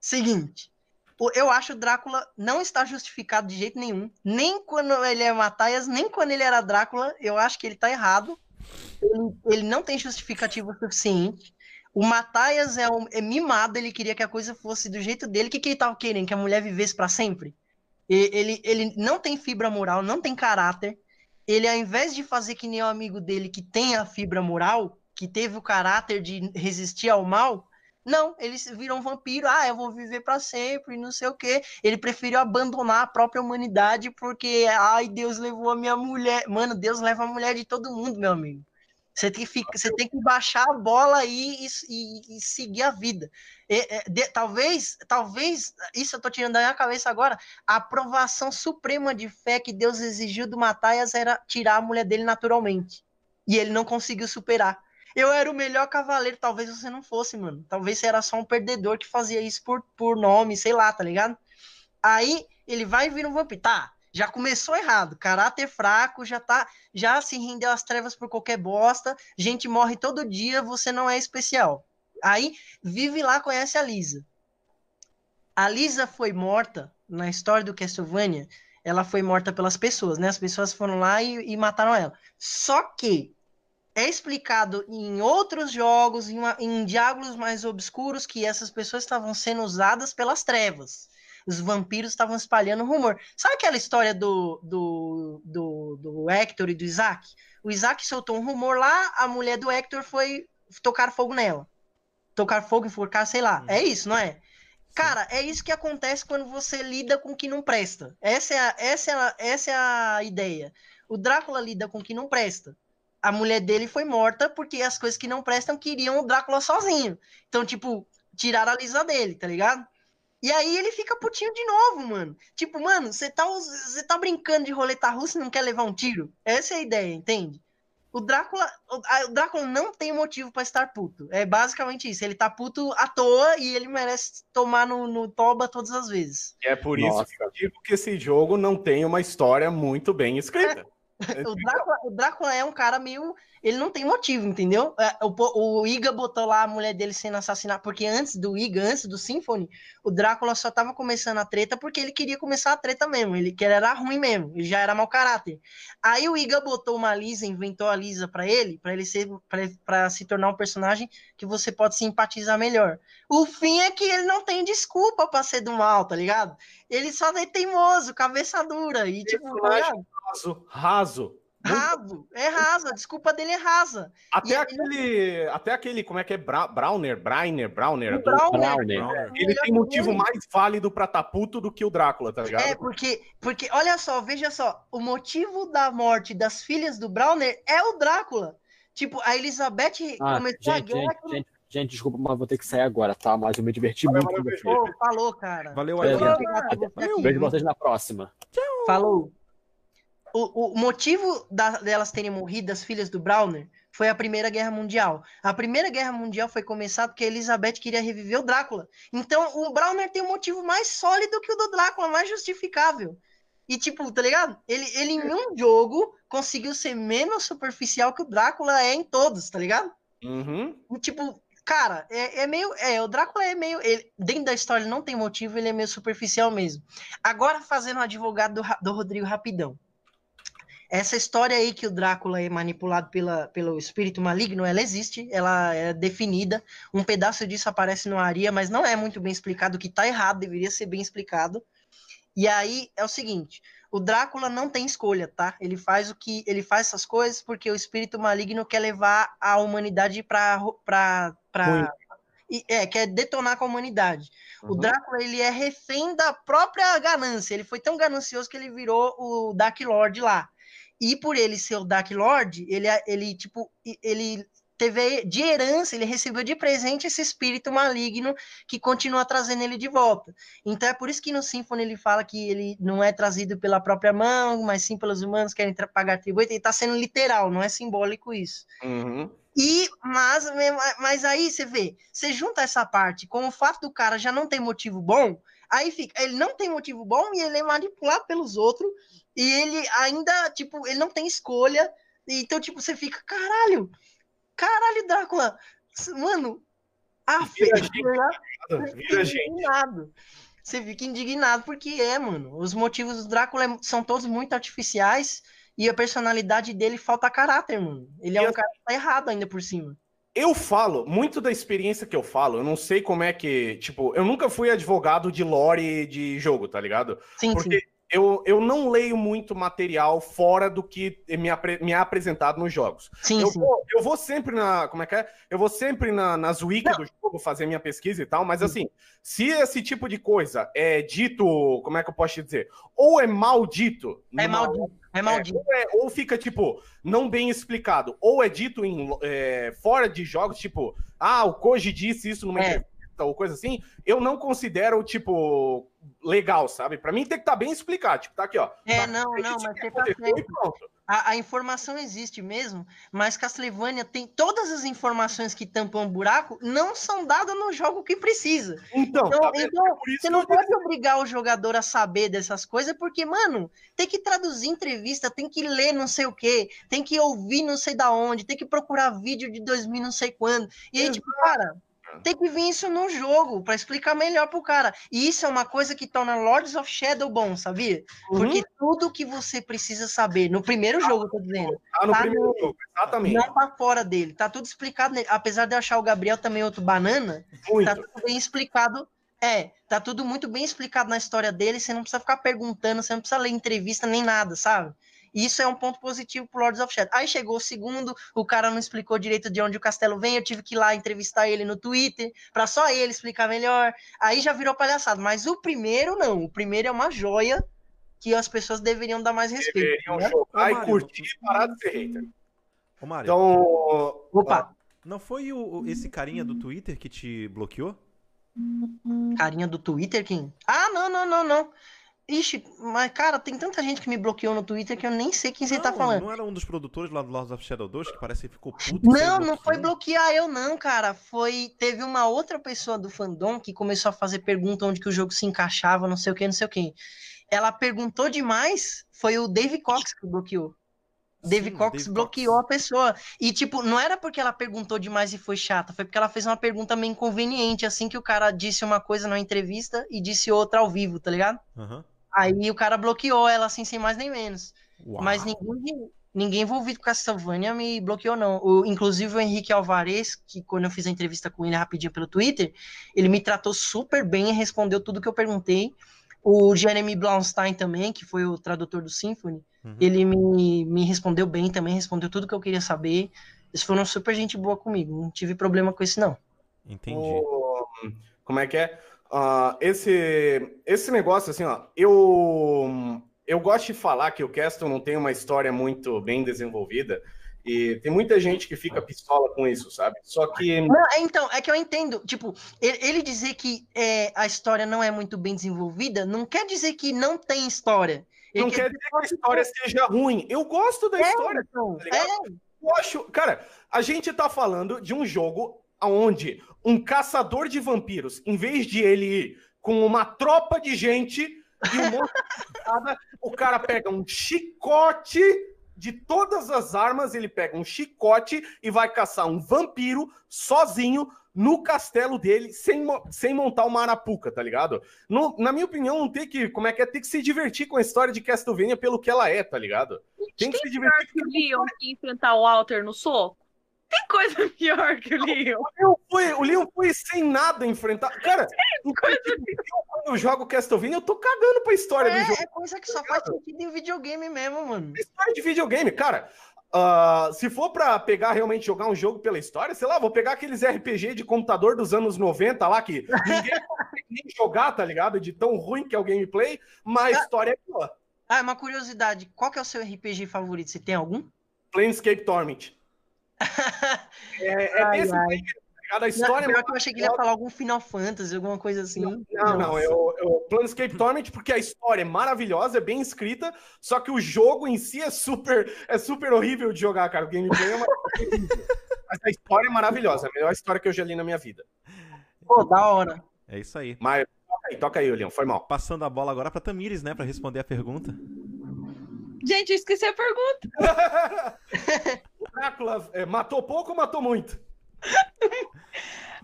Seguinte, o- eu acho o Drácula não está justificado de jeito nenhum. Nem quando ele é Mataias, nem quando ele era Drácula, eu acho que ele tá errado. Ele, ele não tem justificativa suficiente. O Mataias é, um, é mimado, ele queria que a coisa fosse do jeito dele. O que, que ele tava querendo? Que a mulher vivesse para sempre? Ele, ele não tem fibra moral, não tem caráter ele, ao invés de fazer que nem o amigo dele que tem a fibra moral, que teve o caráter de resistir ao mal, não, ele se virou um vampiro, ah, eu vou viver para sempre, não sei o quê. Ele preferiu abandonar a própria humanidade porque, ai, Deus levou a minha mulher. Mano, Deus leva a mulher de todo mundo, meu amigo. Você tem que, ficar, você tem que baixar a bola aí e, e- e seguir a vida. E- é, de- talvez, talvez, isso eu tô tirando da minha cabeça agora, a aprovação suprema de fé que Deus exigiu do Mataias era tirar a mulher dele naturalmente. E ele não conseguiu superar. Eu era o melhor cavaleiro, talvez você não fosse, mano. Talvez você era só um perdedor que fazia isso por, por nome, sei lá, tá ligado? Aí ele vai vir um vampiro. Tá, já começou errado. Caráter fraco, já tá. Já se rendeu às trevas por qualquer bosta. Gente morre todo dia, você não é especial. Aí vive lá, conhece a Lisa. A Lisa foi morta na história do Castlevania. Ela foi morta pelas pessoas, né? As pessoas foram lá e, e mataram ela. Só que é explicado em outros jogos, em, uma- em diálogos mais obscuros, que essas pessoas estavam sendo usadas pelas trevas. Os vampiros estavam espalhando rumor. Sabe aquela história do, do, do, do Hector e do Isaac? O Isaac soltou um rumor lá, a mulher do Hector foi tocar fogo nela. Tocar fogo, enforcar, sei lá. É isso, não é? Cara, é isso que acontece quando você lida com o que não presta. Essa é a, essa é a, essa é a ideia. O Drácula lida com o que não presta. A mulher dele foi morta porque as coisas que não prestam queriam o Drácula sozinho. Então, tipo, tiraram a Lisa dele, tá ligado? E aí ele fica putinho de novo, mano. Tipo, mano, você tá, tá brincando de roleta russa e não quer levar um tiro? Essa é a ideia, entende? O Drácula, o, Drácula não tem motivo pra estar puto. É basicamente isso. Ele tá puto à toa e ele merece tomar no, no toba todas as vezes. E é por isso Nossa. que eu digo que esse jogo não tem uma história muito bem escrita. O Drácula, o Drácula é um cara meio. Ele não tem motivo, entendeu? É, O, o Iga botou lá a mulher dele sendo assassinada, porque antes do Iga, antes do Symphony, o Drácula só tava começando a treta porque ele queria começar a treta mesmo. Ele que era ruim mesmo, ele já era mau caráter. Aí o Iga botou uma Lisa, inventou a Lisa pra ele, pra ele ser pra se tornar um personagem que você pode simpatizar melhor. O fim é que ele não tem desculpa pra ser do mal, tá ligado? Ele só é teimoso, cabeça dura e tipo, tá? Raso, raso. Raso, é rasa, a desculpa dele é rasa. Até E- aquele, até aquele, como é que é? Bra Browner, Brainer, Browner. Do- Browner, Browner. Browner. Ele tem motivo mais válido pra tá puto do que o Drácula, tá ligado? É, porque, porque, olha só, veja só, o motivo da morte das filhas do Browner é o Drácula. Tipo, a Elizabeth Ah, começou a gente, guerra. gente, gente, gente, desculpa, mas vou ter que sair agora, tá? Mas eu me diverti Valeu, muito com valeu, falou, cara. Valeu, aqui, Vejo vocês na próxima. Falou. O, o motivo da- delas terem morrido, as filhas do Browner, foi a Primeira Guerra Mundial. A Primeira Guerra Mundial foi começada porque a Elizabeth queria reviver o Drácula. Então, o Browner tem um motivo mais sólido que o do Drácula, mais justificável. E, tipo, tá ligado? Ele, ele em um jogo conseguiu ser menos superficial que o Drácula é em todos, tá ligado? Uhum. E, tipo, cara, é, é meio. É, o Drácula é meio. Ele, dentro da história ele não tem motivo, ele é meio superficial mesmo. Agora, fazendo o advogado do, do Rodrigo Rapidão. Essa história aí que o Drácula é manipulado pela, pelo espírito maligno, ela existe, ela é definida. Um pedaço disso aparece no Aria, mas não é muito bem explicado, o que tá errado, deveria ser bem explicado. E aí é o seguinte: o Drácula não tem escolha, tá? Ele faz o que ele faz essas coisas porque o espírito maligno quer levar a humanidade para para para é, quer detonar com a humanidade. O Uhum. Drácula ele é refém da própria ganância. Ele foi tão ganancioso que ele virou o Dark Lord lá. E por ele ser o Dark Lord, ele ele tipo ele teve de herança, ele recebeu de presente esse espírito maligno que continua trazendo ele de volta. Então é por isso que no Symphony ele fala que ele não é trazido pela própria mão, mas sim pelos humanos que querem pagar tributo. Ele está sendo literal, não é simbólico isso. Uhum. E, mas, mas aí você vê, você junta essa parte com o fato do cara já não ter motivo bom, aí fica, ele não tem motivo bom e ele é manipulado pelos outros, e ele ainda, tipo, ele não tem escolha, então, tipo, você fica, caralho, caralho, Drácula, mano, a Vira gente, indignado. Você fica indignado porque é, mano. Os motivos do Drácula é- são todos muito artificiais e a personalidade dele falta caráter, mano. Ele é E um cara que tá errado ainda por cima. Eu falo, muito da experiência que eu falo, eu não sei como é que, tipo, eu nunca fui advogado de lore de jogo, tá ligado? Sim, Porque sim. Eu, eu não leio muito material fora do que me, apre- me é apresentado nos jogos. Sim, Eu sim. vou, eu vou sempre na. Como é que é? Eu vou sempre na, nas wiki Não. do jogo fazer minha pesquisa e tal, mas Sim. assim, se esse tipo de coisa é dito, como é que eu posso te dizer? Ou é maldito. É numa- maldito. É maldito. ou, é- ou fica, tipo, não bem explicado. Ou é dito em, é, fora de jogos, tipo, ah, o Koji disse isso numa É. entrevista ou coisa assim. Eu não considero, tipo, legal, sabe? Pra mim tem que estar bem explicado. Tipo, tá aqui, ó. É, Tá não, não, isso mas que você tá certo. A, a informação existe mesmo, mas Castlevania tem todas as informações que tampam o buraco, não são dadas no jogo que precisa. Então, Então, tá então, É Você que não pode obrigar o jogador a saber dessas coisas, porque, mano, tem que traduzir entrevista, tem que ler não sei o quê, tem que ouvir não sei da onde, tem que procurar vídeo de 2000 não sei quando. E aí, tipo, cara, tem que vir isso no jogo pra explicar melhor pro cara. E isso é uma coisa que torna Lords of Shadow bom, sabia? Uhum. Porque tudo que você precisa saber, no primeiro jogo, eu tô dizendo, Tá no tá primeiro no- jogo, exatamente. não tá fora dele, tá tudo explicado nele. Apesar de eu achar o Gabriel também outro banana, Muito. tá tudo bem explicado. É, tá tudo muito bem explicado na história dele, você não precisa ficar perguntando, você não precisa ler entrevista nem nada, sabe? Isso é um ponto positivo pro Lords of Shadow. Aí chegou o segundo, o cara não explicou direito de onde o castelo vem, eu tive que ir lá entrevistar ele no Twitter, pra só ele explicar melhor. Aí já virou palhaçada, mas o primeiro não, o primeiro é uma joia que as pessoas deveriam dar mais respeito. Deveriam né? jogar Ô, e curtir e parar de ser hater. Ô, Mário, Então, Opa, não foi o, o- esse carinha do Twitter que te bloqueou? carinha do Twitter, quem? Ah, não, não, não, não. Ixi, mas cara, tem tanta gente que me bloqueou no Twitter que eu nem sei quem você tá Não, falando. Não era um dos produtores lá do Lords of Shadow 2 que parece que ficou puto? Não, não foi bloquear eu não, cara. Foi teve uma outra pessoa do fandom que começou a fazer pergunta onde que o jogo se encaixava, não sei o que, não sei o que. Ela perguntou demais, foi o Dave Cox que bloqueou. Dave Sim, Cox Dave bloqueou a pessoa. E, tipo, não era porque ela perguntou demais e foi chata, foi porque ela fez uma pergunta meio inconveniente, assim que o cara disse uma coisa na entrevista e disse outra ao vivo, tá ligado? Aham. Aí o cara bloqueou ela, assim, sem mais nem menos. Uau. Mas ninguém, ninguém envolvido com Castlevania me bloqueou, não. O, inclusive o Henrique Alvarez, que quando eu fiz a entrevista com ele rapidinho pelo Twitter, ele me tratou super bem e respondeu tudo que eu perguntei. O Jeremy Blaustein também, que foi o tradutor do Symphony, Uhum. ele me, me respondeu bem também, respondeu tudo que eu queria saber. Eles foram super gente boa comigo, não tive problema com isso, não. Entendi. o- como é que é? Ah, esse, esse negócio, assim, ó, eu, eu gosto de falar que o Castle não tem uma história muito bem desenvolvida. E tem muita gente que fica pistola com isso, sabe? Só que. Não, é, então, é que eu entendo. Tipo, ele, dizer que é, a história não é muito bem desenvolvida, não quer dizer que não tem história. Ele Não quer dizer que a história seja ruim. Eu gosto da É, história. então, tá é, Eu acho, cara, a gente tá falando de um jogo onde um caçador de vampiros, em vez de ele ir com uma tropa de gente, e um monte de espada. O cara pega um chicote de todas as armas, ele pega um chicote e vai caçar um vampiro sozinho no castelo dele, sem, sem montar uma arapuca, tá ligado? No- na minha opinião, não tem que. Como é que é? Tem que se divertir com a história de Castlevania pelo que ela é, tá ligado? Tem que se divertir. que que enfrentar o Walter no soco? Tem coisa pior que o Leon. Leon foi, o Leon foi sem nada enfrentar. Cara, Coisa eu, quando eu jogo Castlevania, eu tô cagando pra história do jogo. É, é coisa que só faz sentido em videogame mesmo, mano. História de videogame, cara. ah, se for pra pegar realmente jogar um jogo pela história, sei lá, vou pegar aqueles RPG de computador dos anos 90 lá que ninguém consegue nem jogar, tá ligado? De tão ruim que é o gameplay, mas a história é boa. Ah, uma curiosidade. Qual que é o seu RPG favorito? Você tem algum? Planescape Torment. É, é Ai, desse ai. daí, tá ligado? A história é Pior que eu achei que ele ia falar algum Final Fantasy, alguma coisa assim. Não, não, eu, eu Planescape Torment porque a história é maravilhosa, é bem escrita, só que o jogo em si é super, é super horrível de jogar, cara. O gameplay é uma... Mas a história é maravilhosa, é a melhor história que eu já li na minha vida. Pô, da hora. É isso aí. Mas toca aí, toca aí, Leon, foi mal. Passando a bola agora pra Tamires, né? Pra responder a pergunta. Gente, eu esqueci a pergunta. Drácula é, matou pouco ou matou muito?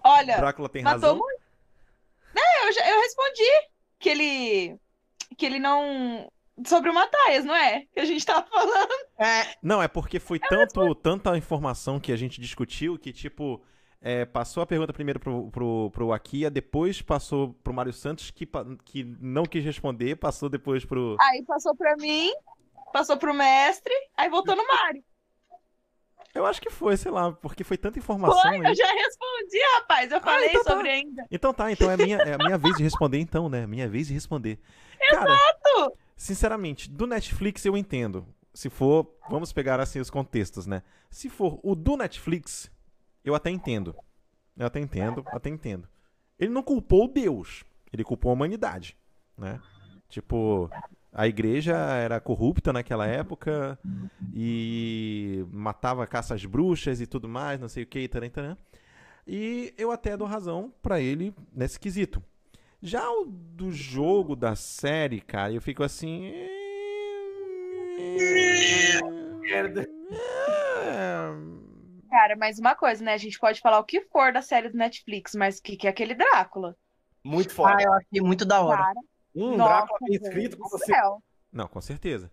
Olha, Drácula tem matou razão. muito. É, eu, já, eu respondi que ele. Que ele não. Sobre o Mataias, não é? Que a gente tava falando. É, Não, é porque foi tanto, tanta informação que a gente discutiu que, tipo, é, passou a pergunta primeiro pro, pro, pro Akia, depois passou pro Mário Santos, que, que não quis responder, passou depois pro. Aí passou pra mim, passou pro mestre, aí voltou no Mário. Eu acho que foi, sei lá, porque foi tanta informação Foi, aí. eu já respondi, rapaz. Eu falei então tá. sobre ainda. Então tá, então é a minha, é a minha vez de responder, então, né? Minha vez de responder. Cara, sinceramente, do Netflix eu entendo. Se for, vamos pegar assim os contextos, né? Se for o do Netflix, eu até entendo. Eu até entendo, até entendo. Ele não culpou Deus, ele culpou a humanidade, né? Tipo, a igreja era corrupta naquela época e matava caça às bruxas e tudo mais, não sei o que, taran, taran. E eu até dou razão pra ele nesse quesito. Já o do jogo, da série, cara, eu fico assim. Merda. É, Cara, mais uma coisa, né? A gente pode falar o que for da série do Netflix, mas o que, que é aquele Drácula? Muito foda. ah, eu achei muito da hora. Cara, um nossa, Drácula bem escrito, como assim? céu. Não, com certeza.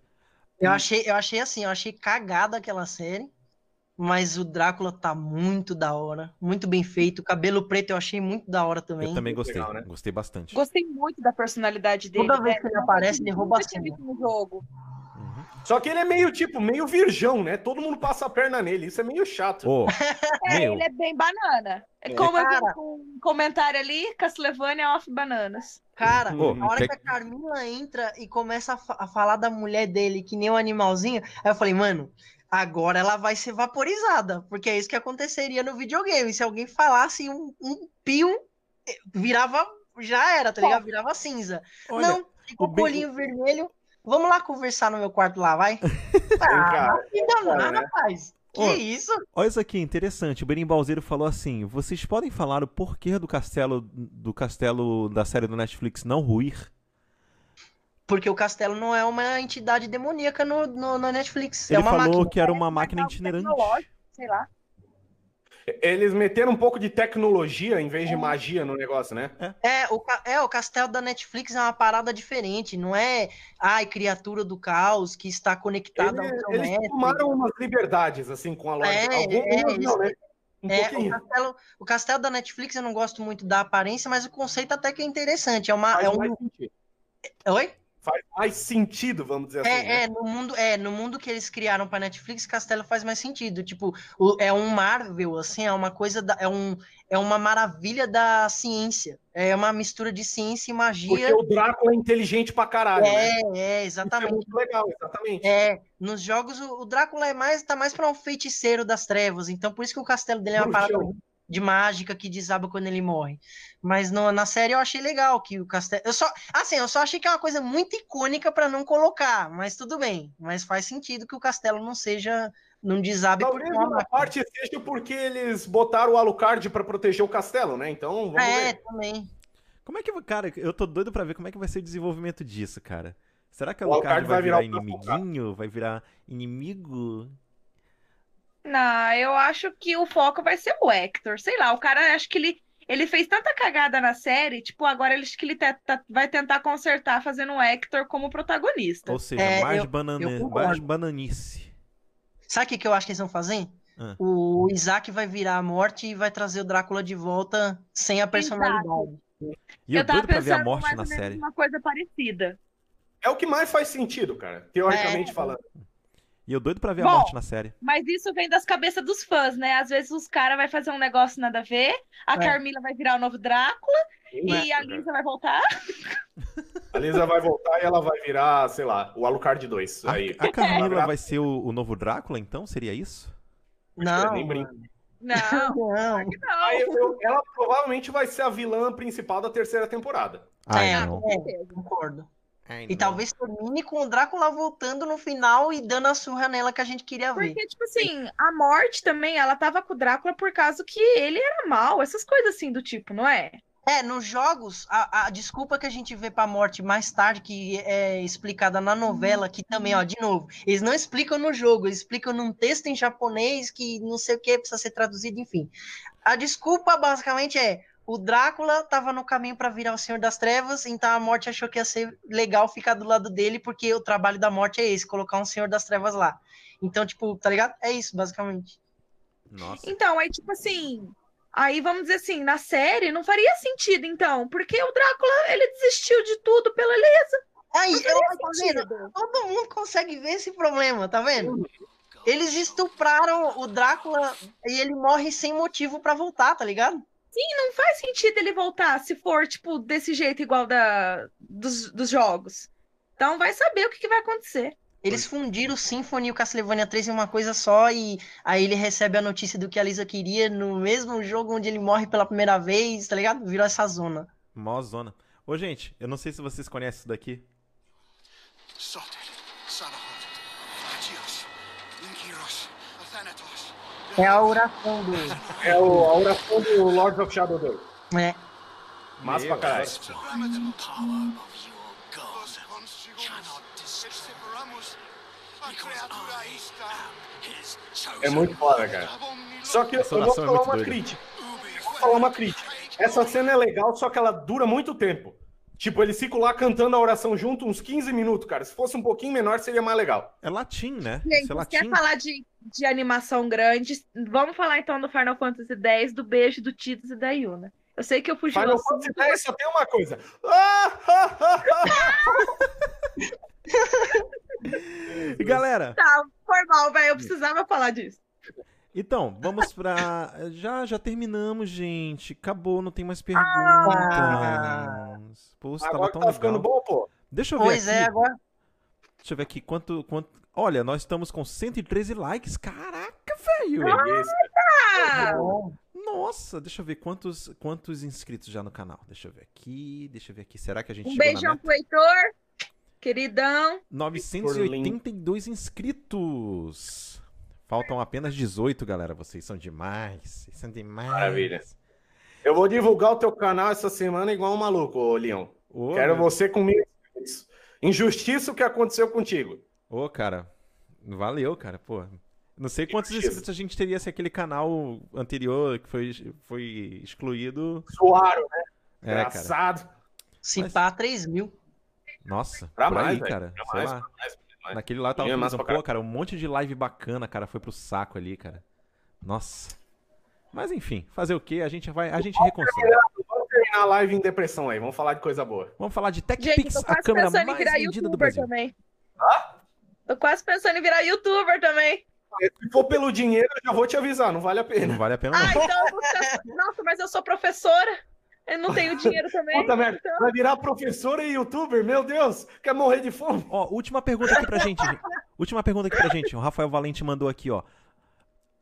Eu achei, eu achei assim, eu achei cagada aquela série. Mas o Drácula tá muito da hora. Muito bem feito. O cabelo preto eu achei muito da hora também. Eu também gostei. legal, né? Gostei bastante. Gostei muito da personalidade dele. Toda vez velho. que ele aparece, ele rouba a cena. no jogo. Uhum. Só que ele é meio, tipo, meio virgão, né? Todo mundo passa a perna nele. Isso é meio chato. Ô, É, meu, ele é bem banana. É como eu Cara. vi com um comentário ali, Castlevania off bananas. Cara, Ô, a hora quer- que a Carmila entra e começa a, fa- a falar da mulher dele que nem um animalzinho, aí eu falei, mano, agora ela vai ser vaporizada, porque é isso que aconteceria no videogame. Se alguém falasse um, um pio, eh, virava, já era, tá ligado? Virava cinza. olha, Não, ficou o bem- bolinho vermelho. Vamos lá conversar no meu quarto lá, vai? Ah, cara, que danado, né? rapaz. Que Ô, isso? olha isso aqui, interessante. O Berimbalzeiro falou assim: vocês podem falar o porquê do castelo do castelo da série do Netflix não ruir? Porque o castelo não é uma entidade demoníaca no, no, na Netflix. é Ele uma falou máquina. que era uma máquina itinerante. Sei lá. Eles meteram um pouco de tecnologia em vez de magia no negócio, né? É o, ca- é, o castelo da Netflix é uma parada diferente, não é, ai, criatura do caos que está conectada ao Eles, seu eles mestre. tomaram umas liberdades, assim, com a lógica. É, é, não, isso. né? Um É, o castelo, o castelo da Netflix eu não gosto muito da aparência, mas o conceito até que é interessante. É uma. Faz É um, oi? Faz mais sentido, vamos dizer assim. né? É, é, no mundo, é, no mundo que eles criaram para Netflix, Castelo faz mais sentido. Tipo, o- é um Marvel, assim, é uma coisa, da, é, um, é uma maravilha da ciência. É uma mistura de ciência e Porque magia. o Drácula é inteligente pra caralho, né? É, é, Isso é exatamente. muito legal, exatamente. É, nos jogos o, o Drácula é mais, tá mais para um feiticeiro das trevas, então por isso que o castelo dele é uma parada Bruxão. De mágica que desaba quando ele morre. Mas no- na série eu achei legal que o castelo, eu só, assim, eu só achei que é uma coisa muito icônica para não colocar, mas tudo bem, mas faz sentido que o castelo não seja não desabe por Talvez uma parte seja porque eles botaram o Alucard pra proteger o castelo, né? Então, vamos É, ver. também. Como é que. Cara, eu tô doido pra ver como é que vai ser o desenvolvimento disso, cara. Será que a O Alucard Alucard vai vai virar virar inimiguinho? Vai virar inimigo? Não, eu acho que o foco vai ser o Hector. Sei lá, o cara acho que ele, ele fez tanta cagada na série, tipo, agora ele acho que ele te- tá- vai tentar consertar fazendo o Hector como protagonista. Ou seja, É, mais, eu- banana... eu mais bananice. Sabe o que, que eu acho que eles vão fazer? Ah. O Isaac vai virar a morte e vai trazer o Drácula de volta sem a personalidade. E eu, tava doido pra ver a pensando morte mais na série. uma coisa parecida. É o que mais faz sentido, cara. Teoricamente É. falando. E eu doido pra ver a Bom, morte na série. Mas isso vem das cabeças dos fãs, né? Às vezes os caras vão fazer um negócio nada a ver, a É. Carmila vai virar o novo Drácula e É, a Lisa vai voltar. A Lisa vai voltar e ela vai virar, sei lá, o Alucard 2. A, Aí. a Camila vai ser o, o novo Drácula, então? Seria isso? Não, nem brinco. Não, não. não. Aí eu- ela provavelmente vai ser a vilã principal da terceira temporada. Ai, É, não. é, concordo. Ai, E não. talvez termine com o Drácula voltando no final e dando a surra nela que a gente queria ver. Porque, tipo assim, a morte também, ela tava com o Drácula por causa que ele era mal, essas coisas assim do tipo, não é? É, nos jogos, a, a desculpa que a gente vê pra morte mais tarde, que é explicada na novela, que também, ó, de novo, eles não explicam no jogo, eles explicam num texto em japonês que não sei o que precisa ser traduzido, enfim. A desculpa basicamente é: o Drácula tava no caminho pra virar o Senhor das Trevas, então a morte achou que ia ser legal ficar do lado dele, porque o trabalho da morte é esse, colocar um Senhor das Trevas lá. Então, tipo, tá ligado? É isso, basicamente. Nossa. Então, aí, tipo assim, aí vamos dizer assim, na série não faria sentido, então, porque o Drácula, ele desistiu de tudo pela Lisa. Aí, eu, tá vendo? Todo mundo consegue ver esse problema, tá vendo? Eles estupraram o Drácula e ele morre sem motivo pra voltar, tá ligado? Não faz sentido ele voltar se for, tipo, desse jeito igual da, dos, dos jogos. Então vai saber o que, que vai acontecer. Eles fundiram o Symphony e o Castlevania 3 em uma coisa só e aí ele recebe a notícia do que a Lisa queria no mesmo jogo onde ele morre pela primeira vez, tá ligado? Virou essa zona. Mó zona. Ô, gente, eu não sei se vocês conhecem isso daqui. Sorted, É a oração do. É o- a oração do Lord of Shadow 2. É. Massa pra caralho. É muito foda, cara. Só que eu, vou é falar muito uma doida. crítica. Vou falar uma crítica. Essa cena é legal, só que ela dura muito tempo. Tipo, eles ficam lá cantando a oração junto uns 15 minutos, cara. Se fosse um pouquinho menor, seria mais legal. É latim, né? Gente, é você quer latim. falar de, de animação grande? Vamos falar então do Final Fantasy X, do beijo do Tidus e da Yuna. Eu sei que eu fugi do Final Fantasy X só tem uma coisa. Ah, ah, ah, ah. E galera, Tá, foi mal, velho. Eu precisava falar disso. então, vamos pra. Já, já terminamos, gente. Acabou, não tem mais Ah. perguntas. Pô, você Agora tava tão tá ficando legal. bom, pô. Deixa eu ver Pois aqui. é, agora. Deixa eu ver aqui quanto, quanto. Olha, nós estamos com 113 likes. Caraca, velho! Nossa, deixa eu ver quantos, quantos inscritos já no canal. Deixa eu ver aqui, deixa eu ver aqui. Será que a gente um chegou na beijão meta? pro Heitor, queridão. 982 inscritos. Faltam apenas 18, galera. Vocês são demais. Vocês são demais. Maravilha. Eu vou divulgar o teu canal essa semana igual um maluco, ô Leon. Ô, Quero meu- você com mil inscritos. Injustiça o que aconteceu contigo. Ô, cara. Valeu, cara. Pô. Não sei quantos inscritos a gente teria se aquele canal anterior que foi, foi excluído. Suaram, né? É, cara. Engraçado. Se Mas- pá, 3 mil. Nossa, Pra por mais, aí, cara. Pra Sei mais, lá. pra mais, pra mais. Naquele lá tava massa pensando, pra pô, cara, um monte de live bacana, cara, foi pro saco ali, cara. Nossa. Mas enfim, fazer o quê? A gente vai, a gente reconcilia. Vamos terminar a live em depressão aí. Vamos falar de coisa boa. Vamos falar de TechPix, a câmera mais vendida do Brasil. também. Tô quase pensando em virar youtuber também. Se for pelo dinheiro, eu já vou te avisar. Não vale a Não pena. vale a pena Ah, não. então eu vou ficar... Nossa, mas eu sou professora. Eu não tenho dinheiro também. Puta merda. Vai virar professora e youtuber? Meu Deus. Quer morrer de fome? Ó, última pergunta aqui pra gente. gente. Última pergunta aqui pra gente. O Rafael Valente mandou aqui, ó.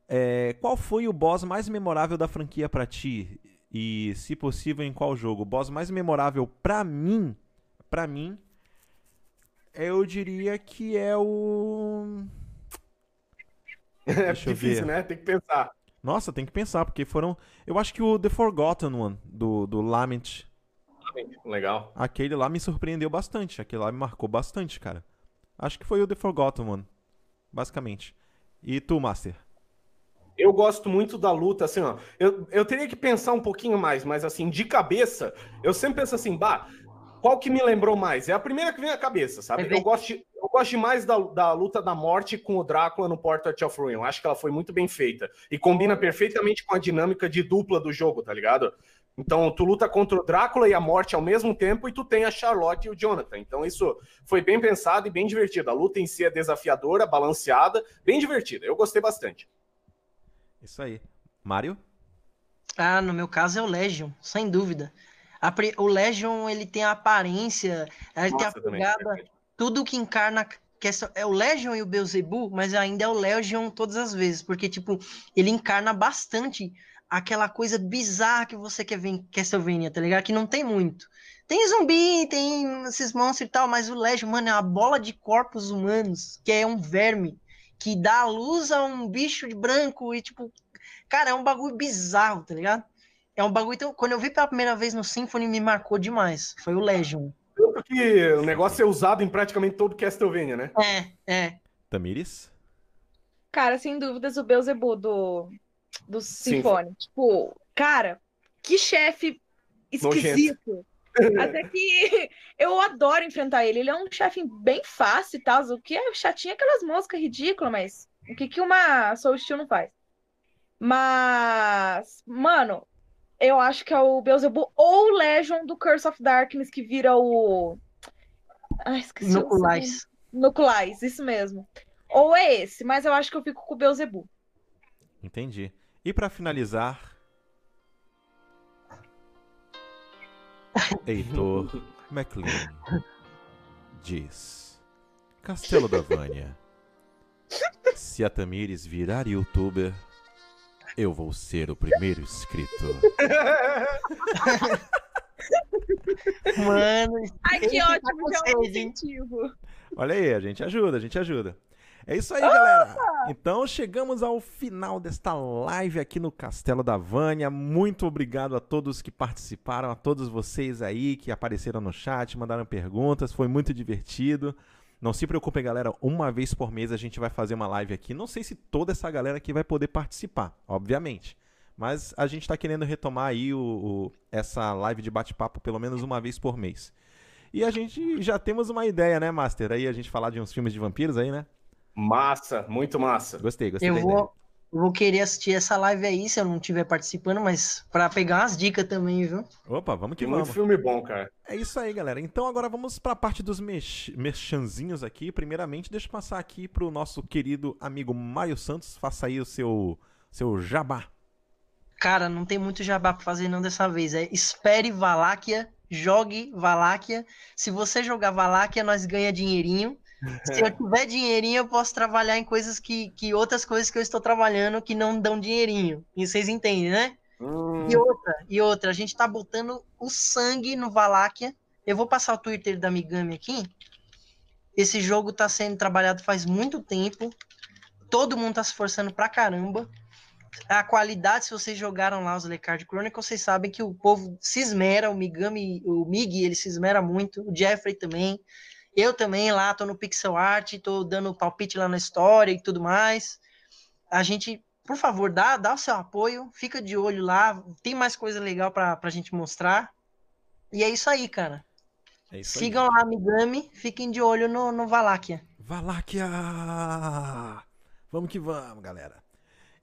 É, qual foi o boss mais memorável da franquia pra ti? E, se possível, em qual jogo? O boss mais memorável pra mim, pra mim, eu diria que é o... É difícil, né? Tem que pensar. Nossa, tem que pensar, porque foram... Eu acho que o The Forgotten One, do, do Lament. Legal. Aquele lá me surpreendeu bastante. Aquele lá me marcou bastante, cara. Acho que foi o The Forgotten One. Basicamente. E tu, Master? Eu gosto muito da luta, assim, ó. Eu, eu teria que pensar um pouquinho mais, mas assim, de cabeça, eu sempre penso assim, bah, qual que me lembrou mais? É a primeira que vem à cabeça, sabe? Eu gosto, de- eu gosto demais da, da luta da morte com o Drácula no Portrait of Ruin. Eu acho que ela foi muito bem feita. E combina perfeitamente com a dinâmica de dupla do jogo, tá ligado? Então, tu luta contra o Drácula e a morte ao mesmo tempo, e tu tem a Charlotte e o Jonathan. Então, isso foi bem pensado e bem divertido. A luta em si é desafiadora, balanceada, bem divertida. Eu gostei bastante. Isso aí. Mário? Ah, no meu caso é o Legion, sem dúvida. A o Legion, ele tem a aparência, ele tem a pegada, tudo que encarna questão, é o Legion e o Beelzebub, mas ainda é o Legion todas as vezes, porque tipo, ele encarna bastante aquela coisa bizarra que você quer ver em Castlevania, tá ligado? Que não tem muito. Tem zumbi, tem esses monstros e tal, mas o Legion, mano, é uma bola de corpos humanos, que é um verme que dá luz a um bicho de branco e tipo, cara, é um bagulho bizarro, tá ligado? É um bagulho. Então, quando eu vi pela primeira vez no Symphony, me marcou demais. Foi o Legion. Tanto que o negócio é usado em praticamente todo Castlevania, né? É, é. Tamires? Cara, sem dúvidas, o Beelzebub do, do Sinfone. Tipo, cara, que chefe esquisito. Até que eu adoro enfrentar ele. Ele é um chefe bem fácil e tal. O que é chatinho é aquelas moscas ridículas, mas o que, que uma Soul Steel não faz? Mas, mano, eu acho que é o Beelzebub ou o Legion do Curse of Darkness que vira o. Ai, esqueci. Nuculais. Nucleais, isso mesmo. Ou é esse, mas eu acho que eu fico com o Beelzebub. Entendi. E pra finalizar. Heitor McLean diz: Castelo da Vânia. Se a Tamires virar youtuber, eu vou ser o primeiro inscrito. Mano, Ai, que tá ótimo, já é um incentivo. Olha aí, a gente ajuda, a gente ajuda. É isso aí, galera. Então chegamos ao final desta live aqui no Castelo da Vânia. Muito obrigado a todos que participaram, a todos vocês aí que apareceram no chat, mandaram perguntas, foi muito divertido. Não se preocupem, galera, uma vez por mês a gente vai fazer uma live aqui. Não sei se toda essa galera aqui vai poder participar, obviamente. Mas a gente tá querendo retomar aí o, o- essa live de bate-papo pelo menos uma vez por mês. E a gente já temos uma ideia, né, Master? Aí a gente falar de uns filmes de vampiros aí, né? Massa, muito massa. Gostei, gostei eu vou, vou querer assistir essa live aí se eu não estiver participando, mas pra pegar umas dicas também, viu? Opa, vamos que Tem muito vamos. filme bom, cara. É isso aí, galera. Então agora vamos para a parte dos mex- merchanzinhos aqui. Primeiramente, deixa eu passar aqui pro nosso querido amigo Mário Santos. Faça aí o seu, seu jabá. Cara, não tem muito jabá pra fazer não dessa vez. É espere Valáquia, jogue Valáquia. Se você jogar Valáquia, nós ganha dinheirinho. Se eu tiver dinheirinho, eu posso trabalhar em coisas que, que outras coisas que eu estou trabalhando que não dão dinheirinho. E vocês entendem, né? Hum, E outra, e outra, a gente tá botando o sangue no Valáquia. Eu vou passar o Twitter da Migami aqui. Esse jogo tá sendo trabalhado faz muito tempo. Todo mundo tá se esforçando pra caramba. A qualidade, se vocês jogaram lá os Lecard Chronicles, vocês sabem que o povo se esmera, o Migami, o Mig, ele se esmera muito, o Jeffrey também. Eu também lá tô no pixel art, tô dando palpite lá na história e tudo mais. A gente por favor, dá, dá o seu apoio, fica de olho lá, tem mais coisa legal pra, pra gente mostrar. E é isso aí, cara. É isso Sigam lá a Migami, fiquem de olho no, no Valáquia. aí. Valáquia! Vamos que vamos, galera.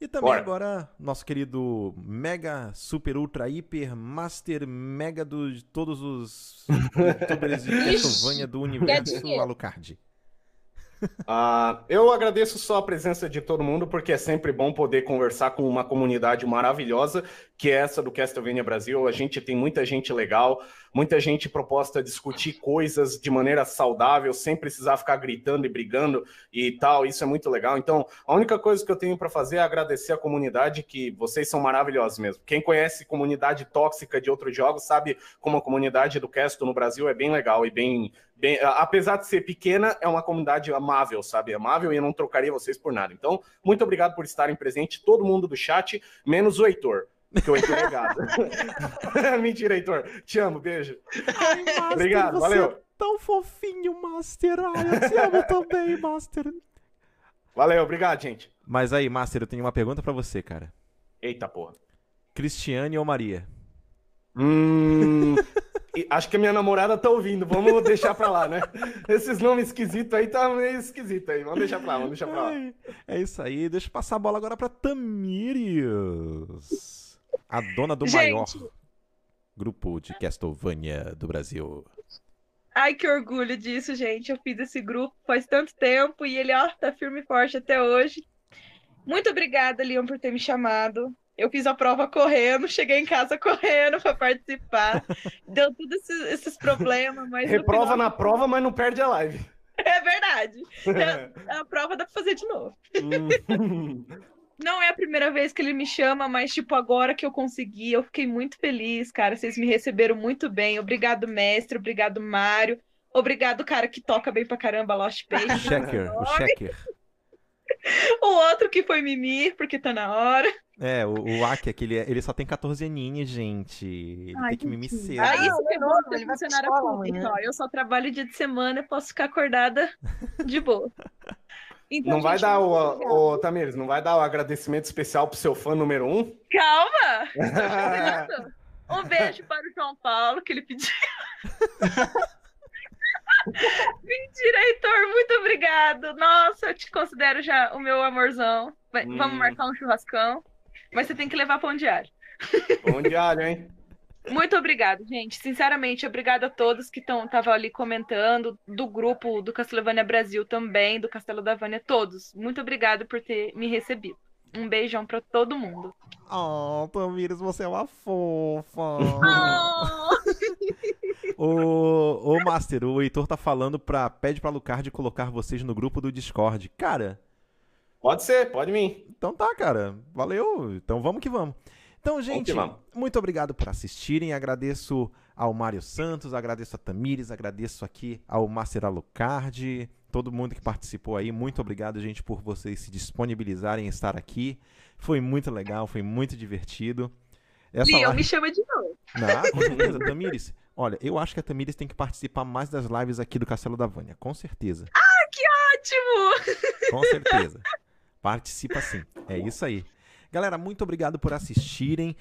E também Bora. agora, nosso querido Mega Super Ultra Hiper Master Mega do- de todos os youtubers de Castlevania do universo. Alucard. Ah, eu agradeço só a presença de todo mundo, porque é sempre bom poder conversar com uma comunidade maravilhosa, que é essa do Castlevania Brasil. A gente tem muita gente legal, muita gente proposta a discutir coisas de maneira saudável, sem precisar ficar gritando e brigando e tal. Isso é muito legal. Então, a única coisa que eu tenho para fazer é agradecer a comunidade, que vocês são maravilhosos mesmo. Quem conhece comunidade tóxica de outros jogos sabe como a comunidade do Castle no Brasil é bem legal e bem bem, apesar de ser pequena, é uma comunidade amável, sabe? Amável e eu não trocaria vocês por nada. Então, muito obrigado por estarem presentes, todo mundo do chat, menos o Heitor. Porque o Heitor é gado. Mentira, Heitor. Te amo, beijo. Ai, Master, Obrigado, você valeu. é tão fofinho, Master. Ai, eu te amo também, Master. Valeu, obrigado, gente. Mas aí, Master, eu tenho uma pergunta pra você, cara. Eita porra. Cristiane ou Maria? Hum, acho que a minha namorada tá ouvindo. Vamos deixar pra lá, né? Esses nomes esquisitos aí tá meio esquisito aí. Vamos deixar pra lá, vamos deixar pra lá. É isso aí. Deixa eu passar a bola agora pra Tamires. A dona do Gente. maior grupo de Castlevania do Brasil. Ai, que orgulho disso, gente. Eu fiz esse grupo faz tanto tempo e ele, ó, tá firme e forte até hoje. Muito obrigada, Leon, por ter me chamado. Eu fiz a prova correndo, cheguei em casa correndo para participar. Deu todos esses, esses problemas, mas. Reprova final- na prova, mas não perde a live. É verdade. A prova dá pra fazer de novo. Não é a primeira vez que ele me chama, mas, tipo, agora que eu consegui, eu fiquei muito feliz, cara. Vocês me receberam muito bem. Obrigado, mestre. Obrigado, Mário. Obrigado, cara que toca bem pra caramba, Lost Page. Checker, o Checker. O outro que foi Mimir, porque tá na hora. É, o, o Aki, aquele, ele só tem 14 aninhos, gente. Ele Ai, tem que mimir cedo. Ah, isso que é é ser ele vai pública, amanhã. ó. Eu só trabalho dia de semana, eu posso ficar acordada de boa. Então, Não vai dar o, o Tamires, não vai dar o agradecimento especial pro seu fã número um? Calma! Um beijo para o João Paulo, que ele pediu. Mentira, Heitor, muito obrigado. Nossa, eu te considero já o meu amorzão. Vai- Hum. Vamos marcar um churrascão. Mas você tem que levar pão diário. Pão de alho, hein? Muito obrigado, gente. Sinceramente, obrigado a todos que estavam ali comentando, do grupo do Castlevania Brasil também, do Castelo da Vânia, todos. Muito obrigado por ter me recebido. Um beijão pra todo mundo. Oh, Tamires, você é uma fofa. Oh! Ô, ô, Master, o Heitor tá falando pra. Pede pra Lucard colocar vocês no grupo do Discord. Cara, Pode ser, pode vir. então tá, cara. Valeu. Então vamos que vamos. Então, gente, muito obrigado por assistirem. Agradeço ao Mário Santos, agradeço a Tamires, agradeço aqui ao Master Alucard, todo mundo que participou aí. Muito obrigado, gente, por vocês se disponibilizarem em estar aqui. Foi muito legal, foi muito divertido. Essa Leon, live- me chama de novo. Não, com certeza, Tamires. Olha, eu acho que a Tamires tem que participar mais das lives aqui do Castelo da Vânia, com certeza. Ótimo! Com certeza. Participa sim. É isso aí. Galera, muito obrigado por assistirem.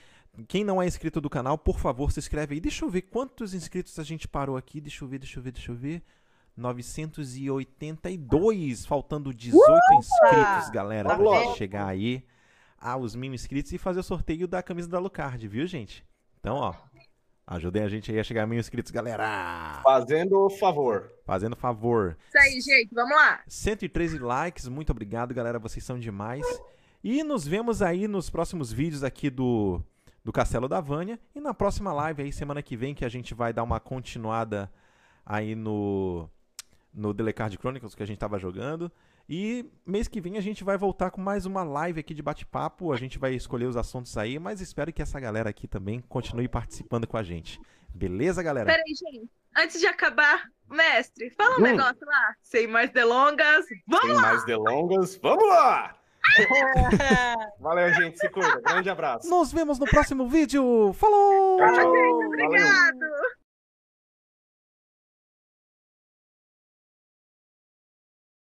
Quem não é inscrito do canal, por favor, se inscreve aí. Deixa eu ver quantos inscritos a gente parou aqui. Deixa eu ver, deixa eu ver, deixa eu ver. 982, faltando 18 inscritos, galera, pra gente chegar aí aos mil inscritos e fazer o sorteio da camisa da Lucard, viu, gente? Então, ó, ajudem a gente aí a chegar a mil inscritos, galera. Fazendo o favor. Fazendo favor. Isso aí, gente, vamos lá. 113 likes, muito obrigado, galera. Vocês são demais. E nos vemos aí nos próximos vídeos aqui do, do Castelo da Vânia. E na próxima live aí, semana que vem, que a gente vai dar uma continuada aí no, no Delecard Chronicles que a gente tava jogando. E mês que vem a gente vai voltar com mais uma live aqui de bate-papo. A gente vai escolher os assuntos aí, mas espero que essa galera aqui também continue participando com a gente. Beleza, galera? Peraí, gente. Antes de acabar, mestre, fala um Hum. negócio lá. Sem mais delongas. Vamos Sem mais delongas, vamos lá! Valeu, gente. Se cuida. Grande abraço. Nos vemos no próximo vídeo. Falou! Valeu. Obrigado!